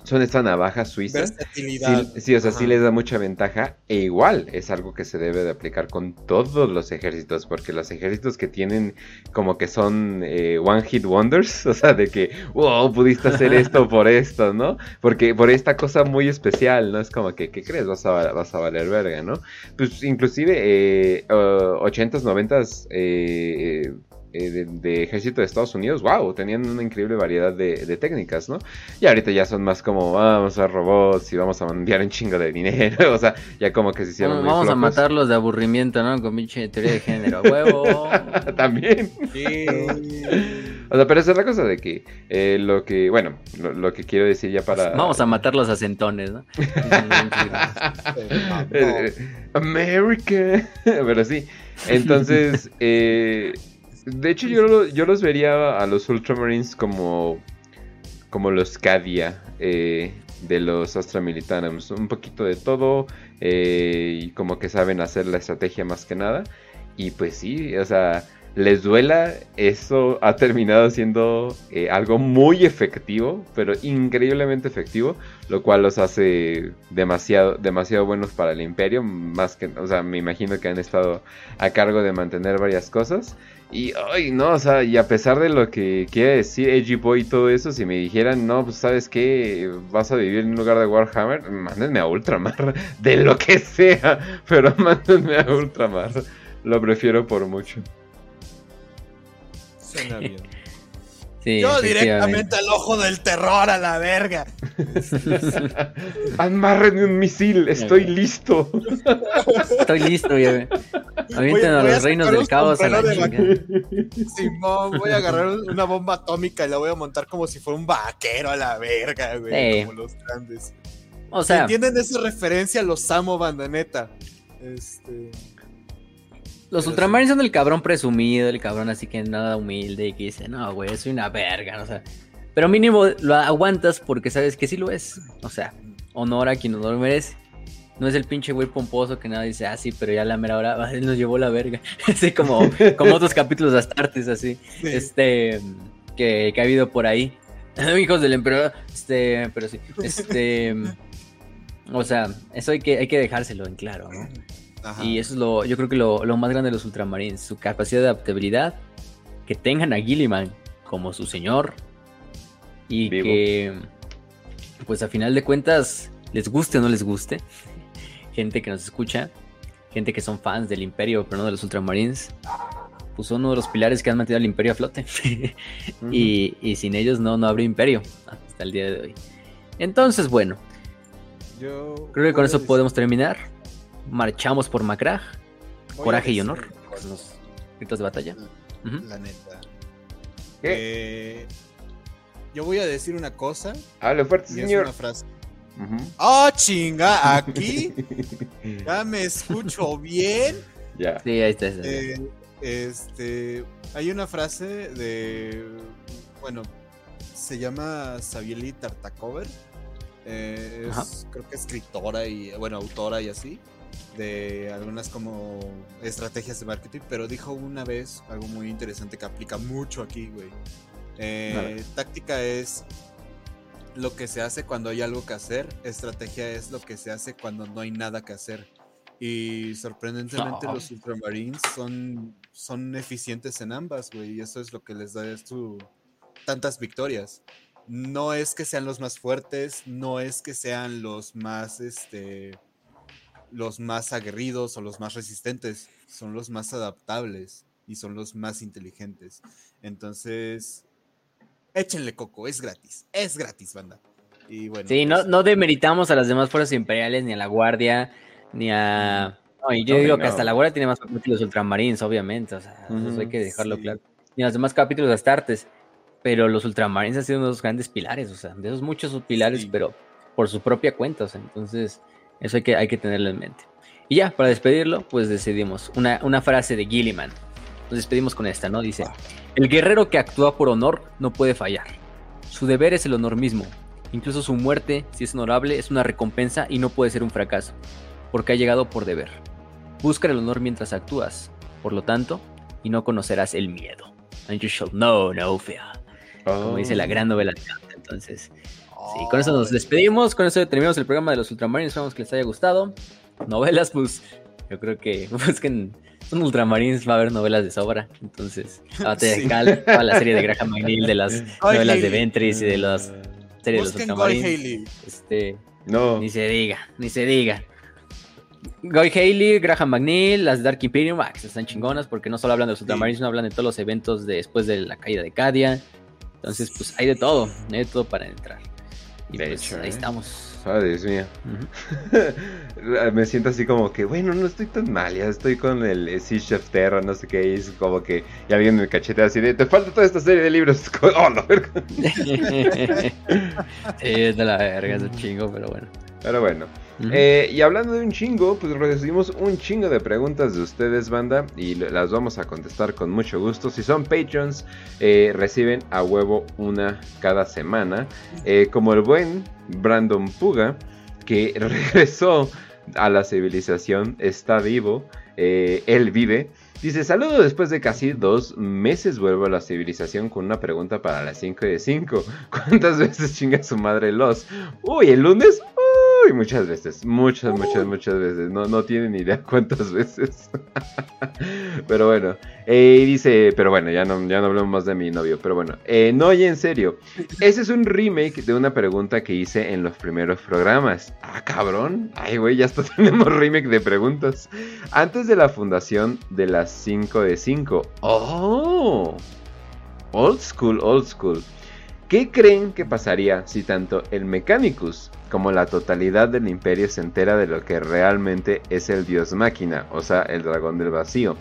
son esta navaja suiza. Sí, o sea, sí les da mucha ventaja. E igual es algo que se debe de aplicar con todos los ejércitos. Porque los ejércitos que tienen como que son eh, one hit wonders. O sea, de que, wow, pudiste hacer esto por esto, ¿no? Porque por esta cosa muy especial, ¿no? Es como que, ¿qué crees? Vas a, vas a valer verga, ¿no? Pues inclusive eh, 80s, 90s, eh, eh, de, ejército de Estados Unidos, wow, tenían una increíble variedad de, técnicas, ¿no? Y ahorita ya son más como, vamos a robots y vamos a enviar un chingo de dinero, o sea, ya como que se hicieron... vamos a matarlos de aburrimiento, ¿no? Con pinche teoría de género, huevo. También. Sí. O sea, pero esa es la cosa de que eh, lo que, bueno, lo, que quiero decir ya para... Vamos a matarlos a centones, ¿no? Eh, America. pero sí, entonces... Eh, de hecho, yo, yo los vería a los Ultramarines como, como los Cadia eh, de los Astra Militanums. Un poquito de todo eh, y como que saben hacer la estrategia más que nada. Y pues sí, o sea, les duela, eso ha terminado siendo eh, algo muy efectivo, pero increíblemente efectivo, lo cual los hace demasiado, demasiado buenos para el imperio, más que, o sea, me imagino que han estado a cargo de mantener varias cosas. Y, ay, no, o sea, y a pesar de lo que quiere decir Edgy Boy y todo eso, si me dijeran, no, pues, ¿sabes qué? Vas a vivir en un lugar de Warhammer, mándenme a Ultramar, de lo que sea, pero mándenme a Ultramar. Lo prefiero por mucho. Suena bien. Yo directamente al ojo del terror a la verga. Amarren un misil, estoy listo. Estoy listo, ya Avienten a los reinos del caos a la Simón, voy a agarrar una bomba atómica y la voy a montar como si fuera un vaquero a la verga, güey. Como los grandes. O sea. ¿Entienden esa referencia? Los amo, banda, neta. Este. Los Ultramarines son el cabrón presumido, el cabrón así que nada humilde y que dice, no, güey, soy una verga, o sea. Pero mínimo lo aguantas porque sabes que sí lo es. O sea, honor a quien no lo merece. No es el pinche güey pomposo que nada dice, ah, sí, pero ya la mera hora, él nos llevó la verga. así como, como otros capítulos de Astartes, así. Este, que, ha habido por ahí. Hijos del emperador. Este, pero sí. Este. o sea, eso hay que, hay que dejárselo en claro, ¿no? Y eso es lo, yo creo que lo, más grande de los Ultramarines, su capacidad de adaptabilidad, que tengan a Gilliman como su señor y que, pues a final de cuentas, les guste o no les guste, gente que nos escucha, gente que son fans del Imperio, pero no de los Ultramarines, pues son uno de los pilares que han mantenido al Imperio a flote. y, y, sin ellos no, no habría Imperio hasta el día de hoy. Entonces, bueno, yo creo que con eso podemos terminar marchamos por Macrag, coraje y honor, los gritos de batalla. La neta. Eh, yo voy a decir una cosa. Hable fuerte, señor. Una frase. ¡Oh, chinga! ¿Aquí? ¿Ya me escucho bien? Ya. Sí, ahí está. Eh, este, hay una frase de, bueno, se llama Sabieli Tartacover. Eh, es, creo que escritora y, bueno, autora y así, de algunas como estrategias de marketing, pero dijo una vez algo muy interesante que aplica mucho aquí, güey. Eh, táctica es lo que se hace cuando hay algo que hacer, estrategia es lo que se hace cuando no hay nada que hacer. Y sorprendentemente los Ultramarines son, son eficientes en ambas, güey, y eso es lo que les da su, tantas victorias. No es que sean los más fuertes, no es que sean los más, este, los más aguerridos o los más resistentes, son los más adaptables y son los más inteligentes. Entonces, échenle coco, es gratis, es gratis, banda. Y bueno, sí, no, pues no demeritamos a las demás fuerzas imperiales, ni a la Guardia, ni a... No, y yo digo que hasta la Guardia tiene más capítulos Ultramarines, obviamente, o sea, eso hay que dejarlo claro. Ni a los demás capítulos de Astartes, pero los Ultramarines han sido uno de los grandes pilares, o sea, de esos muchos pilares, pero por su propia cuenta, o sea, entonces eso hay que, hay que tenerlo en mente. Y ya, para despedirlo, pues decidimos una, una frase de Gilliman. Nos despedimos con esta, ¿no? Dice, el guerrero que actúa por honor no puede fallar. Su deber es el honor mismo. Incluso su muerte, si es honorable, es una recompensa y no puede ser un fracaso, porque ha llegado por deber. Busca el honor mientras actúas, por lo tanto, y no conocerás el miedo. And you shall know no fear. Como dice la gran novela de Entonces, sí, con eso nos despedimos, con eso terminamos el programa de los Ultramarines, esperamos que les haya gustado. Novelas, pues, yo creo que busquen son Ultramarines, va a haber novelas de sobra. Entonces, a sí. toda la serie de Graham McNeil, de las novelas de Ventris y de las series de los Ultramarines. Este, no. Ni se diga, ni se diga. Guy Haley, Graham McNeil, las Dark Imperium, ah, están chingonas porque no solo hablan de los Ultramarines, sino hablan de todos los eventos después de la caída de Cadia. Entonces, pues hay de todo, hay de todo para entrar. Y de pues, hecho, ahí ¿eh? estamos. Ah, Dios mío. Me siento así como que, bueno, no estoy tan mal, ya estoy con el Siege of Terra, no sé qué, es como que, y alguien me cachetea así de, te falta toda esta serie de libros. oh, no, verga. sí, es de la verga, es un chingo, pero bueno. Pero bueno. Eh, y hablando de un chingo, pues recibimos un chingo de preguntas de ustedes, banda, y las vamos a contestar con mucho gusto. Si son patrons, eh, reciben a huevo una cada semana. Eh, como el buen Brandon Puga, que regresó a la civilización, está vivo, él vive. Dice, saludo después de casi dos meses vuelvo a la civilización con una pregunta para las 5 de 5. ¿Cuántas veces chinga su madre los? Uy, el lunes Uy, muchas veces, muchas, muchas, muchas veces. No, no tienen idea cuántas veces. pero bueno, eh, dice, pero bueno, ya no, ya no hablamos más de mi novio. Pero bueno, eh, no, y en serio. Ese es un remake de una pregunta que hice en los primeros programas. Ah, cabrón. Ay, güey, ya hasta tenemos remake de preguntas. Antes de la fundación de las 5 de 5. Oh. Old school, old school. ¿Qué creen que pasaría si tanto el Mechanicus como la totalidad del imperio se entera de lo que realmente es el dios máquina, o sea, el dragón del vacío?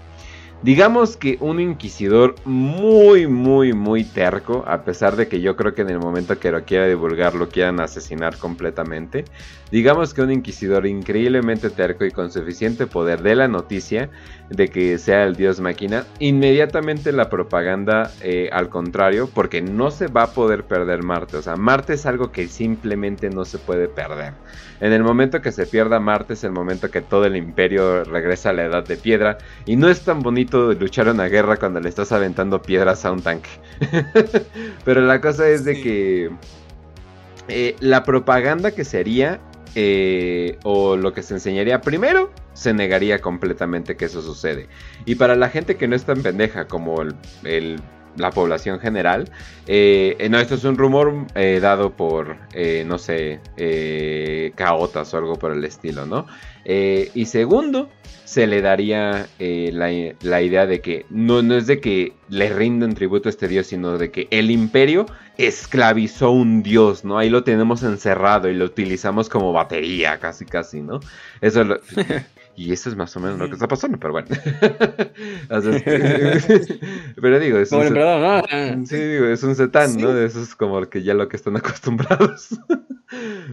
Digamos que un inquisidor muy, muy, muy terco, a pesar de que yo creo que en el momento que lo quiera divulgar lo quieran asesinar completamente. Digamos que un inquisidor increíblemente terco y con suficiente poder de la noticia de que sea el dios máquina, inmediatamente la propaganda eh, al contrario, porque no se va a poder perder Marte. O sea, Marte es algo que simplemente no se puede perder. En el momento que se pierda Marte es el momento que todo el imperio regresa a la edad de piedra. Y no es tan bonito luchar una guerra cuando le estás aventando piedras a un tanque. Pero la cosa es de que eh, la propaganda que sería eh, o lo que se enseñaría primero, se negaría completamente que eso sucede. Y para la gente que no es tan pendeja como el la población general. Eh, no, esto es un rumor eh, dado por, eh, no sé, caotas o algo por el estilo, ¿no? y segundo, se le daría la, idea de que no, no es de que le rinden tributo a este dios, sino de que el imperio esclavizó un dios, ¿no? Ahí lo tenemos encerrado y lo utilizamos como batería, casi, casi, ¿no? Eso es lo... Y eso es más o menos lo que está pasando, pero bueno. pero digo, es un, sí, digo, es un setán, ¿no? Eso es como que ya lo que están acostumbrados.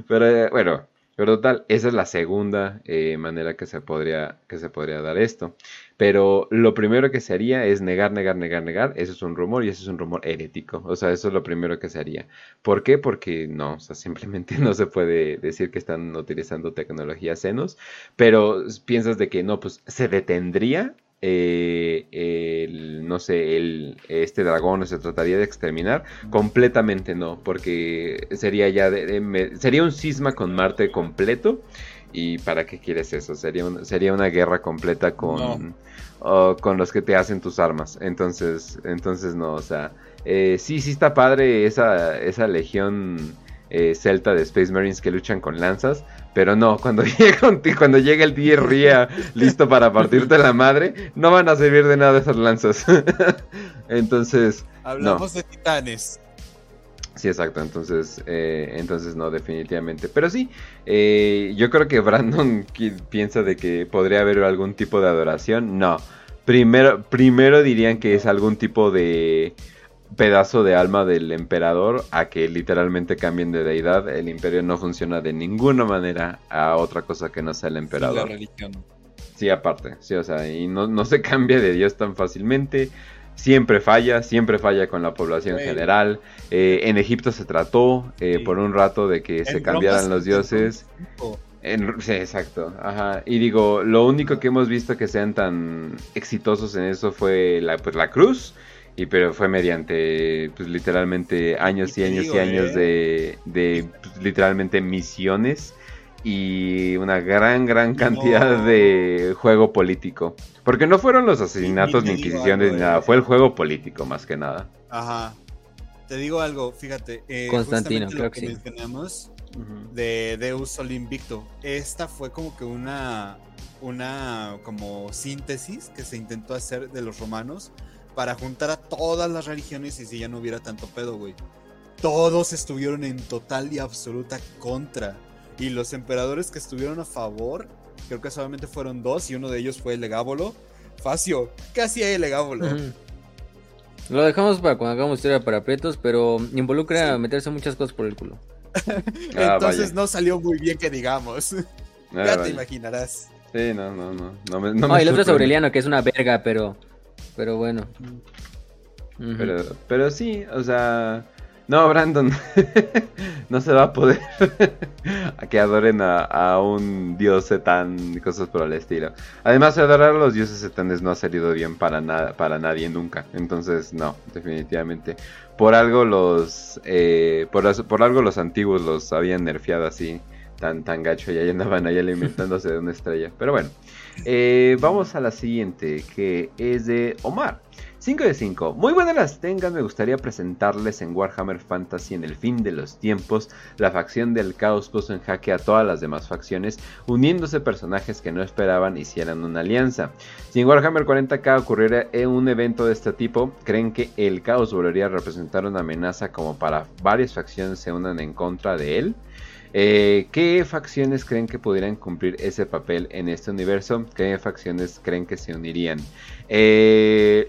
Pero eh, bueno, pero total, esa es la segunda eh, manera que se, podría, que se podría dar esto. Pero lo primero que se haría es negar, negar, negar, negar. Eso es un rumor y eso es un rumor herético. O sea, eso es lo primero que se haría. ¿Por qué? Porque no, o sea, simplemente no se puede decir que están utilizando tecnología senos. Pero piensas de que no, pues se detendría eh, el, no sé, el, este dragón se trataría de exterminar? Completamente no, porque sería ya de, sería un cisma con Marte completo. ¿Y para qué quieres eso? Sería, sería una guerra completa con, con los que te hacen tus armas. Entonces, entonces no, o sea, eh, sí, sí está padre esa, esa legión eh, celta de Space Marines que luchan con lanzas, pero no, cuando llega, cuando llega el Ría listo para partirte la madre, no van a servir de nada esas lanzas. entonces. Hablamos de titanes. Sí, exacto. Entonces, eh, entonces no, definitivamente. Pero sí, eh, yo creo que Brandon piensa de que podría haber algún tipo de adoración. No. Primero, primero dirían que es algún tipo de pedazo de alma del emperador a que literalmente cambien de deidad. El imperio no funciona de ninguna manera a otra cosa que no sea el emperador. Sí, la religión. Sí, aparte, sí, o sea, y no, no se cambia de Dios tan fácilmente. Siempre falla, siempre falla con la población general. Eh, en Egipto se trató eh, por un rato de que se cambiaran los dioses. En, sí, exacto. Ajá. Y digo, lo único que hemos visto que sean tan exitosos en eso fue la, pues, la cruz y pero fue mediante, pues literalmente años y, años y años ¿eh? de, pues, literalmente misiones y una gran, gran cantidad de juego político. Porque no fueron los asesinatos ni inquisiciones ni nada, fue el juego político más que nada. Ajá. Te digo algo, fíjate. Eh, Constantino, creo que, sí. de Deus Sol Invicto. Esta fue como que una, una como síntesis que se intentó hacer de los romanos para juntar a todas las religiones y si ya no hubiera tanto pedo, güey. Todos estuvieron en total y absoluta contra. Y los emperadores que estuvieron a favor, creo que solamente fueron dos y uno de ellos fue el Legábolo. Facio, ¿qué hacía el Legábolo? Lo dejamos para cuando hagamos historia para pretos, pero involucra meterse muchas cosas por el culo. Ah, Entonces no salió muy bien que digamos. Ah, ya te imaginarás. Sí, no, no, no. No, me, no, y el otro es Aureliano, que es una verga, pero pero bueno. Pero, pero sí, o sea. No, Brandon, no se va a poder a que adoren a, un dios etán y cosas por el estilo. Además, adorar a los dioses etanes no ha salido bien para, nada para nadie nunca. Entonces, no, definitivamente. Por algo los eh, por, por, algo los antiguos los habían nerfeado así tan, tan gacho y ahí andaban ahí alimentándose de una estrella. Pero bueno, eh, vamos a la siguiente, que es de Omar. 5 de 5. Muy buenas las tengan, me gustaría presentarles en Warhammer Fantasy en el fin de los tiempos. La facción del caos puso en jaque a todas las demás facciones, uniéndose personajes que no esperaban hicieran una alianza. Si en Warhammer 40k ocurriera un evento de este tipo, ¿creen que el caos volvería a representar una amenaza como para varias facciones se unan en contra de él? Eh, ¿Qué facciones creen que pudieran cumplir ese papel en este universo? ¿Qué facciones creen que se unirían? Eh,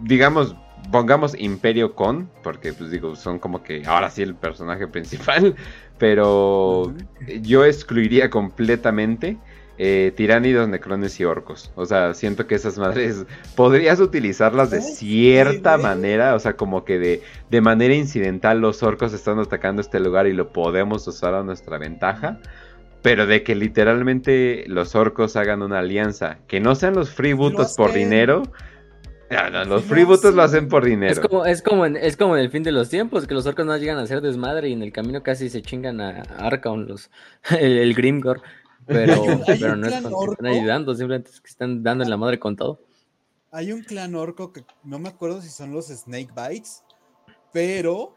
digamos, pongamos Imperio con, porque pues digo, son como que ahora sí el personaje principal, pero yo excluiría completamente eh, tiránidos, necrones y orcos. O sea, siento que esas madres podrías utilizarlas de cierta manera, o sea, como que de, de manera incidental los orcos están atacando este lugar y lo podemos usar a nuestra ventaja. Pero de que literalmente los orcos hagan una alianza, que no sean los freebootos por dinero. los freebootos lo hacen por dinero. Es como, es, como en, es como en el fin de los tiempos, que los orcos no llegan a ser desmadre y en el camino casi se chingan a Arcaon, los, el, el Grimgor. Pero, pero no es que están ayudando, simplemente es que están dando en la madre con todo. Hay un clan orco que no me acuerdo si son los Snake Bites, pero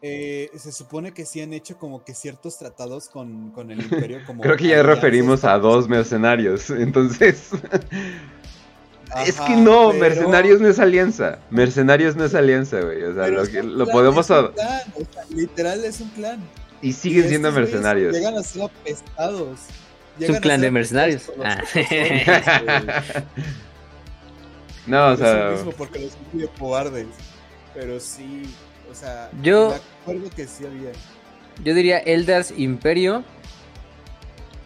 eh, se supone que sí han hecho como que ciertos tratados con, con el imperio. Como Creo que ya referimos a dos mercenarios, entonces... es que no, mercenarios no es alianza. Mercenarios no es alianza, güey. O sea, lo, lo podemos. literal es un clan. Y siguen siendo mercenarios. Llegan a ser apestados. Es un clan de mercenarios. Ah. no, o sea. mismo porque los son cobardes. Pero sí, o sea, yo. Me acuerdo que sí había. yo diría Eldars Imperio.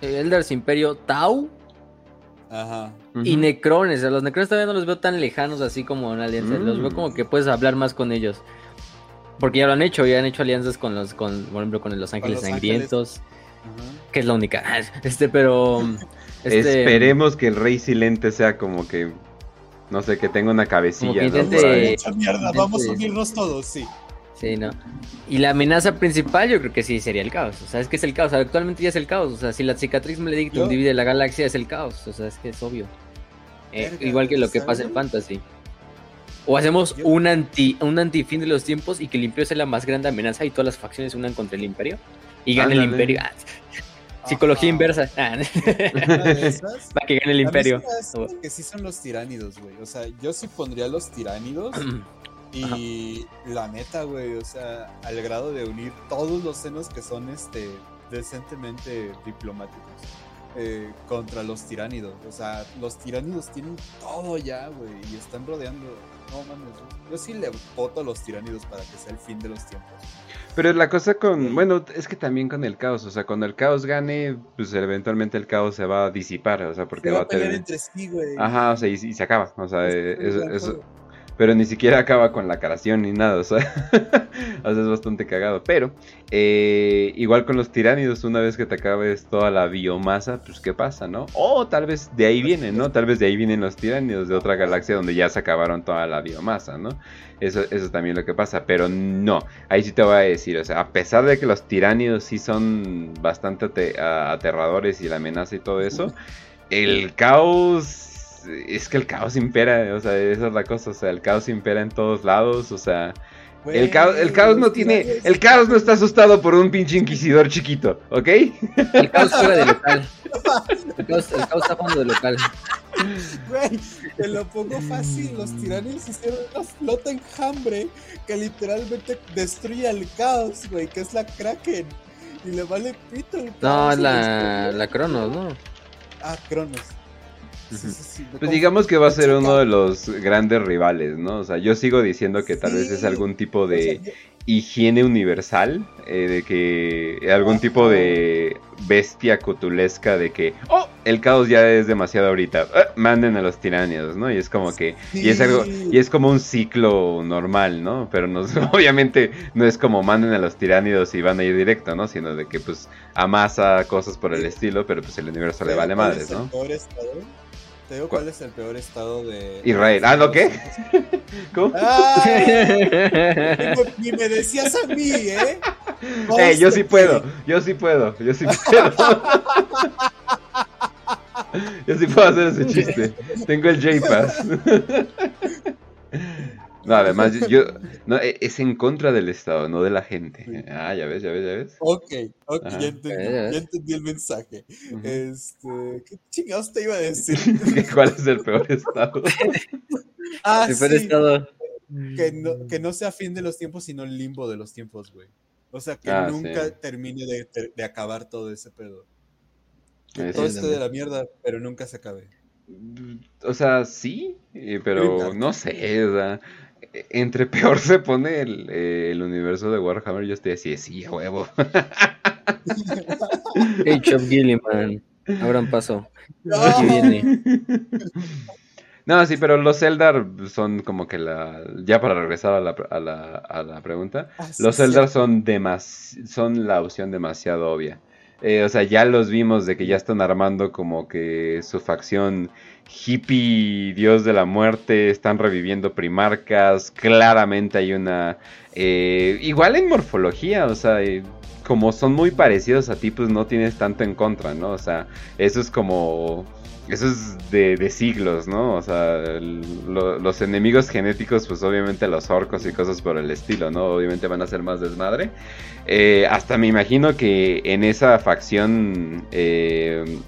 Eldars Imperio Tau. Ajá. Y Necrones. A los Necrones todavía no los veo tan lejanos así como en Alianza. Los veo como que puedes hablar más con ellos. Porque ya lo han hecho, ya han hecho alianzas con los, con, por ejemplo, con los Ángeles Sangrientos. Que es la única. Este, pero. Este, Esperemos que el Rey Silente sea como que. No sé, que tenga una cabecilla. mierda, vamos a unirnos todos, sí. Sí, ¿no? Y la amenaza principal yo creo que sí sería el caos. O sea, es que es el caos. Actualmente ya es el caos. O sea, si la cicatriz maledictum divide la galaxia es el caos. O sea, es que es obvio. Eh, igual que lo que pasa en Fantasy. O hacemos un anti un antifin de los tiempos y que el Imperio sea la más grande amenaza y todas las facciones se unan contra el Imperio. Y gane el Imperio. Ah, psicología inversa. Ah. Para que gane el Imperio. Que sí son los tiránidos, güey. O sea, yo sí pondría los tiránidos. Y la neta, güey, o sea, al grado de unir todos los senos que son este decentemente diplomáticos eh, contra los tiránidos. O sea, los tiránidos tienen todo ya, güey, y están rodeando. No mames, yo sí le voto a los tiránidos para que sea el fin de los tiempos. Pero la cosa con, bueno, es que también con el caos, o sea, cuando el caos gane, pues eventualmente el caos se va a disipar, o sea, porque va, a tener... entre sí, güey. Ajá, o sea, y, se acaba, o sea, eso, pero ni siquiera acaba con la caración ni nada, o sea, es bastante cagado. Pero, eh, igual con los tiránidos, una vez que te acabes toda la biomasa, pues ¿qué pasa, no? O tal vez de ahí vienen, ¿no? Tal vez de ahí vienen los tiránidos de otra galaxia donde ya se acabaron toda la biomasa, ¿no? Eso, eso es también lo que pasa, pero no, ahí sí te voy a decir, o sea, a pesar de que los tiránidos sí son bastante aterradores y la amenaza y todo eso, el caos es que el caos impera, o sea, esa es la cosa, o sea, el caos impera en todos lados, o sea, el, caos, el caos no tiene, el caos no está asustado por un pinche inquisidor chiquito, ¿ok? El caos fuera de local. El caos, el caos está fondo de local. Güey, te lo pongo fácil, los tiranos hicieron una flota enjambre que literalmente destruye el caos, güey, que es la Kraken. Y le vale pito el caos. No, es la, la Cronos, ¿no? Ah, Cronos pues digamos que va a ser uno de los grandes rivales, ¿no? O sea, yo sigo diciendo que tal vez es algún tipo de higiene universal, eh, de que algún tipo de bestia cutulesca de que, oh, el caos ya es demasiado ahorita, eh, manden a los tiranios, ¿no? Y es como que, y es algo, y es como un ciclo normal, ¿no? Pero no, obviamente no es como manden a los tiranidos y van a ir directo, ¿no? Sino de que pues amasa cosas por el estilo, pero pues el universo le vale madres, ¿no? Te digo cuál es el peor estado de. Israel. ¿Ah, no qué? ¿Cómo? ni me decías a mí, ¿eh? Eh, yo sí puedo, yo sí puedo, yo sí puedo. yo sí puedo hacer ese chiste. Tengo el J-Pass. No, además, yo, no, e, es en contra del Estado, no de la gente. Ah, ya ves, ya ves, ya ves. Ok, ok, ya entendí, ya entendí, el mensaje. Este, ¿qué chingados te iba a decir? ¿Cuál es el peor Estado? ah, el peor Estado. Que no, que no sea fin de los tiempos, sino el limbo de los tiempos, güey. O sea, que ah, nunca termine de, de, acabar todo ese pedo. Que todo esté de la mierda, pero nunca se acabe. O sea, sí, eh, pero no sé, o sea, entre peor se pone el, eh, el, universo de Warhammer, yo estoy así, sí, huevo. Age of Gilliman, abran paso. No. No, sí, pero los Eldar son como que la. Ya para regresar a la, a la, a la pregunta. Ah, los Eldar son, demas, son la opción demasiado obvia. Eh, o sea, ya los vimos de que ya están armando como que su facción hippie, dios de la muerte, están reviviendo primarcas, claramente hay una... Eh, igual en morfología, o sea, eh, como son muy parecidos a ti, pues no tienes tanto en contra, ¿no? O sea, eso es como eso es de, siglos, ¿no? O sea, los enemigos genéticos, pues obviamente los orcos y cosas por el estilo, ¿no? Obviamente van a ser más desmadre. Eh, hasta me imagino que en esa facción eh,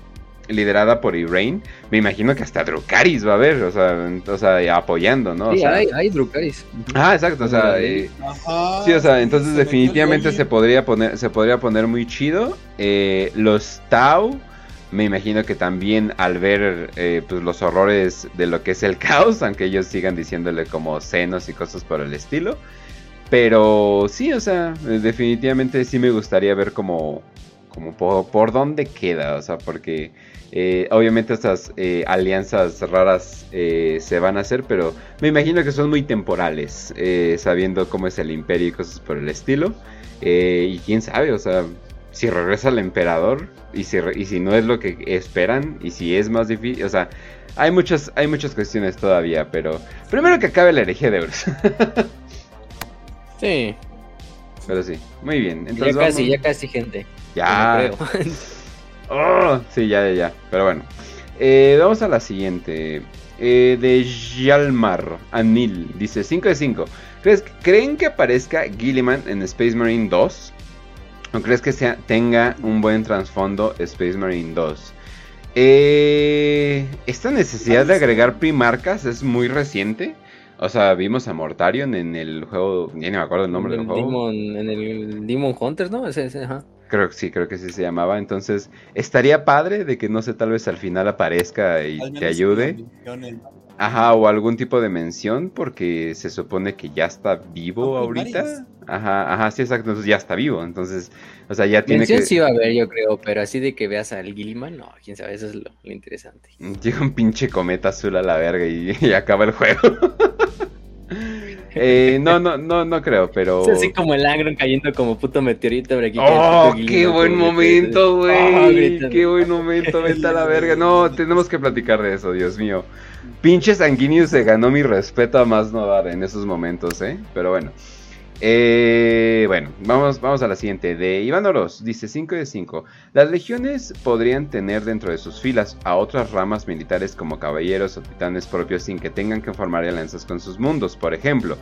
liderada por Irain, me imagino que hasta Drukaris va a haber, o sea, o sea apoyando, ¿no? sí, hay, hay Drukaris. Ah, exacto, o sea, eh, sí, o sea, entonces definitivamente se podría poner, se podría poner muy chido. los Tau me imagino que también al ver eh, pues, los horrores de lo que es el caos, aunque ellos sigan diciéndole como senos y cosas por el estilo. Pero sí, o sea, definitivamente sí me gustaría ver como, como por, dónde queda, o sea, porque eh, obviamente estas eh, alianzas raras eh, se van a hacer, pero me imagino que son muy temporales, sabiendo cómo es el imperio y cosas por el estilo. y quién sabe, o sea, si regresa el emperador y si, y si no es lo que esperan y si es más difícil, o sea, hay muchas, hay muchas cuestiones todavía, pero primero que acabe la herejía de Euros. sí. Pero sí, muy bien. ya casi, ya casi, gente. Ya. oh, sí, ya, ya, ya. Pero bueno. Eh, vamos a la siguiente. Eh, de Yalmar Anil. Dice 5 de 5. ¿Creen que aparezca Gilliman en Space Marine 2? ¿O crees que sea, tenga un buen trasfondo Space Marine 2? Eh, esta necesidad de agregar primarcas es muy reciente. O sea, vimos a Mortarion en el juego, ya ni me acuerdo el nombre del juego. en el Demon Hunters, ¿no? Ese, ese, ajá. Creo que sí, creo que sí se llamaba. Entonces, estaría padre de que no sé, tal vez al final aparezca y te ayude. Ajá, o algún tipo de mención, porque se supone que ya está vivo ahorita. Ajá, ajá, sí, exacto, entonces ya está vivo, entonces, o sea, ya tiene mención que... sí va a haber, yo creo, pero así de que veas al Gilliman, no, quién sabe, eso es lo, interesante. Llega un pinche cometa azul a la verga y, y acaba el juego. Eh, no, no, no, no creo, pero. Es así como el Angron cayendo como puto meteorito aquí. ¡Oh, qué buen momento, güey! Oh, ¡Qué buen momento! Vete a la verga. No, tenemos que platicar de eso, Dios mío. Pinche Sanguinius se ganó mi respeto a más no dar en esos momentos, ¿eh? Pero bueno. Eh, bueno, vamos, vamos a la siguiente. De Iván Oroz, dice 5 de 5. Las legiones podrían tener dentro de sus filas a otras ramas militares como caballeros o titanes propios sin que tengan que formar alianzas con sus mundos. Por ejemplo,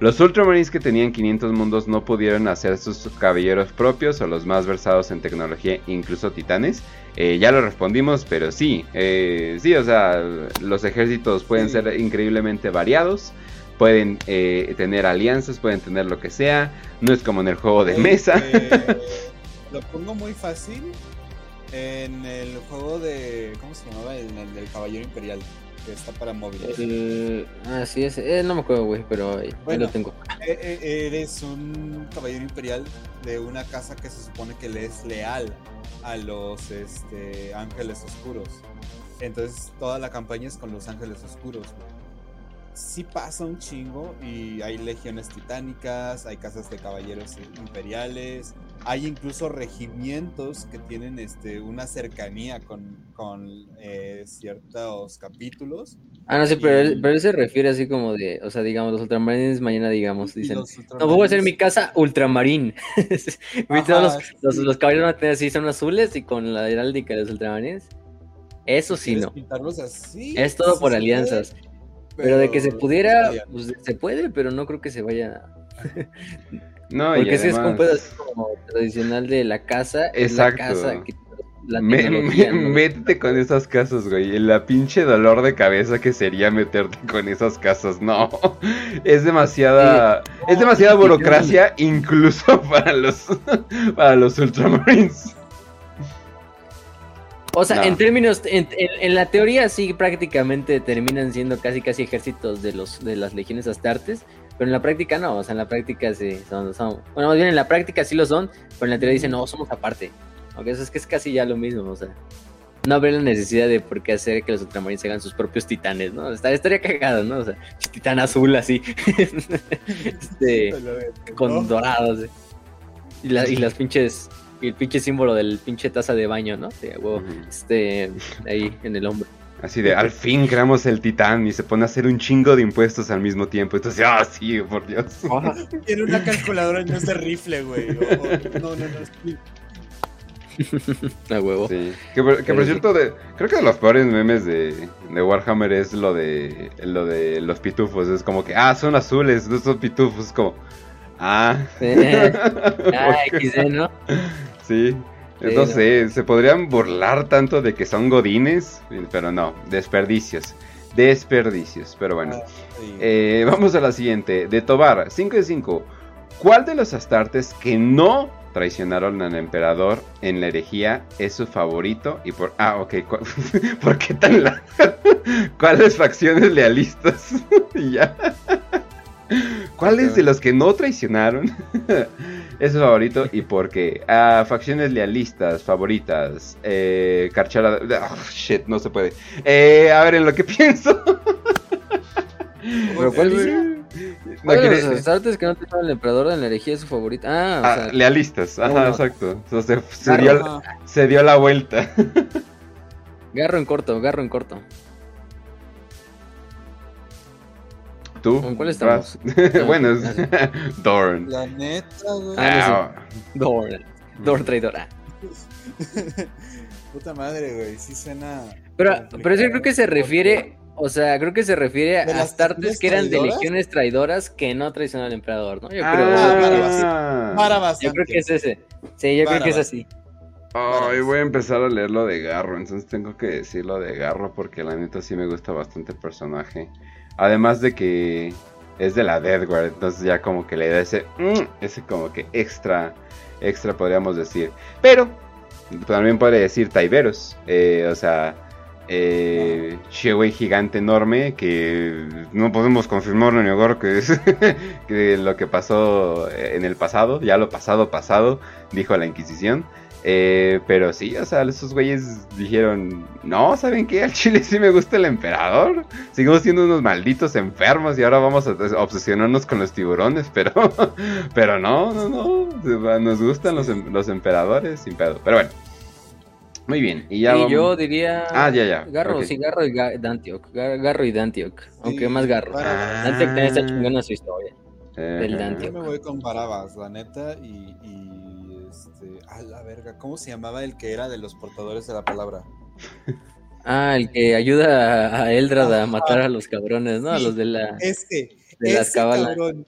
los Ultramarines que tenían 500 mundos no pudieron hacer sus caballeros propios o los más versados en tecnología, incluso titanes. Eh, ya lo respondimos, pero sí, eh, sí, o sea, los ejércitos pueden ser increíblemente variados pueden eh, tener alianzas, pueden tener lo que sea. No es como en el juego de mesa. lo pongo muy fácil en el juego de. ¿Cómo se llamaba? En el del Caballero Imperial. Que está para móviles. ah, sí, es, eh, no me acuerdo, güey, pero ahí, lo tengo. Eh, eres un caballero imperial de una casa que se supone que le es leal a los este, ángeles oscuros. Entonces, toda la campaña es con los ángeles oscuros, güey sí pasa un chingo y hay legiones titánicas, hay casas de caballeros imperiales, hay incluso regimientos que tienen este, una cercanía con, eh, ciertos capítulos. Ah, no sé, pero, él, se refiere así como de, o sea, digamos, los ultramarines mañana, digamos, dicen, no, voy a hacer mi casa ultramarín. los, los, caballeros van a tener así, son azules y con la heráldica de los ultramarines. Eso sí, no. Es todo por alianzas. Pero, de que se pudiera, pues se puede, pero no creo que se vaya. no, Porque ese es un pedazo como tradicional de la casa. Exacto. la casa la Métete con esas casas, güey. La pinche dolor de cabeza que sería meterte con esas casas. No. Es demasiada. es demasiada burocracia, incluso para los. para los Ultramarines. O sea, en términos, en, la teoría sí prácticamente terminan siendo casi casi ejércitos de los de las legiones astartes, pero en la práctica no, o sea, en la práctica sí son, bueno, más bien en la práctica sí lo son, pero en la teoría dicen, no, somos aparte. Aunque eso es que es casi ya lo mismo, o sea, no habría la necesidad de por qué hacer que los ultramarines hagan sus propios titanes, ¿no? Estaría, cagado, ¿no? O sea, titán azul así, este, con dorados. ¿eh? Y, y las pinches y el pinche símbolo del pinche taza de baño, ¿no? Sí, huevo, este, ahí en el hombro. Así de, al fin creamos el titán y se pone a hacer un chingo de impuestos al mismo tiempo. Entonces, ah, sí, por Dios. Tiene una calculadora en ese rifle, güey. no, no, no. A huevo. Sí. Que, por, cierto, de, creo que de los peores memes de, de, Warhammer es lo de lo de los pitufos. Es como que, ah, son azules, no son pitufos. como, Ah. ah XD, ¿no? Sí. no sé, se podrían burlar tanto de que son godines, pero no, desperdicios. Desperdicios, pero bueno. Ah, eh, vamos a la siguiente. De Tobar, 5 de 5. ¿Cuál de los astartes que no traicionaron al emperador en la herejía es su favorito? Y por. Ah, ok. ¿Por qué tan la... ¿Cuáles facciones lealistas? ya. ¿Cuáles de los que no traicionaron es su favorito y por qué? Ah, facciones lealistas, favoritas, eh, carchara... ah, shit, no se puede. Eh, a ver, en lo que pienso. ¿Pero cuál dice? No, ¿Cuál de que- los asaltantes que no te el emperador de la herejía es su favorita? Ah, o Ah, sea, lealistas, ajá, uno. exacto. Entonces se dio, se dio la vuelta. garro en corto, garro en corto. ¿Tú? ¿Con cuál estamos? Bueno, es Ah, Dorn. La neta, güey. Ah, Ah, Dor, Dor traidora. Puta madre, güey. Sí suena. Pero, complicado. pero eso creo que se refiere, o sea, creo que se refiere ¿De a las astartes que eran de traidoras? legiones traidoras que no traicionaron al emperador, ¿no? Yo creo, Ah. Para yo bastante. creo que es ese. Sí, yo creo que es así. Ay, voy a empezar a leer lo de Garro, entonces tengo que decir lo de Garro porque la neta sí me gusta bastante el personaje. Además de que es de la Death Guard, entonces ya como que le da ese, mm, ese como que extra, extra podríamos decir. Pero también podría decir Taiberos, eh, o sea, eh, gigante enorme que no podemos confirmar ni negar que es que lo que pasó en el pasado, ya lo pasado pasado, dijo la Inquisición. Eh, pero sí, o sea, esos güeyes dijeron, no, ¿saben qué? Al chile sí me gusta el emperador. Seguimos siendo unos malditos enfermos y ahora vamos a obsesionarnos con los tiburones, pero, pero no, no, no, nos gustan los, em- los emperadores sin pedo. Pero bueno, muy bien. Y ya y vamos- yo diría. Ah, ya, ya. Garro, sí, Garro y Ga- Dantioc. Gar- Garro y Dantioc. Aunque más Garro. Barabas. Dantioc también está Ah. chingona su historia. del. Yo me voy con Barabas, la neta. Y, y este. A la verga. ¿Cómo se llamaba el que era de los portadores de la palabra? Ah, el que ayuda a- Eldrad a matar a los cabrones, ¿no? A los de la. Ese. De las cabalas. cabrón.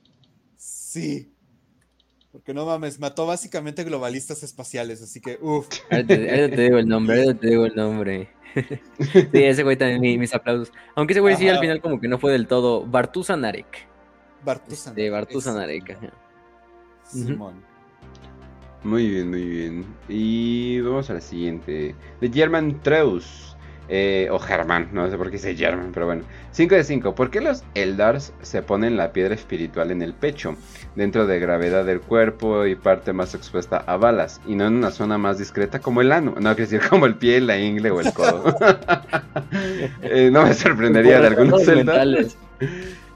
Sí. Porque no mames, mató básicamente globalistas espaciales, así que, uff. Ahorita te, te digo el nombre, ahorita te digo el nombre. sí, ese güey también, mi- mis aplausos. Aunque ese güey sí al final como que no fue del todo. Bartusa Narek. Bartusan. De ajá. Simón. Muy bien, muy bien. Y vamos a la siguiente. De German Treus. Eh, o Germán, no sé por qué dice German, pero bueno. 5 de 5. ¿Por qué los Eldars se ponen la piedra espiritual en el pecho? Dentro de gravedad del cuerpo y parte más expuesta a balas. Y no en una zona más discreta como el ano. No, quiero decir como el pie, la ingle o el codo. Eh, no me sorprendería de algunos retrasos Eldar. mentales.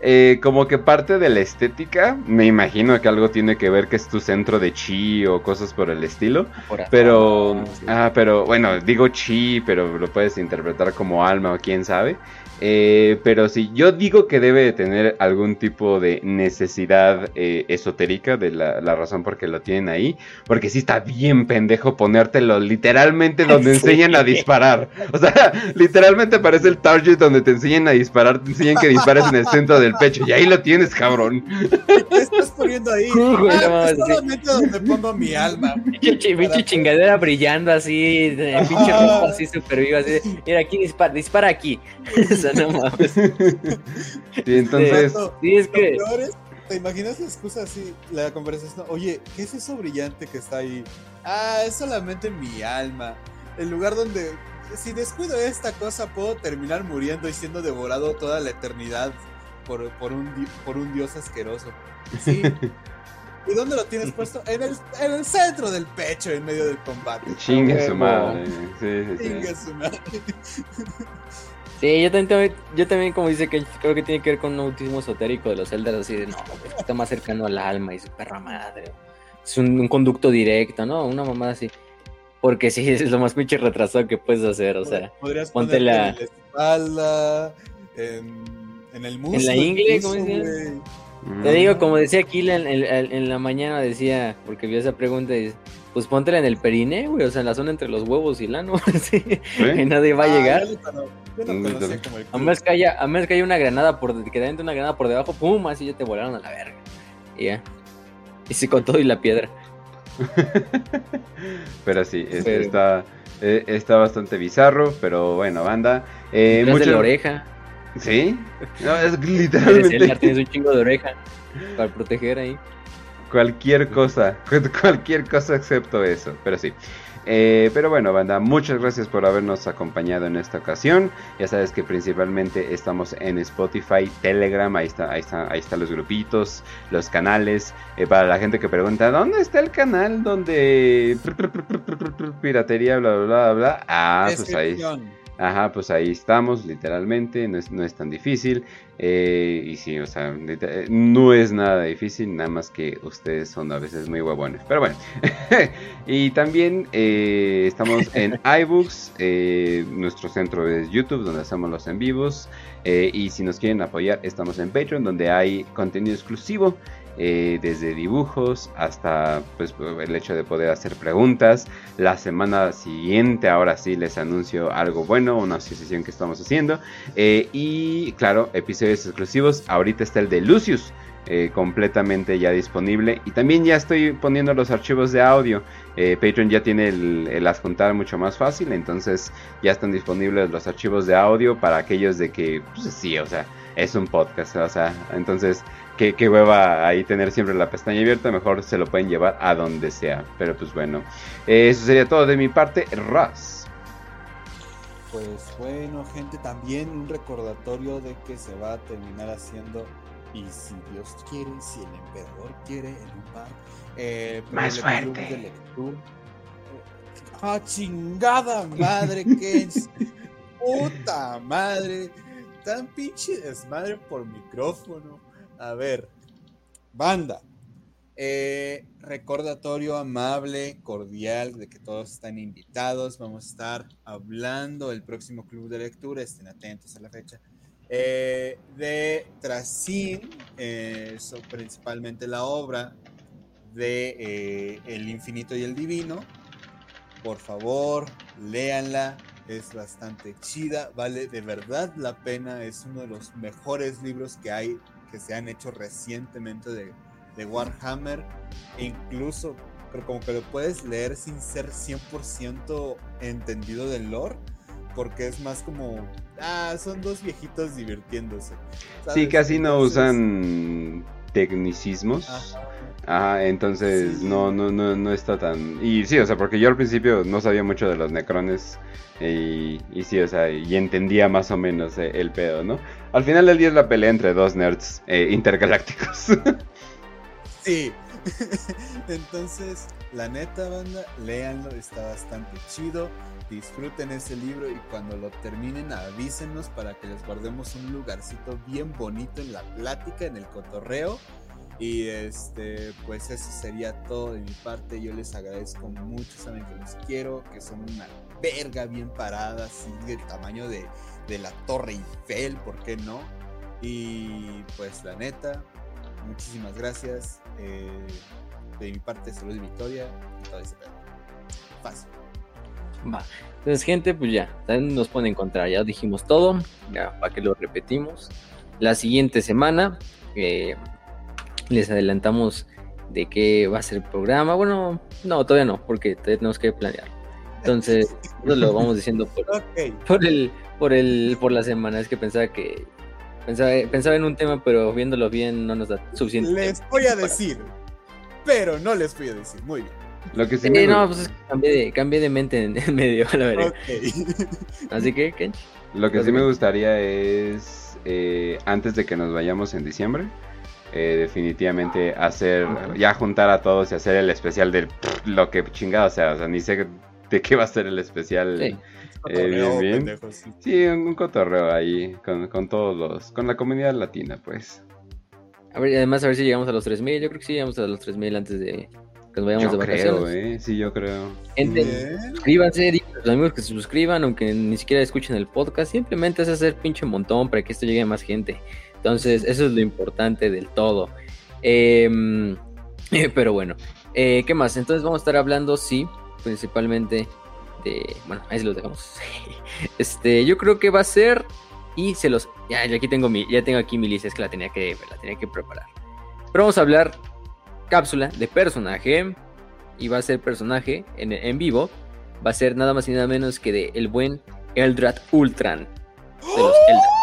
Eh, como que parte de la estética, me imagino que algo tiene que ver que es tu centro de chi o cosas por el estilo. Por Pero, sí. ah, pero bueno, digo chi, pero lo puedes interpretar como alma o quién sabe. Eh, pero sí, yo digo que debe de tener algún tipo de necesidad eh, esotérica de la, la razón por qué lo tienen ahí. Porque sí está bien pendejo ponértelo literalmente donde Sí. enseñan a disparar. O sea, literalmente parece el target donde te enseñan a disparar, te enseñan que dispares en el centro del pecho. Y ahí lo tienes, cabrón. ¿Qué estás poniendo ahí? Ah, mames, es sí. solamente donde pongo mi alma. Pinche, chi- pinche chingadera brillando así, pinche rojo así súper vivo, así mira aquí dispara, dispara aquí. o sea, no mames. Sí, entonces, Sí, es que, es, ¿te imaginas la excusa así? La conversación, oye, ¿qué es eso brillante que está ahí? Ah, es solamente mi alma. El lugar donde, si descuido esta cosa, puedo terminar muriendo y siendo devorado toda la eternidad por, por, un, por un dios asqueroso. Sí. ¿Y dónde lo tienes puesto? En el, en el centro del pecho, en medio del combate. chingue su madre. Sí, sí, sí. Chinga su madre. Sí, yo también, yo también como dice que creo que tiene que ver con un autismo esotérico de los Eldar, así de, no, pues, está más cercano al alma y su perra madre. Es un, un conducto directo, ¿no? Una mamada así. Porque sí, es lo más pinche retrasado que puedes hacer, o sea. Podrías ponte la- en la espalda, en, en el muslo. En la ingle, ¿cómo decías? Te digo, como decía aquí en, en- en la mañana, decía, porque vio esa pregunta, y dice, pues póntela en el periné, güey, o sea, en la zona entre los huevos y el ano, sí, y nadie va a Ah, llegar. Yo no conocía literal. como el A menos que haya, a menos que haya una granada por, que te una granada por debajo, pum, así ya te volaron a la verga. Y ya. Y sí, con todo y la piedra. Pero sí, es- Pero- Está, eh, está bastante bizarro, pero bueno, banda. Eh, Detrás de mucho- la oreja. ¿Sí? No, es Eres literalmente tienes un chingo de oreja para proteger ahí. cualquier cosa, cu- cualquier cosa excepto eso, pero sí. Eh, pero bueno, banda, muchas gracias por habernos acompañado en esta ocasión. Ya sabes que principalmente estamos en Spotify, Telegram, ahí está, ahí está, ahí están los grupitos, los canales. Eh, para la gente que pregunta, ¿dónde está el canal donde piratería, bla, bla, bla, bla? Ah, pues ahí. Ajá, pues ahí estamos, literalmente, no es, no es tan difícil. Eh, y sí, o sea, eh, no es nada difícil, nada más que ustedes son a veces muy huevones. Pero bueno, y también eh, estamos en iBooks, nuestro centro es YouTube, donde hacemos los en vivos. y si nos quieren apoyar, estamos en Patreon, donde hay contenido exclusivo. Eh, desde dibujos hasta pues, el hecho de poder hacer preguntas. La semana siguiente, ahora sí, les anuncio algo bueno, una asociación que estamos haciendo. Eh, y claro, episodios exclusivos. Ahorita está el de Lucius. Eh, completamente ya disponible y también ya estoy poniendo los archivos de audio Patreon ya tiene el, el adjuntar mucho más fácil entonces ya están disponibles los archivos de audio para aquellos de que pues sí o sea es un podcast o sea entonces qué, qué hueva ahí tener siempre la pestaña abierta, mejor se lo pueden llevar a donde sea. Pero pues bueno, eh, eso sería todo de mi parte. Raz. Pues bueno, gente, también un recordatorio de que se va a terminar haciendo, y si Dios quiere, si el emperador quiere, en un eh, más fuerte. De ¡Ah, chingada madre! que es! ¡Puta madre! Tan pinche desmadre por micrófono. A ver, banda. Eh, recordatorio amable, cordial, de que todos están invitados. Vamos a estar hablando el próximo club de lectura, estén atentos a la fecha, eh, de Tracín, eh, principalmente la obra de El infinito y el divino. Por favor, léanla, es bastante chida, vale de verdad la pena, es uno de los mejores libros que hay que se han hecho recientemente de, Warhammer. E incluso, pero como que lo puedes leer sin ser 100% entendido del lore. Porque es más como, ah, son dos viejitos divirtiéndose. Sí, casi no usan tecnicismos. Ajá. Entonces no, no, no, no está tan... Y sí, o sea, porque yo al principio no sabía mucho de los necrones y, y sí, o sea, y entendía más o menos eh, el pedo, ¿no? Al final del día es la pelea entre dos nerds eh, intergalácticos. sí. Entonces, la neta, banda, léanlo, está bastante chido. Disfruten ese libro y cuando lo terminen avísenos para que les guardemos un lugarcito bien bonito en la plática, en el cotorreo. Y este, pues eso sería todo de mi parte. Yo les agradezco mucho, saben que los quiero, que son una verga bien parada, así del tamaño de, la Torre Eiffel, ¿por qué no? Y pues la neta, muchísimas gracias. Eh, de mi parte, salud y victoria. todo ese pedo. Fácil. Va. Entonces, gente, pues ya, nos pueden encontrar. Ya dijimos todo, ya para que lo repetimos. La siguiente semana eh, les adelantamos de qué va a ser el programa. Bueno, no, todavía no, porque tenemos que planear. Entonces, eso lo vamos diciendo por, el, por el, por la semana. Es que pensaba que pensaba, pensaba en un tema, pero viéndolo bien no nos da suficiente. Les voy a decir, pero no les voy a decir. Muy bien. Lo que sí, no, pues es que cambié de, mente en, medio, la verdad. Así que, Kench. Lo que sí me gustaría es, eh, antes de que nos vayamos en diciembre, eh, definitivamente hacer, ya juntar a todos y hacer el especial de lo que chingado sea, o sea, ni sé de qué va a ser el especial. Sí. Eh, bien, sí. un, cotorreo ahí con, todos los, con la comunidad latina, pues. A ver, además a ver si llegamos a los 3000, yo creo que sí llegamos a los 3000 antes de que nos vayamos de vacaciones. Creo, eh, sí, yo creo. Gente, suscríbanse, a los amigos que se suscriban, aunque ni siquiera escuchen el podcast, simplemente es hacer pinche montón para que esto llegue a más gente. Entonces, eso es lo importante del todo. Em, pero bueno, eh, ¿qué más? Entonces vamos a estar hablando, sí, principalmente de... Bueno, ahí se los dejamos. este, yo creo que va a ser... Y se los... Ya, aquí tengo mi, ya tengo aquí mi lista, es que la tenía que, la tenía que preparar. Pero vamos a hablar cápsula de personaje. Y va a ser personaje en, en vivo. Va a ser nada más y nada menos que de el buen Eldrad Ultran. De los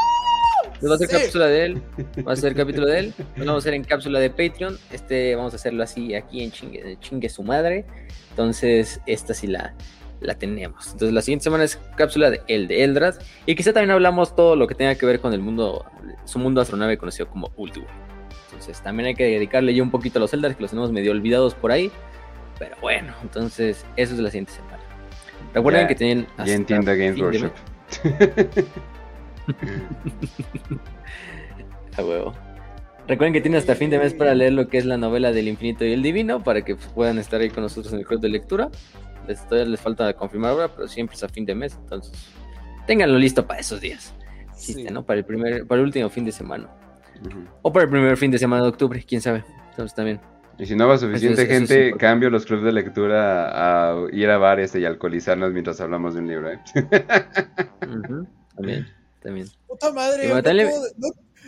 va a ser cápsula de él. Va a ser capítulo de él. Lo vamos a hacer en cápsula de Patreon. Este vamos a hacerlo así aquí en chingue, chingue su madre. Entonces, esta sí la, la tenemos. Entonces, la siguiente semana es cápsula de el de Eldrad. Y quizá también hablamos todo lo que tenga que ver con el mundo, su mundo astronave conocido como Uldu. Entonces, también hay que dedicarle yo un poquito a los Eldar, que los tenemos medio olvidados por ahí. Pero bueno, entonces, eso es la siguiente semana. Recuerden que tienen. Ya entiendo Games Workshop. a huevo. Recuerden que tienen hasta fin de mes para leer lo que es la novela del infinito y el divino, para que puedan estar ahí con nosotros en el club de lectura. Les, todavía les falta confirmar ahora, pero siempre es a fin de mes, entonces ténganlo listo para esos días. ¿no? Para el primer, para el último fin de semana. O para el primer fin de semana de octubre, quién sabe. Entonces también. Y si no va suficiente gente, cambio los clubes de lectura a ir a bares y alcoholizarnos mientras hablamos de un libro. ¿eh? También, también. Puta madre,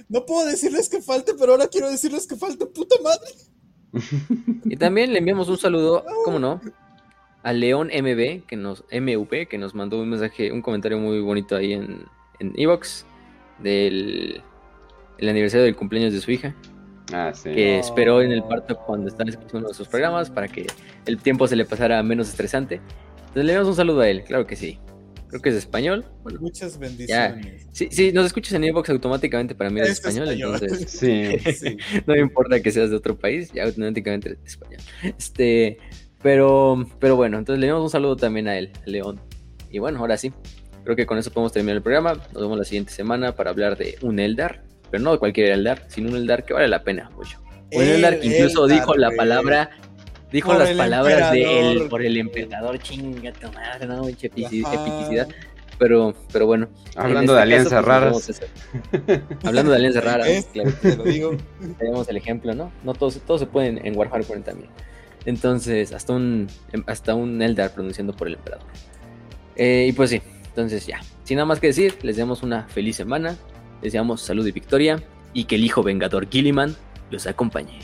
no, puedo, decirles que falte, pero ahora quiero decirles que falte, puta madre. Y también le enviamos un saludo, ¿cómo no? A León MB, que nos, MUP, que nos mandó un mensaje, un comentario muy bonito ahí en Evox del el aniversario del cumpleaños de su hija. Ah, sí. Que esperó en el parto cuando están escuchando nuestros programas para que el tiempo se le pasara menos estresante. Entonces le damos un saludo a él, claro que sí. Creo que es español. Muchas bendiciones. Sí, sí, nos escuchas en Inbox automáticamente para mí es, español, entonces sí. no me importa que seas de otro país, ya automáticamente es español. Este, pero, pero bueno, entonces le damos un saludo también a él, León. Y bueno, ahora sí, creo que con eso podemos terminar el programa. Nos vemos la siguiente semana para hablar de un Eldar pero no de cualquier Eldar, sino un Eldar que vale la pena mucho. Un Eldar que incluso dijo la palabra, dijo las palabras de él por el emperador, chinga tu madre, no, epicidad. Pero, pero bueno. Hablando de alianzas pues, raras. hablando de alianzas raras, claro. Te lo digo. Tenemos el ejemplo, ¿no? No todos, todos se pueden en Warhammer 40.000. Entonces, hasta un, hasta un Eldar pronunciando por el emperador. Eh, y pues sí, entonces ya. Sin nada más que decir, les damos una feliz semana deseamos salud y victoria y que el hijo vengador Gilliman los acompañe.